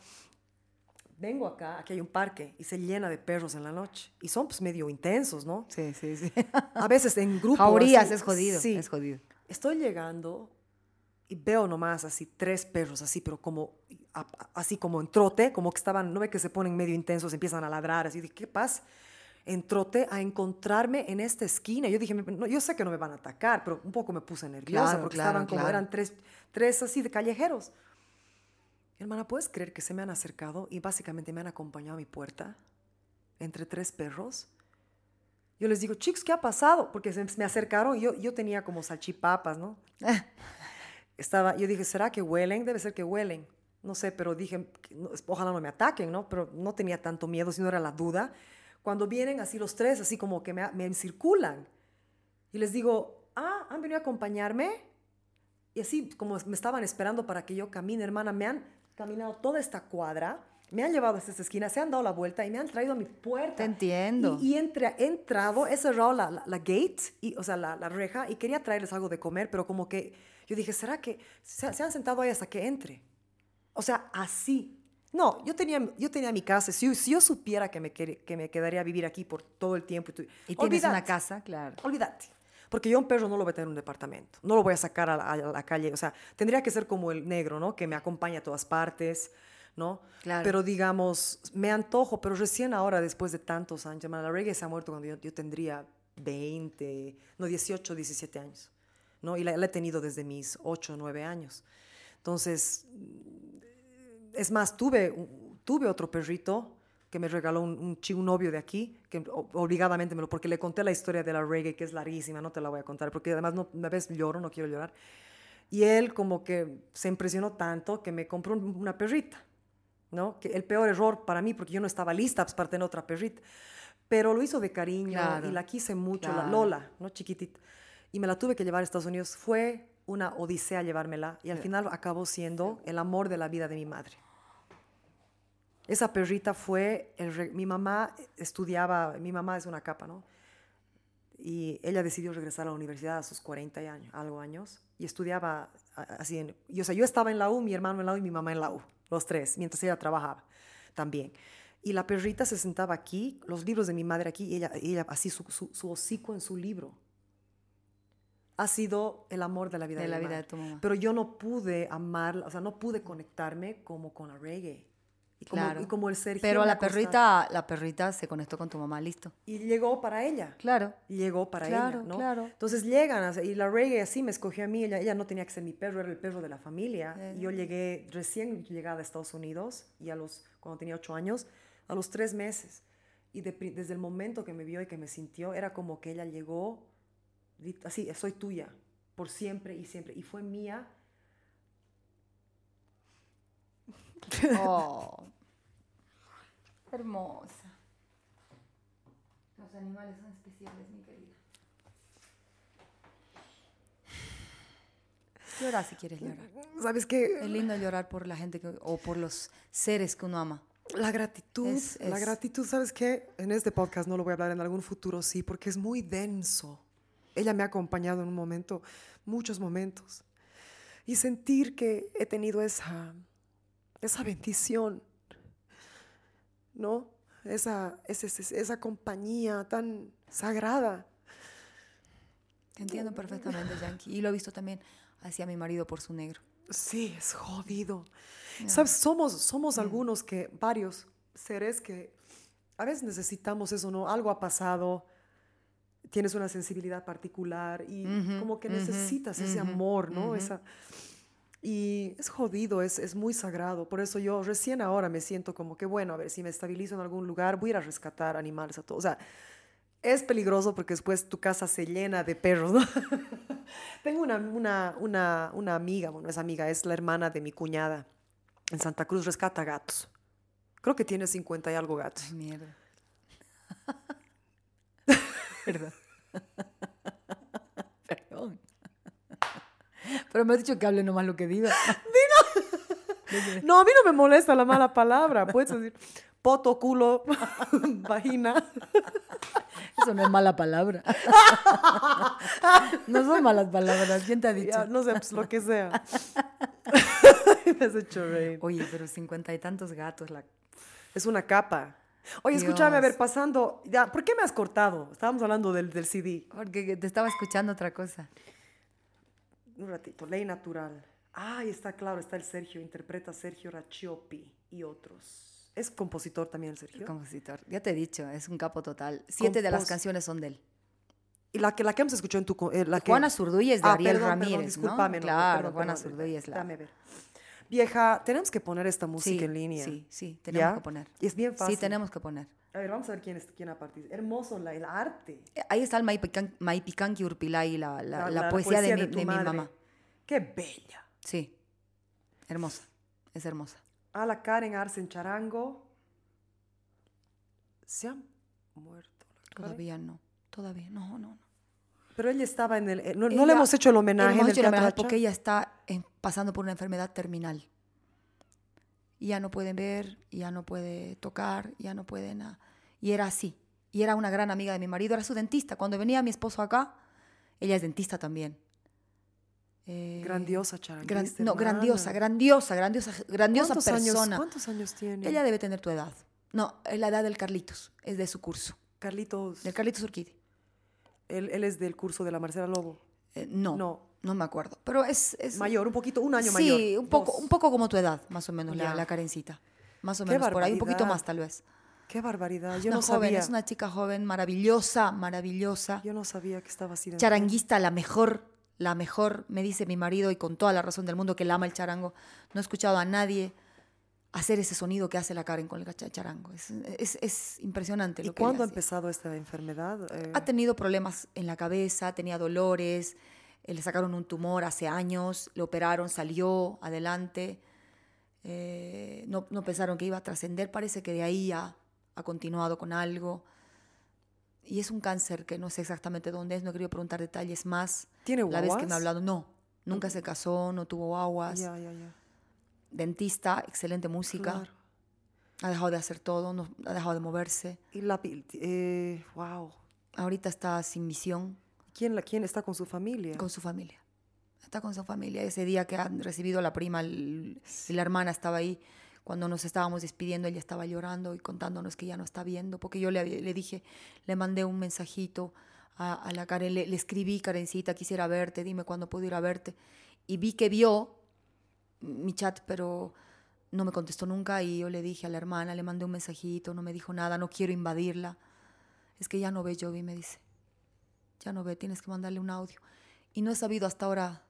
Vengo acá, aquí hay un parque y se llena de perros en la noche. Y son pues medio intensos, ¿no? Sí, sí, sí. A veces en grupo. Jaurías, es jodido. Sí. Es jodido. Estoy llegando y veo nomás así tres perros así, pero como a- así como en trote, como que estaban, no ve que se ponen medio intensos, empiezan a ladrar, así dije, ¿qué pasa? En trote a encontrarme en esta esquina. Yo dije, no, yo sé que no me van a atacar, pero un poco me puse nerviosa Claro, porque claro, estaban como, claro. eran tres, tres así de callejeros. Hermana, ¿puedes creer que se me han acercado y básicamente me han acompañado a mi puerta entre tres perros? Yo les digo, chicos, ¿qué ha pasado? Porque se me acercaron y yo, yo tenía como salchipapas, ¿no? Estaba, yo dije, ¿será que huelen? Debe ser que huelen. No sé, pero dije, ojalá no me ataquen, ¿no? Pero no tenía tanto miedo, sino era la duda. Cuando vienen así los tres, así como que me, me circulan. Y les digo, ah, ¿han venido a acompañarme? Y así como me estaban esperando para que yo camine, hermana, me han caminado toda esta cuadra, me han llevado hasta esta esquina, se han dado la vuelta y me han traído a mi puerta. Te entiendo. Y, y entre- he entrado, he cerrado la, la- la gate, y, o sea, la, la reja, y quería traerles algo de comer, pero como que yo dije, ¿será que se, se han sentado ahí hasta que entre? O sea, así. No, yo tenía, yo tenía mi casa. Si, si yo supiera que me, que me quedaría a vivir aquí por todo el tiempo. tú- Y tienes una casa, claro. Olvídate. Porque yo un perro no lo voy a tener en un departamento. No lo voy a sacar a la, a la calle. O sea, tendría que ser como el negro, ¿no? Que me acompaña a todas partes, ¿no? Claro. Pero digamos, me antojo, pero recién ahora, después de tantos años, la reggae se ha muerto cuando yo, yo tendría 20, no, 18, 17 años, ¿no? Y la, la he tenido desde mis 8, 9 años. Entonces, es más, tuve, tuve otro perrito que me regaló un, un, un novio de aquí, que obligadamente me lo, porque le conté la historia de la reggae, que es larguísima, no te la voy a contar, porque además no, una vez lloro, no quiero llorar. Y él como que se impresionó tanto que me compró un- una perrita, ¿no? Que el peor error para mí, porque yo no estaba lista pues, para tener otra perrita. Pero lo hizo de cariño Claro, y la quise mucho, la. Lola, ¿no? Chiquitita. Y me la tuve que llevar a Estados Unidos. Fue una odisea llevármela y al final acabó siendo el amor de la vida de mi madre. Esa perrita fue, el mi mamá estudiaba, mi mamá es una capa, ¿no? Y ella decidió regresar a la universidad a sus 40 y años, algo años, y estudiaba así, en, y, o sea, yo estaba en la U, mi hermano en la U y mi mamá en la U, los tres, mientras ella trabajaba también. Y la perrita se sentaba aquí, los libros de mi madre aquí, y ella, y ella así su, su, su hocico en su libro. Ha sido el amor de la vida De de, la vida de madre. tu mamá. Pero yo no pude amarla, o sea, no pude conectarme como con la reggae. Y como, Claro. y como el Sergio. Pero la perrita, la perrita se conectó con tu mamá, listo. Y llegó para ella. Claro. Llegó para Claro, ella, ¿no? claro. Entonces llegan, y la reggae así me escogió a mí, ella, ella no tenía que ser mi perro, era el perro de la familia. Eh. Y yo llegué, recién llegada a Estados Unidos, y a los, cuando tenía ocho años, a los tres meses. Y de desde el momento que me vio y que me sintió, era como que ella llegó, así, soy tuya, por siempre y siempre. Y fue mía. Oh. Hermosa. Los animales son especiales, mi querida. Llora si quieres llorar. ¿Sabes qué? Es lindo llorar por la gente que, o por los seres que uno ama. La gratitud, Es- la gratitud, ¿sabes qué? En este podcast no lo voy a hablar en algún futuro, sí, porque es muy denso. Ella me ha acompañado en un momento, muchos momentos. Y sentir que he tenido esa, esa bendición, ¿no? Esa, esa, esa, compañía tan sagrada. Te entiendo perfectamente, Yankee. Y lo he visto también hacia mi marido por su negro. Sí, es jodido. ¿Sabes? Somos, somos algunos que, varios seres que a veces necesitamos eso, ¿no? Algo ha pasado, tienes una sensibilidad particular y como que necesitas ese amor, ¿no? Esa, y es jodido, es, es muy sagrado. Por eso yo recién ahora me siento como que, bueno, a ver, si me estabilizo en algún lugar, voy a ir a rescatar animales a todos. O sea, es peligroso porque después tu casa se llena de perros, ¿no? Tengo una, una, una, una amiga, bueno, es amiga, es la hermana de mi cuñada. En Santa Cruz rescata gatos. Creo que tiene 50 y algo gatos. Ay, mierda. Perdón. Perdón. Pero me has dicho que hable nomás lo que diga. No, a mí no me molesta la mala palabra. Puedes decir poto, culo, vagina. Eso no es mala palabra. No son malas palabras. ¿Quién te ha dicho? Ya, no sé, pues lo que sea. me has hecho reír. Oye, pero cincuenta y tantos gatos. La... Es una capa. Oye, escúchame, a ver, Dios. pasando. Ya, ¿Por qué me has cortado? Estábamos hablando del, del CD. Porque te estaba escuchando otra cosa. Un ratito, Ley Natural. Ay, está claro, está el Sergio, interpreta Sergio Raciopi y otros. Es compositor también el Sergio. Compositor. Ya te he dicho, es un capo total. Siete de las Compos- canciones son de él. Y la que, la que hemos escuchado en tu... eh, la que... Juana Zurduy es de Ah, Ariel perdón, perdón, Ramírez, ¿no? discúlpame, Claro, perdón, Juana perdón, Zurduy es la... Dame ver. Vieja, tenemos que poner esta música Sí, en línea. Sí, sí, tenemos ¿Ya? que poner. Y es bien fácil. Sí, tenemos que poner. A ver, vamos a ver quién, es, quién ha participado. Hermoso la, el arte. Eh, Ahí está el Maipican- Maipicanqui Urpilay, la, la, la poesía, de, mi, de mi mamá. Qué bella. Sí, hermosa, es hermosa. A la Karen Arce en Charango. Se han muerto. la. Todavía no, todavía, no, no. no. Pero ella estaba en el... eh, No, no le hemos hecho el homenaje hemos en el hecho el homenaje porque ella está pasando por una enfermedad terminal. Y ya no puede ver, ya no puede tocar, ya no puede nada. Y era así. Y era una gran amiga de mi marido, era su dentista. Cuando venía mi esposo acá, ella es dentista también. Eh, Grandiosa gran- charanguista, no, hermana. grandiosa, grandiosa, grandiosa, grandiosa ¿Cuántos persona. Años, ¿Cuántos años tiene? Ella debe tener tu edad. No, es la edad del Carlitos, es de su curso. Carlitos. Del Carlitos Urquidi. Él, él es del curso de la Marcela Lobo. Eh, no, No. No, me acuerdo. Pero es... es Mayor, un poquito, un año mayor. Sí, un poco, dos. un poco como tu edad, más o menos, la, la carencita. Más o Qué menos, por ahí, un poquito más tal vez. Qué barbaridad. Es Yo una no joven, sabía. es una chica joven, maravillosa, maravillosa. Yo no sabía que estaba así de Charanguista, la mejor, la mejor, me dice mi marido, y con toda la razón del mundo que él ama el charango. No he escuchado a nadie hacer ese sonido que hace la Karen con el charango. Es, es- es impresionante ¿Y lo que ella cuándo ha empezado esta enfermedad? Eh, Ha tenido problemas en la cabeza, tenía dolores, le sacaron un tumor hace años, le operaron, salió adelante. eh, no, no pensaron que iba a trascender, parece que de ahí ha, ha continuado con algo. Y es un cáncer que no sé exactamente dónde es, no he querido preguntar detalles más. ¿Tiene La vez que guaguas? me ha hablado, no, nunca se casó, no tuvo aguas. ya, ya, ya. Dentista, excelente música. Claro. Ha dejado de hacer todo, no, ha dejado de moverse. Y la, eh, wow. Ahorita está sin visión. ¿Quién, la, ¿Quién está con su familia? Con su familia. Está con su familia. Ese día que han recibido a la prima el- y la hermana estaba ahí, cuando nos estábamos despidiendo, ella estaba llorando y contándonos que ya no está viendo, porque yo le, le dije, le mandé un mensajito a, a la Karen, le, le escribí, Karencita, quisiera verte, dime cuándo puedo ir a verte. Y vi que vio mi chat, pero no me contestó nunca y yo le dije a la hermana, le mandé un mensajito, no me dijo nada, no quiero invadirla. Es que ya no ve Jovi, me dice. Ya no ve, tienes que mandarle un audio. Y no he sabido hasta ahora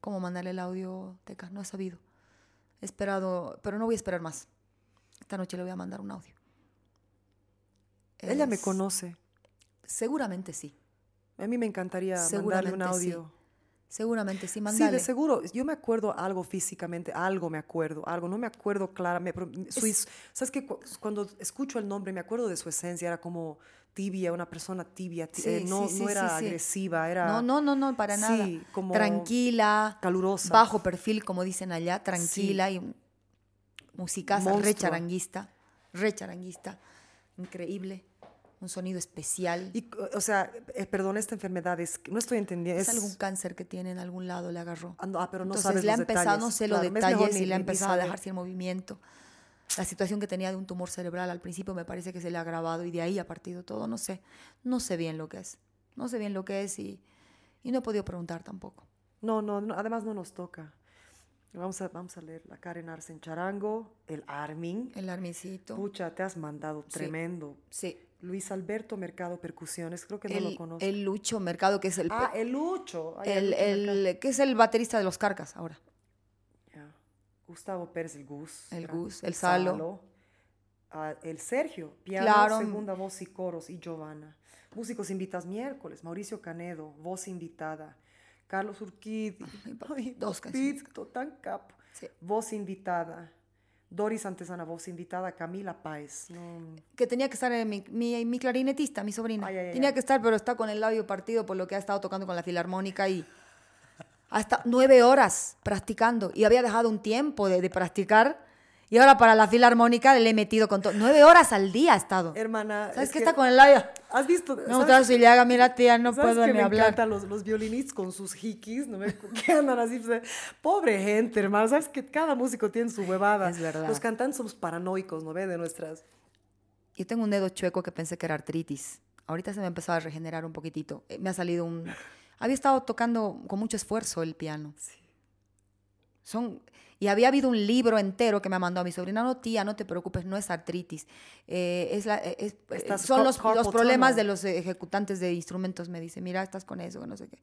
cómo mandarle el audio, Teca, no he sabido. He esperado, pero no voy a esperar más. Esta noche le voy a mandar un audio. Ella me conoce. Seguramente sí, A mí me encantaría mandarle un sí. audio. seguramente sí, Sí, mandale. de seguro. Yo me acuerdo algo físicamente, algo me acuerdo, algo. No me acuerdo claramente. pero su ¿Sabes? Cu- Cuando escucho el nombre me acuerdo de su esencia. Era como tibia, una persona tibia. ti- Sí, eh, no, sí, no sí, era agresiva, era No, no, no, no, para nada. Sí, como Tranquila, calurosa. bajo perfil, como dicen allá, tranquila y musicaza, re Monstrua. charanguista, re charanguista, increíble, un sonido especial. Y, o sea, eh, perdón, esta enfermedad es, no estoy entendiendo. es, Es, algún cáncer que tiene en algún lado, le agarró. Ah, no, ah, pero no Entonces sabes le ha empezado, detalles. no sé los Claro, detalles y le ha empezado a dejar sin movimiento. La situación que tenía de un tumor cerebral al principio me parece que se le ha agravado y de ahí ha partido todo. No sé, no sé bien lo que es. No sé bien lo que es y, y no he podido preguntar tampoco. No, no, no, además no nos toca. Vamos a, vamos a leer la Karen Arsen Charango, el Armin. El armicito. Pucha, te has mandado tremendo. Sí. Luis Alberto Mercado Percusiones, creo que no lo conozco. el Lucho Mercado, que es el, ah, el Lucho. Ay, el, Lucho el- que es el baterista de los Carcas ahora. Gustavo Pérez, el Gus. El Gus, el Salo. Ah, el Sergio, piano, Claro. segunda voz y coros, y Giovanna. Músicos invitas miércoles, Mauricio Canedo, voz invitada. Carlos papi, dos canciones. Pito, tan capo. Sí. Voz invitada. Doris Antesana, voz invitada. Camila Páez. No, Que tenía que estar en mi, mi, mi clarinetista, mi sobrina. Ay, ay, ay, tenía ay. que estar, pero está con el labio partido por lo que ha estado tocando con la filarmónica y hasta nueve horas practicando. Y había dejado un tiempo de, de practicar. Y ahora para la filarmónica le he metido con todo. Nueve horas al día ha estado. Hermana. ¿Sabes es qué que- está con el labio? ¿Has visto? No, ¿sabes- Gustavo Siliaga, mira, tía, no ¿Sabes puedo que ni me hablar. encantan los, los violinistas con sus hikis? ¿no? que andan así. pues, Pobre gente, hermano. ¿Sabes que cada músico tiene su huevada? Es verdad. Los cantantes somos paranoicos, ¿no ve? De nuestras... Yo tengo un dedo chueco que pensé que era artritis. Ahorita se me ha empezado a regenerar un poquitito. Eh, Me ha salido un... Había estado tocando con mucho esfuerzo el piano. Son... Y había habido un libro entero que me ha mandado mi sobrina. No, tía, no te preocupes, no es artritis. Eh, es la, eh, es- eh, son los, los problemas tunnel. de los ejecutantes de instrumentos. Me dice, mira, estás con eso, no sé qué.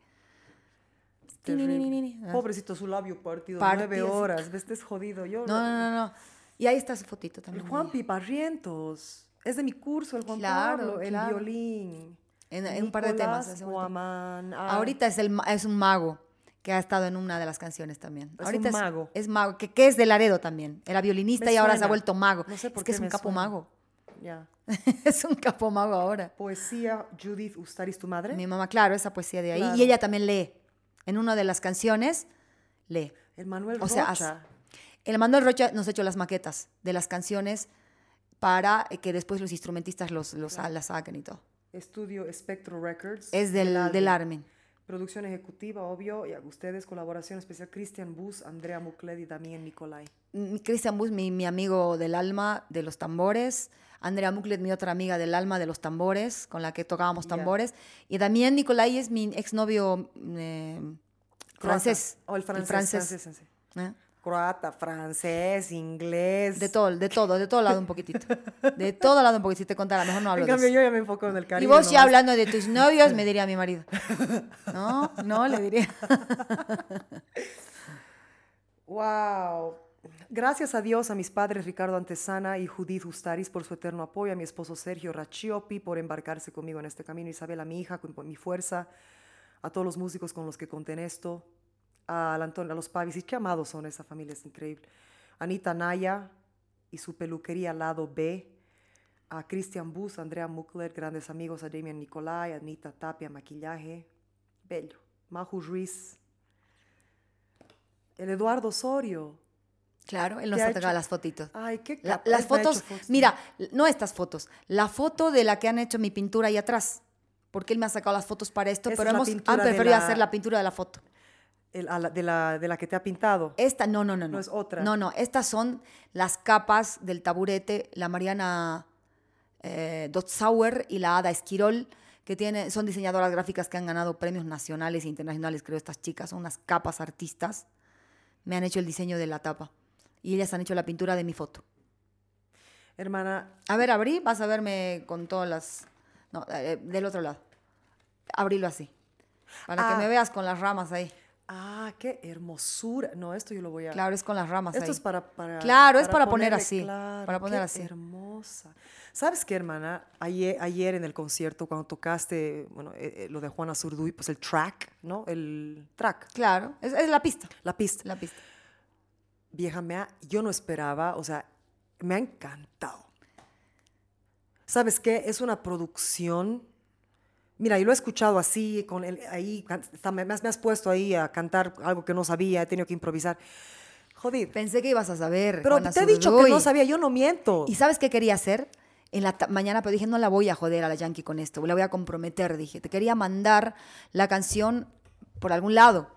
Ni, ni, ni. Ah. Pobrecito, su labio partido. Nueve sí. horas. ¿Ves? Estés jodido. Yo, No, no, no, no. Y ahí está su fotito El también. Juan Barrientos. Es de mi curso, el Juan Claro, Pablo. El claro. violín. En, en un par de temas. Hace. Guamán. Ah, Ahorita es, el, es un mago que ha estado en una de las canciones también. Es Ahorita un mago. Es, mago, que, que es de Laredo también. Era violinista Me y ahora se ha vuelto mago. No sé por es que qué es un capo suena. mago. Ya. es un capo mago ahora. Poesía Judith Ustaris, tu madre. Mi mamá, claro, esa poesía de ahí. Claro. Y ella también lee. En una de las canciones, lee. El Manuel O sea, Rocha. El Manuel Rocha nos ha hecho las maquetas de las canciones para que después los instrumentistas los, los, las saquen y todo. Estudio Spectro Records. Es del, Álbum. del Armin. Producción ejecutiva, obvio. Y a ustedes, colaboración especial. Cristian Bus, Andrea Mucled y Damián Nicolai. Mi- Christian Bus, mi, mi amigo del alma de los tambores. Andrea Muclet, mi otra amiga del alma de los tambores, con la que tocábamos tambores. Y también Nicolai es mi exnovio eh, francés. O el francés. francés. francés, francés. ¿eh? Croata, francés, inglés. De todo, de todo, de todo lado un poquitito. De todo lado un poquito. Si te contara, mejor no hablo En de cambio, eso. yo ya me enfoco en el Y Caribe. vos ya nomás. hablando de tus novios, me diría mi marido. No, no, le diría. Wow. Gracias a Dios, a mis padres Ricardo Antesana y Judith Ustaris por su eterno apoyo, a mi esposo Sergio Rachiopi por embarcarse conmigo en este camino, Isabela, mi hija, con, mi fuerza, a todos los músicos con los que conté esto, a, Antonio, a los Pavis, y qué amados son esa familia, es increíble. Anita Naya y su peluquería Lado B, a Christian Bus, Andrea Muckler, grandes amigos, a Damian Nicolai, Anita Tapia, maquillaje, bello. Maju Ruiz, el Eduardo Osorio. Claro, él nos ¿Qué ha hecho? las fotitos. Ay, qué La- las fotos, fotos. mira, no estas fotos, la foto de la que han hecho mi pintura ahí atrás. Porque él me ha sacado las fotos para esto, Esa pero hemos han preferido la- hacer la pintura de la foto. El- a la- de, la, de la que te ha pintado. Esta, no, no, no, no. No es otra. No, no, estas son las capas del taburete, la Mariana eh, Dotzauer y la Ada Esquirol, que tiene, son diseñadoras gráficas que han ganado premios nacionales e internacionales, creo, estas chicas, son unas capas artistas. Me han hecho el diseño de la tapa. Y ellas han hecho la pintura de mi foto. Hermana, A ver, abrí, vas a verme con todas las... No, eh, del otro lado. Abrilo así. Para Ah. que me veas con las ramas ahí. Ah, qué hermosura. No, esto yo lo voy a... Claro, es con las ramas Esto ahí. es para, para- Claro, es para poner así, claro, para poner qué así. hermosa. ¿Sabes qué, hermana? Ayer, ayer en el concierto, cuando tocaste, bueno, eh, eh, lo de Juana Zurduy, pues el track, ¿no? El track, Claro, es, es la pista. la pista. La pista. Vieja, me ha- yo no esperaba, o sea, me ha encantado. ¿Sabes qué? Es una producción. Mira, y lo he escuchado así, con el, ahí, hasta me, me has, me has puesto ahí a cantar algo que no sabía, he tenido que improvisar. Joder. Pensé que ibas a saber. Pero te he dicho que no sabía, yo no miento. ¿Y sabes qué quería hacer? En la mañana, pero dije, no la voy a joder a la Yankee con esto, la voy a comprometer. Dije, te quería mandar la canción por algún lado,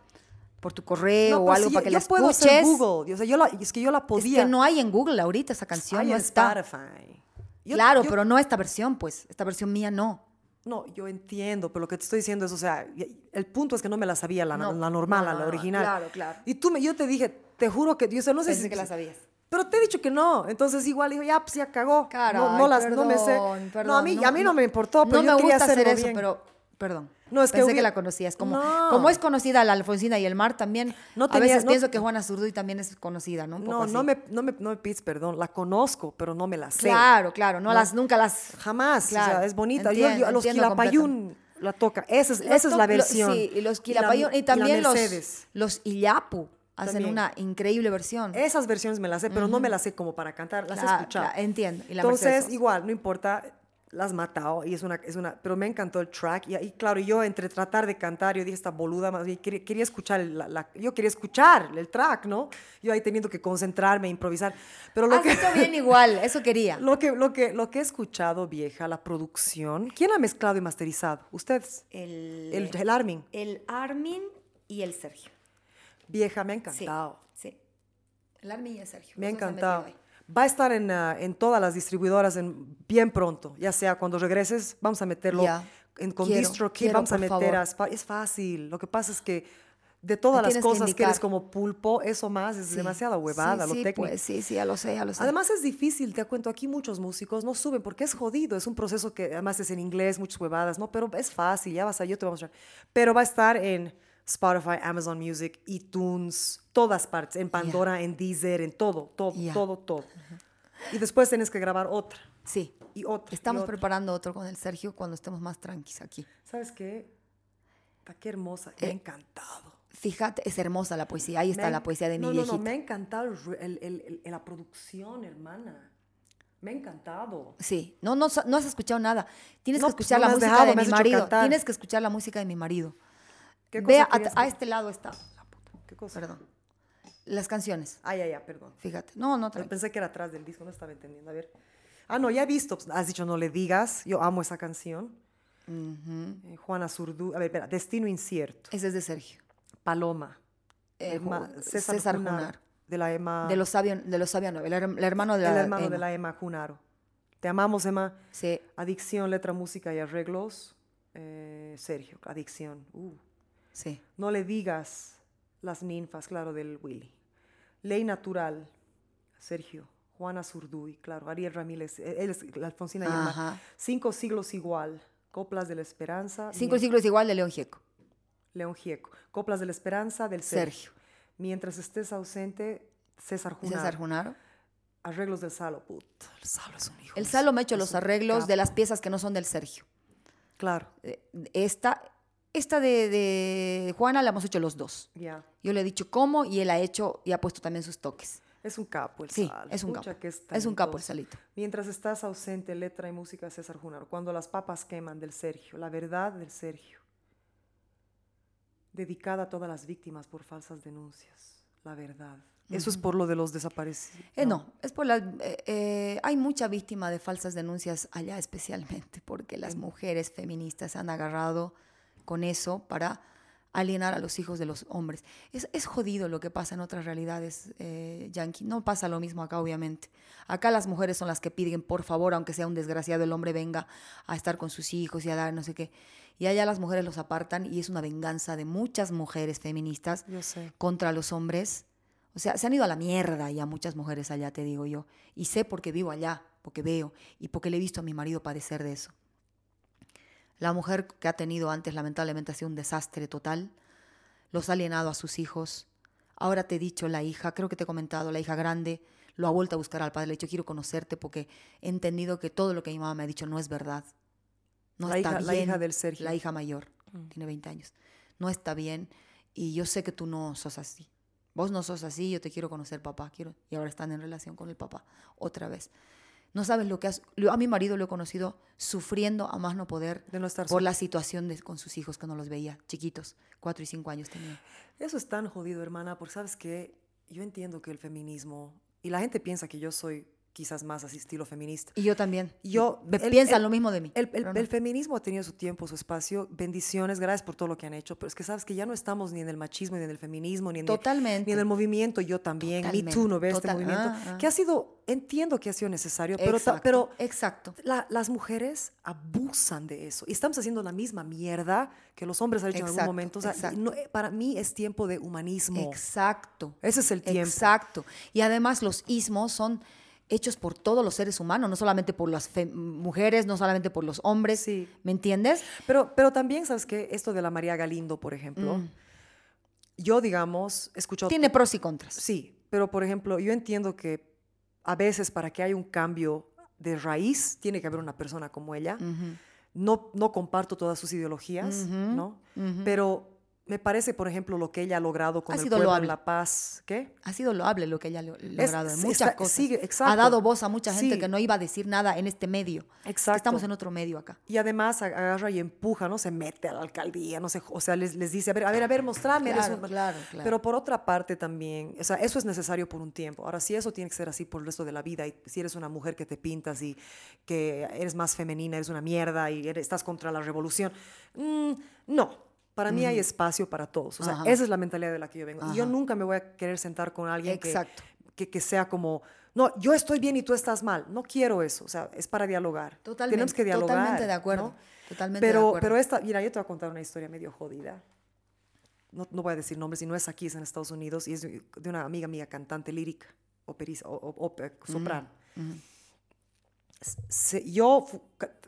por tu correo No, o pues algo sí, para que yo la puedo escuches. hacer Google. O sea, yo la, es que yo la Es podía. que no hay en Google ahorita esa canción, Hay no en está. Spotify. Yo- claro, yo- pero no esta versión, pues. Esta versión mía no. No, yo entiendo, pero lo que te estoy diciendo es, o sea, el punto es que no me la sabía la, No, la normal, no, la original. claro, claro. Y tú me, yo te dije, te juro que, yo no sé Pensé si que la sabías. Pero te he dicho que no, entonces igual digo, ya, pues ya cagó. Caray, no, no las, no me sé. perdón, no, a mí, a mí no, me importó, pero no yo me quería gusta hacer eso, pero perdón. No, es que Pensé que, hubi- la conocías. Como, No. como es conocida la Alfonsina y el Mar, también No a tenía- veces no- pienso que Juana Zurduy también es conocida, ¿no? Un poco No, así. no me, no, me, no me pides perdón, la conozco, pero no me la sé. Claro, claro, no, las, nunca las... Jamás, o Claro, sea, es bonita. Yo- entiendo, yo, a los Quilapayún la toca, esa es, Los esa es to- la lo- versión. Sí, y los la- Quilapayún y, la también los, Mercedes. los Illapu hacen También. una increíble versión. Esas versiones me las sé, pero no me las sé como para cantar, las he Claro, escuchado. claro, entiendo. Y la Entonces, Mercedes. igual, no importa, las matado y es una, es una, pero me encantó el track y, y claro, yo entre tratar de cantar, yo dije esta boluda, más quería, quería escuchar, la, la- yo quería escuchar el track, ¿no? Yo ahí teniendo que concentrarme, improvisar, pero lo Has que, hecho bien igual, eso quería. lo que, lo que, lo que he escuchado, vieja, la producción, ¿quién ha mezclado y masterizado? Ustedes, El, el, el Armin, el Armin y el Sergio. vieja, me ha Sí, encantado. sí. El Armin y el Sergio. Me ha encantado. Va a estar en, ah, en todas las distribuidoras en, bien pronto, ya sea cuando regreses, vamos a meterlo en, con Quiero, DistroKid, quiero, vamos a meter a Es fácil, lo que pasa es que de todas Me las que cosas que, eres como pulpo, eso más es Sí. demasiada huevada, sí, lo sí, técnico. Pues, sí, sí, ya lo sé, ya lo sé. Además es difícil, te cuento, aquí muchos músicos no suben porque es jodido, es un proceso que además es en inglés, muchas huevadas, ¿no? Pero es fácil, ya vas a, yo te voy a mostrar. Pero va a estar en Spotify, Amazon Music, iTunes, todas partes, en Pandora, en Deezer, en todo, todo, Ya. todo, todo. Y después tienes que grabar otra sí. y otra. y Estamos otra. preparando otro con el Sergio cuando estemos más tranquis aquí. ¿Sabes qué? Está qué hermosa, me ha Eh, encantado. Fíjate, es hermosa la poesía. Ahí Me está ha- la poesía de mi no, viejita. No, no, me ha encantado el el- el- la producción, hermana. Me ha encantado. Sí, no, no, no has escuchado nada. Tienes No, que pues escuchar no la me música dejado, de me mi marido. cantar. Tienes que escuchar la música de mi marido. ¿Qué cosa Ve a, querías a este lado está. ¿Qué cosa? Perdón. Las canciones. Ah, ya, ya, perdón. Fíjate. No, no, Pero tranqui. pensé que era atrás del disco, no estaba entendiendo. A ver. Ah, no, ya he visto. pues, Has dicho No le digas. Yo amo esa canción. Eh, Juana Zurdu. A ver, espera. Destino incierto. Ese es de Sergio. Paloma. Eh, Ju- César Junar. De la Emma. De los sabios, de los nueve, el, her- el hermano de la el hermano de Emma. la Emma Junaro. Te amamos, Emma. Sí, Adicción, letra, música y arreglos. Eh, Sergio, adicción. Uh. Sí. No le digas las ninfas, claro, del Willy. Ley natural, Sergio. Juana Zurduy, claro. Ariel Ramírez, eh, él es la Alfonsina y el Mar. Ajá. Cinco siglos igual. Coplas de la Esperanza. Cinco siglos igual de León Gieco. León Gieco. Coplas de la Esperanza del Sergio. Sergio. Mientras estés ausente, César Junar. César Junaro. Arreglos del Salo, puta. El Salo es un hijo. El Salo me ha hecho los arreglos de las piezas que no son del Sergio. Claro, Eh, Esta, esta de, de Juana la hemos hecho los dos. ya. Yo le he dicho cómo y él ha hecho y ha puesto también sus toques. Es un capo el Sí, es un Pucha, capo. que Es un capo el. Salito. Mientras estás ausente, letra y música César Junar. Cuando las papas queman del Sergio. La verdad del Sergio. Dedicada a todas las víctimas por falsas denuncias. La verdad. Eso es por lo de los desaparecidos. Eh, no, es por la, eh, eh, hay mucha víctima de falsas denuncias allá especialmente porque las mujeres feministas han agarrado con eso para alienar a los hijos de los hombres. Es, es jodido lo que pasa en otras realidades, eh, Yankee. No pasa lo mismo acá, obviamente. Acá las mujeres son las que piden, por favor, aunque sea un desgraciado, el hombre venga a estar con sus hijos y a dar no sé qué. Y allá las mujeres los apartan y es una venganza de muchas mujeres feministas contra los hombres. O sea, se han ido a la mierda ya muchas mujeres allá, te digo yo. Y sé porque vivo allá, porque veo y porque le he visto a mi marido padecer de eso. La mujer que ha tenido antes, lamentablemente, ha sido un desastre total. Los ha alienado a sus hijos. Ahora te he dicho, la hija, creo que te he comentado, la hija grande, lo ha vuelto a buscar al padre. Le he dicho, quiero conocerte porque he entendido que todo lo que mi mamá me ha dicho no es verdad. No La está hija- la bien. hija del Sergio. La hija mayor, tiene 20 años. No está bien y yo sé que tú no sos así. Vos no sos así, yo te quiero conocer, papá. Quiero, y ahora están en relación con el papá, otra vez. No sabes lo que has... A mi marido lo he conocido sufriendo a más no poder De no estar por la situación de- con sus hijos que no los veía, chiquitos, cuatro y cinco años tenía. Eso es tan jodido, hermana, porque sabes que yo entiendo que el feminismo, y la gente piensa que yo soy quizás más así estilo feminista. Y yo también. Yo, piensan lo mismo de mí. El, el- no. el feminismo ha tenido su tiempo, su espacio. Bendiciones, gracias por todo lo que han hecho. Pero es que sabes que ya no estamos ni en el machismo, ni en el feminismo, ni en, el- Totalmente. ni en el movimiento. Yo también. Me Totalmente. Too, ¿no ves? Este movimiento. ah, ah. Que ha sido, entiendo que ha sido necesario, pero, exacto, pero exacto. la- las mujeres abusan de eso. Y estamos haciendo la misma mierda que los hombres han hecho en algún Exacto, momento. O sea, exacto. no, eh, para mí es tiempo de humanismo. Exacto. Ese es el tiempo. Exacto. Y además los ismos son hechos por todos los seres humanos, no solamente por las mujeres, no solamente por los hombres. Sí. ¿Me entiendes? Pero, pero también, ¿sabes qué? Esto de la María Galindo, por ejemplo. Yo, digamos. Mm. Tiene pros y contras. Sí, pero por ejemplo, yo entiendo que a veces para que haya un cambio de raíz, tiene que haber una persona como ella. no, no comparto todas sus ideologías, ¿no? Pero me parece, por ejemplo, lo que ella ha logrado con Ha el sido pueblo en La Paz. ¿Qué? Ha sido loable lo que ella ha lo- logrado en sí, muchas está- cosas. sigue. Ha dado voz a mucha gente Sí. que no iba a decir nada en este medio. Exacto. Estamos en otro medio acá. Y además ag- agarra y empuja, ¿no? Se mete a la alcaldía, no sé, o sea, les, les dice, a ver, a ver, a ver, mostrame. eres Claro, un-". claro, claro. Pero por otra parte también, o sea, eso es necesario por un tiempo. Ahora, si eso tiene que ser así por el resto de la vida, y si eres una mujer que te pintas y que eres más femenina, eres una mierda y eres- estás contra la revolución, mm, no. Para mí hay espacio para todos. O sea, Ajá. esa es la mentalidad de la que yo vengo. Y yo nunca me voy a querer sentar con alguien que, que, que sea como, no, yo estoy bien y tú estás mal. No quiero eso. O sea, es para dialogar. Totalmente. Tenemos que dialogar. Totalmente de acuerdo. ¿no? Totalmente de Pero, acuerdo. pero esta, mira, yo te voy a contar una historia medio jodida. No, no voy a decir nombres, y no es aquí, es en Estados Unidos, y es de de una amiga mía, cantante lírica, operiza, o, o- ópera, soprano. Se- yo fu-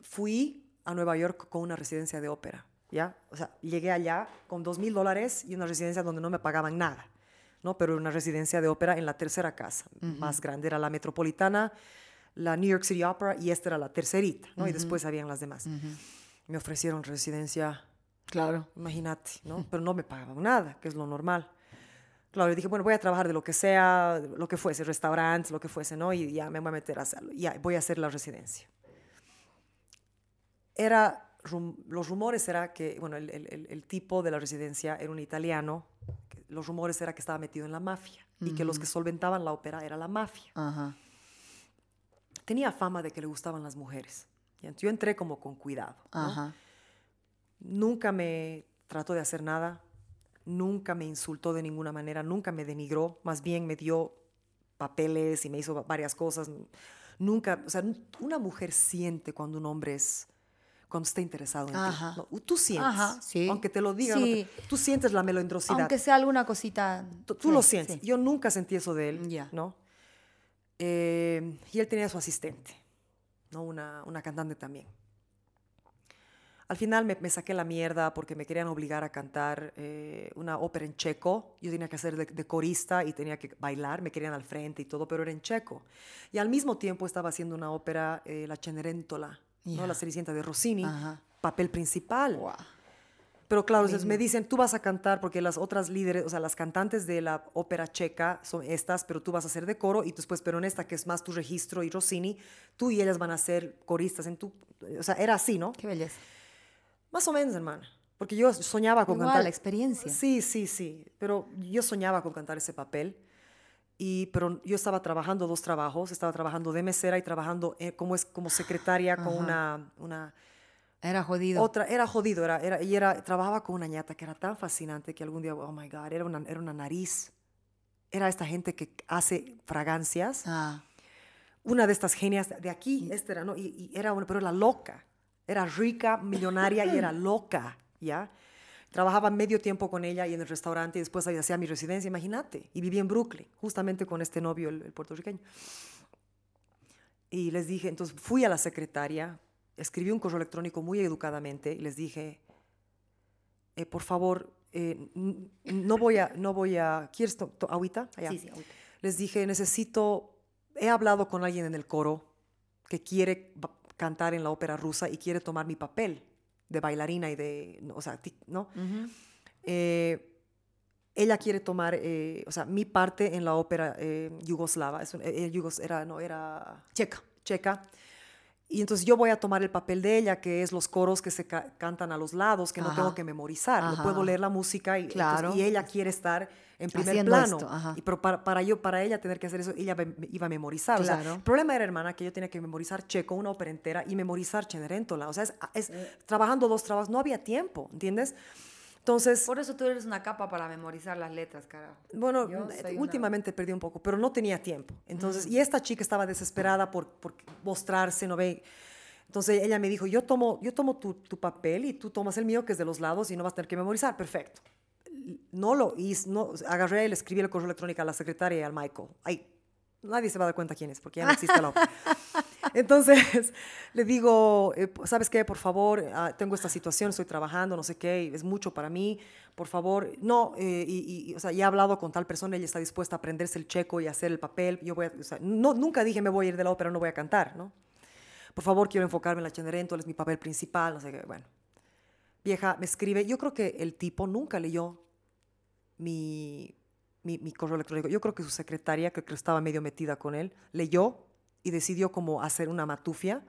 fui a Nueva York con una residencia de ópera, ¿ya? O sea, llegué allá con dos mil dólares y una residencia donde no me pagaban nada, ¿no? Pero una residencia de ópera en la tercera casa, más grande, era la Metropolitana, la New York City Opera, y esta era la tercerita, ¿no? Y después habían las demás. Me ofrecieron residencia Claro. imagínate, ¿no? Pero no me pagaban nada, que es lo normal. Claro, dije, bueno, voy a trabajar de lo que sea, lo que fuese, restaurantes, lo que fuese, ¿no? Y ya me voy a meter a hacerlo, ya voy a hacer la residencia. Era, rum- los rumores era que, bueno, el, el- el- el tipo de la residencia era un italiano, que los rumores era que estaba metido en la mafia y que los que solventaban la ópera era la mafia Ajá. tenía fama de que le gustaban las mujeres. Y yo entré como con cuidado. ¿no? Nunca me trató de hacer nada, nunca me insultó de ninguna manera, nunca me denigró, más bien me dio papeles y me hizo va- varias cosas. Nunca, o sea, una mujer siente cuando un hombre es, cuando está interesado en Ajá. ti. ¿no? Tú sientes, Ajá, sí. aunque te lo digan, no Sí. tú sientes la melindrosidad. Aunque sea alguna cosita. Tú, tú sí, lo sientes. Yo nunca sentí eso de él, Ya. ¿no? Eh, y él tenía su asistente, ¿no? Una, una cantante también. Al final me, me saqué la mierda porque me querían obligar a cantar eh, una ópera en checo. Yo tenía que hacer de, de corista y tenía que bailar, me querían al frente y todo, pero era en checo. Y al mismo tiempo estaba haciendo una ópera, eh, La Cenerentola, ¿no? Ya. la Cenicienta de Rossini, Ajá. papel principal. Pero claro, entonces me dicen, tú vas a cantar, porque las otras líderes, o sea, las cantantes de la ópera checa son estas, pero tú vas a ser de coro y después, pero en esta que es más tu registro y Rossini, tú y ellas van a ser coristas en tu, o sea, era así, ¿no? Qué belleza. Más o menos, hermana. Porque yo soñaba con Igual, cantar. la experiencia. Sí, sí, sí. Pero yo soñaba con cantar ese papel. Y, pero yo estaba trabajando dos trabajos. Estaba trabajando de mesera y trabajando eh, como, es, como secretaria con una, una Era jodido. otra. Era jodido. Era, era, y era, trabajaba con una ñata que era tan fascinante que algún día, oh my God, era una, era una nariz. Era esta gente que hace fragancias Ah, una de estas genias de aquí, esta era, ¿no? Y, y era pero era loca. Era rica, millonaria y era loca, ¿ya? Trabajaba medio tiempo con ella y en el restaurante y después ahí hacía mi residencia, imagínate. Y vivía en Brooklyn, justamente con este novio, el, el puertorriqueño. Y les dije, entonces fui a la secretaria, escribí un correo electrónico muy educadamente y les dije, eh, por favor, eh, no voy a, no voy a, ¿quieres agüita? Allá. sí, sí, ahorita. Les dije, necesito, he hablado con alguien en el coro que quiere cantar en la ópera rusa y quiere tomar mi papel de bailarina y de, o sea, ¿no? Eh, ella quiere tomar, eh, o sea, mi parte en la ópera eh, yugoslava, es un- eh, yugos- era, no, era Checa. checa. Y entonces yo voy a tomar el papel de ella, que es los coros que se ca- cantan a los lados, que no Ajá. tengo que memorizar. No puedo leer la música y, entonces- Claro. y ella quiere estar en primer Haciendo plano. esto. Y pero para, para yo, para ella tener que hacer eso, ella iba a memorizar. O sea, Claro. el problema era, hermana, que yo tenía que memorizar checo, una ópera entera, y memorizar Cenerentola. O sea, es, es- Eh. trabajando dos trabajos, no había tiempo, ¿entiendes? Entonces, Por eso tú eres una capa para memorizar las letras, carajo. bueno, soy una- últimamente perdí un poco, pero no tenía tiempo. Entonces, y esta chica estaba desesperada por, por mostrarse, ¿no ve? Entonces ella me dijo, yo tomo, yo tomo tu, tu papel y tú tomas el mío, que es de los lados, y no vas a tener que memorizar. Perfecto. No lo hice, no, agarré le escribí el correo electrónico a la secretaria y al Michael. Ay, nadie se va a dar cuenta quién es, porque ya no existe la. Entonces le digo, eh, ¿sabes qué? Por favor, ah, tengo esta situación, estoy trabajando, no sé qué, es mucho para mí, por favor, no, eh, y, y- o sea, ya he hablado con tal persona, ella está dispuesta a aprenderse el checo y hacer el papel, yo voy a, o sea, no, nunca dije me voy a ir de la ópera, no voy a cantar, ¿no? Por favor, quiero enfocarme en la Cenerentola, es mi papel principal, no sé qué, bueno. Vieja, me escribe, yo creo que el tipo nunca leyó mi, mi, mi correo electrónico. Yo creo que su secretaria, que que estaba medio metida con él, leyó y decidió como hacer una matufia.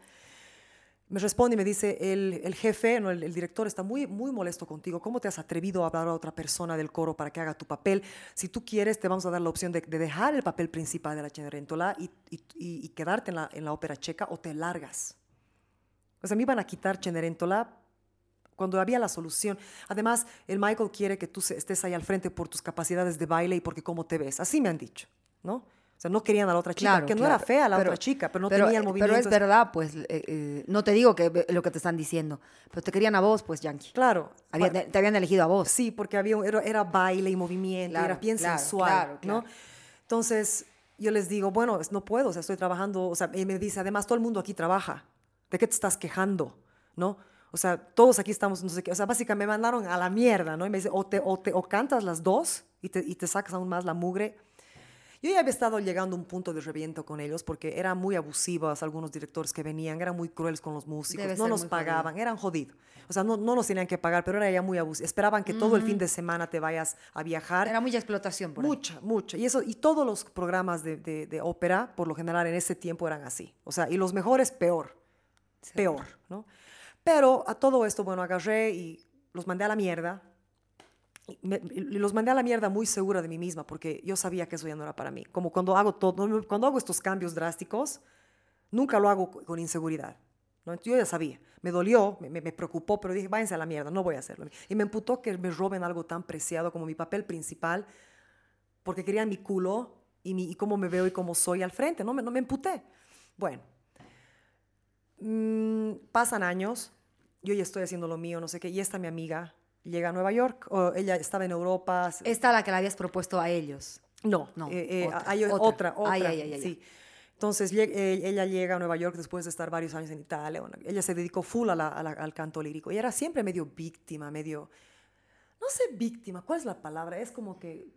Me responde y me dice, el, el jefe, no, el, el director está muy, muy molesto contigo. ¿Cómo te has atrevido a hablar a otra persona del coro para que haga tu papel? Si tú quieres, te vamos a dar la opción de, de dejar el papel principal de la Cenerentola y, y, y- quedarte en la, en la ópera checa o te largas. O sea, me iban a quitar Cenerentola cuando había la solución. Además, el Michael quiere que tú estés ahí al frente por tus capacidades de baile y porque cómo te ves. Así me han dicho, ¿no? O sea, no querían a la otra chica, Claro, que no era fea la Pero- otra chica, pero no pero, tenía el eh, movimiento. Pero es verdad, pues, eh, eh, no te digo que lo que te están diciendo, pero te querían a vos, pues, Yankee. Claro. Había- te habían elegido a vos. Sí, porque había, era, era baile y movimiento, Claro, era bien sensual, claro, ¿no? Entonces, yo les digo, bueno, no puedo, o sea, estoy trabajando, o sea, y me dice, además, todo el mundo aquí trabaja, ¿de qué te estás quejando? ¿No? O sea, todos aquí estamos, no sé qué, o sea, básicamente me mandaron a la mierda, ¿no? Y me dice, o, te, o, te, o cantas las dos y te, y te sacas aún más la mugre. Yo ya había estado llegando a un punto de reviento con ellos porque eran muy abusivos algunos directores que venían, eran muy crueles con los músicos, Debe no nos jodido. pagaban, eran jodidos. O sea, no, no nos tenían que pagar, pero era ya muy abusivo. Esperaban que todo el fin de semana te vayas a viajar. Era mucha explotación por ahí. Mucha, mucha. Y, eso, y todos los programas de, de- de ópera, por lo general, en ese tiempo eran así. O sea, y los mejores, peor. Peor, ¿no? Pero a todo esto, bueno, agarré y los mandé a la mierda. Me- los mandé a la mierda muy segura de mí misma, porque yo sabía que eso ya no era para mí. Como cuando hago, todo, cuando hago estos cambios drásticos, nunca lo hago con inseguridad. ¿no? Yo ya sabía. Me dolió, me, me- preocupó, pero dije, váyanse a la mierda, no voy a hacerlo. Y me emputó que me roben algo tan preciado como mi papel principal, porque querían mi culo y, mi, y cómo me veo y cómo soy al frente. No me, no me emputé. Bueno, Mm, pasan años, yo ya estoy haciendo lo mío, no sé qué, y esta mi amiga llega a Nueva York, o ella estaba en Europa. Esta la que le habías propuesto a ellos. no, no, eh, eh, otra, hay otra. otra, otra, Ay, ay, ay, sí. Entonces eh, ella llega a Nueva York después de estar varios años en Italia. ella se dedicó full a la- a la- al canto lírico y era siempre medio víctima, medio... No sé víctima, ¿cuál es la palabra? Es como que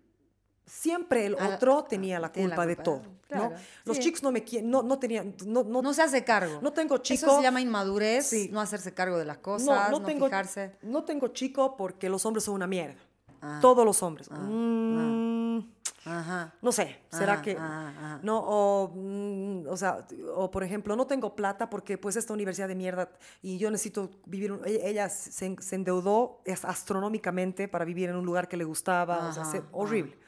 siempre el otro tenía la culpa de todo. claro, ¿no? Los sí. chicos no me quieren, no, no tenían, no, no, No se hace cargo. no tengo chico. Eso se llama inmadurez, Sí. no hacerse cargo de las cosas, no, tengo, fijarse. no tengo chico porque los hombres son una mierda. Ah. Todos los hombres. Mm, Ajá. No sé, será Ah, que ah, ah. no o, mm, o sea, o por ejemplo, no tengo plata porque pues esta universidad de mierda y yo necesito vivir un- ella, se, se endeudó astronómicamente para vivir en un lugar que le gustaba, o sea, horrible.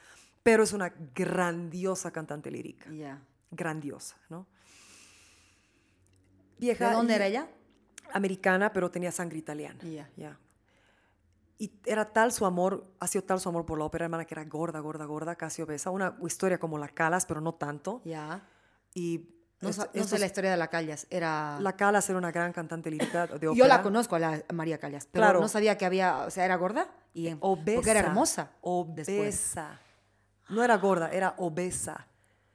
Pero es una grandiosa cantante lírica, Ya. grandiosa, ¿no? ¿De Vieja dónde y- era ella? Americana, pero tenía sangre italiana. Ya. Ya. Y era tal su amor, ha sido tal su amor por la ópera, hermana, que era gorda, gorda, gorda, casi obesa. Una historia como la Calas, pero no tanto. Ya. Y No, esto- sa- no sé la historia de la Callas. Era. la Calas era una gran cantante lírica de ópera. Yo la conozco a la a María Callas, pero Claro. no sabía que había, o sea, era gorda y Obesa. porque era hermosa. después. No era gorda, era obesa.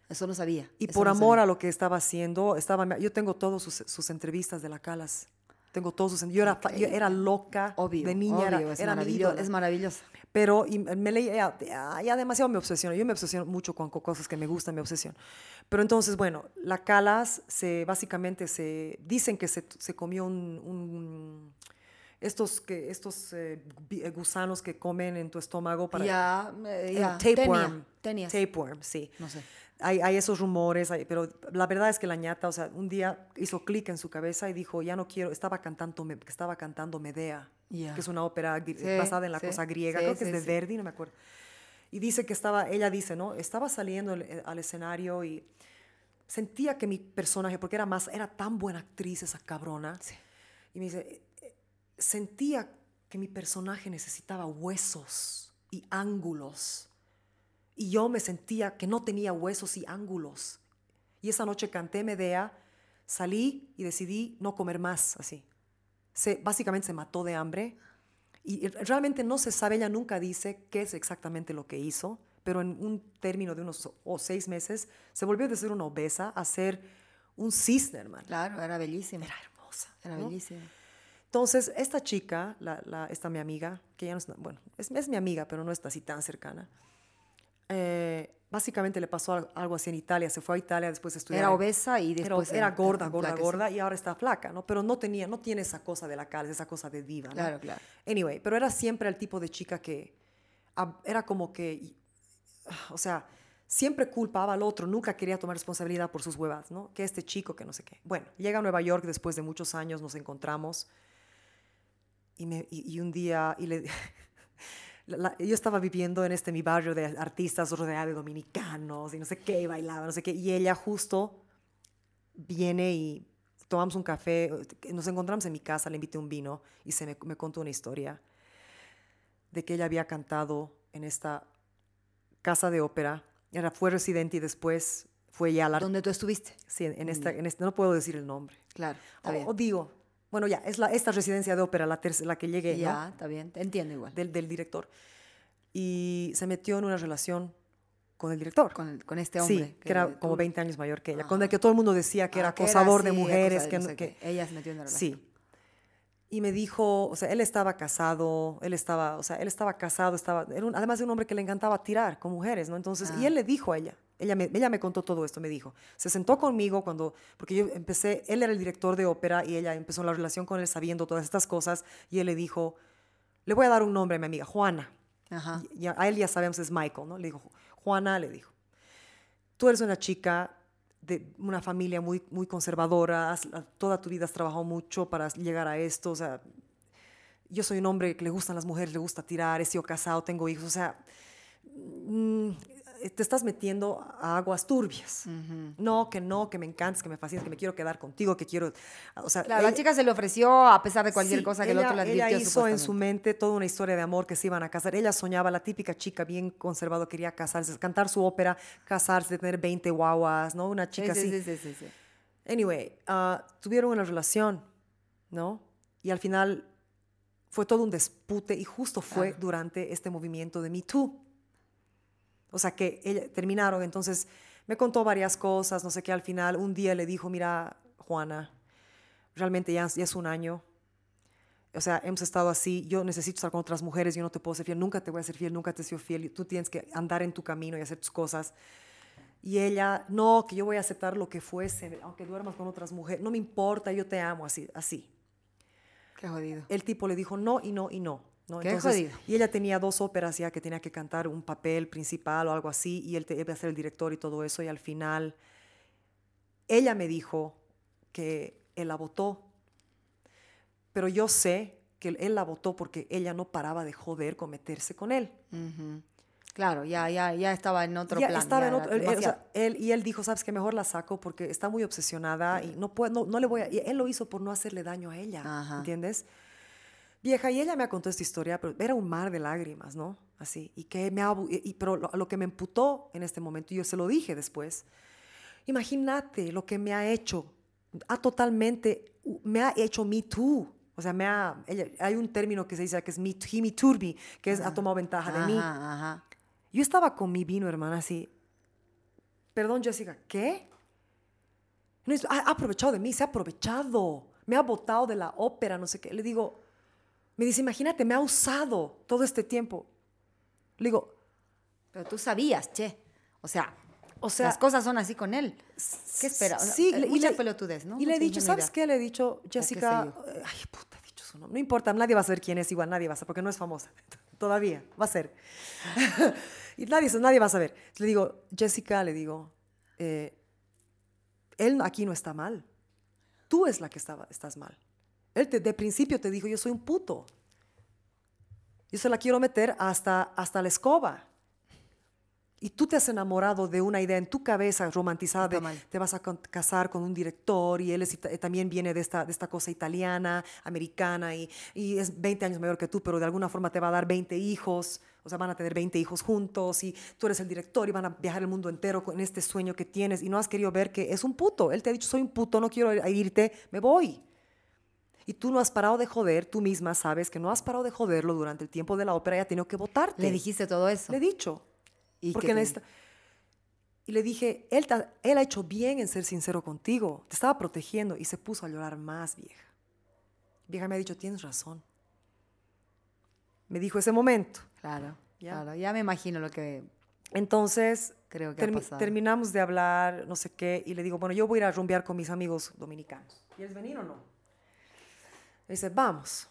Eso no sabía. Y por no amor sabía. a lo que estaba haciendo, estaba, yo tengo todas sus, sus entrevistas de la Calas. Tengo todos sus... Yo era, yo era loca Obvio, de niña, era, obvio, es, era maravilloso, es maravilloso. Pero y me leía, ya, ya demasiado me obsesiono. Yo me obsesiono mucho con co- cosas que me gustan, me obsesiono. Pero entonces, bueno, la Calas se, básicamente se, dicen que se, se comió un, un- estos, que, estos eh, eh, gusanos que comen en tu estómago para... Ya, ya. tapeworm. Tenias. Tapeworm, sí. No sé. Hay, hay esos rumores, hay- pero la verdad es que la ñata, o sea, un día hizo clic en su cabeza y dijo, ya no quiero, estaba cantando, estaba cantando Medea, que es una ópera Sí, basada en la sí, cosa griega, sí, creo que es de. Verdi, no me acuerdo. Y dice que estaba, ella dice, ¿no? Estaba saliendo el- eh, al escenario y sentía que mi personaje, porque era más, era tan buena actriz esa cabrona, y me dice, sentía que mi personaje necesitaba huesos y ángulos. Y yo me sentía que no tenía huesos y ángulos. Y esa noche canté Medea, salí y decidí no comer más así. Se, básicamente se mató de hambre. Y y realmente no se sabe, ella nunca dice qué es exactamente lo que hizo, pero en un término de unos o seis meses se volvió de ser una obesa a ser un cisne, hermano. Claro, era bellísima. Era hermosa. Era ¿no? bellísima. Entonces, esta chica, la, la- esta mi amiga, que ya no es, bueno, es, es mi amiga, pero no está así tan cercana, eh, básicamente le pasó al- algo así en Italia, se fue a Italia después de estudiar. Era obesa y Era- después era, en- gorda, en gorda, flaca, sí. gorda, y ahora está flaca, ¿no? Pero no tenía, no tiene esa cosa de la cara, esa cosa de diva, ¿no? Claro, claro. Anyway, pero era siempre el tipo de chica que era como que, o sea, siempre culpaba al otro, nunca quería tomar responsabilidad por sus huevas, ¿no? Que este chico, que no sé qué. Bueno, llega a Nueva York después de muchos años, nos encontramos y, me, y, y un día, y le, la- la- yo estaba viviendo en este mi barrio de artistas rodeada de dominicanos y no sé qué, y bailaba, no sé qué, y ella justo viene y tomamos un café, nos encontramos en mi casa, le invité un vino y se me, me contó una historia de que ella había cantado en esta casa de ópera, era, fue residente y después fue ya la... Donde tú estuviste. Sí, en esta, en esta, no puedo decir el nombre. Claro, está O, bien. o digo, bueno, ya, es la, esta residencia de ópera, la, terc- la que llegué, ¿no? ya, está bien. Entiendo igual. del, del director. Y se metió en una relación con el director. Con, el- con este hombre. sí, que, era tú- como 20 años mayor que ella, Ajá. con el que todo el mundo decía que Ah, era acosador de mujeres. acosador, que, no no- sé que-. Ella se metió en la relación. Sí. Y me dijo, o sea, él estaba casado, él estaba, o sea, él estaba casado, estaba, era un- además de un hombre que le encantaba tirar con mujeres, ¿no? Entonces, y Ah. él le dijo a ella, ella me, ella me contó todo esto, me dijo, se sentó conmigo cuando, porque yo empecé, él era el director de ópera y ella empezó la relación con él sabiendo todas estas cosas y él le dijo, le voy a dar un nombre a mi amiga, Juana. Ajá. Y- y a él ya sabemos es Michael, ¿no? Le dijo, Juana, le dijo, tú eres una chica de una familia muy, muy conservadora, has- toda tu vida has trabajado mucho para llegar a esto, o sea, yo soy un hombre que le gustan las mujeres, le gusta tirar, he sido casado, tengo hijos, o sea, mm, te estás metiendo a aguas turbias. No, que no, que me encantas, que me fascinas, que me quiero quedar contigo, que quiero, o sea, Claro, la chica se le ofreció a pesar de cualquier Sí, cosa que el ella- otro le advirtió. Ella hizo en su mente toda una historia de amor que se iban a casar. Ella soñaba, la típica chica bien conservadora, quería casarse, cantar su ópera, casarse, tener 20 guaguas, ¿no? Una chica sí, así. sí, sí. Anyway, ah, tuvieron una relación, ¿no? Y al final fue todo un dispute y justo fue durante este movimiento de Me Too. O sea que ella- terminaron, entonces Me contó varias cosas, no sé qué, al final un día le dijo, mira, Juana, realmente ya, ya es un año. O sea, hemos estado así, yo necesito estar con otras mujeres, yo no te puedo ser fiel, nunca te voy a ser fiel, nunca te he sido fiel, tú tienes que andar en tu camino y hacer tus cosas. Y ella, no, que yo voy a aceptar lo que fuese, aunque duermas con otras mujeres, no me importa, yo te amo, así, así. Qué jodido. El tipo le dijo no y no y no. ¿No? Qué jodido. Y ella tenía dos óperas ya que tenía que cantar un papel principal o algo así, y él te, iba a ser el director y todo eso, y al final ella me dijo que él la votó, pero yo sé que él la votó porque ella no paraba de joder con meterse con él. Ujú. Claro, ya, ya, ya estaba en otro Ya plan. estaba ya en otro- él- él, o sea, él- y él dijo, sabes que mejor la saco porque está muy obsesionada y no, puedo, no, no le voy a... y él lo hizo por no hacerle daño a ella, Ajá. ¿entiendes? Vieja, y ella me contó esta historia, pero era un mar de lágrimas, ¿no? Así, y que me... y- pero lo, lo que me emputó en este momento, y yo se lo dije después, imagínate lo que me ha hecho, ha totalmente, me ha hecho me too. O sea, me ha, ella- hay un término que se dice que es me, he me too'd me, que es ha tomado ventaja de mí. Ajá, ajá. Yo estaba con mi vino, hermana, así. Perdón, Jessica, ¿qué? No, ha aprovechado de mí, se ha aprovechado. Me ha botado de la ópera, no sé qué. Le digo, me dice, imagínate, me ha usado todo este tiempo. Le digo, Pero tú sabías, che. O sea, o sea, las cosas son así con él. ¿Qué espera? O sea, Sí, eh, mucha le- pelotudez, ¿no? Y le he dicho, ¿sabes qué? Le he dicho, Jessica, eh, ay, puta, he dicho su nombre. No importa, nadie va a saber quién es, igual nadie va a saber, porque no es famosa. Todavía, va a ser. y nadie, nadie va a saber. Le digo, Jessica, le digo, eh, él aquí no está mal. Tú es la que estaba, estás mal. Él te- de principio te dijo, yo soy un puto. Yo se la quiero meter hasta, hasta la escoba. Y tú te has enamorado de una idea en tu cabeza romantizada de te vas a casar con un director y él es ita- también viene de esta, de esta cosa italiana, americana y, y es 20 años mayor que tú, pero de alguna forma te va a dar 20 hijos, o sea, van a tener 20 hijos juntos y tú eres el director y van a viajar el mundo entero con este sueño que tienes y no has querido ver que es un puto. Él te ha dicho, soy un puto, no quiero irte, me voy. Y tú no has parado de joder, tú misma sabes que no has parado de joderlo durante el tiempo de la ópera y ha tenido que votarte. Le dijiste todo eso. Le he dicho. ¿Y porque Y le dije, él, ta- él ha hecho bien en ser sincero contigo. Te estaba protegiendo y se puso a llorar más, vieja. Vieja me ha dicho, tienes razón. Me dijo ese momento. Claro, Ya. claro. Ya me imagino lo que Entonces, creo que ha termi- pasado. terminamos de hablar, no sé qué, y le digo, bueno, yo voy a ir a rumbear con mis amigos dominicanos. ¿Quieres venir o no? Me dice, vamos.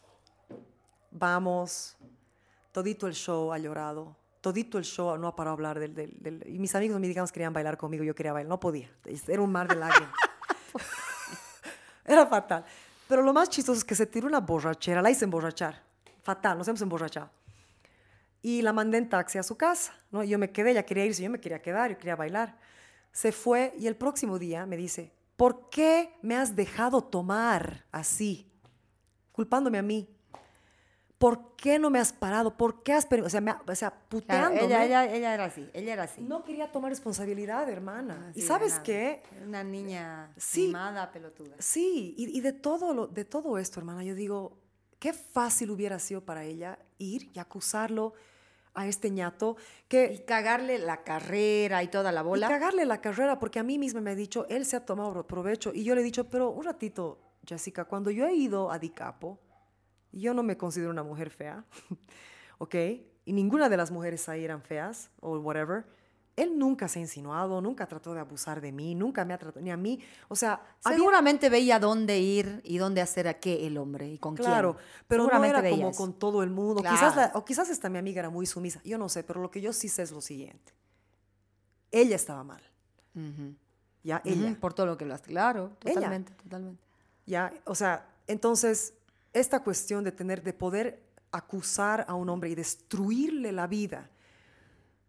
Vamos. Todito el show ha llorado. Todito el show no ha parado de hablar del, del- del- Y mis amigos dominicanos querían bailar conmigo, yo quería bailar. No podía. Era un mar de lágrimas. Era fatal. Pero lo más chistoso es que se tiró una borrachera. La hice emborrachar. Fatal, nos hemos emborrachado. Y la mandé en taxi a su casa. ¿no? Yo me quedé, ella quería irse, yo me quería quedar, yo quería bailar. Se fue y el próximo día me dice, ¿por qué me has dejado tomar así? Culpándome a mí. ¿Por qué no me has parado? ¿Por qué has permitido? O sea, me o sea Claro, puteándome. ella, ella, ella era así, ella era así. No quería tomar responsabilidad, hermana. Así ¿Y sabes qué? Una niña Sí. mimada, pelotuda. Sí, y, y de, todo lo, de todo esto, hermana, yo digo, qué fácil hubiera sido para ella ir y acusarlo a este ñato Y que... cagarle la carrera y toda la Y bola. cagarle la carrera, porque a mí misma me ha dicho, él se ha tomado pro- provecho. Y yo le he dicho, pero un ratito, Jessica, cuando yo he ido a Dicapo, yo no me considero una mujer fea, ¿ok? Y ninguna de las mujeres ahí eran feas, o whatever. Él nunca se ha insinuado, nunca trató de abusar de mí, nunca me ha tratado, ni a mí. O sea, había- Seguramente veía dónde ir y dónde hacer a qué el hombre y con Claro, quién. pero no era como eso. con todo el mundo. Claro. Quizás la- o quizás esta mi amiga era muy sumisa. Yo no sé, pero lo que yo sí sé es lo siguiente. Ella estaba mal. Ujú. Ya, Ujú, ella. Por todo lo que hablaste. Claro, Ella. totalmente, totalmente. Ya, o sea, entonces, esta cuestión de tener, de poder acusar a un hombre y destruirle la vida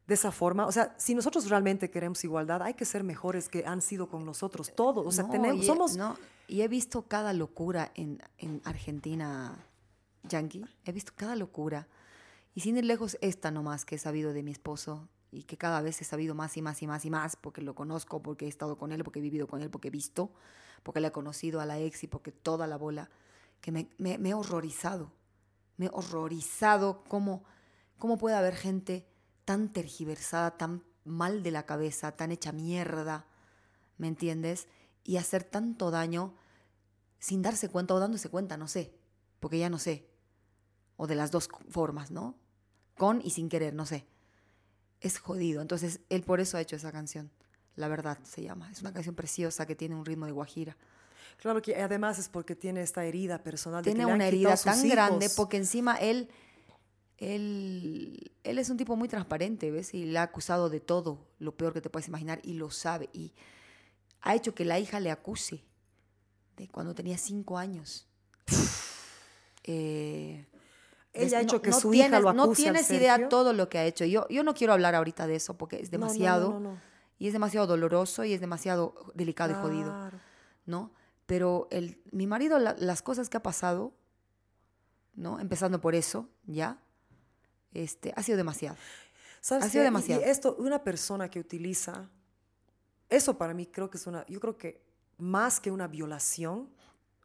de esa forma, o sea, si nosotros realmente queremos igualdad, hay que ser mejores que han sido con nosotros todos. O sea, No, tenemos, y he- somos... no, y he visto cada locura en, en Argentina, Yankee. He visto cada locura. Y sin ir lejos, esta nomás que he sabido de mi esposo y que cada vez he sabido más y más y más y más porque lo conozco, porque he estado con él, porque he vivido con él, porque he visto, porque le he conocido a la ex y porque toda la bola, que me, me- me he horrorizado. Me he horrorizado cómo, cómo puede haber gente tan tergiversada, tan mal de la cabeza, tan hecha mierda, ¿me entiendes? Y hacer tanto daño sin darse cuenta o dándose cuenta, no sé, porque ya no sé. O de las dos formas, ¿no? Con y sin querer, no sé. Es jodido. Entonces, él por eso ha hecho esa canción. La verdad se llama. Es una canción preciosa que tiene un ritmo de guajira. Claro que además es porque tiene esta herida personal. de que Tiene le una herida tan grande porque encima él, él, él es un tipo muy transparente, ¿ves? Y le ha acusado de todo, lo peor que te puedes imaginar, y lo sabe. Y ha hecho que la hija le acuse de cuando tenía cinco años. Eh, Ella ha hecho No- que no su hija lo No acuse al tienes idea todo lo que ha hecho. Yo, yo no quiero hablar ahorita de eso porque es No, no, no, demasiado. no, no. Y es demasiado doloroso y es demasiado delicado y jodido. ¿no? Pero el, mi marido, la- las cosas que ha pasado, ¿no? Empezando por eso, ¿ya? Este, ha sido demasiado. ¿Sabes Ha sido qué? Demasiado. Y esto, una persona que utiliza, eso para mí creo que es una, yo creo que más que una violación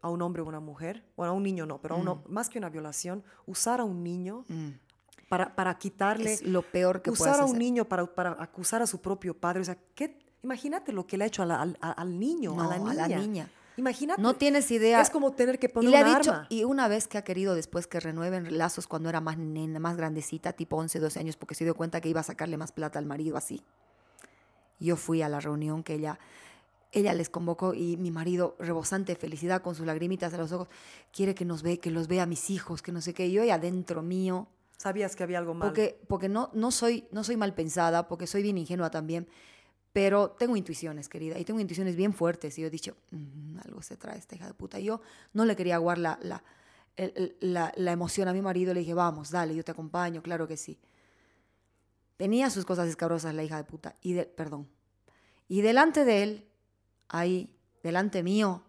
a un hombre o una mujer, bueno, a un niño no, pero a uno, más que una violación, usar a un niño para, para quitarle. Es lo peor que usar a un hacer. niño para, para acusar a su propio padre, o sea, ¿qué? imagínate lo que le ha hecho a la- al, al niño, a, la a niña. la niña. Imagínate. No tienes idea. Es como tener que poner y le un ha dicho, arma. y una vez que ha querido después que renueven lazos cuando era más nena, más grandecita, tipo 11, 12 años, porque se dio cuenta que iba a sacarle más plata al marido así. Yo fui a la reunión que ella, ella les convocó y mi marido, rebosante de felicidad, con sus lagrimitas a los ojos, quiere que nos ve, que los vea a mis hijos, que no sé qué. Y yo ahí adentro mío, Sabías que había algo mal. porque, no, soy, mal pensada, porque soy bien ingenua también, pero tengo intuiciones, querida, y tengo intuiciones bien fuertes. Y yo he dicho, "Mm, algo se trae esta hija de puta. Y yo no le quería aguar la, la emoción a mi marido, le dije, vamos, dale, yo te acompaño, claro que sí. Tenía sus cosas escabrosas la hija de puta, y de, perdón. Y delante de él, ahí, delante mío,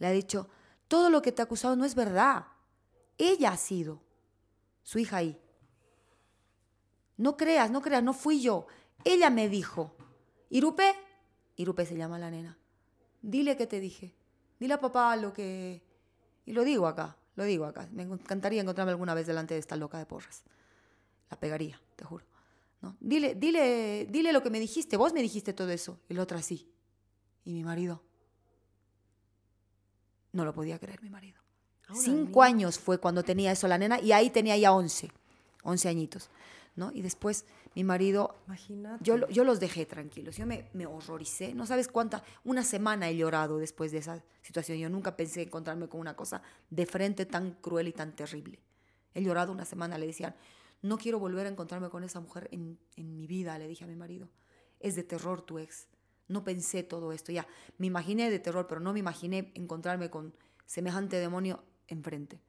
le ha dicho, todo lo que te ha acusado no es verdad. Ella ha sido su hija ahí. No creas, no creas, no fui yo. Ella me dijo, Irupe, Irupe se llama la nena, dile que te dije. Dile a papá lo que... Y lo digo acá, lo digo acá. Me encantaría encontrarme alguna vez delante de esta loca de porras. La pegaría, te juro. ¿No? Dile, dile, dile lo que me dijiste. Vos me dijiste todo eso. Y la otra sí. Y mi marido. No lo podía creer, mi marido. A una Cinco niña. años fue cuando tenía eso la nena y ahí tenía ya once. Once añitos. ¿No? Y después mi marido Imagínate. yo, yo los dejé tranquilos, yo me, me horroricé, no sabes cuánta, una semana he llorado después de esa situación, yo nunca pensé encontrarme con una cosa de frente tan cruel y tan terrible. He llorado una semana, le decían, no quiero volver a encontrarme con esa mujer en, en mi vida, le dije a mi marido, es de terror tu ex, no pensé todo esto, ya, me imaginé de terror, pero no me imaginé encontrarme con semejante demonio enfrente.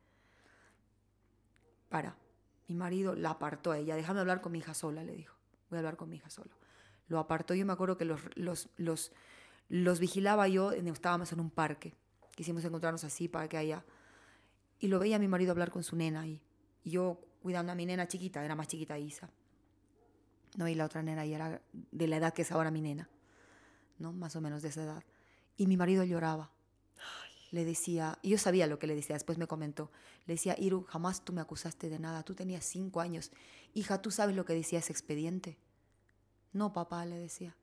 Para. Mi marido la apartó a ella. Déjame hablar con mi hija sola, le dijo. Voy a hablar con mi hija solo. Lo apartó. Yo me acuerdo que los, los, los, los vigilaba yo. Estábamos en un parque. Quisimos encontrarnos así para que haya. Y lo veía mi marido hablar con su nena ahí. Y yo cuidando a mi nena chiquita. Era más chiquita Isa. No, y la otra nena ya era de la edad que es ahora mi nena. ¿No? Más o menos de esa edad. Y mi marido lloraba le decía, y yo sabía lo que le decía, después me comentó, le decía, Iru, jamás tú me acusaste de nada, tú tenías cinco años, hija, ¿tú sabes lo que decía ese expediente? No, papá, le decía,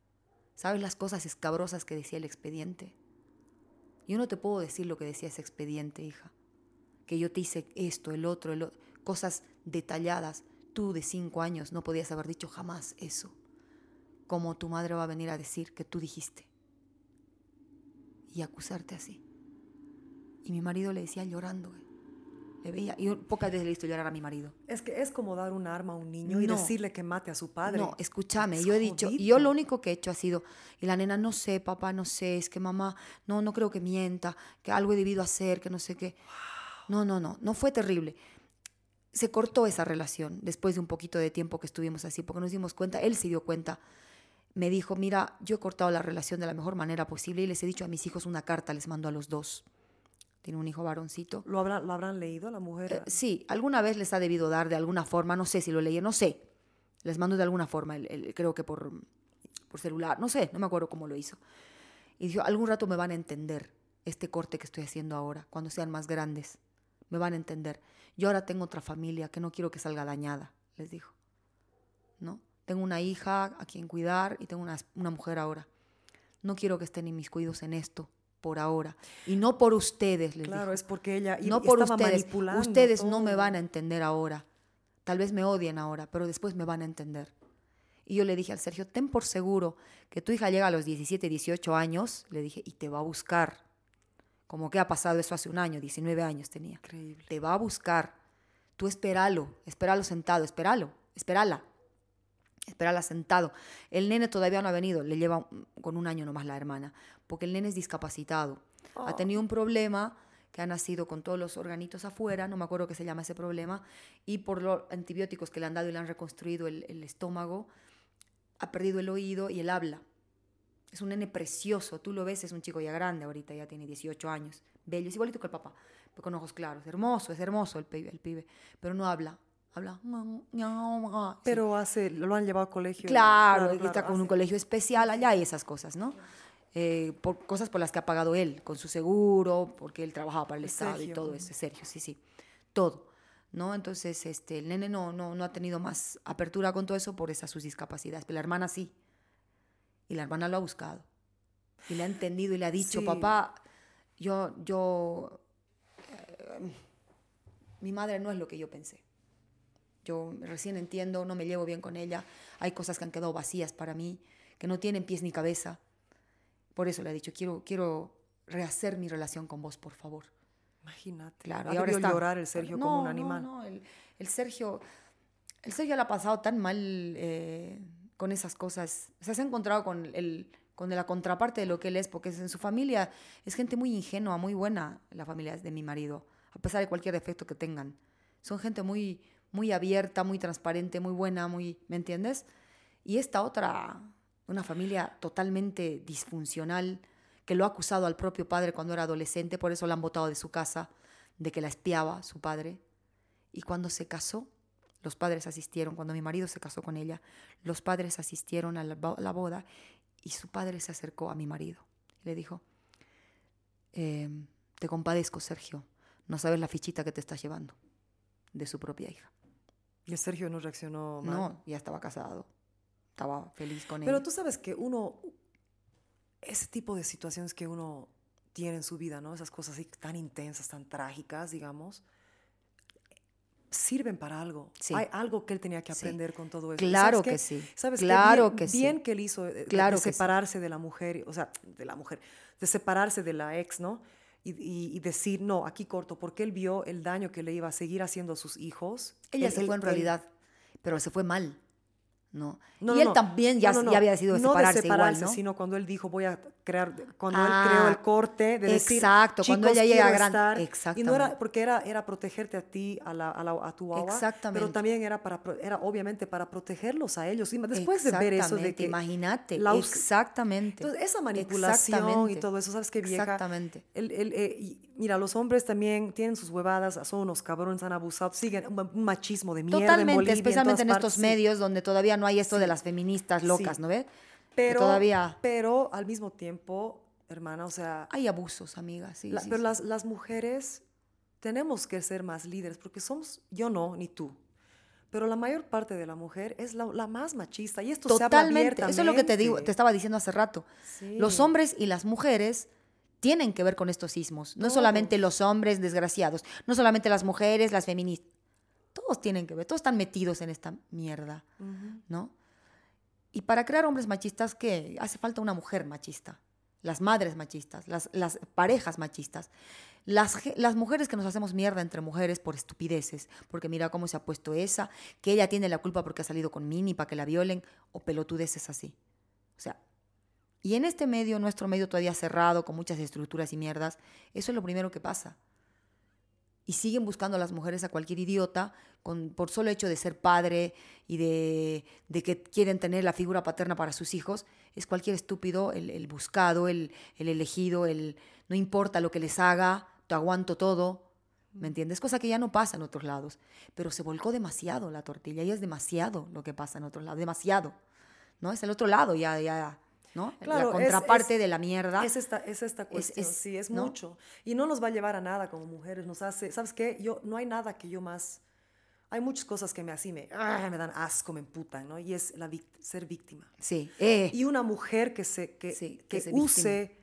¿sabes las cosas escabrosas que decía el expediente? Yo no te puedo decir lo que decía ese expediente, hija, que yo te hice esto, el otro, el o- cosas detalladas, tú de cinco años no podías haber dicho jamás eso, como tu madre va a venir a decir que tú dijiste y acusarte así. Y mi marido le decía llorando, güey. Le veía. Y pocas veces le he visto llorar a mi marido. Es que es como dar un arma a un niño y No. decirle que mate a su padre. No, escúchame, Es yo he dicho, y yo lo único que he hecho ha sido, y la nena, no sé, papá, no sé, es que mamá, no, no creo que mienta, que algo he debido hacer, que no sé qué. No, no, no, no fue terrible. Se cortó esa relación después de un poquito de tiempo que estuvimos así, porque nos dimos cuenta, él se dio cuenta, me dijo, mira, yo he cortado la relación de la mejor manera posible y les he dicho a mis hijos una carta, les mando a los dos. Tiene un hijo varoncito. ¿Lo, habrá- ¿Lo habrán leído la mujer? Eh, sí, alguna vez les ha debido dar de alguna forma, no sé si lo leí, no sé. Les mando de alguna forma, el- el- creo que por, por celular, no sé, no me acuerdo cómo lo hizo. Y dijo, algún rato me van a entender este corte que estoy haciendo ahora, cuando sean más grandes. Me van a entender. Yo ahora tengo otra familia que no quiero que salga dañada, les dijo. ¿No? Tengo una hija a quien cuidar y tengo una, una mujer ahora. No quiero que estén inmiscuidos en esto por ahora. Y no por ustedes, les Claro, dijo. es porque ella i- No por estaba ustedes. manipulando Ustedes no me van a entender ahora. Tal vez me odien ahora, pero después me van a entender. Y yo le dije al Sergio, ten por seguro que tu hija llega a los 17, 18 años, le dije, y te va a buscar. Como que ha pasado eso hace un año, 19 años tenía. Increíble. Te va a buscar. Tú espéralo, espéralo sentado, espéralo, espérala. Espérala sentado. El nene todavía no ha venido, le lleva con un año nomás la hermana, porque el nene es discapacitado. Ha tenido un problema que ha nacido con todos los organitos afuera, no me acuerdo qué se llama ese problema, y por los antibióticos que le han dado y le han reconstruido el, el estómago, ha perdido el oído y el habla. Es un nene precioso, tú lo ves, es un chico ya grande ahorita, ya tiene 18 años, bello, es igualito que el papá, pero con ojos claros, hermoso, es hermoso el pibe, el pibe pero no habla, habla. Pero hace, lo han llevado al colegio. Claro, que está con un hace- colegio especial, allá hay esas cosas, ¿no? Eh, por cosas por las que ha pagado él, con su seguro, porque él trabajaba para el Es Estado y todo eso, Sergio, sí, sí, todo, ¿no? Entonces, este, el nene no, no, no ha tenido más apertura con todo eso por esas sus discapacidades, pero la hermana sí, y la hermana lo ha buscado, y le ha entendido y le ha dicho, Sí. papá, yo, yo, eh, mi madre no es lo que yo pensé. Yo recién entiendo, no me llevo bien con ella. Hay cosas que han quedado vacías para mí, que no tienen pies ni cabeza. Por eso le he dicho, quiero, quiero rehacer mi relación con vos, por favor. Imagínate. Claro, Ha y ahora está. llorar el Sergio No, como un no, animal. No, el, el Sergio, el Sergio le ha pasado tan mal eh, con esas cosas. O sea, se ha encontrado con el con la contraparte de lo que él es, porque en su familia es gente muy ingenua, muy buena, la familia de mi marido, a pesar de cualquier defecto que tengan. Son gente muy, muy abierta, muy transparente, muy buena, muy, ¿me entiendes? Y esta otra, una familia totalmente disfuncional, que lo ha acusado al propio padre cuando era adolescente, por eso la han botado de su casa, de que la espiaba su padre. Y cuando se casó, los padres asistieron, cuando mi marido se casó con ella, los padres asistieron a la, bo- la boda y su padre se acercó a mi marido y le dijo, "Eh, te compadezco, Sergio, no sabes la fichita que te estás llevando de su propia hija. Y Sergio no reaccionó mal. No, ya estaba casado, estaba feliz con Pero ella. tú sabes que uno, ese tipo de situaciones que uno tiene en su vida, ¿no? Esas cosas así tan intensas, tan trágicas, digamos, sirven para algo. Sí. Hay algo que él tenía que Sí. aprender con todo eso. ¿Y Claro qué? que sí. ¿Sabes qué? Claro Bien- que sí. Bien que él hizo eh, de- Claro de que sí. separarse de la mujer, o sea, de la mujer, de separarse de la ex, ¿no? Y, y- y decir, no, aquí corto, porque él vio el daño que le iba a seguir haciendo a sus hijos. Ella Él- se él- fue en él- realidad, pero se fue mal, ¿no? No, y él no. también ya, ya había decidido separarse, de separarse, igual, ¿no? sino cuando él dijo voy a crear, cuando Ah, él creó el corte de decir, exacto, cuando "Chicos, ella llega quiero gran- estar", Y no era porque era, era protegerte a ti, a, la, a, la- a tu Exactamente. pero también era para era obviamente para protegerlos a ellos. Y después de ver eso de que imagínate, la exactamente. entonces, esa manipulación y todo eso, ¿sabes qué vieja? Exactamente. El- el, eh, y mira, los hombres también tienen sus huevadas, son unos cabrones, han abusado, siguen un, machismo de mierda en Totalmente, Bolivia, especialmente en, estos partes, sí. medios donde todavía no hay esto de las feministas locas, Sí. ¿no ves? Pero, todavía pero al mismo tiempo, hermana, o sea, hay abusos, amigas. Sí, la- sí, pero sí. Las, las mujeres tenemos que ser más líderes, porque somos, yo no, ni tú, pero la mayor parte de la mujer es la, la más machista y esto se habla Totalmente. Eso es lo que te digo, te estaba diciendo hace rato. Sí. Los hombres y las mujeres tienen que ver con estos sismos. No solamente los hombres desgraciados, no solamente las mujeres, las feministas. Todos tienen que ver, todos están metidos en esta mierda, ¿no? Y para crear hombres machistas, ¿qué? Hace falta una mujer machista. Las madres machistas, las, parejas machistas. Las, las mujeres que nos hacemos mierda entre mujeres por estupideces, porque mira cómo se ha puesto esa, que ella tiene la culpa porque ha salido con Mini para que la violen, o pelotudeces así. O sea, y en este medio, nuestro medio todavía cerrado, con muchas estructuras y mierdas, eso es lo primero que pasa. Y siguen buscando a las mujeres a cualquier idiota con, por solo hecho de ser padre y de, de que quieren tener la figura paterna para sus hijos. Es cualquier estúpido el, el buscado, el, el elegido, el no importa lo que les haga, te aguanto todo. ¿Me entiendes? Cosa que ya no pasa en otros lados. Pero se volcó demasiado la tortilla y es demasiado lo que pasa en otros lados. Demasiado. ¿No? Es el otro lado ya, ya, ¿no? Claro, la contraparte es- de la mierda. Es esta, es esta cuestión, es- sí, es ¿no? mucho. Y no nos va a llevar a nada como mujeres, nos hace, ¿sabes qué? Yo, no hay nada que yo más... hay muchas cosas que me así me, ah, me dan asco, me emputan, ¿no? Y es la ser víctima. Sí. Eh, Y una mujer que se que, Sí, que que se use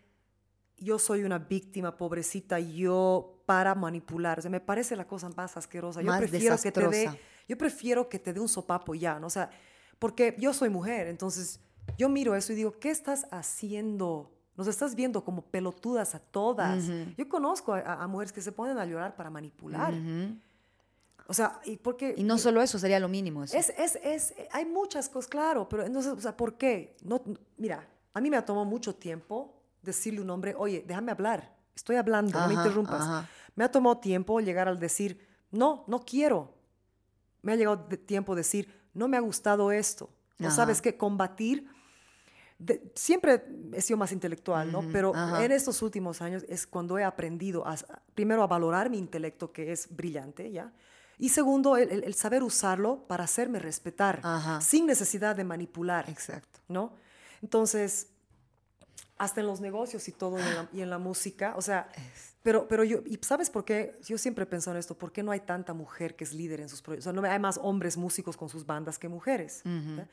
yo soy una víctima, pobrecita, yo para manipular. O sea, me parece la cosa más asquerosa. Yo prefiero que te dé, yo prefiero que te dé un sopapo ya, ¿no? O sea, porque yo soy mujer, entonces yo miro eso y digo, ¿qué estás haciendo? Nos estás viendo como pelotudas a todas. Yo conozco a, mujeres que se ponen a llorar para manipular. O sea, y porque y no solo eso, sería lo mínimo. Eso. es, es, es, hay muchas cosas, claro, pero entonces, o sea, ¿por qué? No, mira, a mí me ha tomado mucho tiempo decirle a un hombre, oye, déjame hablar, estoy hablando, no me interrumpas. ajá. Me ha tomado tiempo llegar al decir, no, no quiero. Me ha llegado de- tiempo decir, no me ha gustado esto. O Ajá. sabes que combatir, de- siempre he sido más intelectual, ¿no? Pero ajá. en estos últimos años es cuando he aprendido, a, primero, a valorar mi intelecto, que es brillante, ¿ya? Y segundo, el, el- el saber usarlo para hacerme respetar, Ajá. sin necesidad de manipular. Exacto. ¿no? Entonces, hasta en los negocios y todo, y en la, y en la música, o sea, pero, pero yo, ¿y sabes por qué? Yo siempre he pensado en esto, ¿por qué no hay tanta mujer que es líder en sus proyectos? O sea, no hay más hombres músicos con sus bandas que mujeres. ¿ya?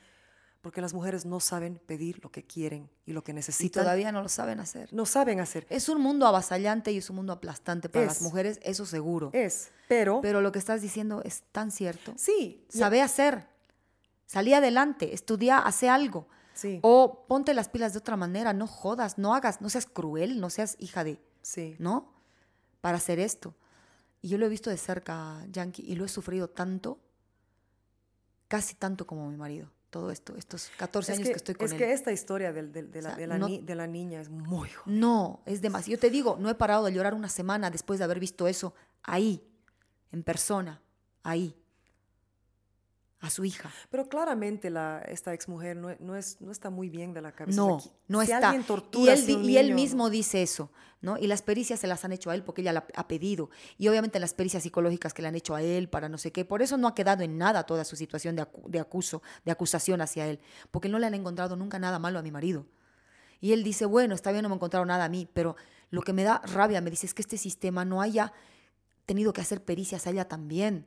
Porque las mujeres no saben pedir lo que quieren y lo que Y necesitan. todavía no lo saben hacer. No saben hacer. Es un mundo avasallante y es un mundo aplastante para Es. las mujeres, eso seguro. Es, pero, Pero lo que estás diciendo es tan cierto. sí, Sabe hacer. Salí adelante, estudia, hace algo. Sí. O ponte las pilas de otra manera, no jodas, no hagas, no seas cruel, no seas hija de, sí. ¿no? Para hacer esto. Y yo lo he visto de cerca, Yankee, y lo he sufrido tanto, casi tanto como mi marido, todo esto, estos 14 Es años que, que, estoy con es él. que esta historia de, la, O sea, de la no- ni- de la niña es muy jodida. No, es demasiado. Yo te digo, no he parado de llorar una semana después de haber visto eso ahí, en persona, ahí, a su hija. Pero claramente la, esta exmujer no, no, es, no está muy bien de la cabeza. No, O sea, no si está. alguien y tortura él, a un y él mismo dice eso, ¿no? Y las pericias se las han hecho a él porque ella la ha pedido. Y obviamente las pericias psicológicas que le han hecho a él para no sé qué. Por eso no ha quedado en nada toda su situación de, acu- de acuso, de acusación hacia él. Porque no le han encontrado nunca nada malo a mi marido. Y él dice, bueno, está bien, no me encontraron nada a mí, pero lo que me da rabia, me dice, es que este sistema no haya tenido que hacer pericias a ella también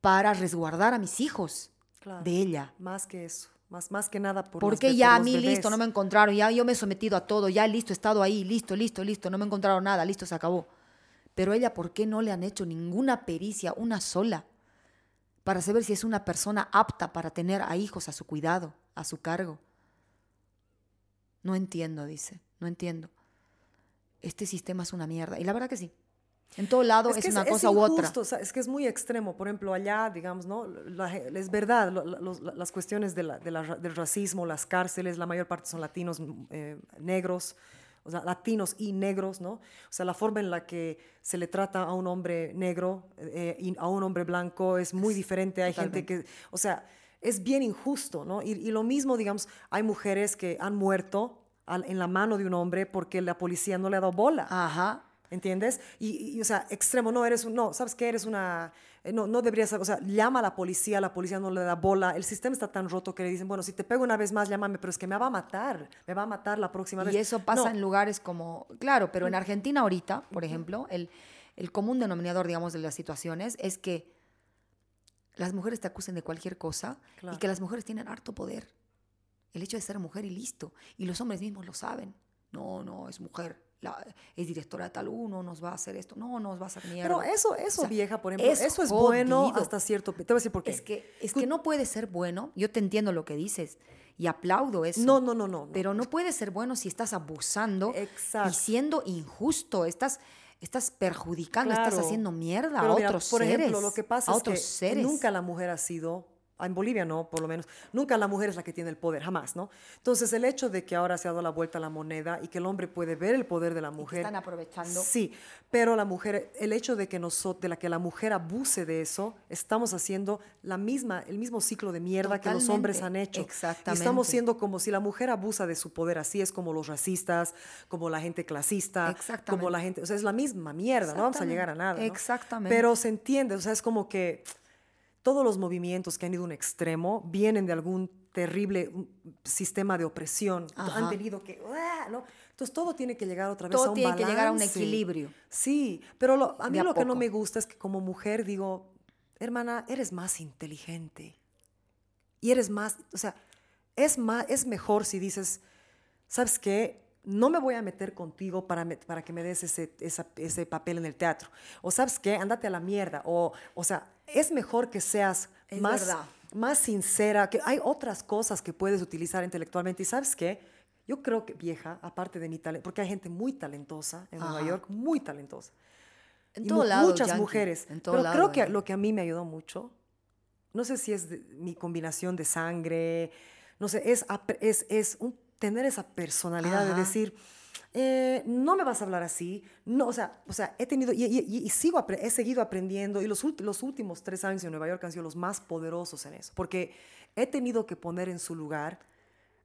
para resguardar a mis hijos Claro. de ella. Más que eso. Más, más que nada por Porque ya a mí bebés. listo, no me encontraron, ya yo me he sometido a todo, ya listo, he estado ahí, listo, listo, listo, no me encontraron nada, listo, se acabó. Pero ella, ¿por qué no le han hecho ninguna pericia, una sola, para saber si es una persona apta para tener a hijos a su cuidado, a su cargo? No entiendo, dice, no entiendo. Este sistema es una mierda. Y la verdad que sí. En todo lado es, que una cosa u otra. injusto, o sea, es que es muy extremo. Por ejemplo, allá, digamos, ¿no? La es verdad, lo- la- las cuestiones de la- de la del racismo, las cárceles, la mayor parte son latinos mm, eh, negros, o sea, latinos y negros, ¿no? O sea, la forma en la que se le trata a un hombre negro eh, y a un hombre blanco es muy diferente. Hay gente que, o sea, es bien injusto, ¿no? Y, y lo mismo, digamos, hay mujeres que han muerto al- en la mano de un hombre porque la policía no le ha dado bola. Ajá. ¿Entiendes? Y, y, o sea, extremo, no eres un, no, ¿sabes qué? Eres una, eh, no, no deberías, o sea, llama a la policía, la policía no le da bola, el sistema está tan roto que le dicen, bueno, si te pego una vez más, llámame, pero es que me va a matar, me va a matar la próxima vez. Y eso pasa No, en lugares como, claro, pero en Argentina ahorita, por ejemplo, el, el común denominador, digamos, de las situaciones es que las mujeres te acusen de cualquier cosa Claro. y que las mujeres tienen harto poder. El hecho de ser mujer y listo. Y los hombres mismos lo saben. No, no, es mujer. La- es directora de tal uno, nos va a hacer esto. No, nos va a hacer mierda. Pero eso, eso O sea, vieja, por ejemplo, es eso es bueno hasta cierto, te voy a decir por qué. Es que, es que no puede ser bueno. Yo te entiendo lo que dices y aplaudo eso. No, no, no, no. Pero no puede ser bueno si estás abusando Exacto. y siendo injusto. Estás, estás perjudicando, estás haciendo mierda Pero a mira, otros por seres. ejemplo, lo que pasa es que seres. nunca la mujer ha sido, en Bolivia no, por lo menos, nunca la mujer es la que tiene el poder, jamás, ¿no? Entonces, el hecho de que ahora se ha dado la vuelta a la moneda y que el hombre puede ver el poder de la mujer. están aprovechando. Sí, pero la mujer, el hecho de que, nosotros, de la que la mujer abuse de eso, estamos haciendo la misma, el mismo ciclo de mierda que los hombres han hecho. Y exactamente. estamos siendo como si la mujer abusa de su poder, así es como los racistas, como la gente clasista, como Exactamente. la gente, o sea, es la misma mierda, no vamos a llegar a nada. ¿no? Exactamente. Pero se entiende, o sea, es como que todos los movimientos que han ido a un extremo vienen de algún terrible um, sistema de opresión. Ajá. Han tenido que, ¡ah! ¿no? Entonces todo tiene que llegar otra vez Todo a un tiene que llegar a un balance. equilibrio. Sí, pero lo- a mí De a lo que no me gusta es que como mujer digo, hermana, eres más inteligente. Y eres más, o sea, es, más, es mejor si dices, ¿sabes qué? No me voy a meter contigo para, me- para que me des ese, esa- ese papel en el teatro. O ¿sabes qué? Ándate a la mierda. O, o sea, es mejor que seas Es más, verdad. más sincera, que hay otras cosas que puedes utilizar intelectualmente. Y ¿sabes qué? Yo creo que, vieja, aparte de mi talento, porque hay gente muy talentosa en Nueva. York, muy talentosa. En Y todo mu- lado, Muchas Yankee, mujeres. En todo Pero lado, creo que Yankee. lo que a mí me ayudó mucho, no sé si es de- mi combinación de sangre, no sé, es, es, es un- tener esa personalidad de decir, eh, no me vas a hablar así, no, o sea, o sea he tenido y, y- y- y sigo, he seguido aprendiendo y los, últimos tres años en Nueva York han sido los más poderosos en eso, porque he tenido que poner en su lugar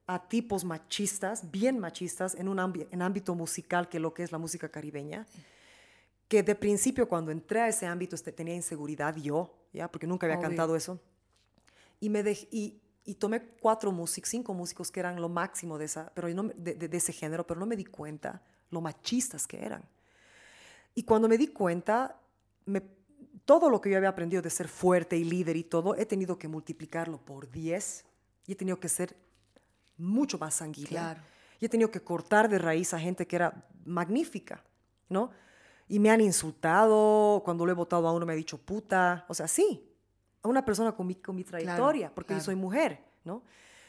a tipos machistas, bien machistas, en un en ámbito musical que lo que es la música caribeña, que de principio cuando entré a ese ámbito este, tenía inseguridad yo, ¿ya? porque nunca había Obvio. cantado eso, y, me dej- y, y tomé cuatro músicos, cinco músicos que eran lo máximo de, esa, pero no de, de- de ese género, pero no me di cuenta lo machistas que eran. Y cuando me di cuenta, me- todo lo que yo había aprendido de ser fuerte y líder y todo, he tenido que multiplicarlo por 10 y he tenido que ser mucho más sanguínea. Claro. Y he tenido que cortar de raíz a gente que era magnífica, ¿no? Y me han insultado, cuando lo he votado a uno me ha dicho puta, o sea, sí, a una persona con mi, con mi trayectoria, porque yo soy mujer, ¿no?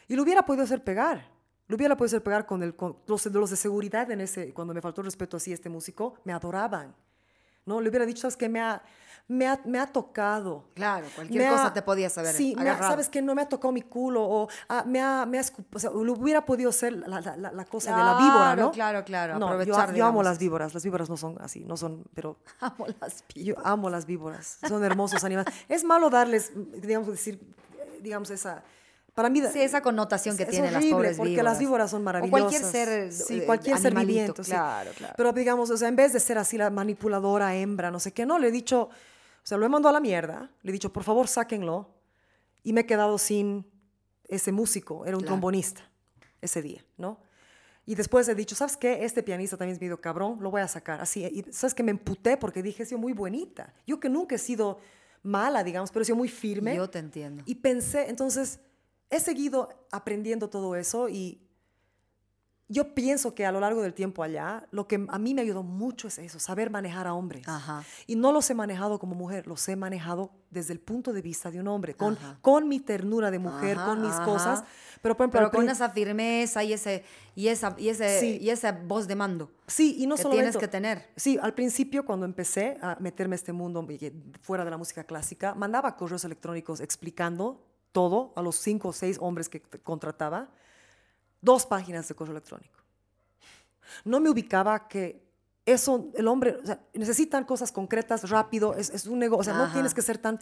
Y lo hubiera podido hacer pegar, lo hubiera podido hacer pegar con, el, con los, los de seguridad en ese, cuando me faltó el respeto así este músico, me adoraban, ¿no? Le hubiera dicho, ¿sabes qué? Me ha, me ha, me ha tocado. Claro, cualquier Me cosa ha- te podías haber Sí, me ha- sabes que no me ha tocado mi culo o ah, me ha, me o sea, lo hubiera podido ser la, la- la- la cosa de la víbora, ¿no? claro, claro, No, aprovechar, yo, amo las víboras, las víboras no son así, no son, pero Amo las pi- yo amo las víboras, son hermosos animales. Es malo darles, digamos, decir, digamos, esa, para mí... Sí, esa connotación que es tienen las horrible, pobres porque víboras. las víboras son O maravillosas. cualquier ser, Sí, eh, cualquier ser viviente. sí. claro, claro. Pero digamos, o sea, en vez de ser así la manipuladora, hembra, no sé qué, no, le he dicho, o sea, lo he mandado a la mierda, le he dicho, por favor, sáquenlo. Y me he quedado sin ese músico, era un Claro. trombonista ese día, ¿no? Y después he dicho, ¿sabes qué? Este pianista también es medio cabrón, lo voy a sacar. Así, y ¿sabes que Me emputé porque dije, he sido muy bonita. Yo que nunca he sido mala, digamos, pero he sido muy firme. Yo te entiendo. Y pensé, entonces, he seguido aprendiendo todo eso y yo pienso que a lo largo del tiempo allá, lo que a mí me ayudó mucho es eso, saber manejar a hombres. Ajá. Y no los he manejado como mujer, los he manejado desde el punto de vista de un hombre, con, con mi ternura de mujer, Ajá, con mis ajá. cosas. Pero, por ejemplo, Pero con esa firmeza y ese y esa y ese Sí. y esa voz de mando. Sí, y no que solamente- tienes que tener. Sí, al principio cuando empecé a meterme a este mundo fuera de la música clásica, mandaba correos electrónicos explicando todo a los cinco o seis hombres que contrataba. Dos páginas de correo electrónico. No me ubicaba que eso, el hombre, o sea, necesitan cosas concretas, rápido, es, es un negocio, o sea, no tienes que ser tan...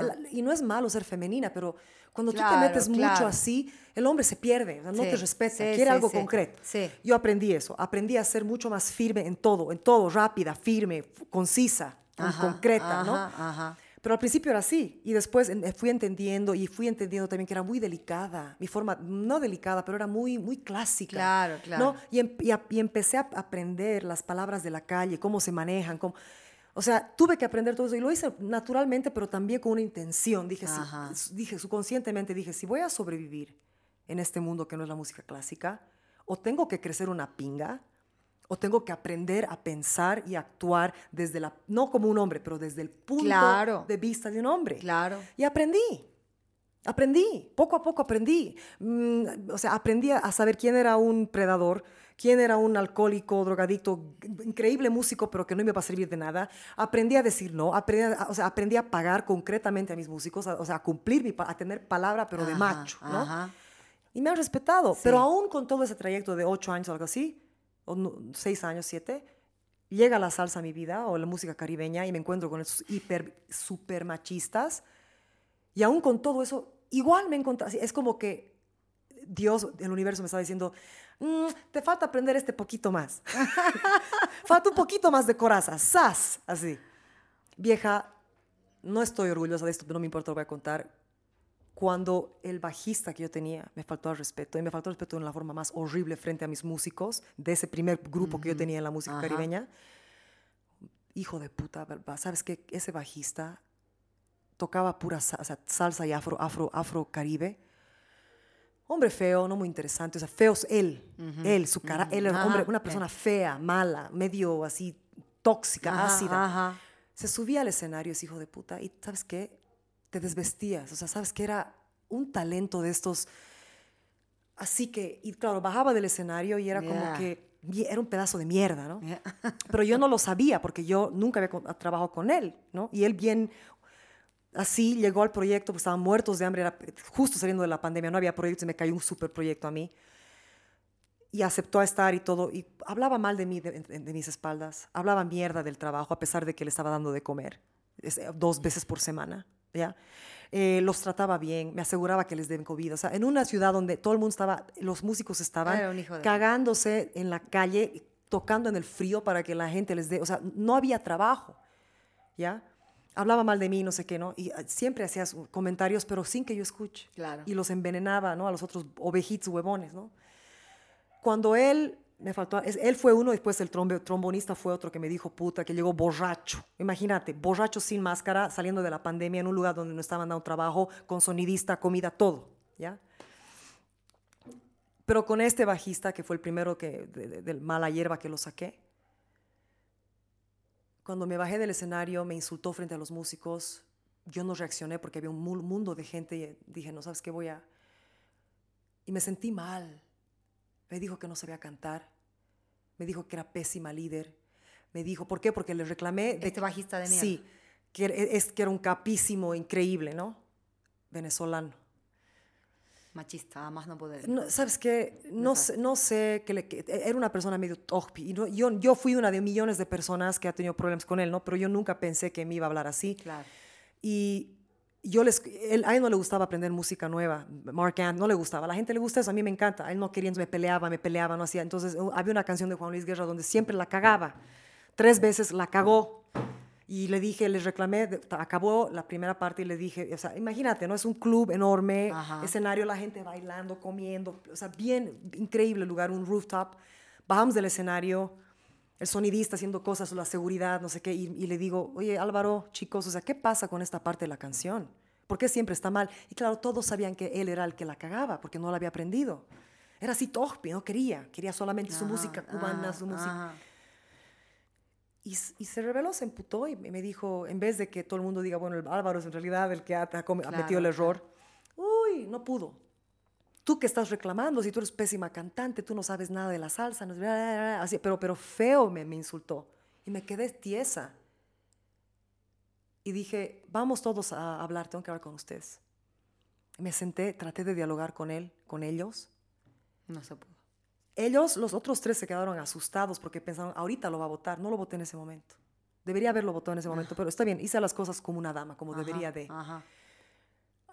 El- y no es malo ser femenina, pero cuando tú te metes mucho así, el hombre se pierde, o sea, no Sí, te respeta, sí, quiere sí, algo concreto. sí. Yo aprendí eso, aprendí a ser mucho más firme en todo, en todo, rápida, firme, concisa, con- Ajá, concreta, ¿no? ajá. Pero al principio era así y después en- fui entendiendo y fui entendiendo también que era muy delicada, mi forma, no delicada, pero era muy, muy clásica. Claro, claro. ¿no? Y, em- y a- y empecé a aprender las palabras de la calle, cómo se manejan, cómo... O sea, tuve que aprender todo eso y lo hice naturalmente, pero también con una intención. Dije, sí, Ajá. s- dije subconscientemente, dije, si voy a sobrevivir en este mundo que no es la música clásica, o tengo que crecer una pinga, o tengo que aprender a pensar y actuar desde la, no como un hombre, pero desde el punto Claro. de vista de un hombre. Claro. Y aprendí. Aprendí, poco a poco aprendí. Mm, o sea, aprendí a saber quién era un predador, quién era un alcohólico, drogadicto, increíble músico, pero que no me iba a servir de nada. Aprendí a decir no, aprendí a, o sea, aprendí a pagar concretamente a mis músicos, a- o sea, a cumplir, mi a tener palabra, pero de Ajá, macho, ¿no? ajá. Y me han respetado. Sí. Pero aún con todo ese trayecto de ocho años o algo así, o seis años, siete, llega la salsa a mi vida o la música caribeña y me encuentro con esos hiper, super machistas. Y aún con todo eso, igual me encontré. Es como que Dios, el universo me estaba diciendo, "Mm, te falta aprender este poquito más. falta un poquito más de coraza. ¡Sas! Así. Vieja, no estoy orgullosa de esto, pero no me importa, lo voy a contar. Cuando el bajista que yo tenía me faltó al respeto, y me faltó al respeto en la forma más horrible frente a mis músicos, de ese primer grupo que yo tenía en la música Ajá. caribeña, hijo de puta. ¿sabes qué? Ese bajista tocaba pura sa- o sea, salsa y afro, afro, afro caribe. Hombre feo, no muy interesante, o sea, feo es él, él, su cara, él era un Ajá, hombre, una persona fea, mala, medio así tóxica, ácida. Se subía al escenario ese hijo de puta y ¿sabes qué? Te desvestías, o sea, ¿sabes qué? Era un talento de estos Así que, y claro, bajaba del escenario y era como que era un pedazo de mierda, ¿no? Yeah. Pero yo no lo sabía porque yo nunca había trabajado con él, ¿no? Y él bien así llegó al proyecto, pues estaban muertos de hambre, era justo saliendo de la pandemia, no había proyectos y me cayó un super proyecto a mí. Y aceptó a estar y todo. Y hablaba mal de mí, de, de- de mis espaldas. Hablaba mierda del trabajo a pesar de que le estaba dando de comer dos veces por semana, ¿ya? Eh, los trataba bien, me aseguraba que les den COVID. O sea, en una ciudad donde todo el mundo estaba, los músicos estaban de- cagándose en la calle, tocando en el frío para que la gente les dé, o sea, no había trabajo, ¿ya? Hablaba mal de mí, no sé qué, ¿no? Y ah, siempre hacía sus comentarios, pero sin que yo escuche. Claro. Y los envenenaba, ¿no? A los otros ovejitos huevones, ¿no? Cuando él, me faltó, él fue uno, después el trombonista fue otro que me dijo, puta, que llegó borracho. Imagínate, borracho sin máscara, saliendo de la pandemia en un lugar donde no estaban dando trabajo, con sonidista, comida, todo, ¿ya? Pero con este bajista, que fue el primero que, de- de- del mala hierba que lo saqué, cuando me bajé del escenario, me insultó frente a los músicos. Yo no reaccioné porque había un mu- mundo de gente y dije, no sabes qué voy a... Y me sentí mal. Me dijo que no sabía cantar. Me dijo que era pésima líder. Me dijo, ¿por qué? Porque le reclamé... De Este bajista de mierda. Sí, que es que era un capísimo increíble, ¿no? Venezolano. Machista, más no poder. No, ¿Sabes qué? No sé, no sé, que, le- que era una persona medio torpe. Y no- yo, yo fui una de millones de personas que ha tenido problemas con él, ¿no? Pero yo nunca pensé que me iba a hablar así. Claro. Y yo les, él, a él no le gustaba aprender música nueva. Mark Ant no le gustaba. A la gente le gusta eso, a mí me encanta. A él no quería, me peleaba, me peleaba, no hacía. Entonces había una canción de Juan Luis Guerra donde siempre la cagaba. Tres veces la cagó. Y le dije, les reclamé, acabó la primera parte y le dije, o sea, imagínate, ¿no? Es un club enorme, Ajá. escenario, la gente bailando, comiendo, o sea, bien increíble lugar, un rooftop. Bajamos del escenario, el sonidista haciendo cosas, la seguridad, no sé qué, y, y le digo, oye Álvaro, chicos, o sea, ¿qué pasa con esta parte de la canción? ¿Por qué siempre está mal? Y claro, todos sabían que él era el que la cagaba, porque no la había aprendido. Era así torpe, no quería, quería solamente su Ajá, música cubana, su música. ajá. Y, se reveló, se emputó y me dijo, en vez de que todo el mundo diga, bueno, el Álvaro es en realidad el que ha, ha come- ha Claro, metido el error, uy, no pudo. Tú que estás reclamando, si tú eres pésima cantante, tú no sabes nada de la salsa, no bla, bla, bla, así, pero, pero feo me, me insultó. Y me quedé tiesa. Y dije, vamos todos a hablar, tengo que hablar con ustedes. Me senté, traté de dialogar con él, con ellos. No se pudo. Ellos, los otros tres, se quedaron asustados porque pensaron, ahorita lo va a votar. No lo voté en ese momento. Debería haberlo votado en ese momento, pero está bien, hice las cosas como una dama, como debería de. Ajá.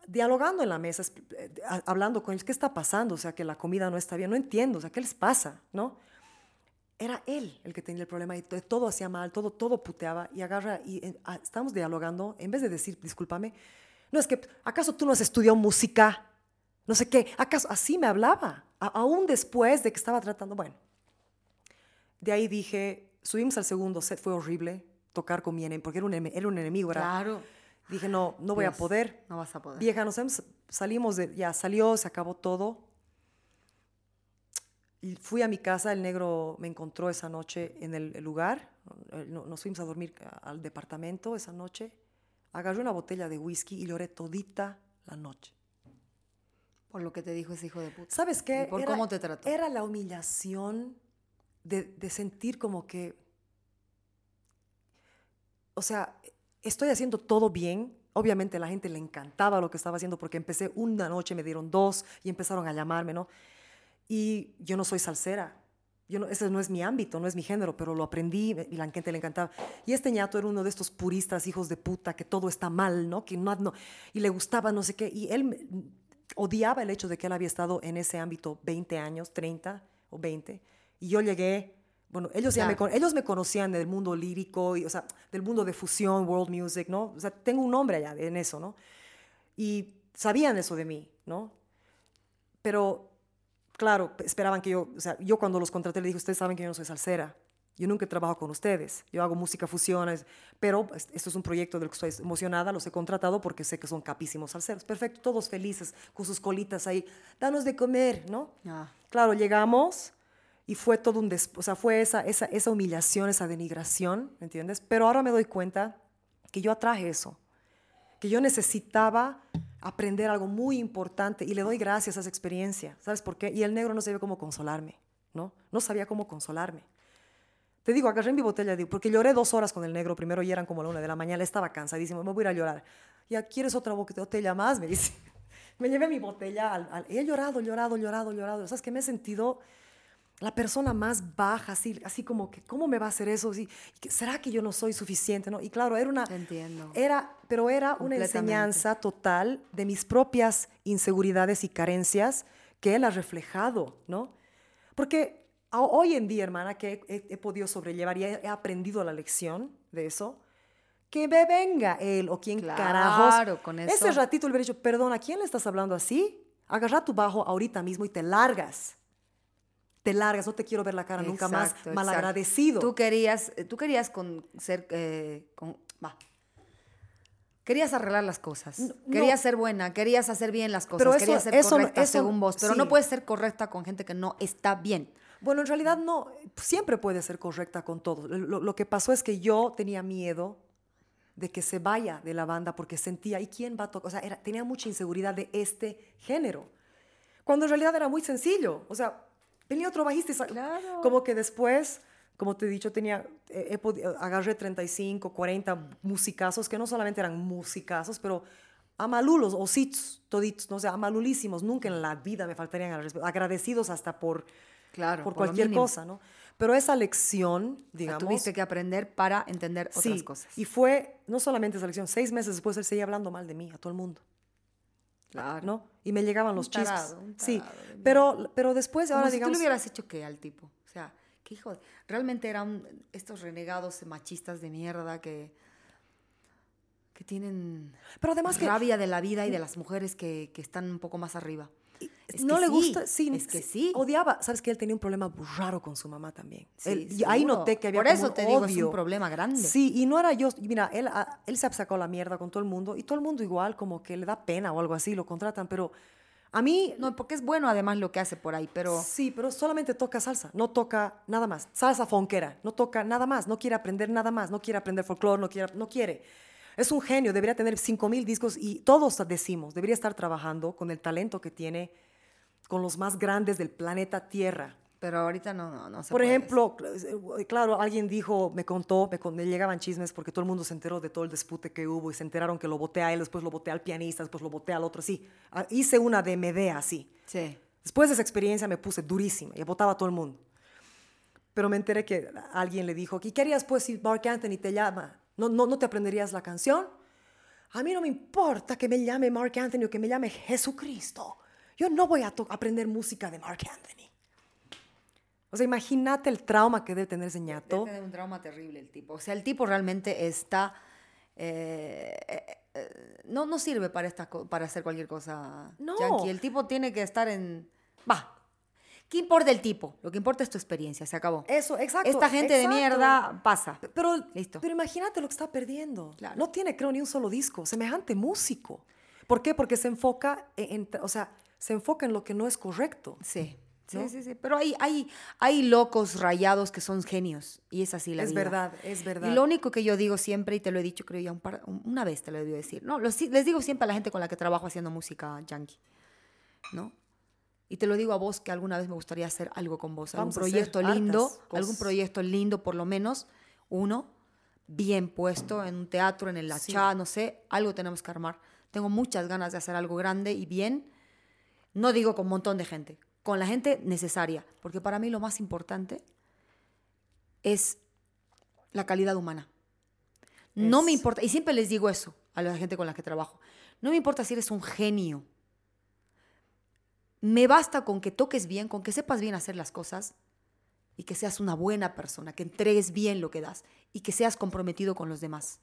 Dialogando en la mesa, es- eh, hablando con ellos, ¿qué está pasando? O sea, que la comida no está bien, no entiendo, o sea, ¿qué les pasa? ¿No? Era él el que tenía el problema y to- todo hacía mal, todo, todo puteaba y agarra y eh, estamos dialogando, en vez de decir, discúlpame, no es que, ¿acaso tú no has estudiado música? No sé qué, ¿acaso así me hablaba? A- aún después de que estaba tratando, bueno. De ahí dije, subimos al segundo set, fue horrible tocar con mi enemigo, porque era un, era un enemigo, era, Claro. Dije, no, no voy a poder. No vas a poder. Vieja, nos salimos de, ya salió, se acabó todo. Y fui a mi casa, el negro me encontró esa noche en el, el lugar, eh, no- nos fuimos a dormir al departamento esa noche, agarré una botella de whisky y lloré todita la noche. Por lo que te dijo ese hijo de puta. ¿Sabes qué? Y por Era- cómo te trató. Era la humillación de, de sentir como que, o sea, estoy haciendo todo bien. Obviamente a la gente le encantaba lo que estaba haciendo porque empecé una noche, me dieron dos y empezaron a llamarme, ¿no? Y yo no soy salsera. Yo no, ese no es mi ámbito, no es mi género, pero lo aprendí y la gente le encantaba. Y este ñato era uno de estos puristas, hijos de puta, que todo está mal, ¿no? Que no, no y le gustaba no sé qué. Y él odiaba el hecho de que él había estado en ese ámbito 20 años, 30 o 20. Y yo llegué, bueno, ellos, ya me, con- ellos me conocían del mundo lírico, y, o sea, del mundo de fusión, world music, ¿no? O sea, tengo un nombre allá en eso, ¿no? Y sabían eso de mí, ¿no? Pero, claro, esperaban que yo, o sea, yo cuando los contraté le dije, ustedes saben que yo no soy salsera. Yo nunca he trabajado con ustedes. Yo hago música fusión, pero es- esto es un proyecto del que estoy emocionada. Los he contratado porque sé que son capísimos salseros. Perfecto, todos felices con sus colitas ahí. Danos de comer, ¿no? Ah. Claro, llegamos y fue todo un... o sea, fue esa, esa, esa humillación, esa denigración, ¿me entiendes? Pero ahora me doy cuenta que yo atraje eso que yo necesitaba aprender algo muy importante y le doy gracias a esa experiencia. ¿Sabes por qué? Y el negro no sabía cómo consolarme, ¿no? No sabía cómo consolarme. Te digo, agarré mi botella, de- porque lloré dos horas con el negro primero y eran como la una de la mañana, estaba cansadísimo, me voy a ir a llorar. Ya, ¿quieres otra bo- botella más? Me dice. Me llevé mi botella al, he llorado, llorado, llorado, llorado. ¿Sabes que Me he sentido la persona más baja, así, así como que, ¿cómo me va a hacer eso? ¿Será que yo no soy suficiente? ¿no? Y claro, era una... Entiendo. Era, pero era una enseñanza total de mis propias inseguridades y carencias que él ha reflejado, ¿no? Porque hoy en día, hermana, que he, he- podido sobrellevar y he, he aprendido la lección de eso, que me venga él o quien Claro, carajos. con Ese eso. ratito le hubiera dicho, perdón, ¿a quién le estás hablando así? Agarra tu bajo ahorita mismo y te largas. Te largas, no te quiero ver la cara nunca más malagradecido. exacto. Tú querías, eh, tú querías con ser, eh, con. Querías arreglar las cosas. No, querías ser buena, querías hacer bien las cosas, Pero eso- querías ser eso correcta eso- según vos, pero sí. no puedes ser correcta con gente que no está bien. Bueno, en realidad no, siempre puede ser correcta con todo. Lo, lo que pasó es que yo tenía miedo de que se vaya de la banda porque sentía, ¿y quién va a tocar? O sea, era- tenía mucha inseguridad de este género. Cuando en realidad era muy sencillo. O sea, venía otro bajista y Claro. como que después, como te he dicho, tenía, eh, he podi- agarré 35, 40 musicazos que no solamente eran musicazos, pero amalulos, ositos, toditos, no sé, amalulísimos. Nunca en la vida me faltarían. Agradecidos hasta por Claro, por, cualquier cosa, ¿no? Pero esa lección, La digamos, tuviste que aprender para entender otras sí, cosas. y fue no solamente esa lección, seis meses después él seguía hablando mal de mí a todo el mundo, claro. ¿no? Y me llegaban los un sí, pero, pero después, Como ahora si digamos, tú le hubieras hecho qué al tipo. O sea, qué hijo de- Realmente eran estos renegados machistas de mierda que. que tienen pero además que rabia de la vida y de las mujeres que, que están un poco más arriba. Es no le sí, gusta, sí, Es que sí. odiaba, sabes que él tenía un problema raro con su mamá también. Sí, Él- y ahí noté que había Por eso un te digo, es odio. un problema grande. Sí, y no era yo, mira, él, ah, él se sacado la mierda con todo el mundo y todo el mundo igual como que le da pena o algo así, lo contratan, pero a mí No, porque es bueno además lo que hace por ahí, pero. Sí, pero solamente toca salsa, no toca nada más. Salsa fonquera, no toca nada más, no quiere aprender nada más, no quiere aprender folclore, no quiere, no quiere. Es un genio, debería tener 5000 discos y todos decimos, debería estar trabajando con el talento que tiene con los más grandes del planeta Tierra. Pero ahorita no, no, no se Por puede. ejemplo, cl- claro, alguien dijo, me contó, me, me llegaban chismes porque todo el mundo se enteró de todo el dispute que hubo y se enteraron que lo boté a él, después lo boté al pianista, después lo boté al otro, sí. Ah, Hice una de Medea así. Sí. Después de esa experiencia me puse durísima y votaba a todo el mundo. Pero me enteré que alguien le dijo, ¿y qué harías pues si Mark Anthony te llama? ¿No, no, ¿No te aprenderías la canción? A mí no me importa que me llame Mark Anthony o que me llame Jesucristo. Yo no voy a aprender música de Mark Anthony. O sea, imagínate el trauma que debe tener ese ñato. Debe tener un trauma terrible el tipo. O sea, el tipo realmente está. eh, eh, eh, no, no sirve para, esta, para hacer cualquier cosa. No. Yankee. El tipo tiene que estar en. Va. ¿Qué importa el tipo? Lo que importa es tu experiencia. Se acabó. Eso, exacto. Esta gente exacto. de mierda pasa. Pero, Listo. pero imagínate lo que está perdiendo. Claro. No tiene, creo, ni un solo disco. Semejante músico. ¿Por qué? Porque se enfoca en, en- o sea, se enfoca en lo que no es correcto. Sí. Sí, ¿No? sí, sí. Pero hay, hay, hay locos rayados que son genios. Y es así la es vida. verdad, es verdad. Y lo único que yo digo siempre, y te lo he dicho creo ya un par- una vez te lo he decir, no, lo si- les digo siempre a la gente con la que trabajo haciendo música yankee, ¿no? Y te lo digo a vos que alguna vez me gustaría hacer algo con vos, algún Vamos proyecto lindo, hartas algún proyecto lindo por lo menos, uno, bien puesto en un teatro, en el Sí. Achá, no sé, algo tenemos que armar. Tengo muchas ganas de hacer algo grande y bien, no digo con un montón de gente, con la gente necesaria, porque para mí lo más importante es la calidad humana. No me importa, y siempre les digo eso a la gente con la que trabajo, no me importa si eres un genio. Me basta con que toques bien, con que sepas bien hacer las cosas y que seas una buena persona, que entregues bien lo que das y que seas comprometido con los demás.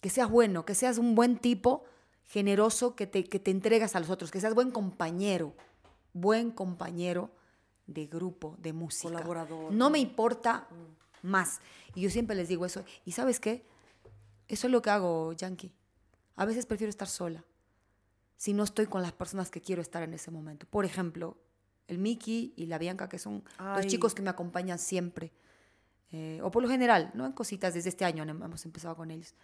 Que seas bueno, que seas un buen tipo, generoso, que te, que te entregas a los otros, que seas buen compañero, buen compañero de grupo, de música. Colaborador. No me importa más. Y yo siempre les digo eso. ¿Y sabes qué? Eso es lo que hago, Yankee. A veces prefiero estar sola si no estoy con las personas que quiero estar en ese momento. Por ejemplo, el Miki y la Bianca, que son Ay. dos chicos que me acompañan siempre. Eh, o por lo general, no en cositas, desde este año hem- hemos empezado con ellos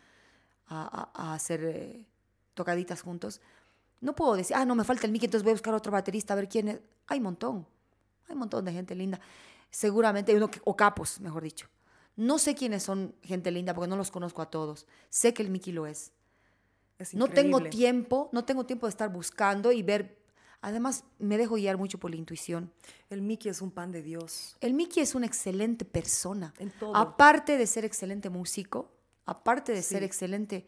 a, a- a hacer eh, tocaditas juntos. No puedo decir, ah, no, me falta el Miki, entonces voy a buscar otro baterista a ver quién es. Hay un montón, hay un montón de gente linda. Seguramente, uno o capos, mejor dicho. No sé quiénes son gente linda porque no los conozco a todos. Sé que el Miki lo es. Es No tengo tiempo, no tengo tiempo de estar buscando y ver. Además, me dejo guiar mucho por la intuición. El Mickey es un pan de Dios. El Miki es una excelente persona. En todo. Aparte de ser excelente músico, aparte de ser excelente,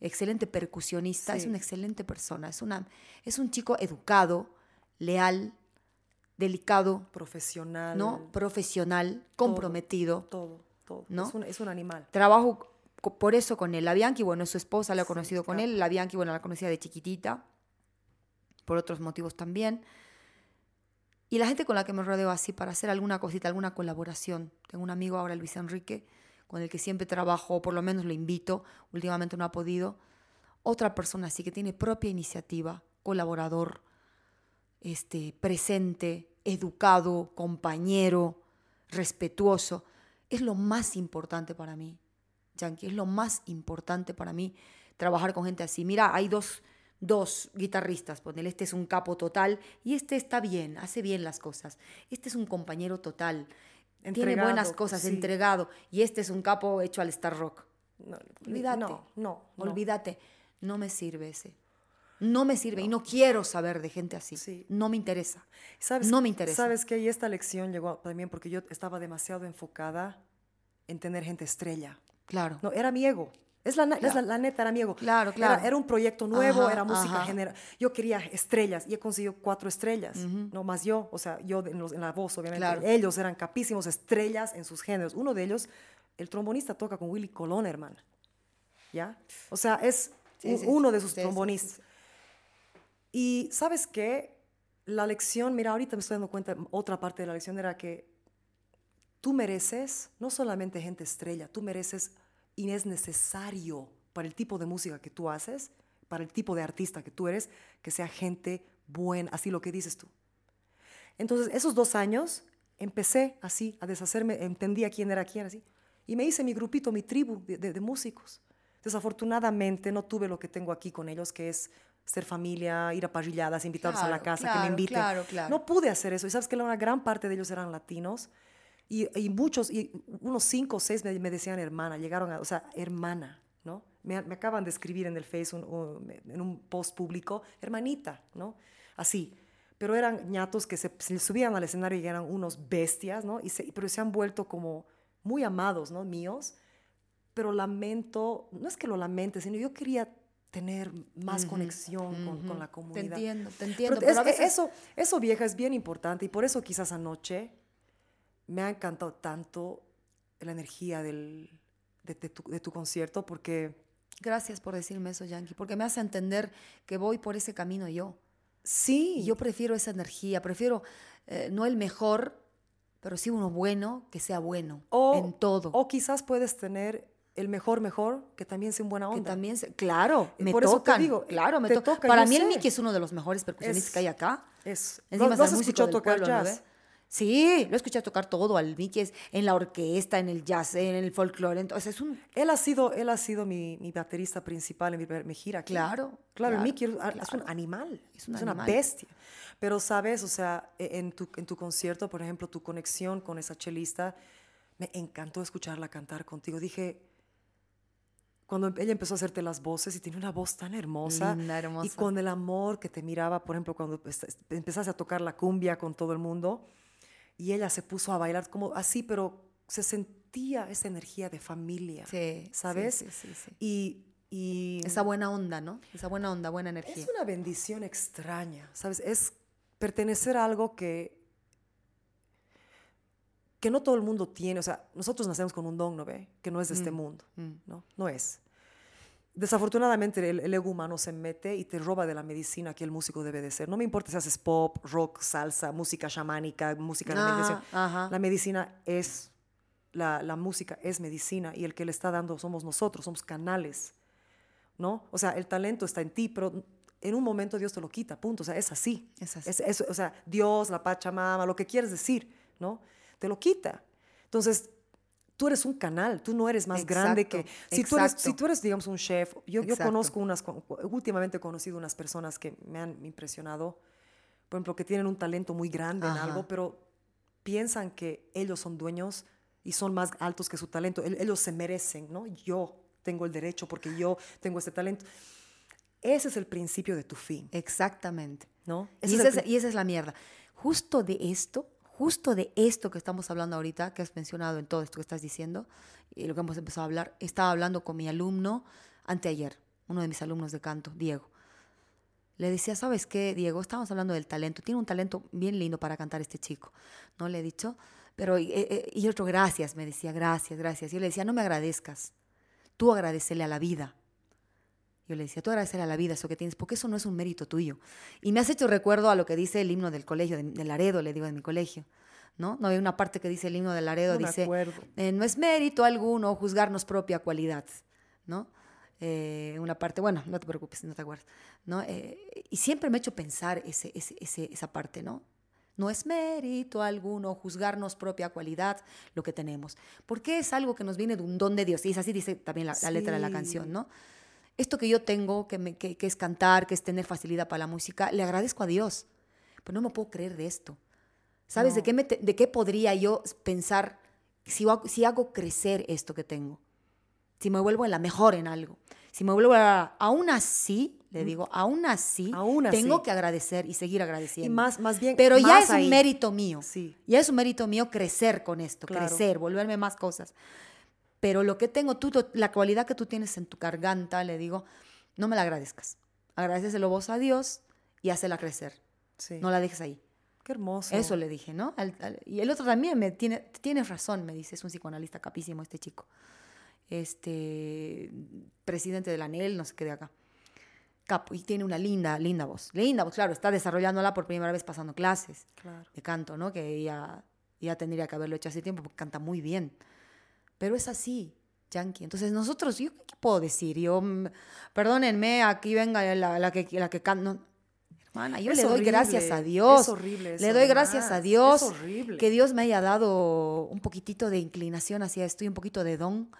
excelente percusionista, es Sí. una excelente persona. Es, una, es un chico educado, leal, delicado, Profesional. ¿no? profesional, comprometido. Todo, todo. ¿No? Es, un, es un animal. Trabajo por eso con él. La Bianchi, bueno, es su esposa, la he Sí, conocido con claro. él. La Bianchi, bueno, la conocía de chiquitita, por otros motivos también. Y la gente con la que me rodeo así para hacer alguna cosita, alguna colaboración. Tengo un amigo ahora, Luis Enrique, con el que siempre trabajo, o por lo menos lo invito. Últimamente no ha podido. Otra persona así que tiene propia iniciativa, colaborador, este, presente, educado, compañero, respetuoso. Es lo más importante para mí, Yankee. Es lo más importante para mí trabajar con gente así. Mira, hay dos, dos guitarristas, ponele, este es un capo total y este está bien, hace bien las cosas. Este es un compañero total, tiene buenas cosas, sí. entregado. Y este es un capo hecho al Star Rock. No, Olvídate. No, no. Olvídate, no me sirve ese. No me sirve y no quiero saber de gente así. Sí. No me interesa. ¿Sabes, no me interesa. ¿Sabes qué? Y esta lección llegó también porque yo estaba demasiado enfocada en tener gente estrella. Claro. No, era mi ego. Es la, na- es la, Claro. la neta, era mi ego. Claro, Era- claro. Era, un proyecto nuevo, Ajá, era música general. Yo quería estrellas y he conseguido cuatro estrellas. No más yo, o sea, yo en, los- en la voz, obviamente. Claro. Ellos eran capísimos estrellas en sus géneros. Uno de ellos, el trombonista, toca con Willy Colón, hermano. ¿Ya? O sea, es Sí, un- sí, uno de sus sí, trombonistas. Y sabes qué? La lección, mira, ahorita me estoy dando cuenta, otra parte de la lección era que tú mereces no solamente gente estrella, tú mereces y es necesario para el tipo de música que tú haces, para el tipo de artista que tú eres, que sea gente buena, así lo que dices tú. Entonces, esos dos años empecé así a deshacerme, entendía quién era quién, así, y me hice mi grupito, mi tribu de, de- de músicos. Desafortunadamente no tuve lo que tengo aquí con ellos, que es ser familia, ir a parrilladas, invitarlos a la Claro, casa, que me inviten. claro, claro. No pude hacer eso. Y sabes que una gran parte de ellos eran latinos. Y, y muchos, y unos cinco o seis me, me decían hermana, llegaron a, o sea, hermana, ¿no? Me, me acaban de escribir en el Face, un- un- en un post público, hermanita, ¿no? Así. Pero eran ñatos que se, se subían al escenario y eran unos bestias, ¿no? Y se, pero se han vuelto como muy amados, ¿no? Míos. Pero lamento, no es que lo lamente, sino yo quería tener más conexión con, con la Te comunidad. entiendo, te Pero entiendo. es- Pero a veces eso, eso, vieja, es bien importante y por eso quizás anoche me ha encantado tanto la energía del, de, de tu, de tu concierto porque Gracias por decirme eso, Yankee, porque me hace entender que voy por ese camino yo. sí, yo prefiero esa energía, prefiero eh, no el mejor, pero sí uno bueno, que sea bueno o, en todo. o quizás puedes tener el mejor, mejor, que también sea un buena que onda. también, se- claro, me por eso te tocan. digo, claro, me te Para mí el sé. Miki es uno de los mejores percusionistas Es- que hay acá. Es, Encima ¿Lo, lo el has escuchado tocar pueblo. Sí, lo he escuchado tocar todo. Al Miki es en la orquesta, en el jazz, en el folclore. Entonces es un... Él ha sido, él ha sido mi, mi baterista principal en mi, mi gira. aquí. Claro, Claro, claro, Mickey es- es un animal. Es un una animal. bestia. Pero, ¿sabes? O sea, e- en tu, en tu concierto, por ejemplo, tu conexión con esa chelista, me encantó escucharla cantar contigo. Dije, cuando em- ella empezó a hacerte las voces y tiene una voz tan hermosa. Linda, hermosa. Y con el amor que te miraba, por ejemplo, cuando empezaste a tocar la cumbia con todo el mundo y ella se puso a bailar como así, pero se sentía esa energía de familia. Sí, ¿Sabes? sí, sí, sí. Y, y Esa buena onda, ¿no? Esa buena onda, buena energía. es una bendición extraña, ¿sabes? Es pertenecer a algo que, que no todo el mundo tiene. O sea, nosotros nacemos con un don, ¿no ve? Que no es de este mundo, ¿no? No es. Desafortunadamente el, el ego humano se mete y te roba de la medicina que el músico debe de ser. No me importa si haces pop, rock, salsa, música chamánica, música de meditación. ajá. La medicina es la, la música es medicina y el que le está dando somos nosotros, somos canales, ¿no? O sea, el talento está en ti, pero en un momento Dios te lo quita, punto. O sea, es así. Es así. es- o sea, Dios, la Pachamama, lo que quieres decir, ¿no? Te lo quita. Entonces, tú eres un canal, tú no eres más grande que... Exacto, Si tú, eres, exacto. si tú eres, digamos, un chef, yo, yo Exacto. conozco unas, últimamente he conocido unas personas que me han impresionado, por ejemplo, que tienen un talento muy grande en Ajá. algo, pero piensan que ellos son dueños y son más altos que su talento. El- Ellos se merecen, ¿no? Yo tengo el derecho porque yo tengo este talento. Ese es el principio de tu fin, Exactamente. ¿no? Y, Ese es esa el es, y esa es la mierda. Justo de esto, justo de esto que estamos hablando ahorita, que has mencionado en todo esto que estás diciendo, y lo que hemos empezado a hablar, estaba hablando con mi alumno anteayer, uno de mis alumnos de canto, Diego. Le decía, ¿sabes qué, Diego? Estábamos hablando del talento. Tiene un talento bien lindo para cantar este chico. ¿No? Le he dicho. Pero, eh, eh, y otro, gracias, me decía, gracias, gracias. Y yo le decía, no me agradezcas. Tú agradecele a la vida. Yo le decía, tú agradecer a la vida eso que tienes, porque eso no es un mérito tuyo. Y me has hecho recuerdo a lo que dice el himno del colegio, de, de Laredo, le digo, de mi colegio. ¿No? No hay una parte que dice el himno de Laredo, No dice, eh, no es mérito alguno juzgarnos propia cualidad, ¿no? Eh, una parte, bueno, no te preocupes, no te acuerdas, ¿no? Eh, y siempre me ha hecho pensar ese, ese- ese- esa parte, ¿no? No es mérito alguno juzgarnos propia cualidad lo que tenemos, porque es algo que nos viene de un don de Dios, y es así dice también la, la letra de la canción, ¿no? Esto que yo tengo, que, me- que- que es cantar, que es tener facilidad para la música, le agradezco a Dios, pero no me puedo creer de esto. ¿Sabes de, qué me te- de qué podría yo pensar si hago, si hago crecer esto que tengo? Si me vuelvo en la mejor en algo. Si me vuelvo a... Aún así, le digo, aún así. Aún así. tengo que agradecer y seguir agradeciendo. Y más, más bien. Pero ya es ahí. un mérito mío. Sí. Ya es un mérito mío crecer con esto, Claro. crecer, volverme más cosas. Pero lo que tengo, tú, la cualidad que tú tienes en tu garganta, le digo, no me la agradezcas. Agradeceselo vos a Dios y hazla crecer. Sí. No la dejes ahí. Qué hermoso. Eso le dije, ¿no? Al- al- y el otro también me tiene, tienes razón, me dice, es un psicoanalista capísimo este chico. Este, presidente del ANEL, no sé qué de acá. Capo, y tiene una linda, linda voz. Linda voz, claro, está desarrollándola por primera vez pasando clases Claro. de canto, ¿no? Que ya, ya tendría que haberlo hecho hace tiempo porque canta muy bien. Pero es así, Yankee. Entonces nosotros, ¿yo qué puedo decir? Yo, mm, perdónenme, aquí venga la, la que, la que. No, hermana, yo Es le doy horrible, gracias a Dios. es horrible eso, le doy gracias a Dios es horrible. que Dios me haya dado un poquitito de inclinación hacia esto y un poquito de don.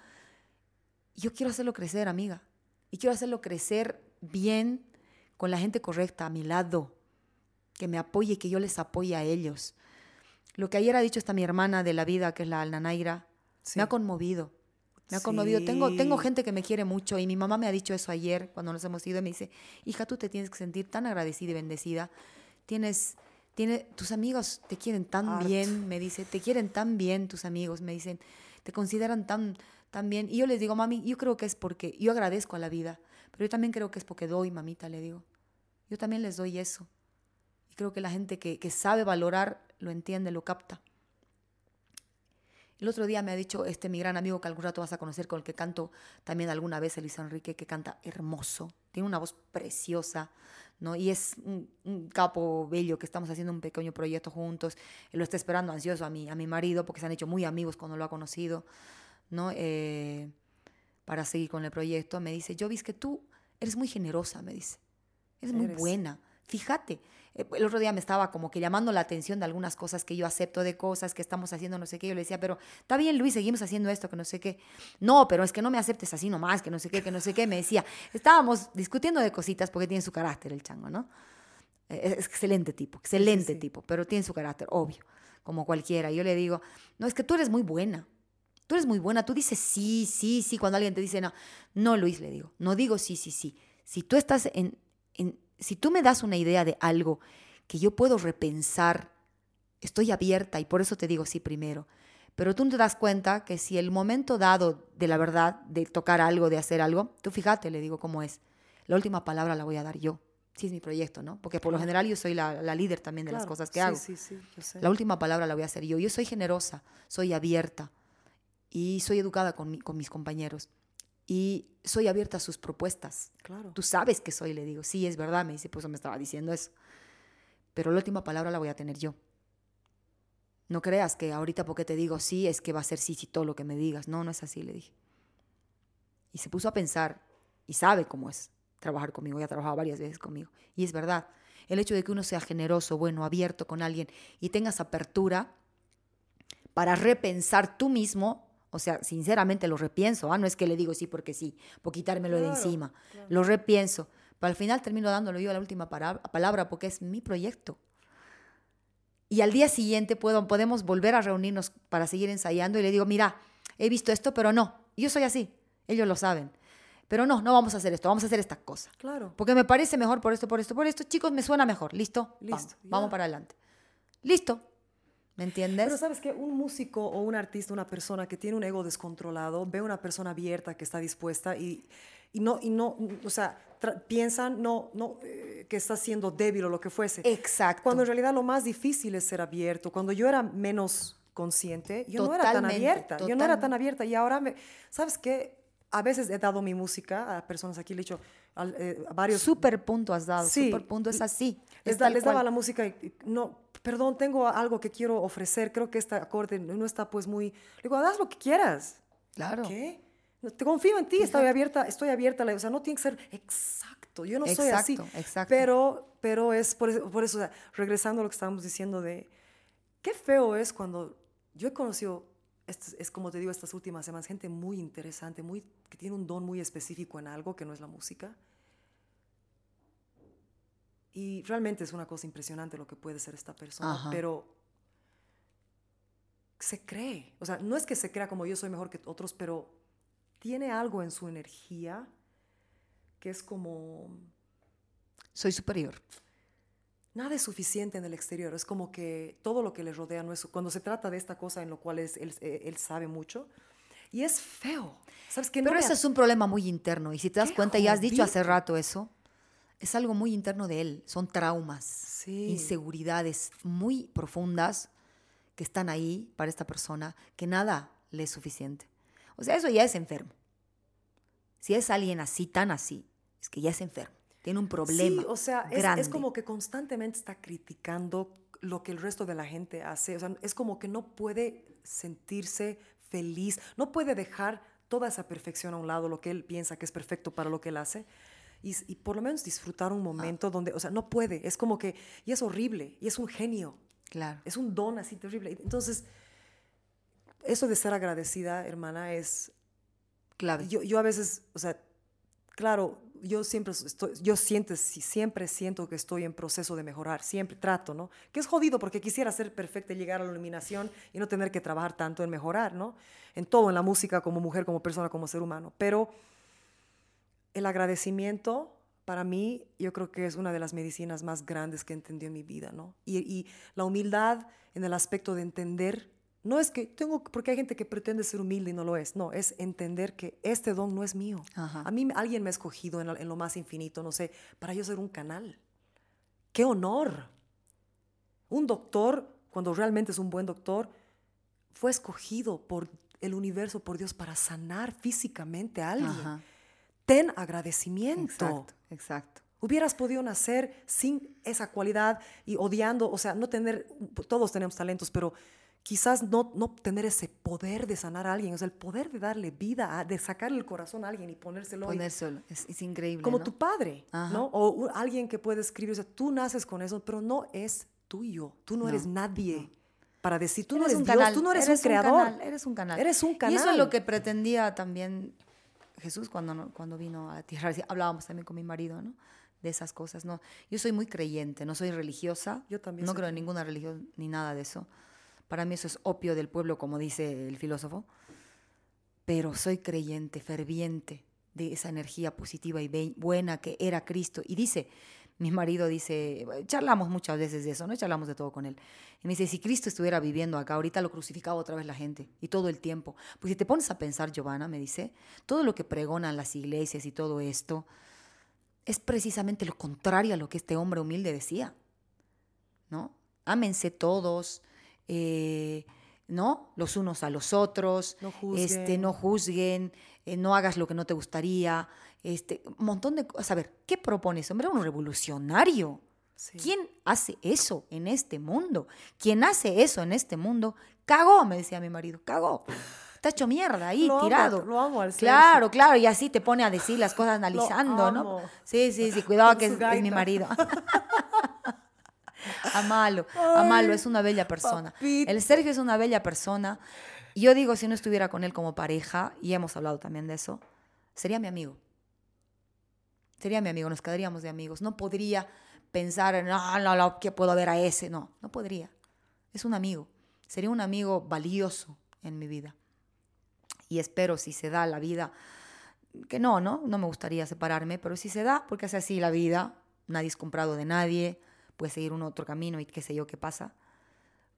Yo quiero hacerlo crecer, amiga. Y quiero hacerlo crecer bien con la gente correcta a mi lado. Que me apoye, que yo les apoye a ellos. Lo que ayer ha dicho esta mi hermana de la vida, que es la Alnanaira, Sí. me ha conmovido. Me ha conmovido. Tengo, tengo gente que me quiere mucho y mi mamá me ha dicho eso ayer cuando nos hemos ido y me dice, hija, tú te tienes que sentir tan agradecida y bendecida. Tienes, tiene, tus amigos te quieren tan bien, me dice, te quieren tan bien tus amigos, me dicen, te consideran tan, tan bien. Y yo les digo, mami, yo creo que es porque yo agradezco a la vida, pero yo también creo que es porque doy, mamita, le digo. Yo también les doy eso. Y creo que la gente que, que sabe valorar lo entiende, lo capta. El otro día me ha dicho este mi gran amigo que algún rato vas a conocer, con el que canto también alguna vez, Elisa Enrique, que canta hermoso, tiene una voz preciosa, ¿no? Y es un, un capo bello que estamos haciendo un pequeño proyecto juntos. Él lo está esperando ansioso a mi, a mi marido porque se han hecho muy amigos cuando lo ha conocido, ¿no? Eh, para seguir con el proyecto. Me dice, yo que tú eres muy generosa, me dice. Eres muy Eres. buena. Fíjate, el otro día me estaba como que llamando la atención de algunas cosas que yo acepto de cosas que estamos haciendo, no sé qué. Yo le decía, pero está bien, Luis, seguimos haciendo esto, que no sé qué. No, pero es que no me aceptes así nomás, que no sé qué, que no sé qué. Me decía, estábamos discutiendo de cositas porque tiene su carácter el chango, ¿no? Eh, Es excelente tipo, excelente sí. tipo, pero tiene su carácter, obvio, como cualquiera. Yo le digo, no, es que tú eres muy buena. Tú eres muy buena, tú dices sí, sí, sí, cuando alguien te dice no. No, Luis, le digo, no digo sí, sí, sí. Si tú estás en, en si tú me das una idea de algo que yo puedo repensar, estoy abierta y por eso te digo sí primero. Pero tú no te das cuenta que si el momento dado de la verdad, de tocar algo, de hacer algo, tú fíjate, le digo cómo es. La última palabra la voy a dar yo. Sí es mi proyecto, ¿no? Porque por lo general yo soy la, la líder también de las cosas que sí, hago. Sí, sí, yo sé. La última palabra la voy a hacer yo. Yo soy generosa, soy abierta y soy educada con, mi- con mis compañeros. Y soy abierta a sus propuestas. Claro. Tú sabes que soy, le digo. Sí, es verdad, me dice, pues me estaba diciendo eso. Pero la última palabra la voy a tener yo. No creas que ahorita porque te digo sí es que va a ser sí, sí todo lo que me digas. No, no es así, le dije. Y se puso a pensar y sabe cómo es trabajar conmigo, ya ha trabajado varias veces conmigo. Y es verdad, el hecho de que uno sea generoso, bueno, abierto con alguien y tengas apertura para repensar tú mismo, o sea, sinceramente lo repienso, ¿ah? no es que le digo sí porque sí, por quitármelo de Claro, encima, lo repienso, pero al final termino dándole yo la última palabra porque es mi proyecto. Y al día siguiente puedo, podemos volver a reunirnos para seguir ensayando y le digo, mira, he visto esto, pero no, yo soy así, ellos lo saben. Pero no, no vamos a hacer esto, vamos a hacer esta cosa. Claro. Porque me parece mejor por esto, por esto, por esto. Chicos, me suena mejor. ¿Listo? Listo, Vamos, vamos para adelante. ¿Listo? ¿Me entiendes? Pero sabes que un músico o un artista, una persona que tiene un ego descontrolado, ve a una persona abierta que está dispuesta y, y no, y no, o sea, piensan no, no, eh, que está siendo débil o lo que fuese. Exacto. Cuando en realidad lo más difícil es ser abierto. Cuando yo era menos consciente, yo no era tan Totalmente, abierta. Yo no era tan totalmente. abierta. Y ahora, me, ¿sabes qué? A veces he dado mi música a personas aquí, le he dicho al- eh, a varios Súper punto has dado. Sí. Súper punto es así. Les, da- daba la música y, no, perdón, tengo algo que quiero ofrecer, creo que este acorde no está pues muy... Le digo, haz lo que quieras. Claro. ¿Qué? No, Te confío en ti, estoy abierta, estoy abierta, o sea, no tiene que ser exacto, yo no soy así. Exacto, exacto. Pero, pero es por eso, por eso, o sea, regresando a lo que estábamos diciendo de, qué feo es cuando yo he conocido, es, es como te digo, estas últimas semanas, gente muy interesante, muy, que tiene un don muy específico en algo que no es la música. Y realmente es una cosa impresionante lo que puede ser esta persona, Ajá. pero se cree. O sea, no es que se crea como yo soy mejor que otros, pero tiene algo en su energía que es como Soy superior. nada es suficiente en el exterior. Es como que todo lo que le rodea no es. Cuando se trata de esta cosa en lo cual es- él, eh, él sabe mucho. Y es feo. ¿Sabes qué? No Pero ese es un problema muy interno. Y si te das cuenta, ya has dicho hace rato eso, es algo muy interno de él. Son traumas, Sí. inseguridades muy profundas que están ahí para esta persona, que nada le es suficiente. O sea, eso ya es enfermo. Si es alguien así, tan así, es que ya es enfermo. Tiene un problema. Sí, o sea, es, grande. es como que constantemente está criticando lo que el resto de la gente hace. O sea, es como que no puede sentirse feliz, no puede dejar toda esa perfección a un lado, lo que él piensa que es perfecto para lo que él hace. Y, y por lo menos disfrutar un momento donde, o sea, no puede. Es como que, y es horrible, y es un genio. Claro. Es un don así terrible. Entonces, eso de ser agradecida, hermana, es Clave. yo, yo a veces, o sea, claro, yo siempre estoy, yo siento, siempre siento que estoy en proceso de mejorar, siempre trato, ¿no? Que es jodido porque quisiera ser perfecta, y llegar a la iluminación y no tener que trabajar tanto en mejorar, ¿no? En todo, en la música, como mujer, como persona, como ser humano. Pero el agradecimiento, para mí, yo creo que es una de las medicinas más grandes que entendió en mi vida, ¿no? Y, y la humildad en el aspecto de entender, no es que tengo, porque hay gente que pretende ser humilde y no lo es, no, es entender que este don no es mío. Ajá. A mí alguien me ha escogido en, en lo más infinito, no sé, para yo ser un canal. ¡Qué honor! Un doctor, cuando realmente es un buen doctor, fue escogido por el universo, por Dios, para sanar físicamente a alguien. Ajá. Ten agradecimiento. Exacto, exacto. Hubieras podido nacer sin esa cualidad y odiando, o sea, no tener, todos tenemos talentos, pero quizás no, no tener ese poder de sanar a alguien, o sea, el poder de darle vida, a- de sacarle el corazón a alguien y ponérselo. Ponérselo. Es, es increíble. como ¿no? tu padre, Ajá. ¿no? O un- alguien que puede escribir, o sea, tú naces con eso, pero no es tuyo, tú no, No, eres nadie para decir, tú no Eres eres un Dios, canal, tú no eres, eres un creador. canal, eres un canal. Eres un Y eso es canal. lo que pretendía también Jesús cuando, cuando vino a la tierra. Hablábamos también con mi marido, ¿no? De esas cosas, ¿no? Yo soy muy creyente, no soy religiosa. Yo también No creo en ninguna religión ni nada de eso. Para mí eso es opio del pueblo, como dice el filósofo. Pero soy creyente, ferviente de esa energía positiva y buena que era Cristo. Y dice, mi marido dice, charlamos muchas veces de eso, ¿no? Charlamos de todo con él. Y me dice, si Cristo estuviera viviendo acá, ahorita lo crucificaba otra vez la gente, y todo el tiempo. Pues si te pones a pensar, Giovanna, me dice, todo lo que pregonan las iglesias y todo esto, es precisamente lo contrario a lo que este hombre humilde decía. ¿No? Ámense todos, eh, ¿no? Los unos a los otros, No este, juzguen. no juzguen, eh, no hagas lo que no te gustaría, este, un montón de cosas. A ver, ¿qué propone ese hombre? Un revolucionario. Sí. ¿Quién hace eso en este mundo? ¿Quién hace eso en este mundo? Cagó, me decía mi marido, cagó. Está hecho mierda ahí, Lo amo, tirado. lo amo al. Claro, claro, y así te pone a decir las cosas analizando, ¿no? Sí, sí, sí, cuidado que es, es mi marido. Amalo, amalo, es una bella persona. papito. El Sergio es una bella persona. Yo digo, si no estuviera con él como pareja, y hemos hablado también de eso, sería mi amigo. Sería mi amigo, nos quedaríamos de amigos. No podría pensar en, no, no, no, que puedo ver a ese. No, no podría. Es un amigo. Sería un amigo valioso en mi vida. Y espero, si se da la vida, que no, ¿no? No me gustaría separarme, pero si se da, porque es así la vida, nadie es comprado de nadie, puede seguir un otro camino y qué sé yo qué pasa.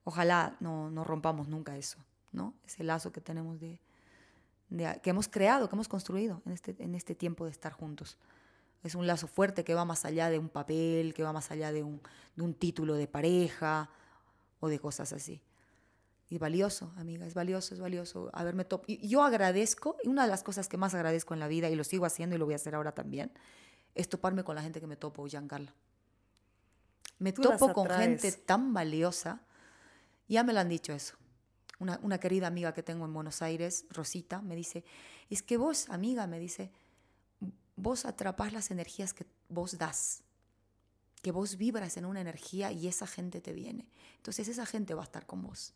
Ojalá no, no rompamos nunca eso, ¿no? Ese lazo que tenemos de, de- que hemos creado, que hemos construido en este, en este tiempo de estar juntos. Es un lazo fuerte que va más allá de un papel, que va más allá de un, de un título de pareja o de cosas así. Y valioso, amiga, es valioso, es valioso haberme top. Y yo agradezco, y una de las cosas que más agradezco en la vida, y lo sigo haciendo y lo voy a hacer ahora también, es toparme con la gente que me topo, Giancarla. Me Tú topo con gente tan valiosa, ya me lo han dicho eso. Una, una querida amiga que tengo en Buenos Aires, Rosita, me dice, es que vos, amiga, me dice, vos atrapás las energías que vos das, que vos vibras en una energía y esa gente te viene. Entonces esa gente va a estar con vos.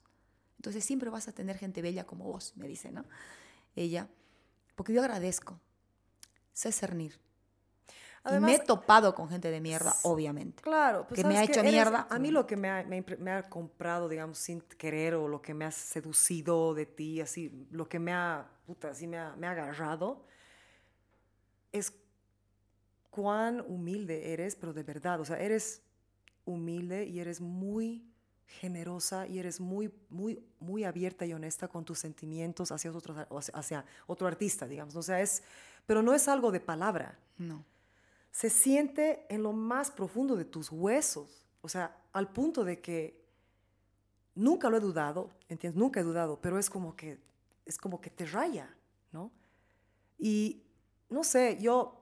Entonces siempre vas a tener gente bella como vos, me dice, ¿no? Ella, porque yo agradezco, sé cernir. y me he Además- topado con gente de mierda, obviamente. Claro, pues que me ¿sabes ha hecho Eres- mierda. A mí lo que me ha, me me ha comprado, digamos, sin querer, o lo que me ha seducido de ti, así, lo que me ha, puta, así me ha, me ha agarrado, es cuán humilde eres, pero de verdad, o sea, eres humilde y eres muy generosa y eres muy, muy, muy abierta y honesta con tus sentimientos hacia otro, hacia otro artista, digamos. O sea, es, pero no es algo de palabra No. se siente en lo más profundo de tus huesos. O sea, al punto de que nunca lo he dudado, ¿entiendes? Nunca he dudado, pero es como que, es como que te raya, ¿no? Y no sé, yo,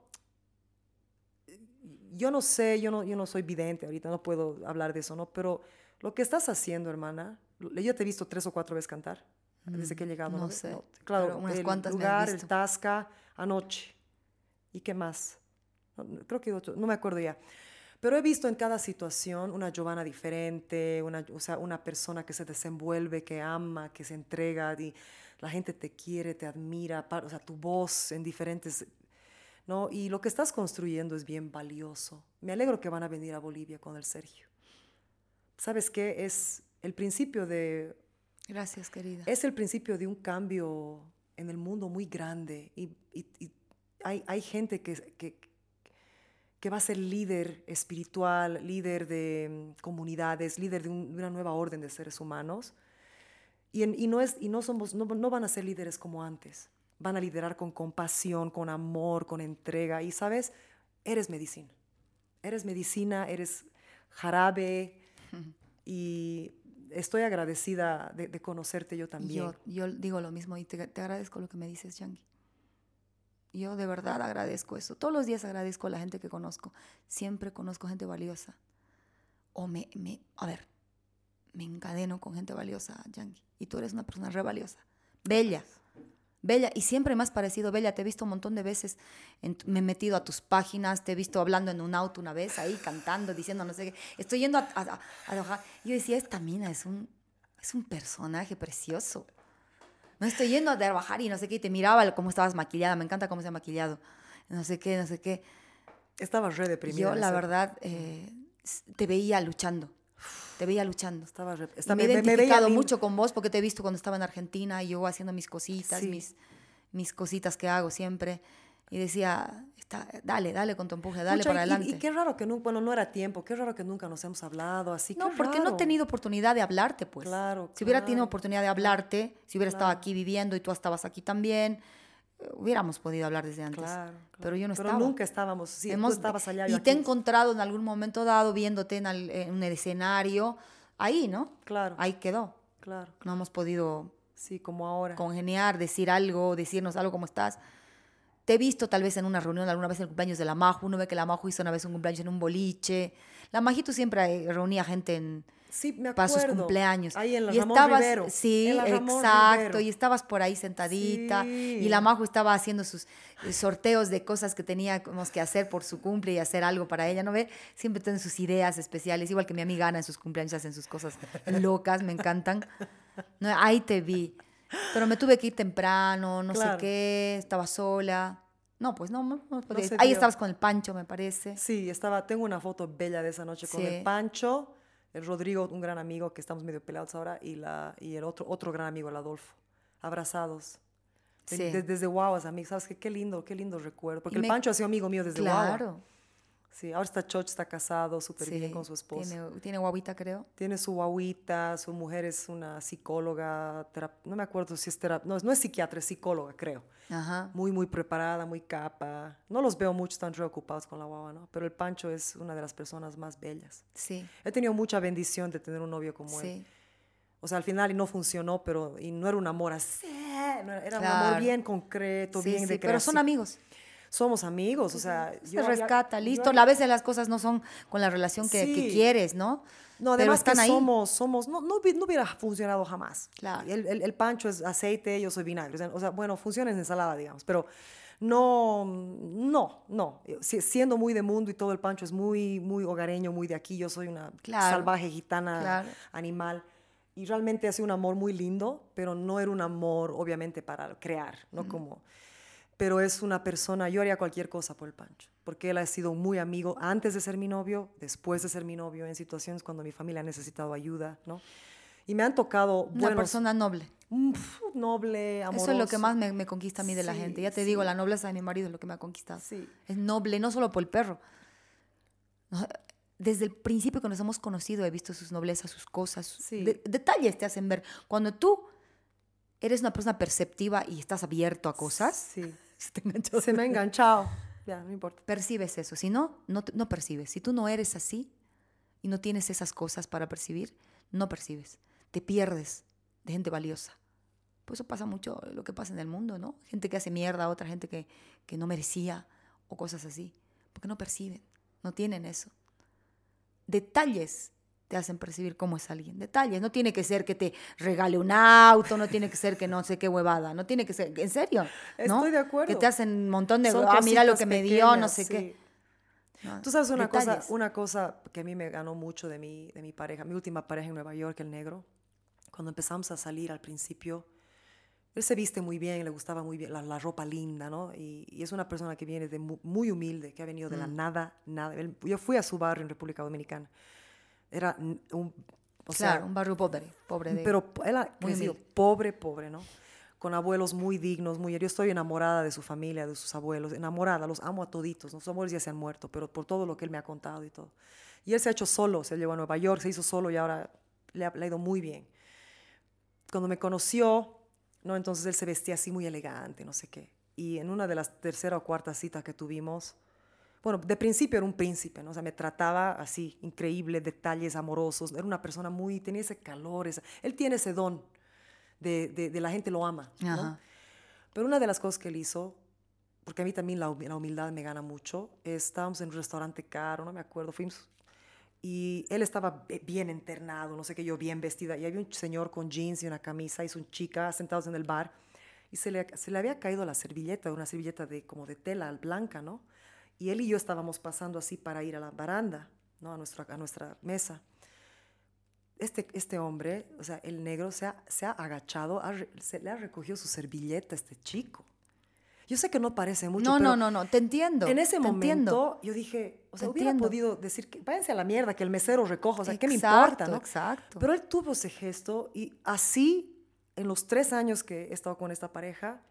yo no sé, yo no, yo no soy vidente ahorita, no puedo hablar de eso, ¿no? Pero lo que estás haciendo, hermana, yo te he visto tres o cuatro veces cantar desde que he llegado. Mm, no ¿no? sé, claro, pero unas el cuantas me lugar, el. Tasca, anoche. ¿Y qué más? No, no, creo que otro, no me acuerdo ya. Pero he visto en cada situación una Giovanna diferente, una, o sea, una persona que se desenvuelve, que ama, que se entrega, y la gente te quiere, te admira, o sea, tu voz en diferentes... ¿no? Y lo que estás construyendo es bien valioso. Me alegro que van a venir a Bolivia con el Sergio. ¿Sabes qué? Es el principio de Gracias, querida. es el principio de un cambio en el mundo muy grande y, y- y hay, hay gente que, que, que va a ser líder espiritual, líder de mm, comunidades, líder de, un- de una nueva orden de seres humanos. Y, en- y no, es, y no, somos, no, no van a ser líderes como antes. Van a liderar con compasión, con amor, con entrega. Y sabes, eres medicina. Eres medicina, eres jarabe. Y estoy agradecida de, de conocerte yo también. Yo, yo digo lo mismo y te, te agradezco lo que me dices, Yangi. Yo de verdad agradezco eso. Todos los días agradezco a la gente que conozco. Siempre conozco gente valiosa. O me, me a ver, me encadeno con gente valiosa, Yangi. Y tú eres una persona re valiosa. Bella. Bella. Y siempre me has parecido bella. Te he visto un montón de veces. en me he metido a tus páginas. Te he visto hablando en un auto una vez ahí, cantando, diciendo no sé qué. Estoy yendo a, a, a-. Yo decía, esta mina es un, es un personaje precioso. No estoy yendo a trabajar y no sé qué, y te miraba cómo estabas maquillada, me encanta cómo se ha maquillado, no sé qué, no sé qué. Estaba re deprimida. Yo, la verdad, eh, te veía luchando, te veía luchando. Estaba re- estaba- me he me identificado mucho con vos porque te he visto cuando estaba en Argentina y yo haciendo mis cositas, Sí. mis, mis cositas que hago siempre. Y decía, está, dale, dale con tu empuje, dale para y- adelante. Y, qué raro que nunca, bueno, no era tiempo, qué raro que nunca nos hemos hablado así. No, porque no he tenido oportunidad de hablarte, pues. Claro, Si hubiera tenido oportunidad de hablarte, si hubiera estado aquí viviendo y tú estabas aquí también, hubiéramos podido hablar desde antes. Claro, claro. Pero yo no Pero estaba. nunca estábamos, sí, Hemos- tú estabas allá. yo y te he aquí. encontrado en algún momento dado viéndote en, al- en un escenario, ahí, ¿no? Claro, Ahí quedó. claro. No hemos podido Sí, como ahora. congeniar, decir algo, decirnos algo como estás. te he visto tal vez en una reunión alguna vez en el cumpleaños de la Maju, uno ve que la Maju hizo una vez un cumpleaños en un boliche. La Majito siempre eh, reunía gente en, Sí, me para sus acuerdo. cumpleaños. Ahí en la y Ramón estabas, Rivero. sí, exacto, Rivero. y estabas por ahí sentadita Sí. y la Majo estaba haciendo sus eh, sorteos de cosas que teníamos que hacer por su cumple y hacer algo para ella, ¿no ve? Siempre tienen sus ideas especiales, igual que mi amiga Ana en sus cumpleaños hacen sus cosas locas, me encantan. No, ahí te vi, pero me tuve que ir temprano, no Claro. sé qué, estaba sola. No, pues no, no, no Ahí estabas con el Pancho, me parece. Sí, estaba, tengo una foto bella de esa noche con Sí. el Pancho, el Rodrigo, un gran amigo que estamos medio peleados ahora, y, la, y el otro, otro gran amigo, el Adolfo. Abrazados. Sí. de- desde Guaguas, amigos. ¿Sabes qué? Qué lindo, qué lindo recuerdo. Porque el Pancho ha sido amigo mío desde Guagua. Claro. Sí, ahora está Choch, está casado, súper sí. bien con su esposa. Tiene, tiene guaguita, creo. Tiene su guaguita, su mujer es una psicóloga, no me acuerdo si es terapeuta, no, es- no es psiquiatra, es psicóloga, creo. Ajá. Muy, muy preparada, muy capa. No los veo mucho tan preocupados con la guagua, ¿no? Pero el Pancho es una de las personas más bellas. Sí, He tenido mucha bendición de tener un novio como él. sí. O sea, al final no funcionó, pero y no era un amor así, era, era un amor Claro. bien concreto, Sí, bien sí, de pero son amigos. Somos amigos, o sea, Se había- rescata, yo listo. había- A veces las cosas no son con la relación que, que Sí. quieres, ¿no? No, además que ahí. somos, somos, no, no, no hubiera funcionado jamás. Claro. El, el- el pancho es aceite, yo soy vinagre. O sea, bueno, funciona en ensalada, digamos, pero no, no, no. Si- Siendo muy de mundo y todo el pancho es muy, muy hogareño, muy de aquí. Yo soy una Claro. salvaje gitana Claro. animal. Y realmente ha sido un amor muy lindo, pero no era un amor, obviamente, para crear, no como... Pero es una persona, yo haría cualquier cosa por el Pancho, porque él ha sido muy amigo antes de ser mi novio, después de ser mi novio, en situaciones cuando mi familia ha necesitado ayuda, ¿no? Y me han tocado Una buenos, persona noble. mm, pf, noble, amoroso. Eso es lo que más me, me conquista a mí de la gente. Ya te sí. digo, la nobleza de mi marido es lo que me ha conquistado. Sí. Es noble, no solo por el perro. Desde el principio que nos hemos conocido he visto sus noblezas, sus cosas. sus de- detalles te hacen ver. Cuando tú eres una persona perceptiva y estás abierto a cosas, Sí. se te engancha Se me ha enganchado. Ya, no importa. percibes eso. Si no, no, no percibes. Si tú no eres así y no tienes esas cosas para percibir, no percibes. Te pierdes de gente valiosa. Por eso pasa mucho lo que pasa en el mundo, ¿no? Gente que hace mierda a otra gente que, que no merecía o cosas así. Porque no perciben, no tienen eso. Detalles te hacen percibir cómo es alguien. Detalles. No tiene que ser que te regale un auto, no tiene que ser que no sé qué huevada, no tiene que ser, en serio. ¿no? Estoy de acuerdo. Que te hacen un montón de, ah, mira lo que me dio, no sé sí. qué. No, Tú sabes una cosa, una cosa que a mí me ganó mucho de mi, de mi pareja, mi última pareja en Nueva York, el negro. Cuando empezamos a salir al principio, él se viste muy bien, le gustaba muy bien la, la ropa linda, ¿no? Y, y es una persona que viene de mu- muy humilde, que ha venido de la Mm. nada, nada. Él- yo fui a su barrio en República Dominicana. Era un, o claro, sea, un barrio pobre, pobre de... pero él ha crecido pobre, pobre, ¿no? Con abuelos muy dignos, muy... Yo estoy enamorada de su familia, de sus abuelos, enamorada, los amo a toditos, ¿no? Sus abuelos ya se han muerto, pero por todo lo que él me ha contado y todo. Y él se ha hecho solo, se llevó a Nueva York, se hizo solo y ahora le ha, le ha ido muy bien. Cuando me conoció, ¿no? Entonces él se vestía así muy elegante, no sé qué. Y en una de las tercera o cuarta citas que tuvimos, bueno, de principio era un príncipe, ¿no? O sea, me trataba así, increíble, detalles amorosos. Era una persona muy, tenía ese calor, esa- él tiene ese don de, de, de la gente lo ama. Pero una de las cosas que él hizo, porque a mí también la, la humildad me gana mucho, estábamos en un restaurante caro, no me acuerdo, fuimos, y él estaba bien internado, no sé qué, yo bien vestida, y había un señor con jeans y una camisa y su chica sentados en el bar, y se le, se le había caído la servilleta, una servilleta de, como de tela blanca, ¿no? Y él y yo estábamos pasando así para ir a la baranda, ¿no? A nuestra, a nuestra mesa. Este, este hombre, o sea, el negro, se ha, se ha agachado, ha se le ha recogido su servilleta a este chico. Yo sé que no parece mucho, no, pero no, no, no, te entiendo. en ese te momento entiendo. yo dije, o sea, Te hubiera entiendo. podido decir, que, váyanse a la mierda, que el mesero recoja, o sea, ¿qué me Exacto, importa, no? exacto. Pero él tuvo ese gesto y así, en los tres años que he estado con esta pareja,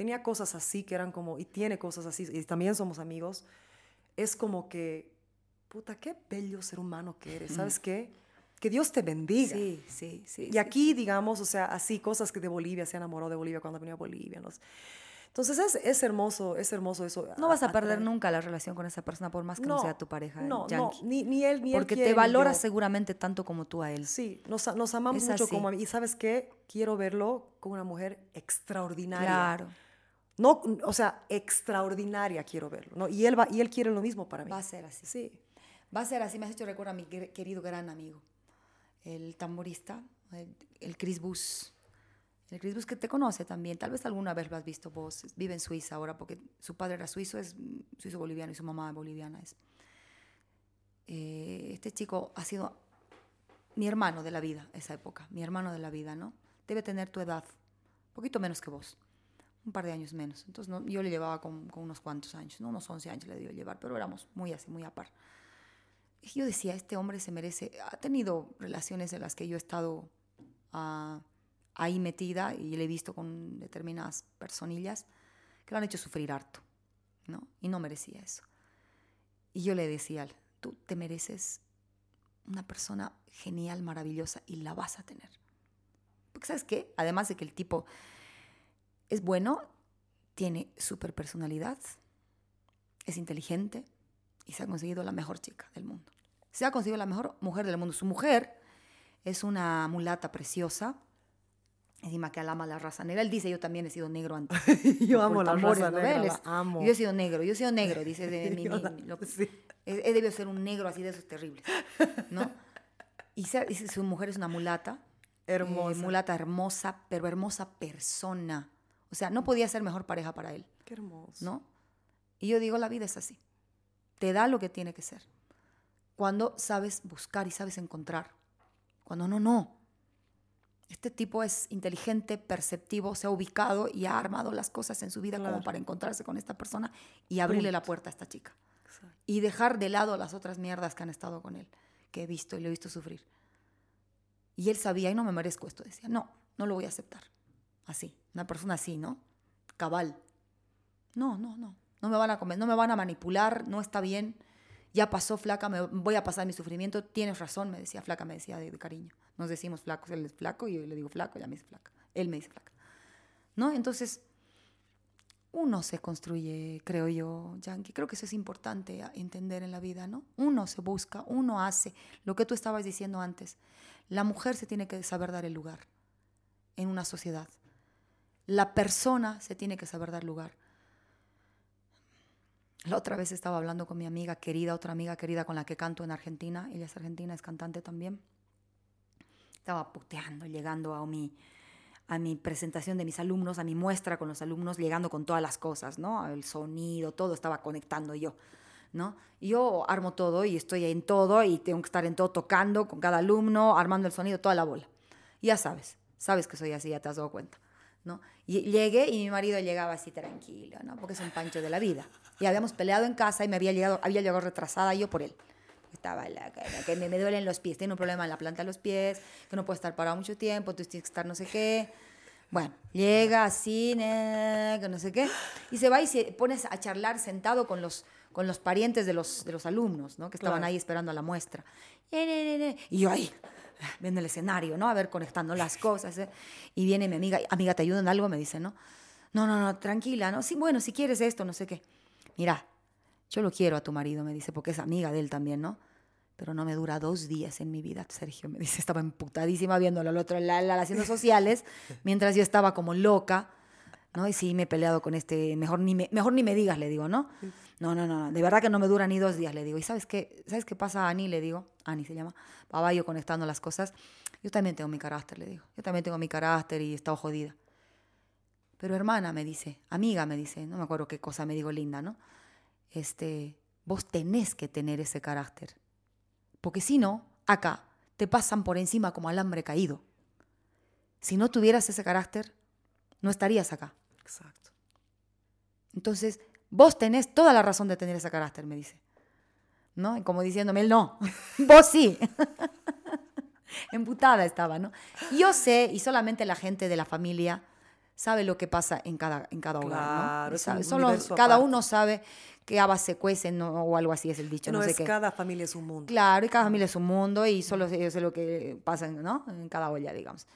tenía cosas así que eran como, y tiene cosas así, y también somos amigos, es como que, puta, qué bello ser humano que eres, ¿sabes qué? Que Dios te bendiga. Sí, sí, sí. Y sí. aquí, digamos, o sea, así, cosas que de Bolivia, se enamoró de Bolivia cuando venía a Bolivia. ¿no? Entonces es, es hermoso, es hermoso eso. No vas a perder nunca la relación con esa persona, por más que no, sea tu pareja. No, no, ni, ni él, ni él Porque quiere, te valora seguramente tanto como tú a él. Sí, nos, a- nos amamos Es mucho así. como... Y ¿sabes qué? Quiero verlo con una mujer extraordinaria. Claro. No, o sea, extraordinaria quiero verlo, ¿no? Y él, va, y él quiere lo mismo para mí. Va a ser así. Sí. Va a ser así. Me has hecho recuerdo a mi quer- querido gran amigo, el tamborista, el, el Chris Bus. El Chris Bus que te conoce también. Tal vez alguna vez lo has visto vos. Vive en Suiza ahora porque su padre era suizo, es suizo-boliviano y su mamá boliviana es. Eh, este chico ha sido mi hermano de la vida, esa época. Mi hermano de la vida, ¿no? Debe tener tu edad. Un poquito menos que vos. Un par de años menos. Entonces no, yo le llevaba con, con unos cuantos años, ¿no? Unos 11 años le dio llevar, pero éramos muy así, muy a par. Y yo decía, este hombre se merece, ha tenido relaciones en las que yo he estado ah, ahí metida y le he visto con determinadas personillas que lo han hecho sufrir harto, ¿no? Y no merecía eso. Y yo le decía, tú te mereces una persona genial, maravillosa y la vas a tener. Porque sabes qué, además de que el tipo es bueno, tiene super personalidad, es inteligente, y se ha conseguido la mejor chica del mundo. Se ha conseguido la mejor mujer del mundo. Su mujer es una mulata preciosa. Encima que él ama la raza negra. Él dice, yo también he sido negro antes. Yo amo la raza ¿no negra, la amo. Yo he sido negro, yo he sido negro, dice de mi, mi- mi- lo- sí. he, he debido ser un negro así de esos terribles, ¿no? Y se- su mujer es una mulata. eh, Hermosa. mulata hermosa, pero hermosa persona. O sea, no podía ser mejor pareja para él. Qué hermoso. ¿no? Y yo digo, la vida es así. Te da lo que tiene que ser. Cuando sabes buscar y sabes encontrar. Cuando no, no. Este tipo es inteligente, perceptivo, se ha ubicado y ha armado las cosas en su vida como para encontrarse con esta persona y abrirle la puerta a esta chica. Exacto. Y dejar de lado las otras mierdas que han estado con él, que he visto y lo he visto sufrir. Y él sabía, y no me merezco esto, decía, no, no lo voy a aceptar. Así, una persona así, ¿no? Cabal. No, no, no. No me van a comer, no me van a manipular, no está bien. Ya pasó, flaca, me voy a pasar mi sufrimiento. Tienes razón, me decía flaca, me decía de, cariño. Nos decimos flacos, él es flaco y yo le digo flaco, ella me dice flaca. Él me dice flaca. ¿No? Entonces, uno se construye, creo yo, Yankee. Creo que eso es importante entender en la vida, ¿no? Uno se busca, uno hace lo que tú estabas diciendo antes. La mujer se tiene que saber dar el lugar en una sociedad. La persona se tiene que saber dar lugar. La otra vez estaba hablando con mi amiga querida, otra amiga querida con la que canto en Argentina. Ella es argentina, es cantante también. Estaba puteando, llegando a mi, a mi presentación de mis alumnos, a mi muestra con los alumnos, llegando con todas las cosas, ¿no? El sonido, todo estaba conectando yo, ¿no? Yo armo todo y estoy en todo y tengo que estar en todo tocando con cada alumno, armando el sonido, toda la bola. Ya sabes, sabes que soy así, ya te has dado cuenta, ¿no? Y llegué y mi marido llegaba así tranquilo, ¿no? Porque es un pancho de la vida. Y habíamos peleado en casa y me había llegado, había llegado retrasada yo por él. Estaba la, que que me, me duelen los pies, tiene un problema en la planta de los pies, que no puede estar parado mucho tiempo, entonces tienes que estar no sé qué. Bueno, llega así, que no sé qué, y se va y se pone a charlar sentado con los, con los parientes de los, de los alumnos, ¿no? Que estaban Claro. ahí esperando a la muestra. Y yo ahí, viendo el escenario, ¿no? A ver, conectando las cosas. ¿eh? Y viene mi amiga, amiga, ¿te ayudo en algo? Me dice, ¿no? No, no, no, tranquila, ¿no? Sí, bueno, si quieres esto, no sé qué. Mira, yo lo quiero a tu marido, me dice, porque es amiga de él también, ¿no? Pero no me dura dos días en mi vida, Sergio, me dice, estaba emputadísima viéndolo al otro lado, haciendo sociales, mientras yo estaba como loca, ¿no? Y sí, me he peleado con este, mejor ni me, mejor ni me digas, le digo, ¿no? No, no, no, de verdad que no me dura ni dos días, le digo. ¿Y sabes qué? ¿Sabes qué pasa, Ani? Le digo, Ani se llama, papá, yo conectando las cosas. Yo también tengo mi carácter, le digo. Yo también tengo mi carácter y he estado jodida. Pero hermana, me dice, amiga, me dice, no me acuerdo qué cosa me digo linda, ¿no? Este, vos tenés que tener ese carácter. Porque si no, acá te pasan por encima como alambre caído. Si no tuvieras ese carácter, no estarías acá. Exacto. Entonces, vos tenés toda la razón de tener ese carácter, me dice. ¿No? Y como diciéndome, él no, vos sí. Emputada estaba, ¿no? Yo sé, y solamente la gente de la familia sabe lo que pasa en cada, en cada hogar, Claro, ¿no? Sabe- cada aparte. uno sabe que habas se cuecen ¿no? o algo así es el dicho, no, no, sé es qué. cada familia es un mundo. Claro, y cada familia es un mundo y solo yo sé lo que pasa ¿no? en cada olla, digamos.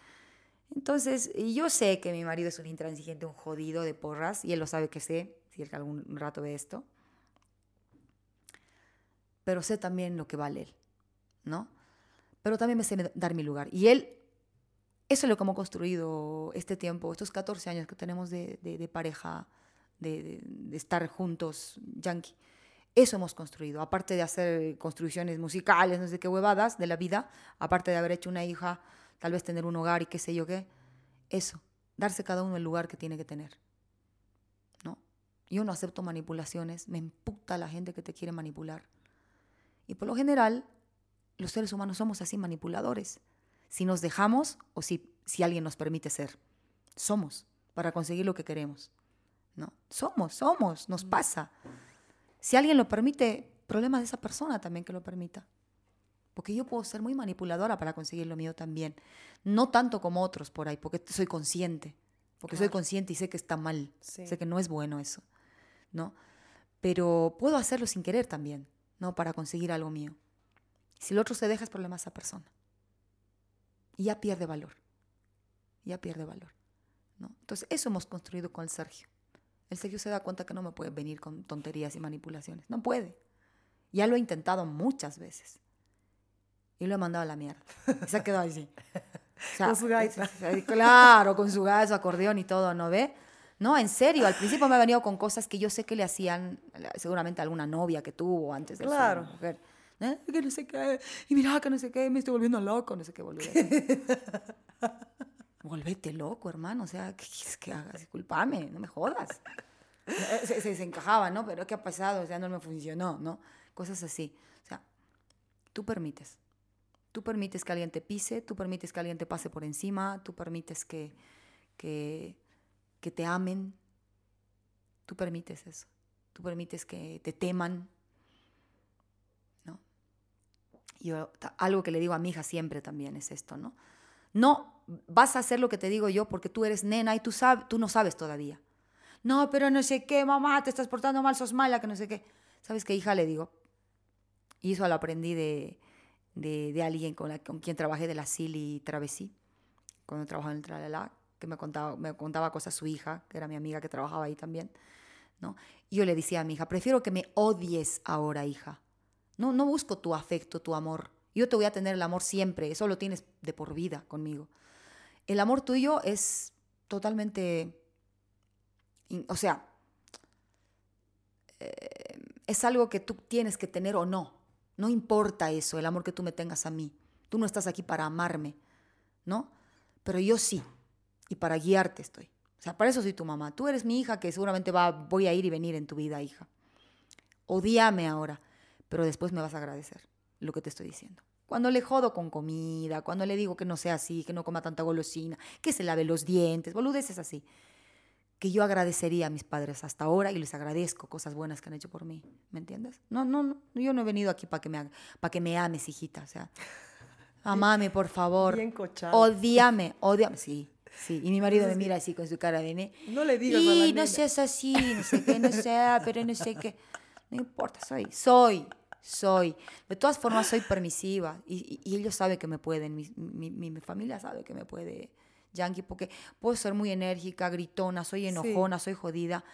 Entonces, yo sé que mi marido es un intransigente, un jodido de porras, y él lo sabe que sé, que algún rato ve esto. Pero sé también lo que vale él, ¿no? Pero también me sé dar mi lugar. Y él, eso es lo que hemos construido este tiempo, estos 14 años que tenemos de, de- de pareja de, de- de estar juntos, Yankee. Eso hemos construido, aparte de hacer construcciones musicales, no sé qué huevadas de la vida, aparte de haber hecho una hija, tal vez tener un hogar y qué sé yo qué. Eso, darse cada uno el lugar que tiene que tener. Yo no acepto manipulaciones, me emputa la gente que te quiere manipular. Y por lo general, los seres humanos somos así manipuladores. Si nos dejamos o si, si alguien nos permite ser. Somos para conseguir lo que queremos. ¿no? Somos, somos, nos pasa. Si alguien lo permite, problema de esa persona también que lo permita. Porque yo puedo ser muy manipuladora para conseguir lo mío también. No tanto como otros por ahí, porque soy consciente. Porque soy Claro. consciente y sé que está mal. Sí. Sé que no es bueno eso. ¿No? Pero puedo hacerlo sin querer también, ¿no? Para conseguir algo mío. Si el otro se deja, es problema de esa persona. Y ya pierde valor. Ya pierde valor. ¿no? Entonces, eso hemos construido con el Sergio. El Sergio se da cuenta que no me puede venir con tonterías y manipulaciones. No puede. Ya lo he intentado muchas veces. Y lo he mandado a la mierda. Y se ha quedado así. O sea, Con su gaita. es- es- Claro, con su gaita, su acordeón y todo, ¿no ve? No, en serio, al principio me ha venido con cosas que yo sé que le hacían seguramente a alguna novia que tuvo antes de ser Claro. mujer. ¿eh? Que no sé qué, y mira que no sé qué, me estoy volviendo loco, no sé qué boludo. Volvete loco, hermano, o sea, ¿qué quieres que hagas? Disculpame, no me jodas. Eh, Se, se desencajaba, ¿no? Pero ¿qué ha pasado? O sea, no me funcionó, ¿no? Cosas así. O sea, tú permites. Tú permites que alguien te pise, tú permites que alguien te pase por encima, tú permites que, que, que te amen. Tú permites eso. Tú permites que te teman. ¿No? Yo, algo que le digo a mi hija siempre también es esto, ¿no? No vas a hacer lo que te digo yo porque tú eres nena y tú, sab- tú no sabes todavía. No, pero no sé qué, mamá, te estás portando mal, sos mala, que no sé qué. ¿Sabes qué, hija? Le digo. Y eso lo aprendí de, de, alguien con, quien trabajé de la SIL y Travesí, cuando trabajaba en el Tralala, que me contaba, me contaba cosas su hija, que era mi amiga que trabajaba ahí también. ¿no? Yo le decía a mi hija, prefiero que me odies ahora, hija. No, no busco tu afecto, tu amor. Yo te voy a tener el amor siempre, eso lo tienes de por vida conmigo. El amor tuyo es totalmente, o sea, eh, es algo que tú tienes que tener o no. No importa eso, el amor que tú me tengas a mí. Tú no estás aquí para amarme, ¿no? Pero yo sí, y para guiarte estoy. O sea, para eso soy tu mamá. Tú eres mi hija que seguramente va, voy a ir y venir en tu vida, hija. Odíame ahora, pero después me vas a agradecer lo que te estoy diciendo. Cuando le jodo con comida, cuando le digo que no sea así, que no coma tanta golosina, que se lave los dientes, boludeces así. Que yo agradecería a mis padres hasta ahora y les agradezco cosas buenas que han hecho por mí. ¿Me entiendes? No, no, no. Yo no he venido aquí para que me, para que me ames, hijita. O sea, amame, por favor. Bien. Odíame, odíame. Sí, sí. Y mi marido me mira así con su cara de. No le digas Y no seas así, no sé qué, no sea, pero no sé qué. No importa, soy, soy, soy. De todas formas, soy permisiva. Y, y- y ellos saben que me pueden, mi, mi- mi- mi familia sabe que me puede, Yankee, porque puedo ser muy enérgica, gritona, soy enojona, soy jodida.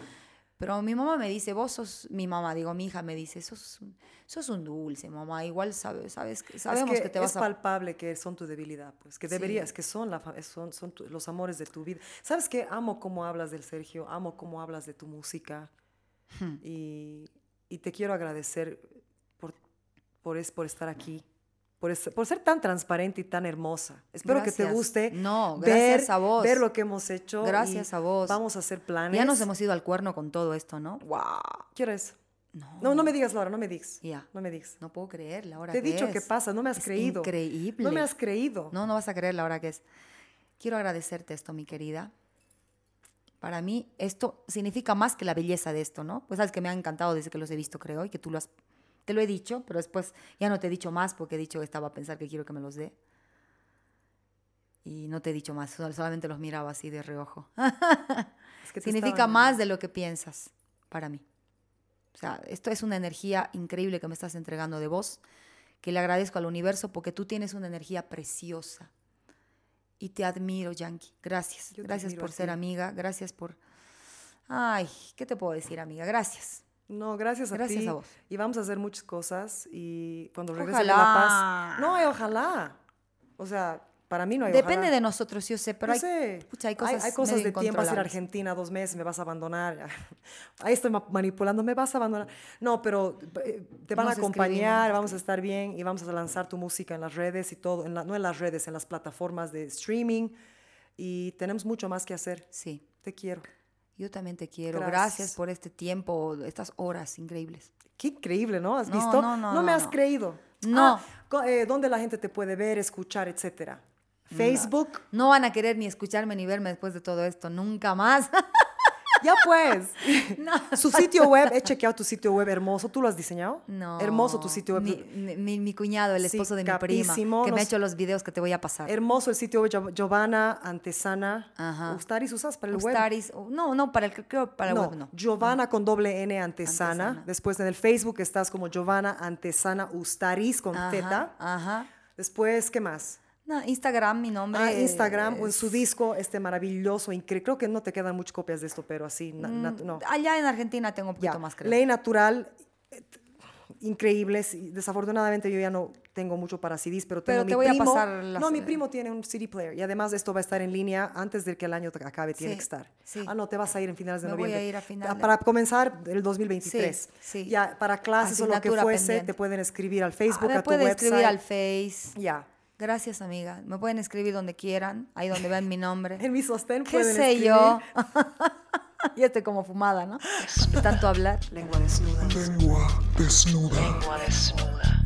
Pero mi mamá me dice, vos sos, mi mamá, digo, mi hija me dice, sos, un- sos un dulce, mamá. Igual sabes, sabes que, sabemos es que, te vas es a... palpable que son tu debilidad, pues, que Sí. deberías, que son, la, fa- son, son tu- los amores de tu vida. ¿Sabes qué? Amo cómo hablas del Sergio, amo cómo hablas de tu música Hmm. y, y te quiero agradecer por, por, es, por estar aquí, por, ser tan transparente y tan hermosa. Espero que te guste No, ver, gracias a vos. ver lo que hemos hecho. Gracias a vos. Vamos a hacer planes. Ya nos hemos ido al cuerno con todo esto, ¿no? ¡Wow! ¿Qué hora es? No, No, no me digas, Laura, no me digas. Ya. No me digas. No puedo creer la hora Te he que dicho es. qué pasa, no me has Es creído. Increíble. No me has creído. No, no vas a creer la hora que es. Quiero agradecerte esto, mi querida. Para mí, esto significa más que la belleza de esto, ¿no? Pues sabes que me ha encantado desde que los he visto, creo, y que tú lo has. Te lo he dicho, pero después ya no te he dicho más porque he dicho que estaba a pensar que quiero que me los dé. Y no te he dicho más, sol- solamente los miraba así de reojo. Es que Significa más de lo que piensas para mí. O sea, esto es una energía increíble que me estás entregando de vos, que le agradezco al universo porque tú tienes una energía preciosa. Y te admiro, Yankee. Gracias. Yo Gracias por ser amiga. Gracias por... Ay, ¿qué te puedo decir, amiga? Gracias. No, gracias a Gracias ti. a vos. Y vamos a hacer muchas cosas y cuando regrese de La Paz. No, eh, ojalá. O sea, para mí no hay Depende ojalá. de nosotros, yo sé, pero hay, sé. pucha, hay cosas, hay cosas medio de tiempo, vas a ir a. Argentina dos meses, me vas a abandonar. Ahí estoy ma- manipulando, me vas a abandonar. No, pero eh, te van Nos a acompañar, vamos a estar bien y vamos a lanzar tu música en las redes y todo, en la- no en las redes, en las plataformas de streaming y tenemos mucho más que hacer. Sí, Te quiero. Yo también te quiero. Gracias. Gracias, por este tiempo, estas horas increíbles. Qué increíble, ¿no? ¿Has No, visto? no, no, me no, has no. creído. No. Ah, eh, ¿Dónde la gente te puede ver, escuchar, etcétera? Facebook. No van a querer ni escucharme ni verme después de todo esto, nunca más. Ya pues. No. Su sitio web, he chequeado tu sitio web hermoso. ¿Tú lo has diseñado? No. Hermoso tu sitio web. Mi, mi- cuñado, el Sí, esposo de mi prima, que me ha hecho los videos que te voy a pasar. Hermoso el sitio web, Gio- Giovanna Antesana. Ajá. Ustaris usas para el web. Ustaris, oh, no, no, para el, creo para el web no. Giovanna con doble N Antesana. Antesana. Después en el Facebook estás como Giovanna Antesana Ustaris con Ajá, Z. Ajá. Después, ¿qué más? No, Instagram, mi nombre. Ah, Instagram, es- su disco, este maravilloso, increíble. Creo que no te quedan muchas copias de esto, pero así, nat- no. Allá en Argentina tengo un poquito Ya, más, creo. Ley Natural, eh, increíbles. Desafortunadamente yo ya no tengo mucho para CDs, pero tengo Pero mi te voy a primo. pasar las- no, mi primo tiene un CD player y además esto va a estar en línea antes de que el año acabe, tiene Sí, que estar. sí. Ah, no, te vas a ir en finales de Me voy a noviembre. ir a finales. Para comenzar el 2023. Sí. Ya, para clases o lo que Asignatura fuese, pendiente. te pueden escribir al Facebook, Ah, me a tu pueden website. escribir al Face. Ya. Gracias, amiga. Me pueden escribir donde quieran, ahí donde vean mi nombre. En mi sostén ¿Qué pueden sé escribir. yo? ya estoy como fumada, ¿no? De tanto hablar. Lengua desnuda. Lengua desnuda. Lengua desnuda.